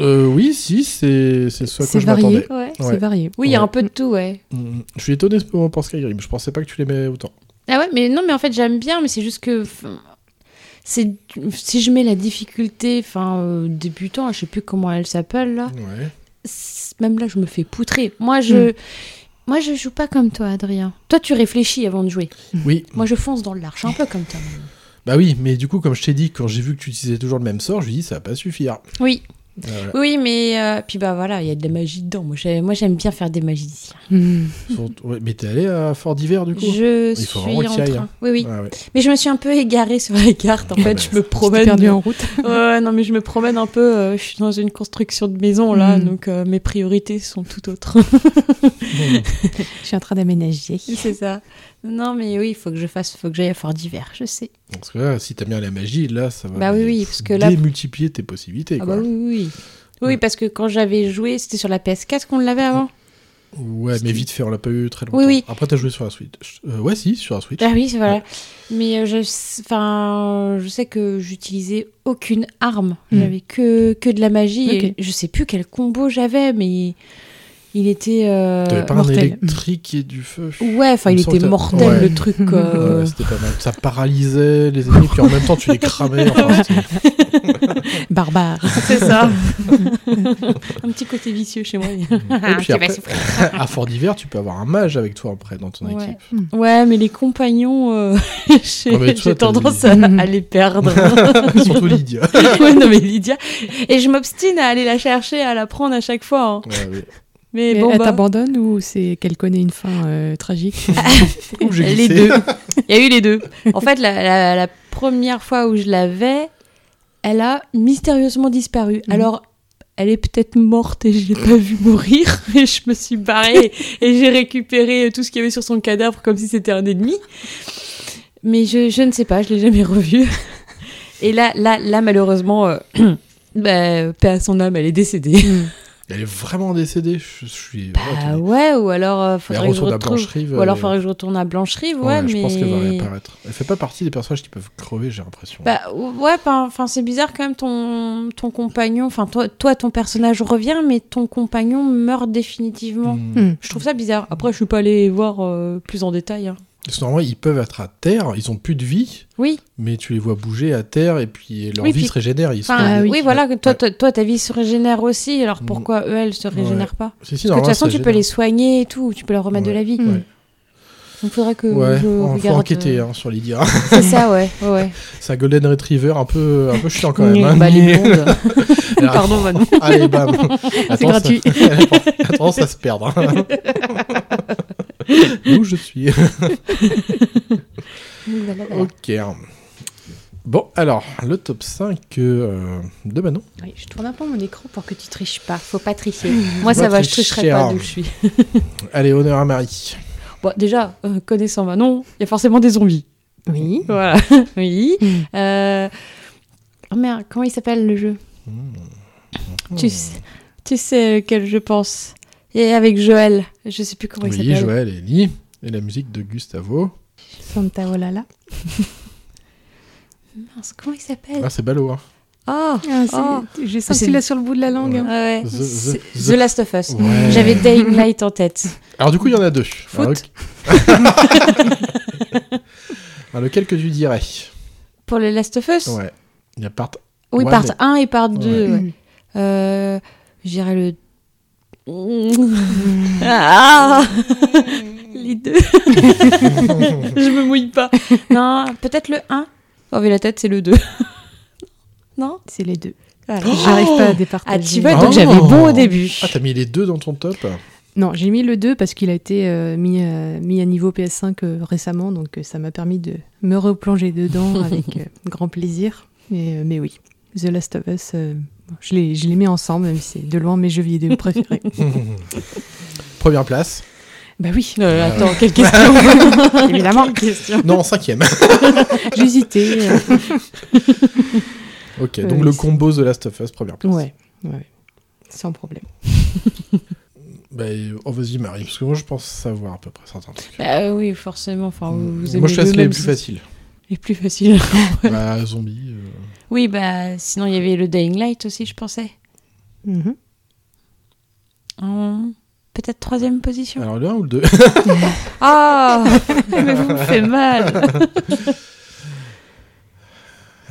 [SPEAKER 2] Euh, oui, si, c'est c'est ce à quoi
[SPEAKER 4] C'est
[SPEAKER 2] je
[SPEAKER 4] varié.
[SPEAKER 2] m'attendais.
[SPEAKER 3] Ouais.
[SPEAKER 2] Ouais.
[SPEAKER 4] C'est varié.
[SPEAKER 3] Oui, il y a un peu de tout, ouais.
[SPEAKER 2] Hmm, Je suis étonné pour pour Skyrim. Je pensais pas que tu l'aimais autant.
[SPEAKER 3] Ah ouais, mais non, mais en fait, j'aime bien, mais c'est juste que. C'est, si je mets la difficulté, enfin, euh, débutant, je sais plus comment elle s'appelle là,
[SPEAKER 2] Ouais.
[SPEAKER 3] même là, je me fais poutrer. Moi, je. Moi, je joue pas comme toi, Adrien. Toi, tu réfléchis avant de jouer.
[SPEAKER 2] Oui,
[SPEAKER 3] Moi, je fonce dans le large, un peu comme toi.
[SPEAKER 2] bah oui, mais du coup, comme je t'ai dit, quand j'ai vu que tu utilisais toujours le même sort, je lui ai dit ça va pas suffire.
[SPEAKER 3] Oui,
[SPEAKER 2] voilà.
[SPEAKER 3] oui, mais euh, puis bah voilà, il y a de la magie dedans. Moi, j'ai- moi, j'aime bien faire des magiciens.
[SPEAKER 4] Hmm.
[SPEAKER 2] Ouais, mais t'es allé à Fort d'hiver du coup?
[SPEAKER 3] Je
[SPEAKER 2] Il faut
[SPEAKER 3] suis en train.
[SPEAKER 2] hein.
[SPEAKER 3] Oui, oui.
[SPEAKER 2] Ah ouais.
[SPEAKER 3] Mais je me suis un peu égarée sur les cartes. En fait,
[SPEAKER 2] bah,
[SPEAKER 3] je me promène.
[SPEAKER 4] perdu en route.
[SPEAKER 3] Ouais, non, mais je me promène un peu. euh, je suis dans une construction de maison là,
[SPEAKER 4] Mm.
[SPEAKER 3] donc euh, mes priorités sont tout autres.
[SPEAKER 4] Je suis en train d'aménager.
[SPEAKER 3] c'est ça. Non, mais oui, il faut que je fasse, faut que j'aille à Fort d'hiver, je sais.
[SPEAKER 2] Parce que là, si t'aimes bien la magie, là, ça va
[SPEAKER 3] Bah oui, oui, parce que là-
[SPEAKER 2] démultiplier tes possibilités.
[SPEAKER 3] Ah
[SPEAKER 2] quoi.
[SPEAKER 3] bah oui, oui. oui. Oui,
[SPEAKER 2] Ouais.
[SPEAKER 3] parce que quand j'avais joué, c'était sur la PS4 qu'on l'avait avant.
[SPEAKER 2] Ouais, mais vite fait, on l'a pas eu très longtemps.
[SPEAKER 3] Oui, oui.
[SPEAKER 2] Après, t'as joué sur la Switch. Euh, ouais, si, sur la Switch.
[SPEAKER 3] Ah oui, c'est voilà. Mais euh, je, enfin, je sais que j'utilisais aucune arme.
[SPEAKER 4] Mm.
[SPEAKER 3] J'avais que, que de la magie. Et je sais plus quel combo j'avais, mais il était. euh,
[SPEAKER 2] T'avais pas
[SPEAKER 4] mortel.
[SPEAKER 2] un électrique et du feu.
[SPEAKER 3] Ouais, enfin,
[SPEAKER 2] Il
[SPEAKER 3] était mortel
[SPEAKER 2] Ouais.
[SPEAKER 3] le truc. euh,
[SPEAKER 2] Ouais, c'était pas mal. Ça paralysait les ennemis, puis en même temps, tu les cramais. Enfin,
[SPEAKER 4] Barbare.
[SPEAKER 3] C'est ça. un petit côté vicieux chez moi.
[SPEAKER 2] Et
[SPEAKER 3] Ah,
[SPEAKER 2] puis après, à Fort d'hiver, tu peux avoir un mage avec toi après dans ton
[SPEAKER 3] Ouais.
[SPEAKER 2] équipe.
[SPEAKER 3] Ouais, mais les compagnons, euh, j'ai
[SPEAKER 2] t'as
[SPEAKER 3] tendance à, à les perdre.
[SPEAKER 2] Surtout Lydia.
[SPEAKER 3] ouais, non, mais Lydia. Et je m'obstine à aller la chercher, à la prendre à chaque fois. hein.
[SPEAKER 2] Ouais, oui.
[SPEAKER 3] Mais
[SPEAKER 4] Mais
[SPEAKER 3] bon,
[SPEAKER 4] elle
[SPEAKER 3] bah,
[SPEAKER 4] t'abandonne ou c'est qu'elle connaît une fin euh, tragique
[SPEAKER 2] j'ai
[SPEAKER 3] les deux. Il y a eu les deux. En fait, la, la- la première fois où je l'avais, elle a mystérieusement disparu.
[SPEAKER 4] Mhm.
[SPEAKER 3] Alors, elle est peut-être morte et je l'ai pas vue mourir, mais je me suis barrée et j'ai récupéré tout ce qu'il y avait sur son cadavre comme si c'était un ennemi. Mais je, je ne sais pas, je l'ai jamais revue. Et là, là, là, malheureusement, euh, bah, paix à son âme, elle est décédée.
[SPEAKER 2] Elle est vraiment décédée. Je, je suis.
[SPEAKER 3] Bah ouais, ou alors euh, faudrait que je
[SPEAKER 2] retourne à
[SPEAKER 3] retrouve.
[SPEAKER 2] Blancherive.
[SPEAKER 3] Ou alors
[SPEAKER 2] euh,
[SPEAKER 3] faudrait que je retourne à Blancherive, ouais,
[SPEAKER 2] ouais,
[SPEAKER 3] mais.
[SPEAKER 2] je pense qu'elle va réapparaître. Elle fait pas partie des personnages qui peuvent crever, j'ai l'impression.
[SPEAKER 3] Bah ouais, enfin c'est bizarre quand même ton ton compagnon, enfin toi toi ton personnage revient, mais ton compagnon meurt définitivement.
[SPEAKER 2] Hmm.
[SPEAKER 4] Hmm.
[SPEAKER 3] Je trouve ça bizarre. Après je suis pas allée voir euh, plus en détail. hein.
[SPEAKER 2] Parce que normalement, ils peuvent être à terre, ils ont plus de vie,
[SPEAKER 3] Oui,
[SPEAKER 2] mais tu les vois bouger à terre et puis leur
[SPEAKER 3] Oui,
[SPEAKER 2] vie
[SPEAKER 3] puis-
[SPEAKER 2] se régénère. Ils
[SPEAKER 3] enfin
[SPEAKER 2] sont...
[SPEAKER 4] Ah
[SPEAKER 3] oui.
[SPEAKER 4] oui.
[SPEAKER 3] voilà, toi,
[SPEAKER 2] Ouais.
[SPEAKER 3] toi ta vie se régénère aussi, alors
[SPEAKER 2] Mm.
[SPEAKER 3] pourquoi eux elles se régénèrent pas
[SPEAKER 2] Si, si,
[SPEAKER 3] Parce que de toute façon
[SPEAKER 2] ça
[SPEAKER 3] tu peux les soigner et tout, tu peux leur remettre de la vie.
[SPEAKER 2] Ouais.
[SPEAKER 3] Donc faudrait que
[SPEAKER 2] Ouais,
[SPEAKER 3] je
[SPEAKER 2] faut
[SPEAKER 3] regarde.
[SPEAKER 2] enquêter
[SPEAKER 3] euh,
[SPEAKER 2] hein, sur Lydia.
[SPEAKER 3] C'est ça ouais, ouais.
[SPEAKER 2] C'est un Golden Retriever un peu, un peu chiant quand même. hein.
[SPEAKER 3] Bah, les blondes.
[SPEAKER 2] Alors,
[SPEAKER 3] Pardon Manon.
[SPEAKER 2] Allez, bam. Attends,
[SPEAKER 4] gratuit.
[SPEAKER 2] Ça... Elle a tendance à se perdre. hein. Où je suis. Ok. Bon, alors, le top 5 euh, de Manon.
[SPEAKER 3] Oui, je tourne un peu mon écran pour que tu triches pas. Faut pas tricher. Moi, ça va, je tricherai
[SPEAKER 2] tricher,
[SPEAKER 3] pas
[SPEAKER 2] hein.
[SPEAKER 3] d'où je suis.
[SPEAKER 2] Allez, honneur à Marie.
[SPEAKER 3] Bon, déjà, euh, connaissant Manon, il y a forcément des zombies.
[SPEAKER 4] Oui.
[SPEAKER 3] Voilà. oui. Euh... Oh merde, comment il s'appelle le jeu?
[SPEAKER 2] Hmm.
[SPEAKER 3] Tu sais, tu sais lequel je pense? Et avec Joël. Je sais plus comment il
[SPEAKER 2] Oui,
[SPEAKER 3] s'appelle.
[SPEAKER 2] Joël et Lee. Et la musique de Gustavo.
[SPEAKER 4] Santa Olala.
[SPEAKER 3] Mince, comment il s'appelle
[SPEAKER 2] Ah, c'est ballot, hein.
[SPEAKER 3] Oh,
[SPEAKER 4] Ah,
[SPEAKER 3] Oh.
[SPEAKER 4] J'ai senti là sur le bout de la langue.
[SPEAKER 2] Ouais.
[SPEAKER 4] hein.
[SPEAKER 3] Ah ouais.
[SPEAKER 2] The-
[SPEAKER 3] C'est-
[SPEAKER 2] the-
[SPEAKER 3] The, Last of Us.
[SPEAKER 2] Ouais.
[SPEAKER 3] J'avais Dying Light en tête.
[SPEAKER 2] Alors, du coup, il y en a deux. Alors,
[SPEAKER 3] Foot.
[SPEAKER 2] Alors, lequel que tu dirais?
[SPEAKER 3] Pour le Last of Us?
[SPEAKER 2] Ouais. Il y a part.
[SPEAKER 3] Oui, part
[SPEAKER 2] mais-
[SPEAKER 3] 1 et part 2.
[SPEAKER 2] Ouais.
[SPEAKER 3] ouais. Euh, je dirais le. Ah Les deux. je me mouille pas. Non, peut-être le 1. Oh, mais la tête, c'est le 2. non
[SPEAKER 4] C'est les deux.
[SPEAKER 3] Voilà.
[SPEAKER 4] J'arrive pas à
[SPEAKER 3] Ah,
[SPEAKER 4] départager.
[SPEAKER 3] tu vois,
[SPEAKER 2] Oh.
[SPEAKER 3] donc j'avais bon au début.
[SPEAKER 2] Ah, t'as mis les deux dans ton top
[SPEAKER 4] Non, j'ai mis le 2 parce qu'il a été euh, mis, à- mis à niveau PS5 euh, récemment, donc euh, ça m'a permis de me replonger dedans avec euh, grand plaisir. Mais, euh, mais oui, The Last of Us, euh, je les je les mets ensemble, même si c'est de loin mes jeux vidéo préférés.
[SPEAKER 2] Première place.
[SPEAKER 4] bah oui,
[SPEAKER 3] Euh, attends, quelle question
[SPEAKER 4] évidemment.
[SPEAKER 3] Quelle question
[SPEAKER 2] Non, cinquième.
[SPEAKER 4] J'hésitais. euh,
[SPEAKER 2] ok,
[SPEAKER 4] Euh,
[SPEAKER 2] donc le
[SPEAKER 4] c'est-
[SPEAKER 2] combo The Last of Us, première place.
[SPEAKER 4] ouais, ouais, sans problème.
[SPEAKER 2] Bah, oh, vas-y, Marie, parce que moi, je pense savoir à peu près certains trucs.
[SPEAKER 3] Bah oui, forcément. Enfin, vous, vous aimez
[SPEAKER 2] moi, je
[SPEAKER 3] le
[SPEAKER 2] laisse les plus
[SPEAKER 3] si-
[SPEAKER 2] faciles.
[SPEAKER 3] Les plus faciles.
[SPEAKER 2] bah, zombie. euh,
[SPEAKER 3] oui, bah sinon, il y avait le Dying Light aussi, je pensais.
[SPEAKER 4] Mhm.
[SPEAKER 3] En Peut-être troisième position.
[SPEAKER 2] Alors, le 1 ou le 2
[SPEAKER 3] Ah Mais vous me faites mal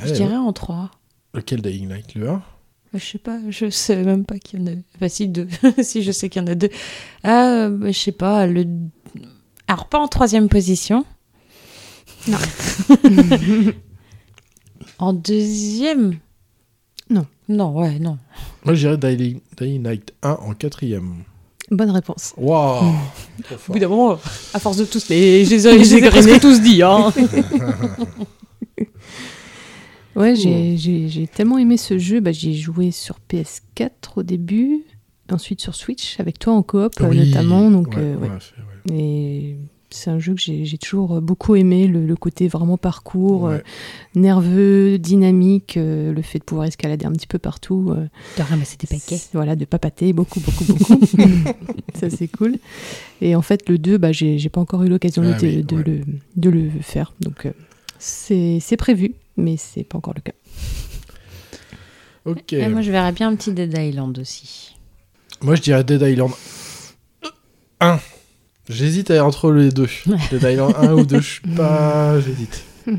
[SPEAKER 3] Je dirais en 3.
[SPEAKER 2] Lequel Dying Light Le 1
[SPEAKER 3] Je sais pas, je sais même pas qu'il y en a. Enfin, si, deux. si, je sais qu'il y en a deux. Ah, bah, je sais pas, le. Alors, pas en troisième position.
[SPEAKER 4] Non.
[SPEAKER 3] En deuxième?
[SPEAKER 4] Non.
[SPEAKER 3] Non, ouais, non.
[SPEAKER 2] Moi, je dirais Dying, Dying Light 1 en quatrième.
[SPEAKER 4] Bonne réponse.
[SPEAKER 2] Waouh
[SPEAKER 3] Hmm.
[SPEAKER 2] Trop
[SPEAKER 3] Au bout d'un moment, à force de tous les. Je les ai, je les ai presque tous dit, hein.
[SPEAKER 4] Ouais, j'ai- j'ai j'ai tellement aimé ce jeu. Bah, J'y ai joué sur PS4 au début, ensuite sur Switch, avec toi en coop
[SPEAKER 2] Oui,
[SPEAKER 4] notamment. Donc,
[SPEAKER 2] ouais,
[SPEAKER 4] euh, ouais.
[SPEAKER 2] ouais.
[SPEAKER 4] Et c'est un jeu que j'ai j'ai toujours beaucoup aimé, le, le côté vraiment parcours,
[SPEAKER 2] Ouais.
[SPEAKER 4] euh, nerveux, dynamique, euh, le fait de pouvoir escalader un petit peu partout. euh,
[SPEAKER 3] De ramasser des paquets.
[SPEAKER 4] Voilà, de papater beaucoup, beaucoup, beaucoup. ça, c'est cool. Et en fait, le 2, bah, j'ai j'ai pas encore eu l'occasion de,
[SPEAKER 2] Ah oui,
[SPEAKER 4] de
[SPEAKER 2] ouais.
[SPEAKER 4] le, de le faire. Donc, euh, c'est c'est prévu, mais c'est pas encore le cas.
[SPEAKER 2] Ok.
[SPEAKER 3] Et moi, je verrais bien un petit Dead Island aussi.
[SPEAKER 2] Moi, je dirais Dead Island 1. J'hésite à- entre les deux. Dead Island 1 ou 2, je suis pas. J'hésite. Moi,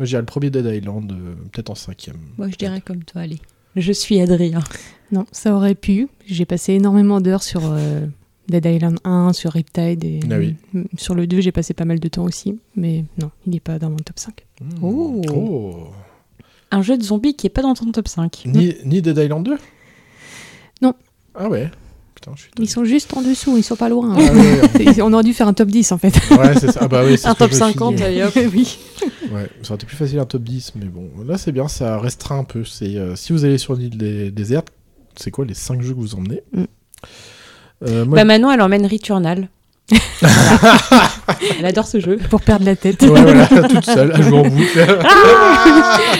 [SPEAKER 2] je dirais le premier Dead Island, euh, peut-être en cinquième.
[SPEAKER 3] Moi, je dirais comme toi, allez. Je suis Adrien.
[SPEAKER 4] Non, ça aurait pu. J'ai passé énormément d'heures sur euh, Dead Island 1, sur Riptide. Et,
[SPEAKER 2] Ah oui.
[SPEAKER 4] mm, Sur le 2, j'ai passé pas mal de temps aussi. Mais non, il n'est pas dans mon top 5.
[SPEAKER 2] Hmm.
[SPEAKER 3] Oh.
[SPEAKER 2] Oh.
[SPEAKER 3] Un jeu de zombies qui est pas dans ton top 5.
[SPEAKER 2] Ni, ni Dead Island 2
[SPEAKER 4] Non.
[SPEAKER 2] Ah ouais. Putain, je suis
[SPEAKER 4] Ils sont juste en dessous, ils sont pas loin.
[SPEAKER 2] Ah ouais,
[SPEAKER 4] On aurait dû faire un top 10 en fait.
[SPEAKER 2] ouais, c'est ça. Ah bah oui,
[SPEAKER 3] Un top
[SPEAKER 2] je me suis
[SPEAKER 3] 50,
[SPEAKER 2] dit.
[SPEAKER 3] allez hop.
[SPEAKER 4] oui.
[SPEAKER 2] Ouais, ça aurait été plus facile un top 10, mais bon, là c'est bien, ça restreint un peu. C'est euh, si vous allez sur l'île des- déserte, c'est quoi les 5 jeux que vous emmenez
[SPEAKER 4] Mm.
[SPEAKER 2] Euh, moi,
[SPEAKER 3] Bah Manon, elle emmène Returnal. elle adore ce jeu.
[SPEAKER 4] Pour perdre la tête.
[SPEAKER 2] ouais, voilà, toute seule à jouer en boucle.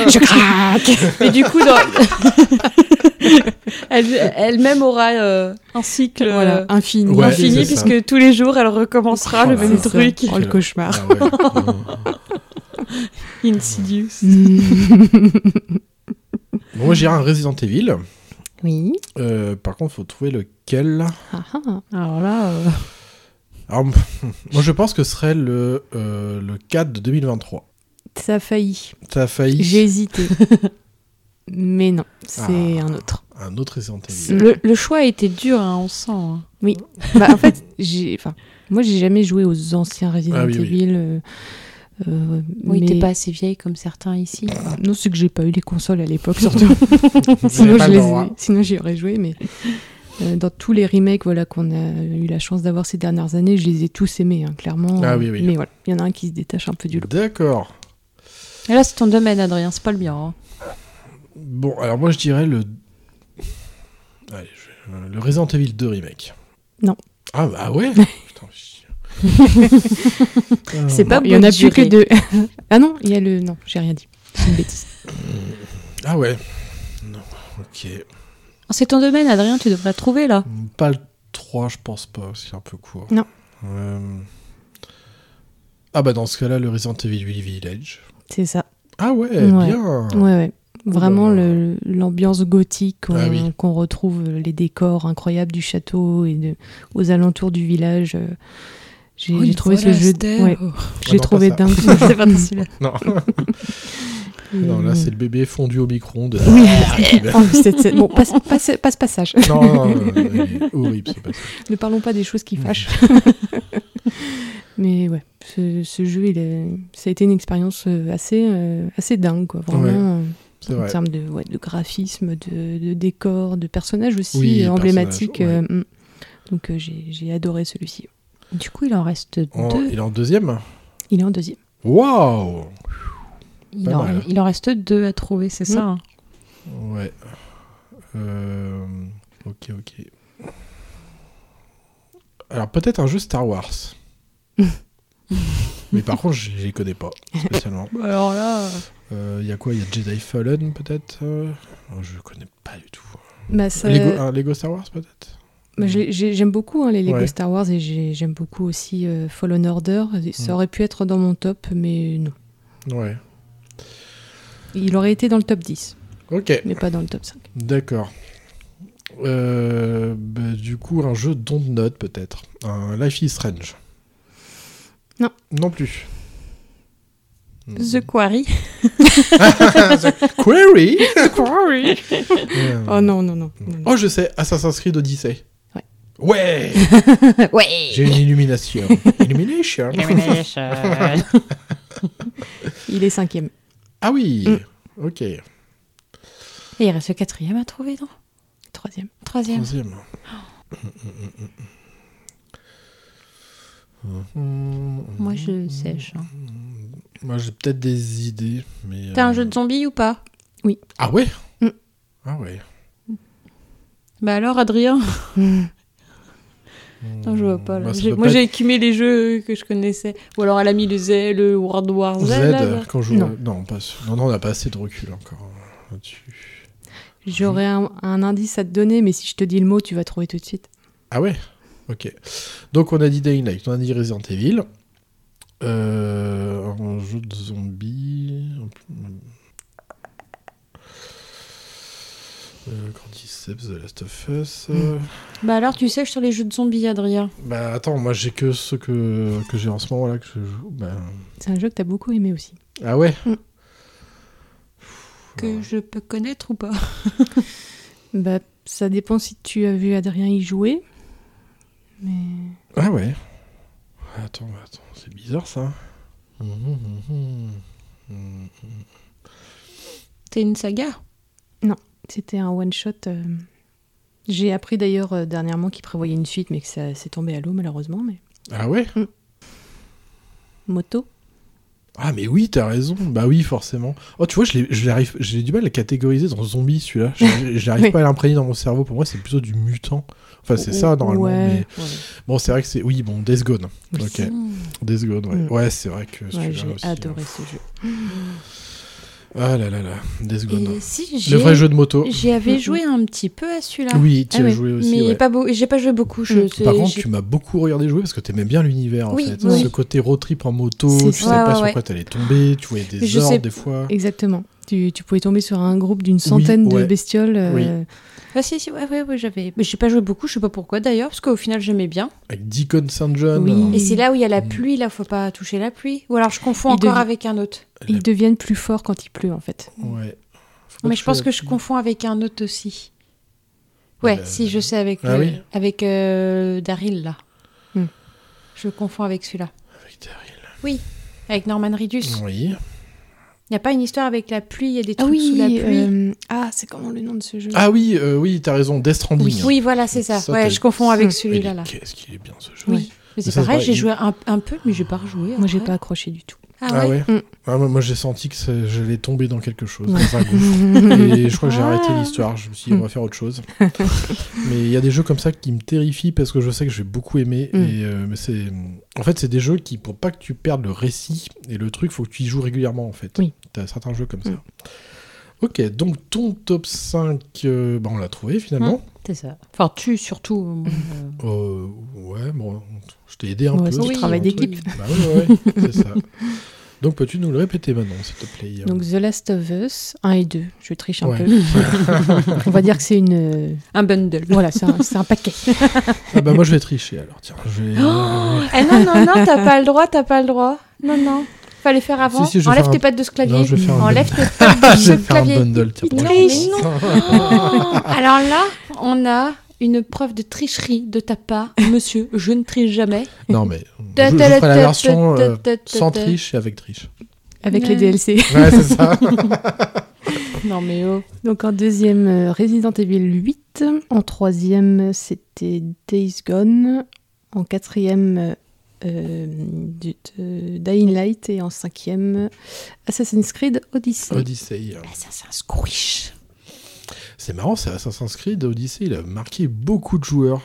[SPEAKER 3] Je craque Mais du coup, dans... elle, elle-même aura euh, un cycle
[SPEAKER 4] Voilà,
[SPEAKER 3] euh,
[SPEAKER 4] infini.
[SPEAKER 2] Ouais,
[SPEAKER 3] infini,
[SPEAKER 2] ça.
[SPEAKER 3] puisque tous les jours, elle recommencera
[SPEAKER 2] Oh
[SPEAKER 3] le même truc.
[SPEAKER 4] Oh, le cauchemar.
[SPEAKER 2] Ah ouais.
[SPEAKER 3] Insidious.
[SPEAKER 2] Bon, moi j'irai un Resident Evil.
[SPEAKER 4] oui.
[SPEAKER 2] Euh, par contre, faut trouver lequel.
[SPEAKER 4] Ah, ah.
[SPEAKER 3] Alors là, euh,
[SPEAKER 2] Alors, moi je pense que ce serait le, euh, le 4 de 2023.
[SPEAKER 4] Ça a failli.
[SPEAKER 2] Ça a failli
[SPEAKER 4] J'ai hésité. Mais non, c'est
[SPEAKER 2] Ah.
[SPEAKER 4] un autre.
[SPEAKER 2] un autre Resident Evil.
[SPEAKER 3] le, le choix a été dur, hein, on sent. hein.
[SPEAKER 4] Bah, en fait, j'ai, enfin, moi, j'ai jamais joué aux anciens Resident
[SPEAKER 2] Ah oui, oui.
[SPEAKER 4] Evil. euh, euh,
[SPEAKER 3] Oui,
[SPEAKER 4] mais-
[SPEAKER 3] t'es pas assez vieille comme certains ici. quoi.
[SPEAKER 4] Non, c'est que j'ai pas eu les consoles à l'époque, surtout. Sinon, je
[SPEAKER 2] le
[SPEAKER 4] les
[SPEAKER 2] droit.
[SPEAKER 4] ai- sinon, j'y aurais joué, mais euh, dans tous les remakes voilà, qu'on a eu la chance d'avoir ces dernières années, je les ai tous aimés, hein, clairement.
[SPEAKER 2] Ah oui, oui.
[SPEAKER 4] Mais voilà, il y en a un qui se détache un peu du lot.
[SPEAKER 2] D'accord.
[SPEAKER 3] Et là, c'est ton domaine, Adrien, c'est pas le mien. hein.
[SPEAKER 2] Bon, alors moi je dirais le. Allez, je- euh, le Resident Evil 2 Remake.
[SPEAKER 4] Non.
[SPEAKER 2] Ah bah ouais Putain.
[SPEAKER 4] C'est pas, il y en a plus que deux. ah non, il y a le. Non, j'ai rien dit. C'est une bêtise.
[SPEAKER 2] Ah ouais. Non, ok.
[SPEAKER 3] C'est ton domaine, Adrien, tu devrais trouver là.
[SPEAKER 2] Pas le 3, je pense pas, c'est un peu court.
[SPEAKER 4] Non.
[SPEAKER 2] Euh, Ah bah dans ce cas-là, le Resident Evil Village.
[SPEAKER 4] C'est ça.
[SPEAKER 2] Ah ouais,
[SPEAKER 4] Ouais.
[SPEAKER 2] bien
[SPEAKER 4] Ouais, ouais. Vraiment le- l'ambiance gothique qu'on
[SPEAKER 2] Ah oui.
[SPEAKER 4] qu'on retrouve, les décors incroyables du château et de- aux alentours du village. euh, J'ai
[SPEAKER 3] Oh,
[SPEAKER 4] j'ai trouvé ce jeu, ouais,
[SPEAKER 2] Ah
[SPEAKER 4] j'ai
[SPEAKER 2] non,
[SPEAKER 4] trouvé dingue.
[SPEAKER 3] C'est pas celui-là.
[SPEAKER 2] Non. non, là c'est le bébé fondu au micro-ondes.
[SPEAKER 4] Oui. Oh, c'est- c'est- bon, passe, passe, passe passage.
[SPEAKER 2] non, horrible ce passage.
[SPEAKER 4] Ne parlons pas des choses qui fâchent. Mais ouais, ce, ce jeu, il est, ça a été une expérience euh, assez, euh, assez dingue, quoi. Vraiment, en
[SPEAKER 2] vrai.
[SPEAKER 4] termes de, ouais, de graphisme, de, de décor, de personnages aussi
[SPEAKER 2] Oui,
[SPEAKER 4] euh, emblématiques.
[SPEAKER 2] personnages,
[SPEAKER 4] euh, mm. Donc euh, j'ai j'ai adoré celui-ci.
[SPEAKER 3] Du coup, il en reste
[SPEAKER 2] En-
[SPEAKER 3] deux.
[SPEAKER 2] il est en deuxième
[SPEAKER 4] Il est en deuxième.
[SPEAKER 2] Waouh
[SPEAKER 3] Il en,
[SPEAKER 2] mal.
[SPEAKER 3] il en reste deux à trouver, c'est ça. hein?
[SPEAKER 2] Ouais. Euh, Ok, ok. Alors peut-être un jeu Star Wars. Mais par contre, je je les connais pas spécialement.
[SPEAKER 3] Alors là.
[SPEAKER 2] Il y a quoi? Il y a Jedi Fallen peut-être euh, oh, Je connais pas du tout.
[SPEAKER 4] Bah, ça-
[SPEAKER 2] Lego, un Lego Star Wars peut-être?
[SPEAKER 4] Bah, j'ai- j'ai- j'aime beaucoup hein, les Lego
[SPEAKER 2] Ouais.
[SPEAKER 4] Star Wars et j'ai- j'aime beaucoup aussi euh, Fallen Order. Ça
[SPEAKER 2] Mm.
[SPEAKER 4] aurait pu être dans mon top, mais non.
[SPEAKER 2] Ouais.
[SPEAKER 4] Il aurait été dans le top 10,
[SPEAKER 2] Ok,
[SPEAKER 4] mais pas dans le top 5.
[SPEAKER 2] d'accord. Euh, bah, du coup, un jeu Don't Note peut-être. Un Life is Strange.
[SPEAKER 4] Non.
[SPEAKER 2] Non plus. Hmm.
[SPEAKER 3] The Quarry.
[SPEAKER 2] Query
[SPEAKER 3] Quarry.
[SPEAKER 2] Euh,
[SPEAKER 4] Oh non, non, non.
[SPEAKER 2] Oh, je sais, Assassin's Creed Odyssey.
[SPEAKER 4] Ouais.
[SPEAKER 2] Ouais
[SPEAKER 3] ouais.
[SPEAKER 2] J'ai une illumination. Illumination
[SPEAKER 4] Il est cinquième.
[SPEAKER 2] Ah oui
[SPEAKER 4] Mm.
[SPEAKER 2] Ok.
[SPEAKER 3] Et il reste le quatrième à trouver, non?
[SPEAKER 4] Troisième.
[SPEAKER 3] Troisième.
[SPEAKER 2] Troisième.
[SPEAKER 3] Moi, je sèche. hein.
[SPEAKER 2] Moi, j'ai peut-être des idées, mais...
[SPEAKER 3] T'as
[SPEAKER 2] euh,
[SPEAKER 3] un jeu de zombies ou pas?
[SPEAKER 2] Ah ouais?
[SPEAKER 4] Mm.
[SPEAKER 2] Ah ouais.
[SPEAKER 3] Bah alors, Adrien?
[SPEAKER 4] Mm.
[SPEAKER 3] Non, je vois pas. Là.
[SPEAKER 2] Bah,
[SPEAKER 3] J'ai- Moi, j'ai
[SPEAKER 2] être
[SPEAKER 3] écumé les jeux que je connaissais. Ou alors, elle a mis le Z, le World War Z.
[SPEAKER 2] Z,
[SPEAKER 3] là, là.
[SPEAKER 2] quand je...
[SPEAKER 4] Non.
[SPEAKER 2] Non, pas... non, non, on n'a pas assez de recul encore euh, là-dessus.
[SPEAKER 4] J'aurais un, un indice à te donner, mais si je te dis le mot, tu vas trouver tout de suite.
[SPEAKER 2] Ah ouais? Ok. Donc on a dit Dying Light, on a dit Resident Evil. Euh, un jeu de zombies. Euh, Cordyceps, The Last of Us. euh,
[SPEAKER 3] Bah alors, tu sèches sur les jeux de zombies, Adrien.
[SPEAKER 2] Bah attends, moi j'ai que ceux que, que j'ai en ce moment là que je joue. Bah...
[SPEAKER 4] C'est un jeu que t'as beaucoup aimé aussi.
[SPEAKER 2] Ah ouais
[SPEAKER 4] Mm.
[SPEAKER 3] Que je peux connaître ou pas
[SPEAKER 4] Bah, ça dépend si tu as vu Adrien y jouer. Mais
[SPEAKER 2] Ah ouais. Attends, attends, c'est bizarre ça.
[SPEAKER 3] T'es une saga?
[SPEAKER 4] C'était un one shot. euh, J'ai appris d'ailleurs euh, dernièrement qu'il prévoyait une suite, mais que ça s'est tombé à l'eau malheureusement. Mais
[SPEAKER 2] Ah ouais?
[SPEAKER 4] Moto.
[SPEAKER 2] Ah mais oui, t'as raison. Bah oui, forcément. Oh, tu vois, j'ai du mal à le catégoriser dans zombie celui-là. Je- je n'arrive
[SPEAKER 4] Oui.
[SPEAKER 2] pas à l'imprégner dans mon cerveau. Pour moi, c'est plutôt du mutant. Enfin, c'est ça normalement.
[SPEAKER 4] Ouais,
[SPEAKER 2] Mais
[SPEAKER 4] ouais.
[SPEAKER 2] bon, c'est vrai que c'est. Oui, bon, Death Gone.
[SPEAKER 4] Oui.
[SPEAKER 2] Ok. Death Gone, ouais.
[SPEAKER 4] Mm.
[SPEAKER 2] Ouais, c'est vrai que celui-là
[SPEAKER 4] j'ai
[SPEAKER 2] aussi.
[SPEAKER 4] adoré ce jeu.
[SPEAKER 2] Ah là là là, Death Gone.
[SPEAKER 3] Si,
[SPEAKER 2] Le vrai jeu de moto.
[SPEAKER 3] J'y avais joué un petit peu à celui-là.
[SPEAKER 2] Oui, tu
[SPEAKER 4] Ah
[SPEAKER 2] as
[SPEAKER 4] ouais.
[SPEAKER 2] joué aussi.
[SPEAKER 3] mais
[SPEAKER 2] ouais.
[SPEAKER 3] pas beau... j'ai pas joué beaucoup. Je,
[SPEAKER 4] Mm.
[SPEAKER 2] Par contre, tu m'as beaucoup regardé jouer parce que t'aimais bien l'univers en
[SPEAKER 3] Oui,
[SPEAKER 2] fait.
[SPEAKER 3] oui.
[SPEAKER 2] Ce côté road trip en moto, tu savais pas sur quoi t'allais tomber, tu voyais des
[SPEAKER 4] je
[SPEAKER 2] ordres
[SPEAKER 4] sais-
[SPEAKER 2] des fois.
[SPEAKER 4] Exactement. Tu, tu pouvais tomber sur un groupe d'une centaine
[SPEAKER 2] ouais.
[SPEAKER 4] de bestioles. euh,
[SPEAKER 3] Ah, si, si, ouais, ouais, ouais, j'avais. Mais j'ai pas joué beaucoup, je sais pas pourquoi d'ailleurs, parce qu'au final j'aimais bien.
[SPEAKER 2] Avec Deacon St. John.
[SPEAKER 4] Oui.
[SPEAKER 3] Et c'est là où il y a la
[SPEAKER 2] Mm.
[SPEAKER 3] pluie, là, faut pas toucher la pluie. Ou alors je confonds
[SPEAKER 4] Il
[SPEAKER 3] encore avec un autre.
[SPEAKER 4] Ils deviennent plus forts quand il pleut en fait.
[SPEAKER 2] Ouais.
[SPEAKER 3] Mais je pense que je confonds avec un autre aussi. Ouais,
[SPEAKER 2] Euh,
[SPEAKER 3] si, je sais, avec,
[SPEAKER 2] ah
[SPEAKER 3] le-
[SPEAKER 2] oui
[SPEAKER 3] avec euh, Daryl, là.
[SPEAKER 4] Hmm.
[SPEAKER 3] Je confonds avec celui-là.
[SPEAKER 2] Avec Daryl.
[SPEAKER 3] Avec Norman Reedus.
[SPEAKER 2] Oui.
[SPEAKER 3] Il n'y a pas une histoire avec la pluie, il y a des
[SPEAKER 4] Ah
[SPEAKER 3] trucs
[SPEAKER 4] oui,
[SPEAKER 3] sous la pluie.
[SPEAKER 4] euh, ah c'est comment le nom de ce jeu?
[SPEAKER 2] Ah oui, euh, oui, t'as raison, Death Stranding.
[SPEAKER 3] Oui, voilà, c'est ça.
[SPEAKER 2] Ça,
[SPEAKER 3] ouais, je confonds avec
[SPEAKER 4] Hmm.
[SPEAKER 3] celui-là.
[SPEAKER 2] Il est-
[SPEAKER 3] Là.
[SPEAKER 2] Qu'est-ce qu'il est bien ce jeu.
[SPEAKER 3] Oui. Mais c'est pareil, j'ai
[SPEAKER 2] il-
[SPEAKER 3] joué un, un peu, mais j'ai pas rejoué.
[SPEAKER 4] Moi j'ai pas accroché du tout.
[SPEAKER 3] Ah,
[SPEAKER 2] Ah
[SPEAKER 3] ouais.
[SPEAKER 2] ouais,
[SPEAKER 4] Mm.
[SPEAKER 2] Ah, moi, moi, j'ai senti que j'allais tomber dans quelque chose,
[SPEAKER 4] Ouais.
[SPEAKER 2] dans un gouffre. Et je crois que j'ai
[SPEAKER 3] Ah.
[SPEAKER 2] arrêté l'histoire. Je me suis dit, on va faire autre chose. mais il y a des jeux comme ça qui me terrifient parce que je sais que je vais beaucoup aimer.
[SPEAKER 4] Mm.
[SPEAKER 2] Et, euh, mais c'est... En fait, c'est des jeux qui, pour pas que tu perdes le récit et le truc, faut que tu y joues régulièrement en fait.
[SPEAKER 4] Oui.
[SPEAKER 2] T'as certains jeux comme ça.
[SPEAKER 4] Mm.
[SPEAKER 2] Ok, donc ton top 5, euh, bah, on l'a trouvé finalement.
[SPEAKER 3] C'est ça. Enfin, tu surtout. moi, euh,
[SPEAKER 2] Euh, ouais, bon, je t'ai aidé un
[SPEAKER 4] Ouais,
[SPEAKER 2] peu. sur
[SPEAKER 4] travail d'équipe.
[SPEAKER 2] Bah ouais, ouais, c'est ça. Donc peux-tu nous le répéter maintenant, s'il te plaît
[SPEAKER 4] Donc The Last of Us 1 et 2. Je triche un
[SPEAKER 2] Ouais.
[SPEAKER 4] peu. On va dire que c'est une.
[SPEAKER 3] Un bundle.
[SPEAKER 4] Voilà, c'est un, c'est un paquet.
[SPEAKER 2] Ah bah moi je vais tricher alors, tiens. Je vais...
[SPEAKER 3] Oh Eh non, non, non, t'as pas le droit, t'as pas le droit. Non, non. Fallait faire avant.
[SPEAKER 2] Si,
[SPEAKER 3] Enlève tes
[SPEAKER 2] un-
[SPEAKER 3] pattes de ce clavier.
[SPEAKER 2] Non, je vais faire un
[SPEAKER 3] Enlève tes pattes de ce clavier.
[SPEAKER 2] bundle, tiens.
[SPEAKER 3] Non, alors là, on a une preuve de tricherie de ta part. Monsieur, je ne triche jamais.
[SPEAKER 2] Non mais je, ferai la version euh, sans triche et avec triche.
[SPEAKER 4] Avec
[SPEAKER 3] Ouais.
[SPEAKER 4] les DLC.
[SPEAKER 2] Ouais, c'est ça.
[SPEAKER 3] Non, mais oh.
[SPEAKER 4] Donc en deuxième, euh, Resident Evil 8. En troisième, c'était Days Gone. En quatrième, euh, Dying Light. Et en cinquième, Assassin's Creed Odyssey.
[SPEAKER 2] Odyssey.
[SPEAKER 3] Ça, c'est un squish.
[SPEAKER 2] C'est marrant, c'est Assassin's Creed Odyssey, il a marqué beaucoup de joueurs.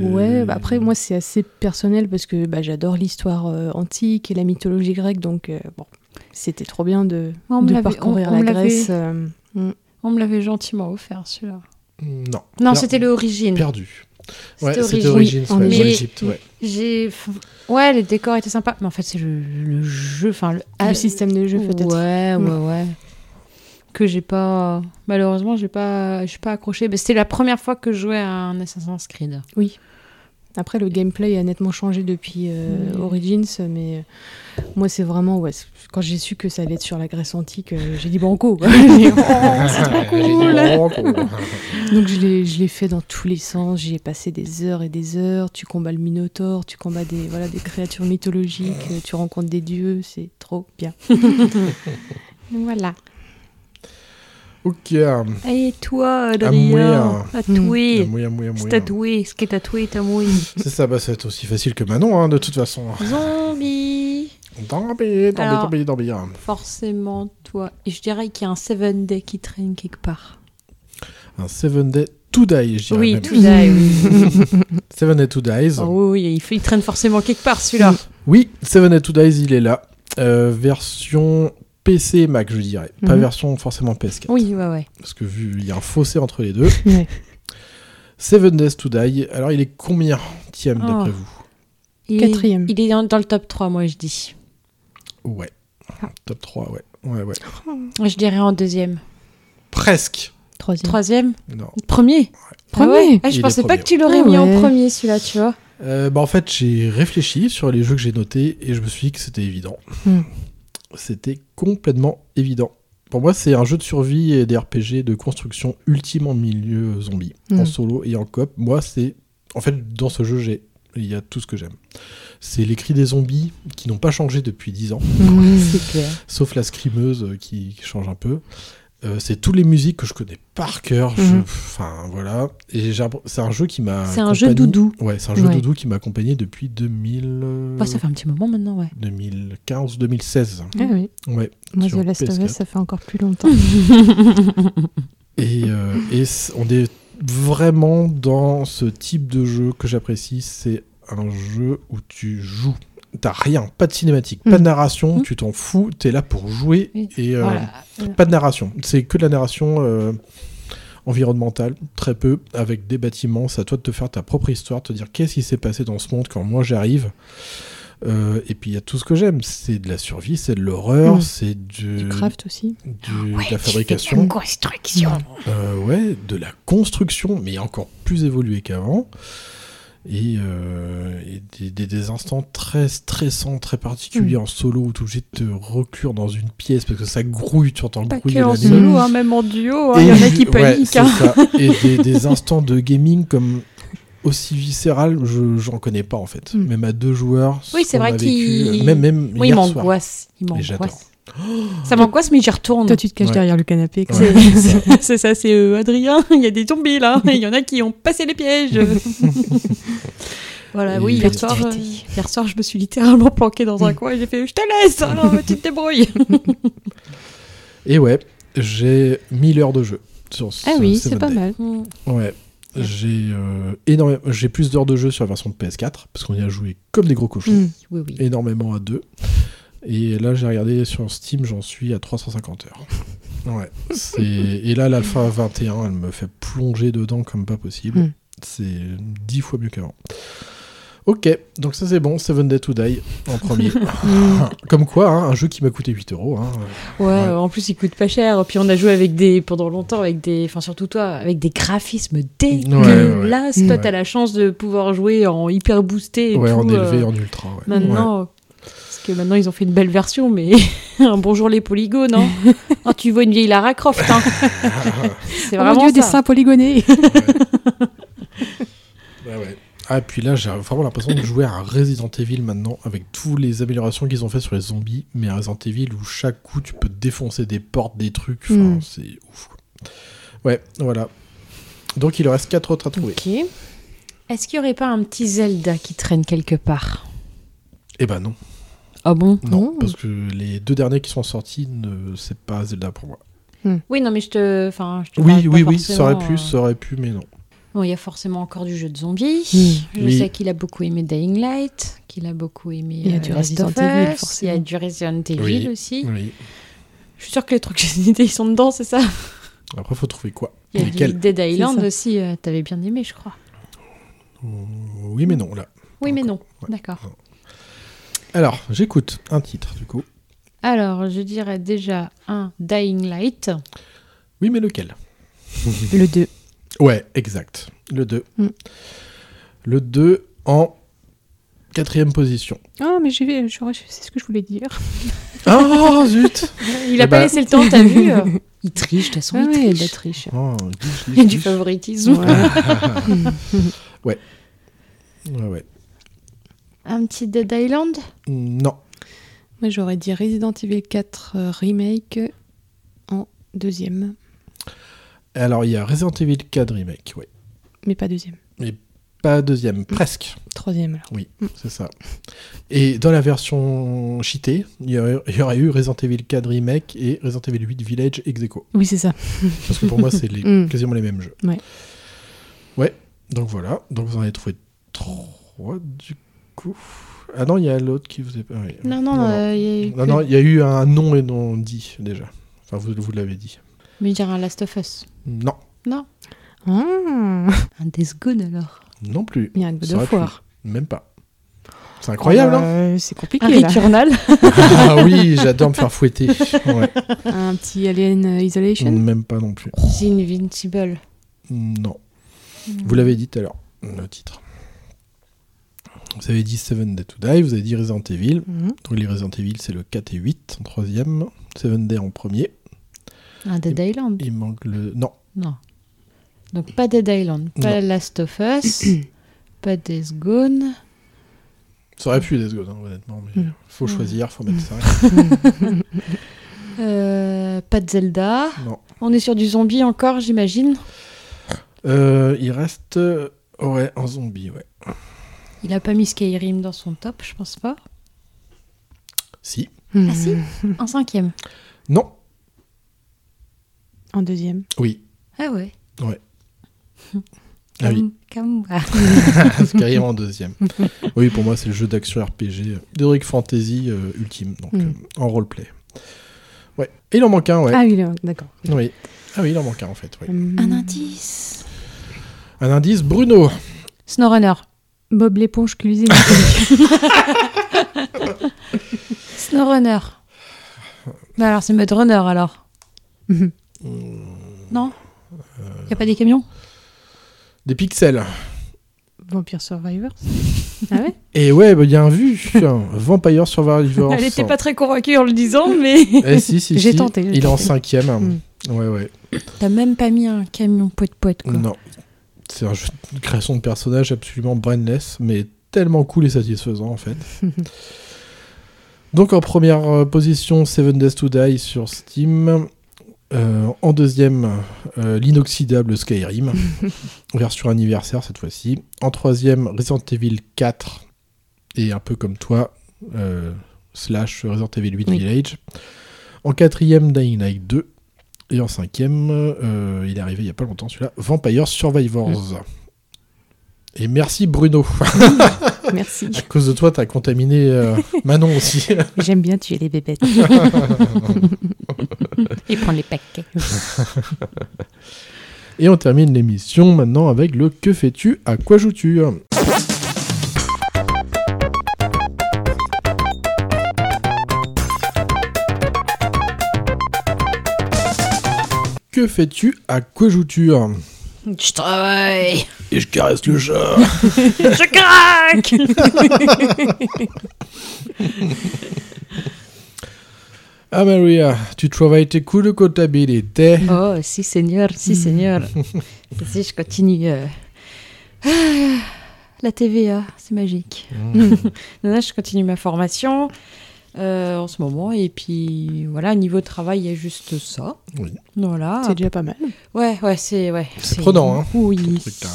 [SPEAKER 4] Ouais, bah après moi c'est assez personnel parce que bah, j'adore l'histoire euh, antique et la mythologie grecque, donc euh, bon, c'était trop bien de,
[SPEAKER 3] On
[SPEAKER 4] de parcourir
[SPEAKER 3] on- on
[SPEAKER 4] la Grèce. euh, mm.
[SPEAKER 3] On me l'avait gentiment offert, celui-là.
[SPEAKER 2] Non.
[SPEAKER 3] Non, c'était l'origine.
[SPEAKER 2] Perdu. Ouais,
[SPEAKER 3] C'était Origins.
[SPEAKER 4] Oui,
[SPEAKER 2] ouais,
[SPEAKER 4] en
[SPEAKER 3] Égypte.
[SPEAKER 2] Ouais.
[SPEAKER 3] J'ai. Ouais, les décors étaient sympas. Mais en fait, c'est le, le jeu. Enfin, le,
[SPEAKER 4] le système de jeu peut-être.
[SPEAKER 3] Ouais, ouais,
[SPEAKER 4] Mm.
[SPEAKER 3] ouais. Que j'ai pas. Malheureusement, j'ai pas. Je suis pas accroché. Mais c'était la première fois que je jouais à un Assassin's Creed.
[SPEAKER 4] Après le gameplay a nettement changé depuis euh. Origins, mais euh, moi c'est vraiment ouais, quand j'ai su que ça allait être sur la Grèce antique, euh, j'ai dit banco. dit, oh, c'est trop cool.
[SPEAKER 2] oh.
[SPEAKER 4] Donc je l'ai, je l'ai fait dans tous les sens, j'y ai passé des heures et des heures, tu combats le Minotaure, tu combats des, voilà, des créatures mythologiques, tu rencontres des dieux, c'est trop bien.
[SPEAKER 3] Voilà.
[SPEAKER 2] Ok.
[SPEAKER 3] Et toi,
[SPEAKER 2] Adrien
[SPEAKER 3] Tatoué.
[SPEAKER 2] mouilla.
[SPEAKER 3] tatoué. Ce qui est tatoué, tatoué.
[SPEAKER 2] C'est ça, bah, ça va être aussi facile que Manon, hein, de toute façon.
[SPEAKER 3] Zombie. Alors-
[SPEAKER 2] dambi, dambi. hein.
[SPEAKER 3] Forcément, toi. Et je dirais qu'il y a un Seven Day qui traîne quelque part.
[SPEAKER 2] Un Seven Day to Die, je dirais
[SPEAKER 3] Oui,
[SPEAKER 2] même.
[SPEAKER 3] tout die, oui.
[SPEAKER 2] Seven Day to Dies.
[SPEAKER 3] Oh, oui, il traîne forcément quelque part, celui-là.
[SPEAKER 2] Oui, Seven Day to Dies, il est là. Euh, version PC et Mac, je dirais. Pas
[SPEAKER 4] Mhm.
[SPEAKER 2] version forcément PS4.
[SPEAKER 3] Oui, ouais, ouais.
[SPEAKER 2] Parce que vu, il y a un fossé entre les deux.
[SPEAKER 4] Ouais.
[SPEAKER 2] Seven Days to Die, alors il est combien Tième
[SPEAKER 3] Oh.
[SPEAKER 2] d'après vous?
[SPEAKER 3] Il
[SPEAKER 4] Quatrième.
[SPEAKER 3] Est, il est dans, le top 3, moi, je dis.
[SPEAKER 2] Ouais. Top 3, ouais. Ouais, ouais.
[SPEAKER 3] Je dirais en deuxième.
[SPEAKER 2] Presque.
[SPEAKER 4] Troisième.
[SPEAKER 3] Troisième?
[SPEAKER 2] Non.
[SPEAKER 3] Premier?
[SPEAKER 4] Premier.
[SPEAKER 3] Ah ouais? Ah, Je
[SPEAKER 2] Il
[SPEAKER 3] pensais pas
[SPEAKER 2] premier.
[SPEAKER 3] que tu l'aurais
[SPEAKER 4] Ah
[SPEAKER 3] mis en
[SPEAKER 4] ouais.
[SPEAKER 3] premier, celui-là, tu vois.
[SPEAKER 2] Euh, bah en fait, j'ai réfléchi sur les jeux que j'ai notés et je me suis dit que c'était évident.
[SPEAKER 4] Hmm.
[SPEAKER 2] C'était complètement évident. Pour moi, c'est un jeu de survie et des RPG de construction ultime en milieu zombie, en
[SPEAKER 4] Hmm.
[SPEAKER 2] solo et en coop. Moi, c'est. En fait, dans ce jeu, j'ai. Il y a tout ce que j'aime. C'est les cris des zombies qui n'ont pas changé depuis 10 ans,
[SPEAKER 4] Mmh.
[SPEAKER 3] C'est clair.
[SPEAKER 2] sauf la scrimeuse qui, qui change un peu. Euh, c'est toutes les musiques que je connais par cœur. je-
[SPEAKER 4] Mhm.
[SPEAKER 2] Enfin, voilà. Et c'est un jeu qui m'a.
[SPEAKER 3] C'est un jeu
[SPEAKER 2] accompagné-
[SPEAKER 3] doudou.
[SPEAKER 2] Ouais, c'est un jeu
[SPEAKER 4] Ouais.
[SPEAKER 2] doudou qui m'a accompagné depuis 2000, euh,
[SPEAKER 3] Bah, ça fait un petit moment maintenant, ouais.
[SPEAKER 2] 2015, 2016.
[SPEAKER 4] Ah oui.
[SPEAKER 2] Ouais.
[SPEAKER 4] Moi, The Last of
[SPEAKER 2] PS4.
[SPEAKER 4] Us, ça fait encore plus longtemps.
[SPEAKER 2] Et, euh, et on est vraiment dans ce type de jeu que j'apprécie. C'est un jeu où tu joues. T'as rien, pas de cinématique, pas de
[SPEAKER 4] Mm.
[SPEAKER 2] narration,
[SPEAKER 3] Mm.
[SPEAKER 2] tu t'en fous, t'es là pour jouer
[SPEAKER 3] Oui.
[SPEAKER 2] et euh,
[SPEAKER 3] Voilà.
[SPEAKER 2] pas de narration. C'est que de la narration euh, environnementale, très peu, avec des bâtiments. C'est à toi de te faire ta propre histoire, te dire qu'est-ce qui s'est passé dans ce monde quand moi j'arrive. Euh, et puis il y a tout ce que j'aime. C'est de la survie, c'est de l'horreur,
[SPEAKER 4] Mm.
[SPEAKER 2] c'est du,
[SPEAKER 4] Du craft aussi.
[SPEAKER 2] du- de la fabrication.
[SPEAKER 3] construction.
[SPEAKER 2] Euh, ouais, de la construction, mais encore plus évolué qu'avant. Et, euh, et des, des- des instants très stressants, très particuliers en solo où tu es obligé de te reclure dans une pièce parce que ça grouille, tu entends le
[SPEAKER 3] Pas
[SPEAKER 2] bruit
[SPEAKER 3] que
[SPEAKER 2] de
[SPEAKER 3] en solo, hein, même en duo. hein,
[SPEAKER 2] Et
[SPEAKER 3] Il y en a qui paniquent. hein.
[SPEAKER 2] Et des, des instants de gaming comme aussi viscéral, je j'en connais pas en fait.
[SPEAKER 4] Mm.
[SPEAKER 2] Même à deux joueurs.
[SPEAKER 3] Oui, c'est vrai qu'il-
[SPEAKER 2] euh, Même, même
[SPEAKER 3] Oui, il
[SPEAKER 2] hier
[SPEAKER 3] m'angoisse. Il m'angoisse. Ça m'angoisse, mais j'y retourne.
[SPEAKER 4] Toi, tu te caches
[SPEAKER 2] Ouais.
[SPEAKER 4] derrière le canapé.
[SPEAKER 2] Ouais,
[SPEAKER 3] C'est-
[SPEAKER 2] ça.
[SPEAKER 3] C'est euh, Adrien. Il y a des zombies là. Il y en a qui ont passé les pièges. voilà,
[SPEAKER 2] Et
[SPEAKER 3] oui, hier soir, euh, hier soir, je me suis littéralement planqué dans un coin et j'ai fait Je te laisse, alors tu te débrouilles.
[SPEAKER 2] Et ouais, j'ai 1000 heures de jeu. Sur
[SPEAKER 4] Ah
[SPEAKER 2] ce
[SPEAKER 4] oui, c'est pas mal.
[SPEAKER 2] Ouais. J'ai euh, énormément, j'ai plus d'heures de jeu sur la version de PS4 parce qu'on y a joué comme des gros cochons,
[SPEAKER 4] Mm.
[SPEAKER 3] Oui, oui.
[SPEAKER 2] énormément à deux. Et là, j'ai regardé sur Steam, j'en suis à 350 heures. Ouais. c'est- Et là, l'Alpha 21, elle me fait plonger dedans comme pas possible.
[SPEAKER 4] Mm.
[SPEAKER 2] C'est dix fois mieux qu'avant. Ok, donc ça c'est bon, Seven Day to Die en premier. comme quoi, hein, un jeu qui m'a coûté 8 euros. hein.
[SPEAKER 3] Ouais,
[SPEAKER 2] Ouais.
[SPEAKER 3] euh, en plus il coûte pas cher. Puis on a joué avec des pendant longtemps avec des, enfin surtout toi, avec des graphismes dégueulasses.
[SPEAKER 2] ouais.
[SPEAKER 3] Toi,
[SPEAKER 2] Ouais.
[SPEAKER 3] t'as la chance de pouvoir jouer en hyper boosté. Et
[SPEAKER 2] Ouais,
[SPEAKER 3] tout,
[SPEAKER 2] en élevé,
[SPEAKER 3] euh,
[SPEAKER 2] en ultra. Ouais.
[SPEAKER 3] Maintenant, que maintenant ils ont fait une belle version, mais un bonjour les polygones. Hein. Oh, tu vois une vieille Lara Croft. Hein. C'est
[SPEAKER 4] Oh mon
[SPEAKER 3] vraiment
[SPEAKER 4] dieu, des
[SPEAKER 3] ça.
[SPEAKER 4] seins polygonés
[SPEAKER 2] Ouais, ouais. Ah, puis là, j'ai vraiment l'impression de jouer à un Resident Evil maintenant, avec toutes les améliorations qu'ils ont fait sur les zombies, mais un Resident Evil où chaque coup tu peux défoncer des portes, des trucs, enfin,
[SPEAKER 4] Mm.
[SPEAKER 2] c'est ouf. Ouais, voilà. Donc il en reste 4 autres à trouver.
[SPEAKER 3] Ok. Est-ce qu'il y aurait pas un petit Zelda qui traîne quelque part?
[SPEAKER 2] Eh ben non,
[SPEAKER 3] Ah bon
[SPEAKER 2] non,
[SPEAKER 4] Oh.
[SPEAKER 2] parce que les deux derniers qui sont sortis, ne... c'est pas Zelda pour moi.
[SPEAKER 3] Oui, non, mais je te, enfin, je te
[SPEAKER 2] Oui, oui, oui, ça aurait
[SPEAKER 3] forcément,
[SPEAKER 2] pu,
[SPEAKER 3] euh,
[SPEAKER 2] ça aurait pu, mais non.
[SPEAKER 3] Bon, il y a forcément encore du jeu de zombies.
[SPEAKER 4] Mm.
[SPEAKER 3] Je
[SPEAKER 2] Oui.
[SPEAKER 3] sais qu'il a beaucoup aimé Dying Light, qu'il a beaucoup aimé
[SPEAKER 4] Il y a
[SPEAKER 3] euh,
[SPEAKER 4] du Resident Evil,
[SPEAKER 3] Us, Il y a
[SPEAKER 4] forcément.
[SPEAKER 3] du Resident Evil
[SPEAKER 2] Oui.
[SPEAKER 3] aussi.
[SPEAKER 2] Oui.
[SPEAKER 3] Je suis sûre que les trucs que j'ai cités, ils sont dedans, c'est ça?
[SPEAKER 2] Après, faut trouver quoi
[SPEAKER 3] Il y a du Dead Island aussi, euh, t'avais bien aimé, je crois.
[SPEAKER 2] Oui, mais non, là.
[SPEAKER 3] Oui, mais non.
[SPEAKER 2] Ouais.
[SPEAKER 3] D'accord.
[SPEAKER 2] Alors, j'écoute un titre, du coup.
[SPEAKER 3] Alors, je dirais déjà un Dying Light.
[SPEAKER 2] Oui, mais lequel?
[SPEAKER 4] Le 2.
[SPEAKER 2] Ouais, exact. Le 2.
[SPEAKER 4] Mm.
[SPEAKER 2] Le 2 en quatrième position.
[SPEAKER 4] Ah, mais j'ai c'est ce que je voulais dire.
[SPEAKER 2] Oh, zut
[SPEAKER 3] Il a
[SPEAKER 2] Eh
[SPEAKER 3] pas
[SPEAKER 2] ben-
[SPEAKER 3] laissé le temps, t'as vu euh Il triche, de toute façon,
[SPEAKER 4] Ah
[SPEAKER 3] il
[SPEAKER 4] ouais, il la
[SPEAKER 3] triche.
[SPEAKER 4] triche.
[SPEAKER 2] Oh,
[SPEAKER 3] Il y a du favoritisme.
[SPEAKER 2] Ouais, ouais.
[SPEAKER 3] Un petit Dead Island
[SPEAKER 2] Non.
[SPEAKER 4] Moi, j'aurais dit Resident Evil 4 euh, Remake en deuxième,
[SPEAKER 2] Alors, il y a Resident Evil 4 Remake, ouais.
[SPEAKER 4] mais pas deuxième.
[SPEAKER 2] Pas deuxième, presque.
[SPEAKER 4] Troisième, alors.
[SPEAKER 2] Oui, c'est ça. Et dans la version cheatée, il y, aurait, il y aurait eu Resident Evil 4 Remake et Resident Evil 8 Village ex aequo.
[SPEAKER 4] Oui, c'est ça.
[SPEAKER 2] Parce que pour moi, c'est les-
[SPEAKER 4] Mm.
[SPEAKER 2] quasiment les mêmes jeux.
[SPEAKER 4] Ouais.
[SPEAKER 2] Ouais, donc voilà. Donc vous en avez trouvé trois du coup. Ah non, il y a l'autre qui vous est pas. oui.
[SPEAKER 3] Non, non, euh, il y a eu
[SPEAKER 2] Non,
[SPEAKER 3] que-
[SPEAKER 2] non, il y a eu un non et non dit déjà. Enfin, vous, vous l'avez dit.
[SPEAKER 3] Mais je dirais un Last of Us.
[SPEAKER 2] Non,
[SPEAKER 3] Non.
[SPEAKER 4] Ah,
[SPEAKER 3] Un Death Gone alors.
[SPEAKER 2] non plus.
[SPEAKER 4] il y a un God of. War.
[SPEAKER 2] Même pas. C'est incroyable, hein
[SPEAKER 4] Euh, C'est compliqué,
[SPEAKER 3] Un. Returnal.
[SPEAKER 2] Ah oui, j'adore me faire fouetter. Ouais.
[SPEAKER 4] Un petit Alien euh, Isolation.
[SPEAKER 2] Même pas non plus.
[SPEAKER 3] The Invincible.
[SPEAKER 2] Non. Vous l'avez dit tout à l'heure, le titre. Vous avez dit Seven Day to Die, vous avez dit Resident Evil.
[SPEAKER 4] Mhm.
[SPEAKER 2] Donc les Resident Evil, c'est le 4 et 8 en troisième. Seven Day en premier.
[SPEAKER 3] Un Dead Island.
[SPEAKER 2] Il manque le... Non.
[SPEAKER 3] Non. Donc pas Dead Island, pas Last of Us, pas Death Gone.
[SPEAKER 2] Ça aurait pu Death Gone, hein, honnêtement. Mais
[SPEAKER 4] Mm.
[SPEAKER 2] faut choisir, faut mettre ça.
[SPEAKER 3] Euh, pas de Zelda.
[SPEAKER 2] non.
[SPEAKER 3] On est sur du zombie encore, j'imagine.
[SPEAKER 2] Euh, il reste... euh, Ouais, un zombie, ouais.
[SPEAKER 3] Il a pas mis Skyrim dans son top, je pense pas.
[SPEAKER 2] Si.
[SPEAKER 3] Ah si En cinquième.
[SPEAKER 2] Non.
[SPEAKER 4] En deuxième.
[SPEAKER 2] Oui.
[SPEAKER 3] Ah ouais.
[SPEAKER 2] Ah oui.
[SPEAKER 3] Comme, comme moi.
[SPEAKER 2] Skyrim en deuxième. Oui, pour moi, c'est le jeu d'action RPG d'Heroic Fantasy euh, ultime, donc
[SPEAKER 4] Mm.
[SPEAKER 2] euh, en roleplay. Ouais. Et il en manque un, ouais.
[SPEAKER 4] Ah oui, d'accord.
[SPEAKER 2] Oui. Ah oui, il en manque un, en fait. ouais.
[SPEAKER 4] Hum,
[SPEAKER 3] Un indice.
[SPEAKER 2] Un indice, Bruno.
[SPEAKER 3] SnowRunner.
[SPEAKER 4] Bob l'éponge cuisine.
[SPEAKER 3] SnowRunner. Bah alors c'est Mud Runner alors.
[SPEAKER 4] Mhm.
[SPEAKER 3] Non? Y a pas des camions?
[SPEAKER 2] Des pixels.
[SPEAKER 4] Vampire Survivor. ah ouais?
[SPEAKER 2] Et ouais, bah, il y a un vu. Vampire Survivor.
[SPEAKER 3] Elle était pas très convaincue en le disant, mais.
[SPEAKER 2] Eh si, si,
[SPEAKER 4] J'ai
[SPEAKER 2] si.
[SPEAKER 4] tenté, j'ai
[SPEAKER 2] Il est en
[SPEAKER 4] tenté.
[SPEAKER 2] cinquième.
[SPEAKER 4] Mm.
[SPEAKER 2] Ouais, ouais.
[SPEAKER 3] T'as même pas mis un camion poète poète quoi.
[SPEAKER 2] Non. C'est un jeu de création de personnage absolument brainless, mais tellement cool et satisfaisant en fait. Donc en première euh, position, Seven Days to Die sur Steam. Euh, en deuxième, euh, l'inoxydable Skyrim, version anniversaire cette fois-ci. En troisième, Resident Evil 4, et un peu comme toi, euh, slash Resident Evil 8
[SPEAKER 4] Oui.
[SPEAKER 2] Village. En quatrième, Dying Light 2. Et en cinquième, euh, il est arrivé il y a pas longtemps celui-là, Vampire Survivors. Et merci Bruno.
[SPEAKER 4] Merci.
[SPEAKER 2] à cause de toi, t'as contaminé euh, Manon aussi.
[SPEAKER 4] J'aime bien tuer les bébêtes.
[SPEAKER 3] Et prendre les paquets.
[SPEAKER 2] Et on termine l'émission maintenant avec le Que fais-tu? À quoi joues-tu? Que fais-tu À quoi joues-tu
[SPEAKER 3] Je travaille.
[SPEAKER 2] Et je caresse le chat.
[SPEAKER 3] Je craque.
[SPEAKER 2] Ah Maria, tu travailles tes coûts de comptabilité.
[SPEAKER 3] Oh, si seigneur, si seigneur. si je continue. euh, ah, la TVA, c'est magique.
[SPEAKER 2] Mmh.
[SPEAKER 3] Non, non, je continue ma formation en ce moment. Et puis voilà, niveau travail, il y a juste ça.
[SPEAKER 2] Oui.
[SPEAKER 3] Voilà.
[SPEAKER 4] C'est déjà pas mal.
[SPEAKER 3] Ouais, ouais, c'est. Ouais,
[SPEAKER 2] C'est prenant, hein,
[SPEAKER 3] Oui.
[SPEAKER 2] hein.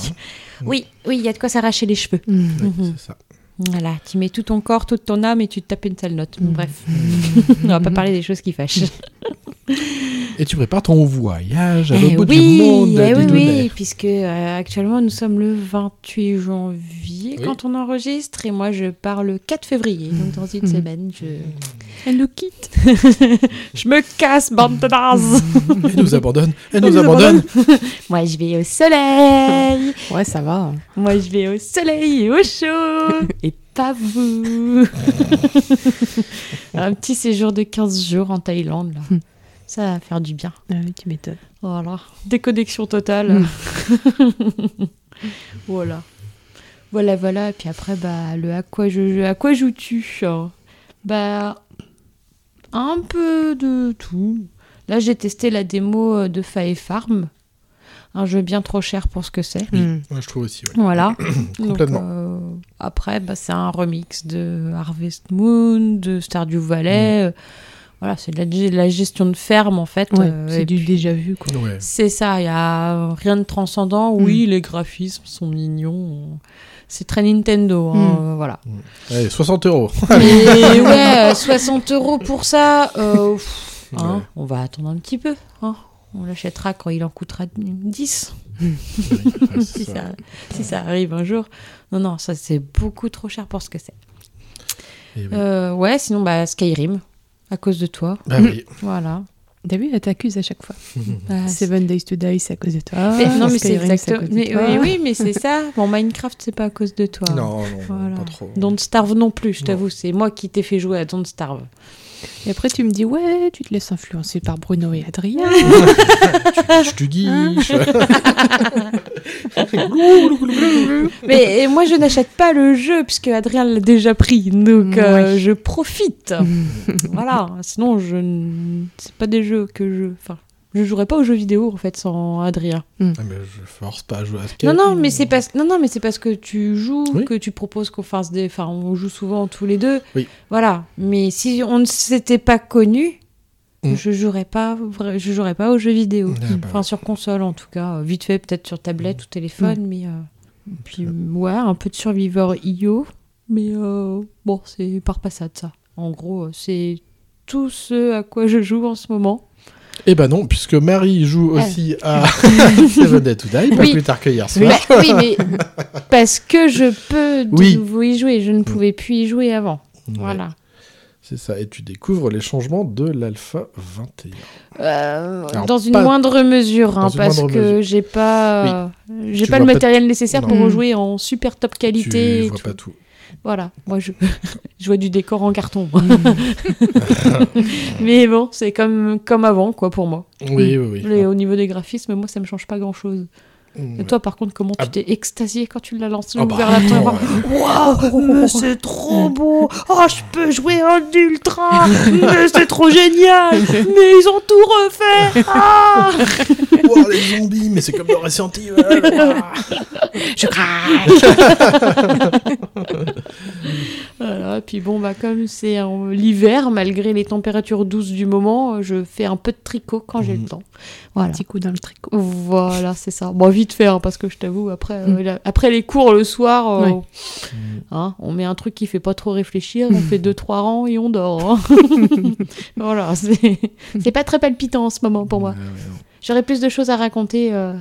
[SPEAKER 3] Oui, oui, il y a de quoi s'arracher les cheveux.
[SPEAKER 2] Oui,
[SPEAKER 3] Mhm.
[SPEAKER 2] c'est ça.
[SPEAKER 3] Voilà, tu mets tout ton corps, toute ton âme et tu te tapes une sale note.
[SPEAKER 4] Mhm.
[SPEAKER 3] Bref, on va pas parler des choses qui fâchent.
[SPEAKER 2] Et tu prépares ton voyage à
[SPEAKER 3] Eh
[SPEAKER 2] l'autre bout
[SPEAKER 3] oui,
[SPEAKER 2] du monde.
[SPEAKER 3] eh oui, oui, puisque euh, actuellement nous sommes le 28 janvier
[SPEAKER 2] Oui.
[SPEAKER 3] quand on enregistre et moi je pars le 4 février. Donc dans une
[SPEAKER 4] Mhm.
[SPEAKER 3] semaine, je,
[SPEAKER 4] Elle nous quitte.
[SPEAKER 3] je me casse, bande de.
[SPEAKER 2] Elle nous abandonne. Elle nous
[SPEAKER 3] nous
[SPEAKER 2] abandonne.
[SPEAKER 3] Moi je vais au soleil,
[SPEAKER 4] Ouais, ça va.
[SPEAKER 3] moi je vais au soleil et au chaud. et pas vous. Un petit séjour de 15 jours en Thaïlande, là.
[SPEAKER 4] Hmm.
[SPEAKER 3] ça va faire du bien.
[SPEAKER 4] Ah oui, tu m'étonnes.
[SPEAKER 3] Voilà, déconnexion totale.
[SPEAKER 4] Mm.
[SPEAKER 3] voilà. Voilà, voilà. Et puis après, bah, le à quoi, je, à quoi joues-tu hein? Bah, un peu de tout. Là, j'ai testé la démo euh, de Fae Farm. Un jeu bien trop cher pour ce que c'est.
[SPEAKER 4] Hmm.
[SPEAKER 2] Ouais, je trouve aussi. ouais.
[SPEAKER 3] Voilà. Donc,
[SPEAKER 2] Complètement.
[SPEAKER 3] euh, après, bah, c'est un remix de Harvest Moon, de Stardew Valley. euh, Voilà, c'est de la, de la gestion de ferme en fait.
[SPEAKER 4] Ouais,
[SPEAKER 3] euh,
[SPEAKER 4] c'est du
[SPEAKER 3] puis-
[SPEAKER 4] déjà vu, quoi.
[SPEAKER 2] Ouais.
[SPEAKER 3] c'est ça, il y a rien de transcendant. Oui, les graphismes sont mignons. C'est très Nintendo, hein, euh, voilà.
[SPEAKER 2] Allez, 60 euros.
[SPEAKER 3] Mais ouais, euh, 60 euros pour ça, euh, pff, hein,
[SPEAKER 2] Ouais.
[SPEAKER 3] on va attendre un petit peu. hein. On l'achètera quand il en coûtera 10,
[SPEAKER 2] Ouais, c'est
[SPEAKER 3] si
[SPEAKER 2] ça.
[SPEAKER 3] ça, si ça arrive un jour. Non, non, ça c'est beaucoup trop cher pour ce que c'est.
[SPEAKER 2] Oui.
[SPEAKER 3] Euh, ouais, sinon, bah, Skyrim, à cause de toi.
[SPEAKER 2] Bah oui.
[SPEAKER 3] Voilà.
[SPEAKER 4] T'as vu, elle t'accuse à chaque fois.
[SPEAKER 3] Bah,
[SPEAKER 4] Seven Days to Die, c'est à cause de toi.
[SPEAKER 3] Mais- non, mais c'est exactement.
[SPEAKER 4] cause de
[SPEAKER 3] Mais,
[SPEAKER 4] toi.
[SPEAKER 3] oui, oui, mais c'est ça. Bon, Minecraft, c'est pas à cause de toi.
[SPEAKER 2] Non, non,
[SPEAKER 3] Voilà.
[SPEAKER 2] pas trop.
[SPEAKER 3] Don't Starve non plus, je t'avoue. C'est moi qui t'ai fait jouer à Don't Starve.
[SPEAKER 4] Et après, tu me dis, ouais, tu te laisses influencer par Bruno et Adrien.
[SPEAKER 2] Je te guiche.
[SPEAKER 3] Mais et moi, je n'achète pas le jeu puisque Adrien l'a déjà pris. Donc, euh, je profite. voilà. Sinon, je c'est pas des jeux que je. Enfin, je jouerais pas aux jeux vidéo en fait sans Adrien.
[SPEAKER 2] Ah, mais je force pas à jouer à Skyrim.
[SPEAKER 3] Non, non, mais c'est parce non, non, mais c'est parce que tu joues
[SPEAKER 2] Oui.
[SPEAKER 3] que tu proposes qu'on fasse des. Enfin, on joue souvent tous les deux.
[SPEAKER 2] Oui.
[SPEAKER 3] Voilà. Mais si on ne s'était pas connus,
[SPEAKER 2] Mm.
[SPEAKER 3] je jouerais pas. Je jouerais pas aux jeux vidéo.
[SPEAKER 2] Ah, bah
[SPEAKER 3] Enfin, sur console en tout cas. Euh, Vite fait, peut-être sur tablette ou téléphone, mais. euh, Puis, ouais, un peu de Survivor IO. Mais euh, bon, c'est par passade ça. En gros, c'est tout ce à quoi je joue en ce moment.
[SPEAKER 2] Eh ben non, puisque Marie joue
[SPEAKER 3] Ah.
[SPEAKER 2] aussi à Seven Day to Die, pas
[SPEAKER 3] Oui.
[SPEAKER 2] plus tard que hier soir.
[SPEAKER 3] Bah, oui, mais parce que je peux de
[SPEAKER 2] Oui.
[SPEAKER 3] nouveau y jouer. Je ne pouvais plus y jouer avant.
[SPEAKER 2] Ouais,
[SPEAKER 3] Voilà.
[SPEAKER 2] C'est ça, et tu découvres les changements de l'alpha 21.
[SPEAKER 3] Euh,
[SPEAKER 2] Alors,
[SPEAKER 3] dans une
[SPEAKER 2] pas-
[SPEAKER 3] moindre mesure, hein,
[SPEAKER 2] une
[SPEAKER 3] parce
[SPEAKER 2] moindre
[SPEAKER 3] que j'ai pas, j'ai
[SPEAKER 2] Tu
[SPEAKER 3] pas le matériel nécessaire pour
[SPEAKER 2] Non.
[SPEAKER 3] rejouer en super top qualité.
[SPEAKER 2] tu
[SPEAKER 3] et
[SPEAKER 2] vois
[SPEAKER 3] tout.
[SPEAKER 2] pas tout.
[SPEAKER 3] Voilà, moi je, je vois du décor en carton. Mais bon, c'est comme comme avant quoi pour moi.
[SPEAKER 2] Oui, oui, oui.
[SPEAKER 3] Et au niveau des graphismes, moi ça me change pas grand
[SPEAKER 2] Mm,
[SPEAKER 3] Et toi par contre, comment
[SPEAKER 2] Ah.
[SPEAKER 3] tu t'es extasié quand tu l'as lancé
[SPEAKER 2] Ah bah,
[SPEAKER 3] ouvert la fois Waouh, mais c'est trop beau Oh, je peux jouer en ultra Mais c'est trop génial Mais ils ont tout refait Ah
[SPEAKER 2] les zombies, mais c'est comme dans Resident Evil.
[SPEAKER 3] Je craque Voilà, et puis bon, bah, comme c'est l'hiver, malgré les températures douces du moment, je fais un peu de tricot quand j'ai
[SPEAKER 2] Mhm.
[SPEAKER 3] le temps. Voilà.
[SPEAKER 4] Petit coup dans le tricot.
[SPEAKER 3] Voilà, c'est ça. Bon, vite fait, hein, parce que je t'avoue, après, euh,
[SPEAKER 4] Mm.
[SPEAKER 3] la- après les cours le soir, euh,
[SPEAKER 4] Ouais.
[SPEAKER 3] hein, on met un truc qui fait pas trop réfléchir, on fait deux, trois rangs et on dort. hein. voilà, c'est c'est pas très palpitant en ce moment pour moi. J'aurais plus de choses à raconter euh,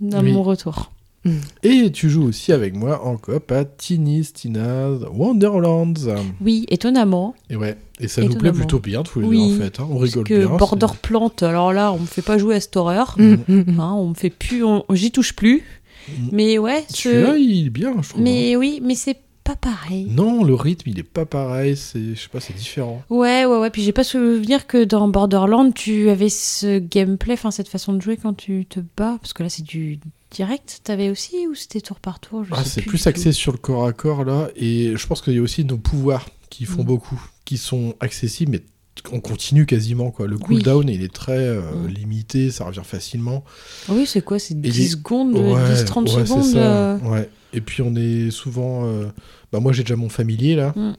[SPEAKER 3] dans
[SPEAKER 2] Oui.
[SPEAKER 3] mon retour.
[SPEAKER 4] Mm.
[SPEAKER 2] Et tu joues aussi avec moi en coop à Teeny's Tina's Wonderlands.
[SPEAKER 3] Oui, étonnamment.
[SPEAKER 2] Et ouais, et ça nous plaît plutôt bien tous les
[SPEAKER 3] Oui,
[SPEAKER 2] deux en fait. hein. On rigole
[SPEAKER 3] que
[SPEAKER 2] bien.
[SPEAKER 3] Border
[SPEAKER 2] c'est-
[SPEAKER 3] Plant, alors là, on me fait pas jouer à cette horreur.
[SPEAKER 4] Mm.
[SPEAKER 3] Hein, on me fait plus, j'y touche plus.
[SPEAKER 2] Mm.
[SPEAKER 3] Mais ouais, ce-
[SPEAKER 2] Celui-là, il est bien, je trouve. hein.
[SPEAKER 3] mais oui, mais c'est pas pareil.
[SPEAKER 2] Non, le rythme, il est pas pareil. C'est, je sais pas, c'est différent.
[SPEAKER 3] Ouais, ouais, ouais. Puis j'ai pas souvenir que dans Borderland, tu avais ce gameplay, enfin cette façon de jouer quand tu te bats. Parce que là, c'est du direct. T'avais aussi ou c'était tour par tour Je
[SPEAKER 2] Ah, c'est
[SPEAKER 3] plus
[SPEAKER 2] axé sur le corps à corps là, et je pense qu'il y a aussi nos pouvoirs qui font
[SPEAKER 3] Mm.
[SPEAKER 2] beaucoup, qui sont accessibles, mais on continue quasiment quoi. Le
[SPEAKER 3] Oui.
[SPEAKER 2] cooldown il est très euh,
[SPEAKER 3] Mm.
[SPEAKER 2] limité, ça revient facilement.
[SPEAKER 3] tout. Oui, c'est quoi? C'est 10
[SPEAKER 2] les-
[SPEAKER 3] secondes,
[SPEAKER 2] Ouais,
[SPEAKER 3] 10-30
[SPEAKER 2] ouais, c'est
[SPEAKER 3] secondes
[SPEAKER 2] ça,
[SPEAKER 3] euh,
[SPEAKER 2] ouais. Et puis on est souvent, euh, bah moi j'ai déjà mon familier là,
[SPEAKER 3] Mm.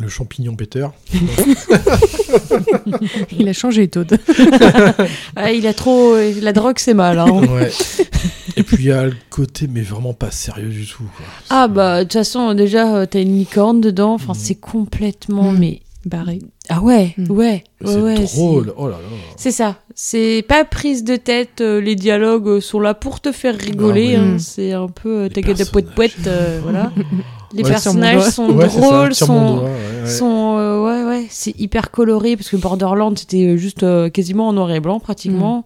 [SPEAKER 2] Le champignon Peter.
[SPEAKER 4] Il a changé, Toad.
[SPEAKER 3] ah, il a trop. La drogue, c'est mal. hein.
[SPEAKER 2] ouais. Et puis il y a le côté mais vraiment pas sérieux du tout. quoi.
[SPEAKER 3] ah, bah, de toute façon, déjà, euh, t'as une licorne dedans. Enfin,
[SPEAKER 2] Mm.
[SPEAKER 3] c'est complètement.
[SPEAKER 4] Mm.
[SPEAKER 3] Mais.
[SPEAKER 4] Barré.
[SPEAKER 3] Ah ouais,
[SPEAKER 4] Mm.
[SPEAKER 3] ouais.
[SPEAKER 2] C'est
[SPEAKER 3] ouais, ouais,
[SPEAKER 2] drôle. Oh là là.
[SPEAKER 3] C'est ça. C'est pas prise de tête. euh, les dialogues euh, sont là pour te faire rigoler.
[SPEAKER 2] Ah
[SPEAKER 4] oui.
[SPEAKER 3] hein. C'est un peu euh, ta gueule de poète poète. euh, voilà. Les
[SPEAKER 2] Ouais,
[SPEAKER 3] personnages sont
[SPEAKER 2] Ouais, c'est ça,
[SPEAKER 3] drôles, sont,
[SPEAKER 2] doigt, ouais, ouais.
[SPEAKER 3] sont euh, ouais ouais, c'est hyper coloré parce que Borderlands c'était euh, juste euh, quasiment en noir et blanc pratiquement.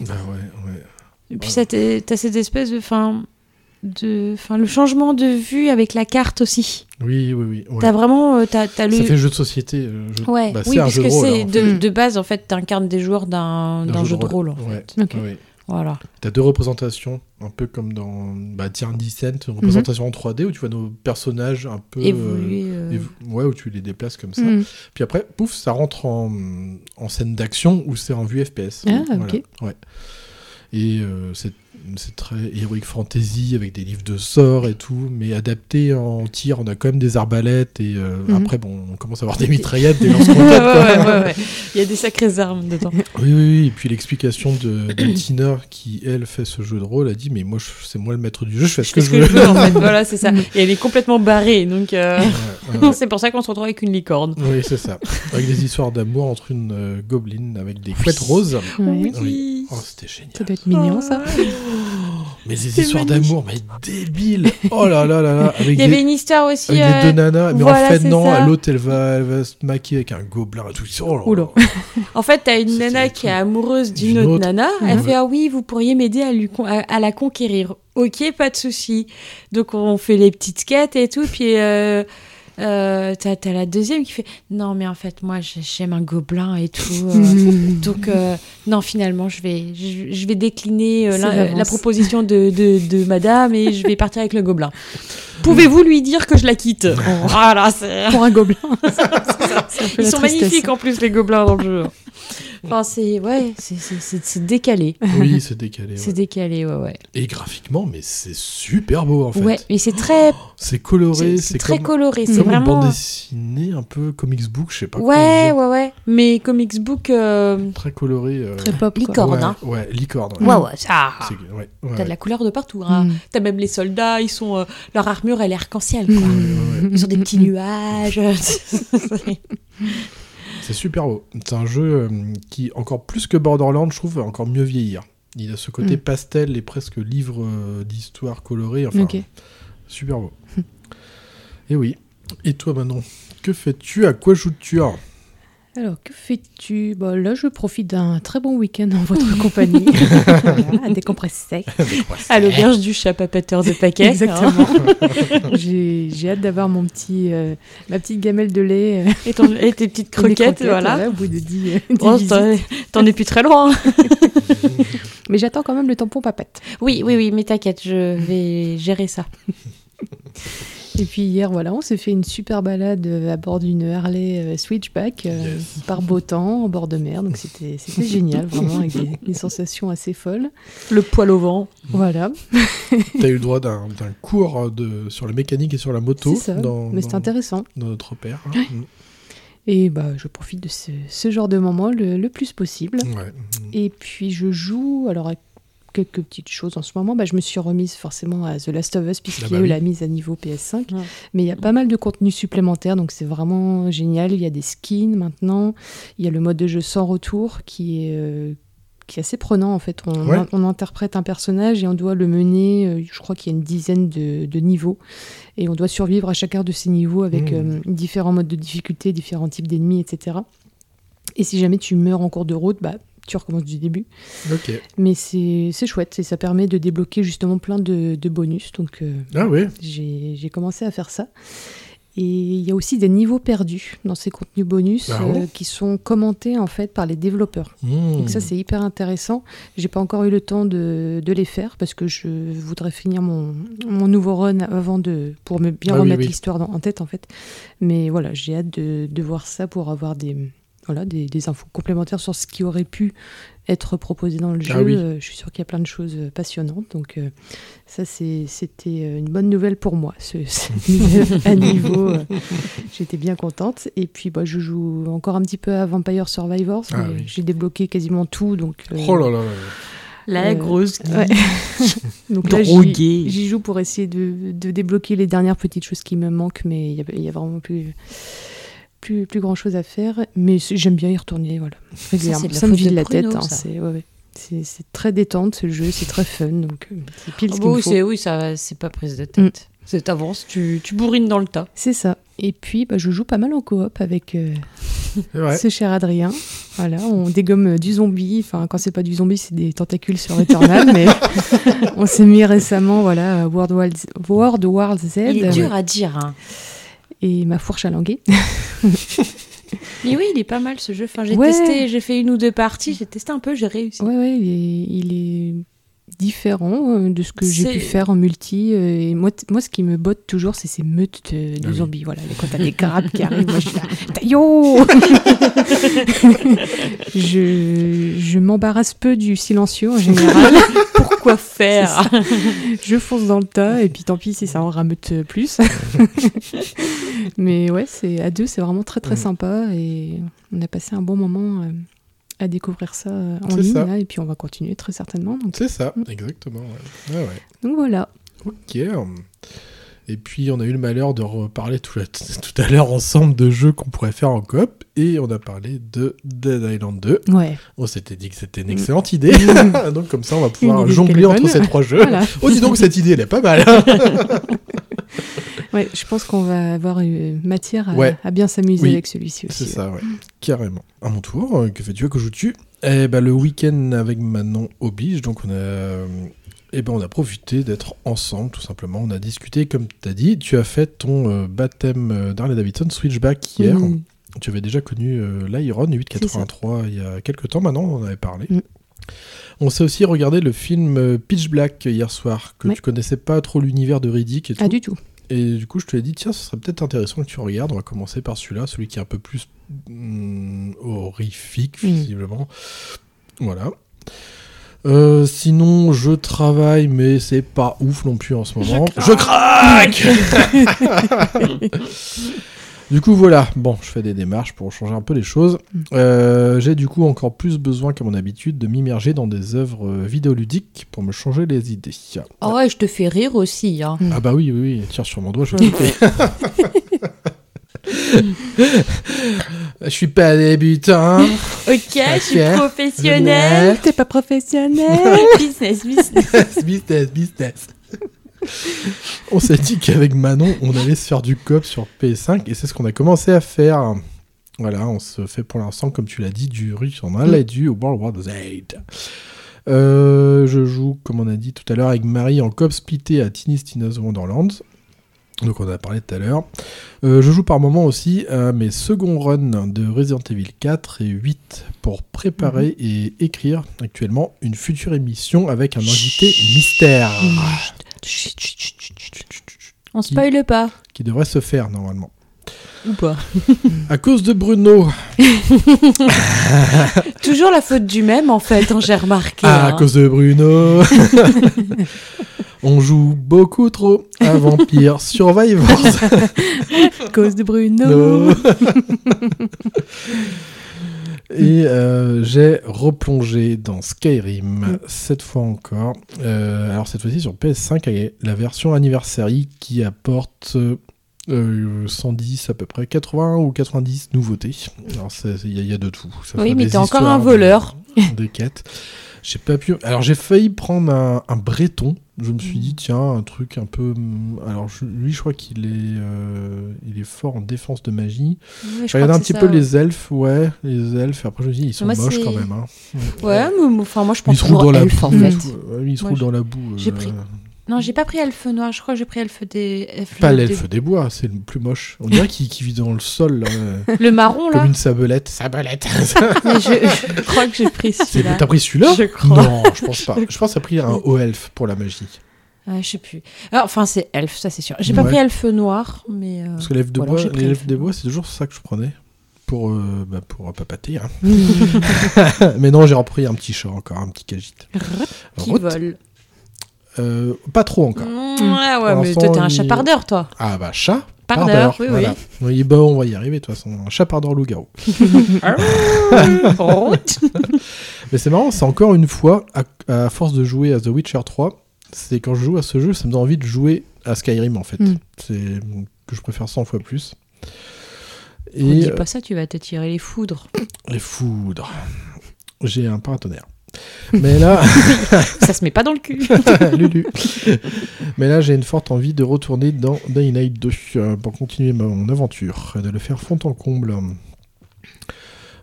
[SPEAKER 2] Bah ouais, ouais.
[SPEAKER 3] Et puis ça t'as cette espèce de fin de fin le changement de vue avec la carte aussi.
[SPEAKER 2] Oui, oui, oui.
[SPEAKER 3] T'as vraiment t'as t'as le
[SPEAKER 2] Ça fait jeu de société. jeu-
[SPEAKER 3] Ouais,
[SPEAKER 2] bah,
[SPEAKER 3] oui, parce
[SPEAKER 2] jeu
[SPEAKER 3] que c'est de, base en fait t'incarnes des joueurs d'un
[SPEAKER 2] d'un
[SPEAKER 3] jeu de rôle en fait. Voilà.
[SPEAKER 2] T'as deux représentations, un peu comme dans bah, Tier Descent, une représentation en 3D où tu vois nos personnages un peu.
[SPEAKER 3] Évoluer.
[SPEAKER 2] euh,
[SPEAKER 3] euh,
[SPEAKER 2] évo- ouais, où tu les déplaces comme ça.
[SPEAKER 4] Mm.
[SPEAKER 2] Puis après, pouf, ça rentre en, en scène d'action où c'est en vue FPS.
[SPEAKER 4] Ah,
[SPEAKER 2] Voilà,
[SPEAKER 4] ok.
[SPEAKER 2] Ouais. Et euh, c'est c'est très heroic fantasy avec des livres de sorts et tout, mais adapté en tir. On a quand même des arbalètes et euh,
[SPEAKER 4] Mhm.
[SPEAKER 2] après, bon, on commence à avoir des mitraillettes, des quoi.
[SPEAKER 3] ouais, ouais, ouais. Il y a des sacrées armes dedans.
[SPEAKER 2] Oui, oui, oui. Et puis l'explication de, de Tina qui, elle, fait ce jeu de rôle, a dit Mais moi, je- c'est moi le maître du jeu, je fais ce que
[SPEAKER 3] Parce
[SPEAKER 2] je veux.
[SPEAKER 3] veux, en fait. Voilà, c'est ça. Et elle est complètement barrée, donc euh,
[SPEAKER 2] Ouais, ouais, ouais.
[SPEAKER 3] c'est pour ça qu'on se retrouve avec une licorne.
[SPEAKER 2] Oui, c'est ça. Avec des histoires d'amour entre une euh, gobeline avec des couettes roses.
[SPEAKER 4] Ouais.
[SPEAKER 2] Oui. Oh, c'était génial.
[SPEAKER 4] Ça doit être mignon, ça.
[SPEAKER 2] Mais des
[SPEAKER 3] C'est
[SPEAKER 2] histoires d'amour, mais débiles. Oh là là là là. Avec
[SPEAKER 3] Il y
[SPEAKER 2] des,
[SPEAKER 3] avait une histoire aussi.
[SPEAKER 2] avec
[SPEAKER 3] euh,
[SPEAKER 2] des deux nanas. Mais
[SPEAKER 3] voilà,
[SPEAKER 2] en fait, non, l'autre, elle va, elle va se maquiller avec un gobelin et tout. Oh là là.
[SPEAKER 4] Oula.
[SPEAKER 3] En fait, t'as une nana qui est amoureuse d'une autre,
[SPEAKER 2] autre.
[SPEAKER 3] nana. Elle fait Ah oui, vous pourriez m'aider à, lui con- à, à la conquérir. Ok, pas de souci. Donc on fait les petites quêtes et tout. Puis euh, euh, t'as t'as la deuxième qui fait Non, mais en fait, moi j'ai- j'aime un gobelin et tout. euh. Donc, euh, non, finalement, je vais, je, je vais décliner la, proposition de, de, de madame et je vais partir avec le gobelin. Pouvez-vous lui dire que je la quitte? Voilà, c'est...
[SPEAKER 4] Pour un gobelin.
[SPEAKER 3] Ils sont magnifiques en plus, les gobelins dans le jeu. Enfin, c'est... Ouais, c'est, c'est, décalé.
[SPEAKER 2] Oui, c'est décalé. ouais.
[SPEAKER 3] C'est décalé, ouais, ouais.
[SPEAKER 2] Et graphiquement, mais c'est super beau en fait.
[SPEAKER 3] Ouais, mais c'est très...
[SPEAKER 2] C'est coloré,
[SPEAKER 3] C'est, très
[SPEAKER 2] comme,
[SPEAKER 3] coloré, c'est
[SPEAKER 2] comme une
[SPEAKER 3] vraiment...
[SPEAKER 2] bande dessinée, un peu comics book, je sais pas.
[SPEAKER 3] Ouais, ouais, ouais. Mais Comics Book... euh,
[SPEAKER 2] Très coloré. euh,
[SPEAKER 4] Très pop. quoi.
[SPEAKER 3] Licorne.
[SPEAKER 2] ouais,
[SPEAKER 3] hein.
[SPEAKER 2] Ouais, licorne.
[SPEAKER 3] Ouais, ouais, ça...
[SPEAKER 2] C'est- ouais, ouais,
[SPEAKER 3] T'as de la couleur de partout, hein.
[SPEAKER 4] Mm.
[SPEAKER 3] T'as même les soldats, ils sont... euh, leur armure, elle est arc-en-ciel,
[SPEAKER 4] Mm.
[SPEAKER 3] quoi.
[SPEAKER 2] ouais, ouais.
[SPEAKER 3] Ils ont des petits nuages.
[SPEAKER 2] C'est super beau. C'est un jeu euh, qui, encore plus que Borderlands, je trouve, va encore mieux vieillir. Il a ce côté
[SPEAKER 4] Mm.
[SPEAKER 2] pastel et presque livre euh, d'histoire colorée. Enfin, super beau. et oui. Et toi, Manon, que fais-tu? À quoi joues-tu
[SPEAKER 4] Alors, que fais-tu? Bah, Là, je profite d'un très bon week-end en votre compagnie. à décompresser.
[SPEAKER 3] à l'auberge du chat papateur de paquet.
[SPEAKER 4] Exactement. J'ai j'ai hâte d'avoir mon petit, euh, ma petite gamelle de lait. euh,
[SPEAKER 3] Et, ton- et tes petites croquettes, voilà.
[SPEAKER 4] au bout de 10, euh, 10
[SPEAKER 3] Oh, t'en es plus très loin.
[SPEAKER 4] Mais j'attends quand même le tampon papette.
[SPEAKER 3] Oui, oui, oui, mais t'inquiète, je vais gérer ça.
[SPEAKER 4] Et puis hier, voilà, on s'est fait une super balade euh, à bord d'une Harley euh, Switchback euh,
[SPEAKER 2] Yes.
[SPEAKER 4] par beau temps, en bord de mer. Donc c'était génial, vraiment, avec des, des sensations assez folles.
[SPEAKER 3] Le poil au vent.
[SPEAKER 4] Voilà,
[SPEAKER 2] T'as eu le droit d'un cours de, sur la mécanique et sur la moto
[SPEAKER 4] ça.
[SPEAKER 2] dans,
[SPEAKER 4] Mais c'est
[SPEAKER 2] dans-
[SPEAKER 4] intéressant.
[SPEAKER 2] dans notre père. hein.
[SPEAKER 4] Et bah, je profite de ce, ce genre de moment le, le plus possible.
[SPEAKER 2] Mm. Ouais.
[SPEAKER 4] Et puis je joue, alors quelques petites choses en ce moment, bah, je me suis remise forcément à The Last of Us puisqu'il
[SPEAKER 2] Ah
[SPEAKER 4] y
[SPEAKER 2] bah
[SPEAKER 4] a eu
[SPEAKER 2] oui.
[SPEAKER 4] la mise à niveau PS5.
[SPEAKER 3] Ouais.
[SPEAKER 4] Mais il y a pas mal de contenu supplémentaire, donc c'est vraiment génial. Il y a des skins maintenant, il y a le mode de jeu sans retour qui est, euh, qui est assez prenant en fait. On,
[SPEAKER 2] Ouais.
[SPEAKER 4] on interprète un personnage et on doit le mener, euh, je crois qu'il y a une dizaine de, de niveaux, et on doit survivre à chacun de ces niveaux avec
[SPEAKER 2] Mmh.
[SPEAKER 4] euh, différents modes de difficulté, différents types d'ennemis, etc. Et si jamais tu meurs en cours de route, bah, tu recommences du début.
[SPEAKER 2] Ok.
[SPEAKER 4] Mais c'est chouette et ça permet de débloquer justement plein de, de bonus. Donc euh,
[SPEAKER 2] Ah oui.
[SPEAKER 4] j'ai commencé à faire ça. Et il y a aussi des niveaux perdus dans ces contenus bonus
[SPEAKER 2] Ah
[SPEAKER 4] euh, qui sont commentés en fait par les développeurs.
[SPEAKER 2] Mmh.
[SPEAKER 4] Donc ça c'est hyper intéressant. J'ai pas encore eu le temps de, de les faire parce que je voudrais finir mon, mon nouveau run avant de pour me bien
[SPEAKER 2] Ah
[SPEAKER 4] remettre
[SPEAKER 2] oui.
[SPEAKER 4] l'histoire en tête en fait. Mais voilà j'ai hâte de, de voir ça pour avoir des voilà des, des infos complémentaires sur ce qui aurait pu être proposé dans le jeu.
[SPEAKER 2] Ah oui.
[SPEAKER 4] Euh, je suis sûre qu'il y a plein de choses euh, passionnantes. Donc euh, ça c'est c'était une bonne nouvelle pour moi ce, ce niveau- à niveau. euh, J'étais bien contente. Et puis bah, je joue encore un petit peu à Vampire Survivors.
[SPEAKER 2] Ah
[SPEAKER 4] mais
[SPEAKER 2] oui.
[SPEAKER 4] J'ai débloqué quasiment tout. Donc, euh,
[SPEAKER 2] Oh là là là.
[SPEAKER 3] La
[SPEAKER 4] Euh,
[SPEAKER 3] grosse.
[SPEAKER 4] ouais. donc là, j'y- joue pour essayer de, de débloquer les dernières petites choses qui me manquent, mais il y y a vraiment plus, plus, plus grand chose à faire. Mais j'aime bien y retourner, voilà. régulièrement.
[SPEAKER 3] la
[SPEAKER 4] Ça, me vide
[SPEAKER 3] de
[SPEAKER 4] la tête. hein,
[SPEAKER 3] ça.
[SPEAKER 4] c'est ouais, ouais. Très détente ce jeu, c'est très fun, donc euh, c'est pile
[SPEAKER 3] Ah
[SPEAKER 4] ce
[SPEAKER 3] oui,
[SPEAKER 4] faut.
[SPEAKER 3] c'est oui, ça, c'est pas prise de tête.
[SPEAKER 4] Mm.
[SPEAKER 3] C'est t'avances, tu, tu bourrines dans le tas.
[SPEAKER 4] C'est ça. Et puis, bah, je joue pas mal en coop avec euh, ce cher Adrien. Voilà, on dégomme euh, du zombie. Enfin, quand c'est pas du zombie, c'est des tentacules sur Eternal. mais on s'est mis récemment, voilà, à World War Z, World War Z
[SPEAKER 3] Il est dur à dire. hein.
[SPEAKER 4] Et ma fourche à languer.
[SPEAKER 3] Mais oui, il est pas mal ce jeu. Enfin, j'ai
[SPEAKER 4] Ouais.
[SPEAKER 3] testé, j'ai fait une ou deux parties, j'ai testé un peu, j'ai réussi.
[SPEAKER 4] Ouais, ouais, il est, il est différent euh, de ce que j'ai pu faire en multi. euh, Et moi, moi, ce qui me botte toujours, c'est ces meutes de, de
[SPEAKER 2] Ah oui.
[SPEAKER 4] zombies. Voilà, quand t'as des crabes qui arrivent, moi je suis là, Taillot Je, je m'embarrasse peu du silencieux en général.
[SPEAKER 3] Pourquoi faire
[SPEAKER 4] je fonce dans le tas et puis tant pis si ça en rameute plus. Mais ouais, c'est à deux, c'est vraiment très très
[SPEAKER 2] Mm.
[SPEAKER 4] sympa et on a passé un bon moment euh, à découvrir ça euh, en ligne
[SPEAKER 2] ça.
[SPEAKER 4] là, et puis on va continuer très certainement. Donc,
[SPEAKER 2] C'est ça,
[SPEAKER 4] Mm.
[SPEAKER 2] exactement. Ouais. Ouais, ouais.
[SPEAKER 4] donc voilà.
[SPEAKER 2] Ok. Et puis on a eu le malheur de reparler tout, la- tout à l'heure ensemble de jeux qu'on pourrait faire en coop et on a parlé de Dead Island 2.
[SPEAKER 4] Ouais.
[SPEAKER 2] On s'était dit que c'était une excellente idée. donc comme ça on va pouvoir jongler entre ces trois jeux.
[SPEAKER 4] Voilà.
[SPEAKER 2] Oh dis donc cette idée elle est pas mal.
[SPEAKER 4] Ouais, je pense qu'on va avoir matière à,
[SPEAKER 2] Ouais.
[SPEAKER 4] à bien s'amuser
[SPEAKER 2] Oui,
[SPEAKER 4] avec celui-ci aussi.
[SPEAKER 2] C'est ça, ouais. Carrément. À mon tour, euh, que fais-tu? Que joues-tu Eh ben, le week-end avec Manon oblige, donc on a, euh, eh ben, on a profité d'être ensemble, tout simplement. On a discuté, comme tu as dit. Tu as fait ton euh, baptême euh, d'Harley Davidson Switchback hier. Tu avais déjà connu euh, l'Iron 883 il y a quelques temps maintenant, on en avait parlé.
[SPEAKER 4] Mm.
[SPEAKER 2] On s'est aussi regardé le film euh, Pitch Black hier soir, que
[SPEAKER 4] Ouais.
[SPEAKER 2] tu connaissais pas trop l'univers de Riddick et tout.
[SPEAKER 4] Ah, du tout.
[SPEAKER 2] Et du coup, je te l'ai dit, tiens, ce serait peut-être intéressant que tu regardes. On va commencer par celui-là, celui qui est un peu plus mm, horrifique,
[SPEAKER 4] Mm.
[SPEAKER 2] visiblement. Voilà. Euh, sinon, je travaille, mais c'est pas ouf non plus en ce moment. Je craque Du coup, voilà. Bon, je fais des démarches pour changer un peu les choses.
[SPEAKER 4] Mm.
[SPEAKER 2] Euh, J'ai du coup encore plus besoin qu'à mon habitude de m'immerger dans des œuvres euh, vidéoludiques pour me changer les idées.
[SPEAKER 3] Oh ouais, je te fais rire aussi. Hein.
[SPEAKER 2] Ah bah oui, oui, oui. Tiens sur mon doigt, je vais. Je suis pas débutant.
[SPEAKER 3] Ok, je suis
[SPEAKER 2] Ok.
[SPEAKER 3] professionnelle.
[SPEAKER 4] T'es pas professionnel
[SPEAKER 3] business, business.
[SPEAKER 2] business, business. On s'est dit qu'avec Manon, on allait se faire du cop sur PS5 et c'est ce qu'on a commencé à faire. Voilà, on se fait pour l'instant, comme tu l'as dit, du Rush en a et du World War Z. Euh, je joue, comme on a dit tout à l'heure, avec Marie en cop splitté à Tiny Tina's Wonderland. Donc on en a parlé tout à l'heure. Euh, je joue par moment aussi à mes seconds runs de Resident Evil 4 et 8 pour préparer et écrire actuellement une future émission avec un invité mystère
[SPEAKER 3] Chut, chut, chut, chut, chut. On spoile pas.
[SPEAKER 2] qui devrait se faire normalement.
[SPEAKER 3] Ou pas.
[SPEAKER 2] À cause de Bruno,
[SPEAKER 3] Toujours la faute du même, en fait, hein, j'ai remarqué.
[SPEAKER 2] à
[SPEAKER 3] hein.
[SPEAKER 2] cause de Bruno, on joue beaucoup trop à Vampire Survivors.
[SPEAKER 4] Cause de Bruno.
[SPEAKER 2] No. Et euh, j'ai replongé dans Skyrim, cette fois encore. Euh, alors cette fois-ci sur PS5, avec la version Anniversary qui apporte euh, 110 à peu près, 80 ou 90 nouveautés. Alors il y, a- il y a de tout. Ça
[SPEAKER 3] Oui, mais t'es encore un voleur.
[SPEAKER 2] des quêtes. J'ai pas pu. Alors j'ai failli prendre un, un breton. Je me suis dit tiens un truc un peu. hum, Alors je- lui je crois qu'il est euh, il est fort en défense de magie.
[SPEAKER 3] Ouais, je
[SPEAKER 2] regardé un petit peu les elfes ouais les elfes. Et après je me dit ils sont
[SPEAKER 3] Moi,
[SPEAKER 2] moches quand même. Hein.
[SPEAKER 3] Ouais, mais mais, enfin moi je
[SPEAKER 2] Ils
[SPEAKER 3] pense
[SPEAKER 2] se roulent dans la
[SPEAKER 3] en
[SPEAKER 2] ils
[SPEAKER 3] fait.
[SPEAKER 2] se- ouais, ils dans la boue.
[SPEAKER 3] j'ai
[SPEAKER 2] euh,
[SPEAKER 3] pris- Non, j'ai pas pris elfe noir, je crois que j'ai pris elfe des. elfe
[SPEAKER 2] Pas
[SPEAKER 3] des-
[SPEAKER 2] l'elfe des bois, c'est le plus moche. On dirait qu'il qu'il vit dans le sol, là,
[SPEAKER 3] Le marron
[SPEAKER 2] comme
[SPEAKER 3] là.
[SPEAKER 2] une sabelette. Sabelette
[SPEAKER 3] Mais je, je crois que j'ai pris celui-là.
[SPEAKER 2] T'as pris celui-là
[SPEAKER 3] Je crois.
[SPEAKER 2] Non, je pense pas. Je pense que t'as pris un haut elfe pour la magie.
[SPEAKER 3] Ouais, je sais plus. Alors, enfin, c'est elfe, ça c'est sûr. J'ai pas
[SPEAKER 2] Ouais.
[SPEAKER 3] pris elfe noir, mais. euh,
[SPEAKER 2] Parce que l'elfe de bois,
[SPEAKER 3] elfe
[SPEAKER 2] des bois, c'est toujours ça que je prenais. Pour, euh, bah, pour papater. hein. Mais non, j'ai repris un petit chat encore, un petit cagite.
[SPEAKER 3] Qui
[SPEAKER 2] Route.
[SPEAKER 3] vole.
[SPEAKER 2] Euh, pas trop encore.
[SPEAKER 3] Mm, ouais, ouais,
[SPEAKER 2] Pour
[SPEAKER 3] mais toi t'es un
[SPEAKER 2] il-
[SPEAKER 3] chapardeur, toi.
[SPEAKER 2] Ah bah chat.
[SPEAKER 3] Pardeur, oui,
[SPEAKER 2] voilà. oui. bah, on va y arriver de toute façon. Un chapardeur loup-garou.
[SPEAKER 3] Route.
[SPEAKER 2] Mais c'est marrant, c'est encore une fois, à, à force de jouer à The Witcher 3, c'est quand je joue à ce jeu, ça me donne envie de jouer à Skyrim en fait.
[SPEAKER 4] Mm.
[SPEAKER 2] C'est que je préfère 100 fois plus.
[SPEAKER 3] On dit
[SPEAKER 2] Et euh,
[SPEAKER 3] pas ça, tu vas te tirer les foudres.
[SPEAKER 2] les foudres. J'ai un paratonnerre. Mais là,
[SPEAKER 3] ça se met pas dans le cul.
[SPEAKER 2] Lulu. Mais là, j'ai une forte envie de retourner dans Dying Light 2 euh, pour continuer mon aventure, et de le faire fond en comble.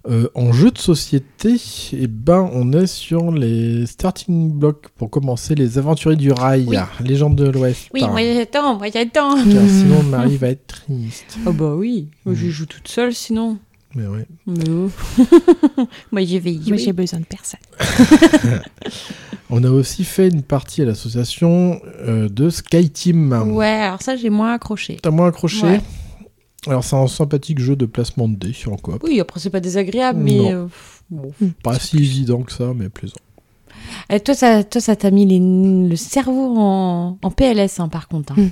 [SPEAKER 2] Euh, en jeu de société, eh ben, on est sur les starting blocks pour commencer les aventuriers du rail,
[SPEAKER 3] Oui.
[SPEAKER 2] légende de l'Ouest.
[SPEAKER 3] Oui, moyen temps, moyen temps.
[SPEAKER 2] Car sinon, Marie va être triste.
[SPEAKER 3] Oh bah oui, Moi,
[SPEAKER 2] Mm.
[SPEAKER 3] je joue toute seule sinon.
[SPEAKER 2] Mais ouais.
[SPEAKER 3] Mais oh. Moi je vais y
[SPEAKER 4] Moi, j'ai besoin de personne.
[SPEAKER 2] On a aussi fait une partie à l'association euh, de Sky Team.
[SPEAKER 3] Ouais, alors ça j'ai moins accroché.
[SPEAKER 2] T'as moins accroché
[SPEAKER 3] Ouais.
[SPEAKER 2] Alors, c'est un sympathique jeu de placement de dés sur un coop.
[SPEAKER 3] Oui, après c'est pas désagréable, mais
[SPEAKER 2] Non.
[SPEAKER 3] euh, bon.
[SPEAKER 2] Pas si évident que ça, mais plaisant.
[SPEAKER 3] Et toi, ça, toi, ça t'a mis les- le cerveau en, en PLS, hein, par contre. hein.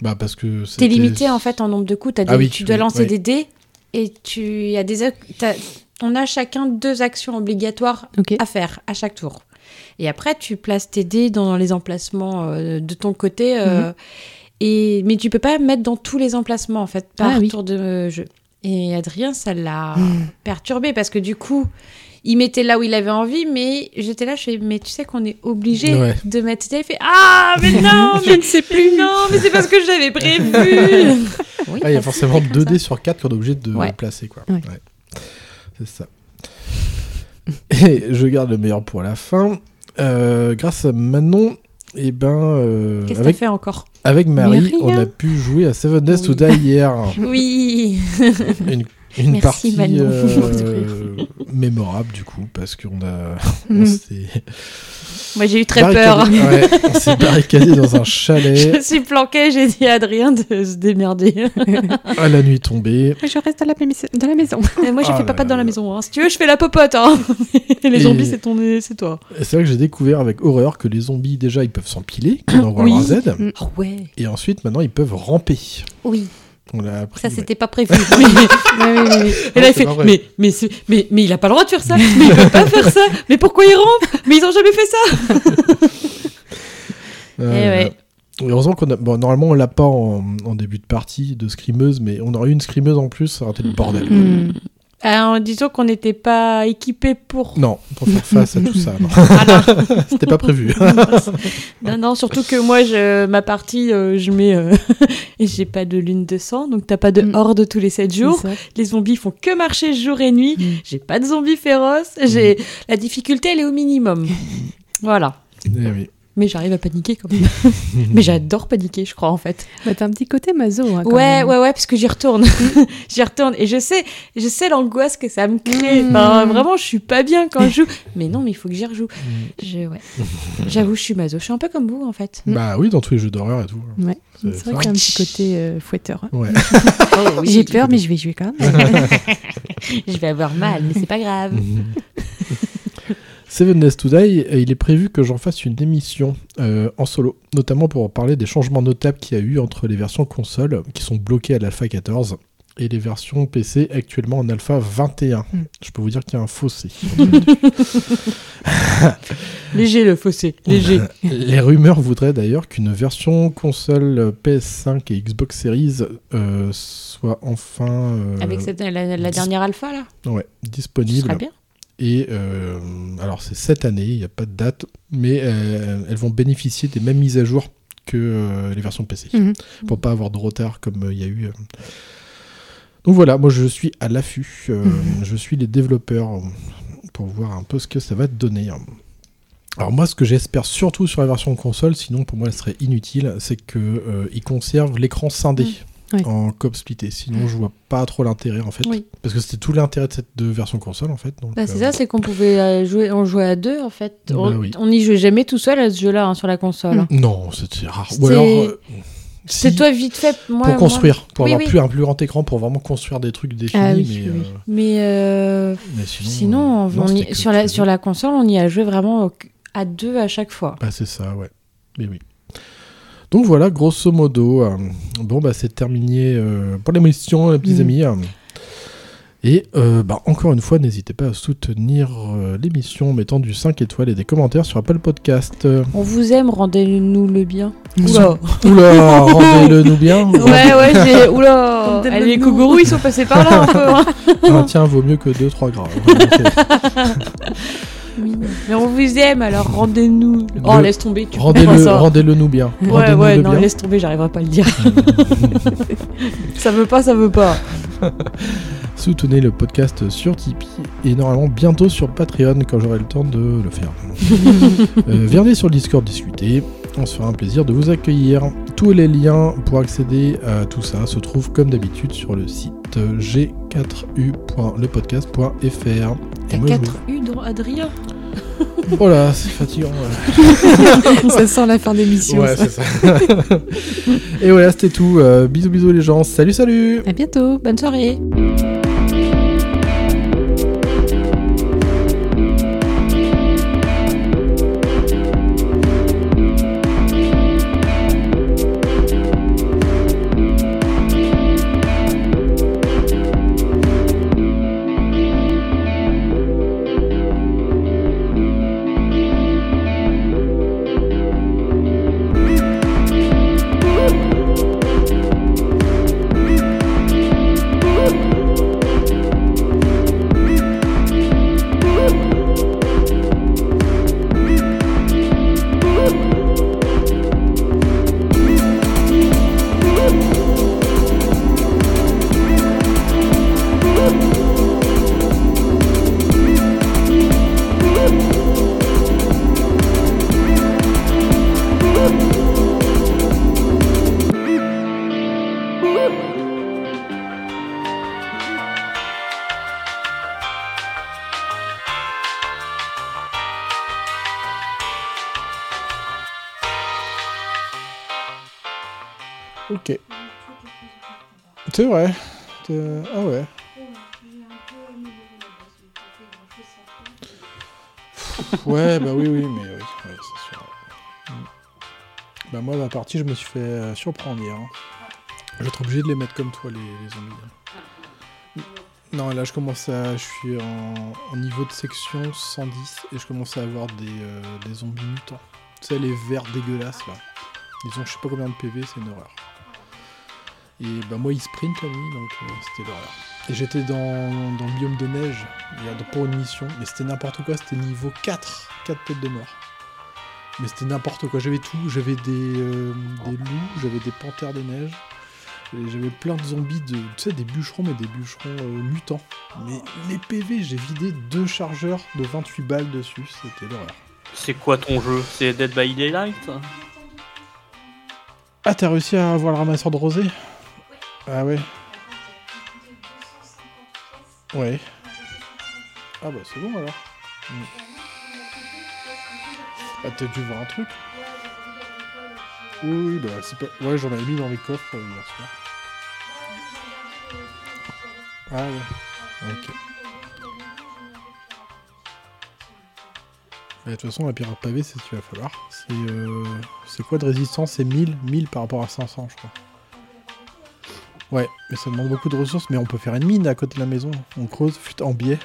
[SPEAKER 2] Bah, parce que
[SPEAKER 3] T'es limité en fait en nombre de coups. T'as
[SPEAKER 2] Ah
[SPEAKER 3] des-
[SPEAKER 2] oui,
[SPEAKER 3] tu dois
[SPEAKER 2] oui,
[SPEAKER 3] lancer
[SPEAKER 2] oui.
[SPEAKER 3] des dés et tu y a des on a chacun deux actions obligatoires à faire à chaque tour. Et après, tu places tes dés dans les emplacements euh, de ton côté. euh, et, mais tu peux pas mettre dans tous les emplacements, en fait, par
[SPEAKER 4] Ah oui.
[SPEAKER 3] tour de jeu. Et Adrien, ça l'a perturbé parce que du coup, il mettait là où il avait envie, mais j'étais là, je fais, mais tu sais qu'on est obligé
[SPEAKER 2] Ouais.
[SPEAKER 3] de mettre dés. Il fait, ah, mais non, je ne sais plus, non, mais c'est parce que j'avais prévu. Oui,
[SPEAKER 2] Ah, il y a forcément
[SPEAKER 3] c'est comme
[SPEAKER 2] 2
[SPEAKER 3] ça.
[SPEAKER 2] dés sur 4 qu'on est obligé de
[SPEAKER 3] Ouais.
[SPEAKER 2] placer, quoi.
[SPEAKER 4] Ouais.
[SPEAKER 2] Ouais. C'est ça. Et je garde le meilleur pour la fin. Euh, grâce à Manon, et ben, euh,
[SPEAKER 3] Qu'est-ce
[SPEAKER 2] avec,
[SPEAKER 3] fait encore?
[SPEAKER 2] avec Marie,
[SPEAKER 4] Mais
[SPEAKER 2] on a pu jouer à Seven Days to
[SPEAKER 3] Oui.
[SPEAKER 2] Die hier.
[SPEAKER 3] Oui.
[SPEAKER 2] Une, une
[SPEAKER 3] Merci,
[SPEAKER 2] partie
[SPEAKER 3] Manon.
[SPEAKER 2] euh, mémorable, du coup, parce qu'on a. on s'est
[SPEAKER 3] Moi, j'ai eu très peur.
[SPEAKER 2] barricadé- ouais, on s'est barricadé dans un chalet
[SPEAKER 3] Je me suis planquée, j'ai dit à Adrien de se démerder.
[SPEAKER 2] à la nuit tombée.
[SPEAKER 4] Je reste à la, dans la maison.
[SPEAKER 3] Et moi, j'ai
[SPEAKER 2] Ah
[SPEAKER 3] fait dans la maison. hein. Si tu veux, je fais la popote. Hein. Et les
[SPEAKER 2] Et-
[SPEAKER 3] zombies, c'est ton, c'est toi.
[SPEAKER 2] C'est vrai que j'ai découvert avec horreur que les zombies, déjà, ils peuvent s'empiler, on envoie
[SPEAKER 3] Oui.
[SPEAKER 2] Z.
[SPEAKER 3] Ah ouais.
[SPEAKER 2] Et ensuite, maintenant, ils peuvent ramper.
[SPEAKER 3] Oui.
[SPEAKER 2] On l'a appris.
[SPEAKER 3] Ça, c'était pas prévu. Mais-
[SPEAKER 4] ouais.
[SPEAKER 3] Et là, il fait, mais, mais, mais, mais il a pas le droit de faire ça. Mais il peut pas faire ça. Mais pourquoi ils rampent Mais ils ont jamais fait ça.
[SPEAKER 2] Euh,
[SPEAKER 3] Eh ouais.
[SPEAKER 2] Heureusement qu'on a. Bon, normalement, on l'a pas en, en début de partie de scrimeuse, mais on aurait eu une scrimeuse en plus, ça aurait été le bordel.
[SPEAKER 4] Mm.
[SPEAKER 3] Alors, disons qu'on n'était pas équipé pour.
[SPEAKER 2] Non, pour faire face à tout ça, non.
[SPEAKER 3] Voilà.
[SPEAKER 2] C'était pas prévu.
[SPEAKER 3] Non, non, surtout que moi, je, ma partie, euh, je mets. euh, et j'ai pas de lune de sang, donc t'as pas de
[SPEAKER 4] Mm.
[SPEAKER 3] horde tous les 7 jours. Les zombies font que marcher jour et nuit.
[SPEAKER 4] Mm.
[SPEAKER 3] J'ai pas de zombies féroces. J'ai la difficulté, elle est au minimum. Voilà.
[SPEAKER 2] Eh oui.
[SPEAKER 3] Mais j'arrive à paniquer quand même. Mais j'adore paniquer, je crois en fait.
[SPEAKER 4] Bah, t'as un petit côté maso. hein, quand
[SPEAKER 3] Ouais,
[SPEAKER 4] même.
[SPEAKER 3] ouais, ouais, parce que j'y retourne. j'y retourne et je sais, je sais l'angoisse que ça me crée.
[SPEAKER 4] Mm.
[SPEAKER 3] Enfin, vraiment, je suis pas bien quand je joue. Mais non, mais il faut que j'y rejoue. Je, ouais. J'avoue, je suis maso. Je suis un peu comme vous en fait.
[SPEAKER 2] Bah oui, dans tous les jeux d'horreur et tout.
[SPEAKER 4] Ouais.
[SPEAKER 2] C'est
[SPEAKER 4] C'est vrai qu'il y a un petit côté euh, fouetteur. hein.
[SPEAKER 2] Ouais.
[SPEAKER 4] J'ai peur, mais je vais jouer quand même.
[SPEAKER 3] Je vais avoir mal, mais c'est pas grave.
[SPEAKER 2] Seven Days to Die, euh, il est prévu que j'en fasse une émission euh, en solo, notamment pour parler des changements notables qu'il y a eu entre les versions console, qui sont bloquées à l'alpha 14, et les versions PC actuellement en alpha 21.
[SPEAKER 4] Mm.
[SPEAKER 2] Je peux vous dire qu'il y a un fossé.
[SPEAKER 3] Léger le fossé, léger.
[SPEAKER 2] les rumeurs voudraient d'ailleurs qu'une version console PS5 et Xbox Series euh, soit enfin euh,
[SPEAKER 3] Avec cette, la, dernière alpha là,
[SPEAKER 2] ouais,
[SPEAKER 3] ce
[SPEAKER 2] disponible
[SPEAKER 3] serait bien.
[SPEAKER 2] Et euh, alors c'est cette année, il n'y a pas de date, mais euh, elles vont bénéficier des mêmes mises à jour que euh, les versions PC,
[SPEAKER 4] Mhm.
[SPEAKER 2] pour pas avoir de retard comme il y a eu. Donc voilà, moi je suis à l'affût, euh, je suis les développeurs pour voir un peu ce que ça va donner. Alors moi ce que j'espère surtout sur la version console, sinon pour moi elle serait inutile, c'est qu'ils conservent l'écran scindé. En cop splitté, sinon je vois pas trop l'intérêt en fait.
[SPEAKER 3] Oui.
[SPEAKER 2] Parce que c'était tout l'intérêt de cette de version console en fait. donc,
[SPEAKER 3] Bah, c'est
[SPEAKER 2] euh,
[SPEAKER 3] ça, c'est qu'on pouvait euh, jouer, on jouait à deux en fait.
[SPEAKER 2] Bah
[SPEAKER 3] on,
[SPEAKER 2] oui.
[SPEAKER 3] on y jouait jamais tout seul à ce jeu-là hein, sur la console.
[SPEAKER 2] Non, c'était rare. Ou
[SPEAKER 3] C'est-
[SPEAKER 2] alors. euh,
[SPEAKER 3] C'est
[SPEAKER 2] si,
[SPEAKER 3] toi vite fait. Moi,
[SPEAKER 2] pour
[SPEAKER 3] moi-
[SPEAKER 2] construire, pour
[SPEAKER 3] Oui,
[SPEAKER 2] avoir plus un plus grand écran, pour vraiment construire des trucs définis.
[SPEAKER 4] Ah
[SPEAKER 2] mais,
[SPEAKER 4] oui.
[SPEAKER 2] euh,
[SPEAKER 3] Mais,
[SPEAKER 2] mais sinon.
[SPEAKER 3] sinon, on-
[SPEAKER 2] non,
[SPEAKER 3] on y-
[SPEAKER 2] c'était que
[SPEAKER 3] sur, la, sur la console, on y a joué vraiment à deux à chaque fois.
[SPEAKER 2] Bah, c'est ça, ouais. Mais oui. Donc voilà, grosso modo. euh, bon, bah, c'est terminé euh, pour l'émission, les petits
[SPEAKER 4] Mhm.
[SPEAKER 2] amis. Et euh, bah, encore une fois, n'hésitez pas à soutenir euh, l'émission en mettant du 5 étoiles et des commentaires sur Apple Podcast. Euh,
[SPEAKER 3] On vous aime, rendez-nous le bien.
[SPEAKER 2] Oula. Oula, rendez-le nous bien.
[SPEAKER 3] Ouais, ouais, j'ai. Oula Les. Kogoro, ils sont passés par là un peu. hein.
[SPEAKER 2] Ah, tiens, vaut mieux que 2-3 gras. Vraiment, c'est-
[SPEAKER 3] Mais on vous aime, alors rendez-nous. Oh, laisse tomber, tu peux
[SPEAKER 2] Rendez-le rendez-le nous bien.
[SPEAKER 3] Ouais, ouais, non,
[SPEAKER 2] bien.
[SPEAKER 3] laisse tomber, j'arriverai pas à le dire. ça veut pas, ça veut pas.
[SPEAKER 2] Soutenez le podcast sur Tipeee et normalement bientôt sur Patreon quand j'aurai le temps de le faire. Euh, venez sur le Discord discuter, on se fera un plaisir de vous accueillir. Tous les liens pour accéder à tout ça se trouvent comme d'habitude sur le site g4u.lepodcast.fr. Et
[SPEAKER 3] T'as
[SPEAKER 2] moi, je
[SPEAKER 3] 4 U, dans Adrien
[SPEAKER 2] Oh là, c'est fatigant.
[SPEAKER 4] ça sent la fin d'émission.
[SPEAKER 2] Ouais,
[SPEAKER 4] ça.
[SPEAKER 2] c'est ça. et voilà, c'était tout. Euh, bisous, bisous les gens. Salut, salut
[SPEAKER 4] À bientôt.
[SPEAKER 3] Bonne soirée.
[SPEAKER 2] Partie, je me suis fait euh, surprendre hier. hein. Je vais être obligé de les mettre comme toi, les, zombies. hein. Non, là, je commence à... Je suis en, niveau de section 110 et je commence à avoir des, euh, des zombies mutants. Tu sais, les verts dégueulasses, là. Ils ont je sais pas combien de PV, c'est une horreur. Et bah moi, ils sprintent la donc euh, c'était l'horreur. Et j'étais dans, dans le biome de neige pour une mission, mais c'était n'importe quoi, c'était niveau 4, 4 têtes de mort. Mais c'était n'importe quoi, j'avais tout, j'avais des, euh, des loups, j'avais des panthères des neiges, j'avais plein de zombies, de, tu sais, des bûcherons, mais des bûcherons euh, mutants. Mais les PV, j'ai vidé deux chargeurs de 28 balles dessus, c'était l'horreur.
[SPEAKER 5] C'est quoi ton jeu? C'est Dead by Daylight
[SPEAKER 2] Ah, t'as réussi à avoir le ramasseur de rosée? Ah ouais. Ouais. Ah bah c'est bon alors. Mm. Ah t'as dû voir un truc Oui, bah c'est pas... Ouais, j'en avais mis dans les coffres euh, hier. Ah ouais. Ok. De toute façon, la pierre pavée, c'est ce qu'il va falloir. C'est euh, quoi de résistance C'est 1000 1000 par rapport à 500, je crois. Ouais, mais ça demande beaucoup de ressources. Mais on peut faire une mine à côté de la maison. On creuse, en biais.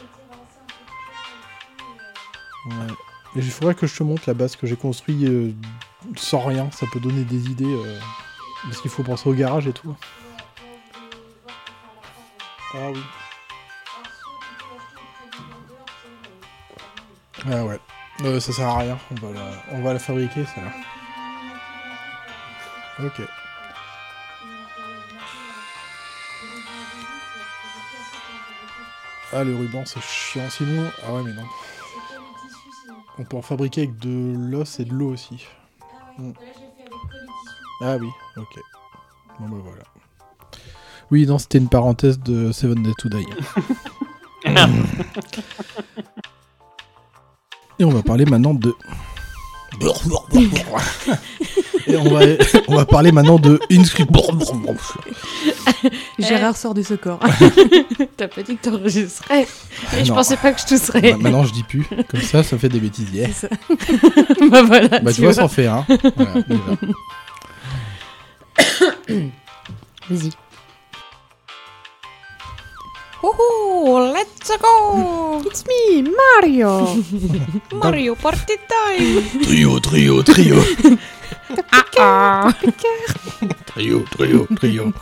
[SPEAKER 2] Ouais. Il faudrait que je te montre la base que j'ai construite euh, sans rien. Ça peut donner des idées. euh, parce qu'il faut penser au garage et tout. Ah oui. Ah ouais. Euh, ça sert à rien. On va la, on va la fabriquer, celle-là. Ok. Ah, le ruban, c'est chiant. Sinon... Ah ouais, mais non. On peut en fabriquer avec de l'os et de l'eau aussi. Hmm. Ah oui, ok. Bon bah voilà. Oui, non, c'était une parenthèse de Seven Days to Die. Et on va parler maintenant de. Et on va, on va parler maintenant de Inscript.
[SPEAKER 4] Gérard sort de ce corps.
[SPEAKER 3] T'as pas dit que t'enregistrais. Et je
[SPEAKER 2] Non.
[SPEAKER 3] pensais pas que je tousserais.
[SPEAKER 2] Bah, maintenant je dis plus, comme ça ça fait des bêtises. Yeah.
[SPEAKER 4] Ça.
[SPEAKER 3] bah voilà.
[SPEAKER 2] Bah tu
[SPEAKER 3] tu
[SPEAKER 2] vois, ça en fait un. Voilà.
[SPEAKER 3] Vas-y. Oh, let's go!
[SPEAKER 4] It's me, Mario
[SPEAKER 3] Mario Party Time!
[SPEAKER 2] Trio, trio, trio.
[SPEAKER 3] Ah,
[SPEAKER 2] Trio, trio, trio.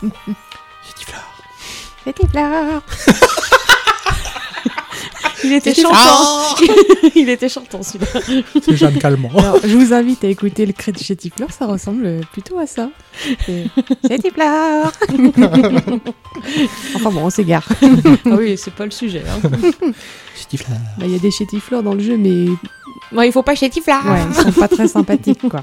[SPEAKER 4] C'était fleurs
[SPEAKER 3] Il était
[SPEAKER 2] Ah
[SPEAKER 3] chantant! Il était chantant celui-là.
[SPEAKER 2] C'est Jeanne Calment.
[SPEAKER 4] Alors, je vous invite à écouter le cri de chez Tifleur, ça ressemble plutôt à ça. C'est Tifleur Enfin bon, on s'égare.
[SPEAKER 3] Ah oui, c'est pas le sujet. Hein.
[SPEAKER 4] Bah, Il y a des chétifleurs dans le jeu, mais
[SPEAKER 3] Bon, il faut pas Tifla!
[SPEAKER 4] ouais, ils sont pas très sympathiques, quoi.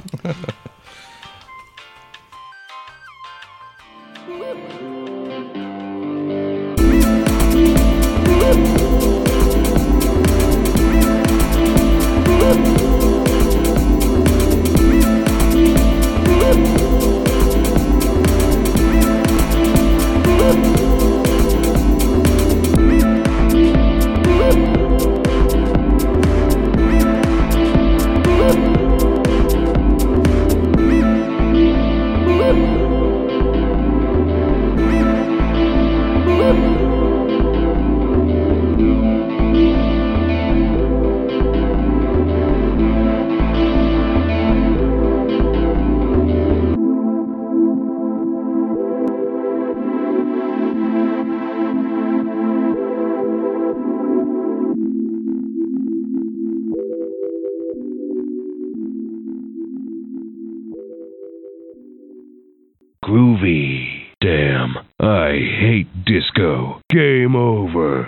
[SPEAKER 7] Woo! Disco. Game over.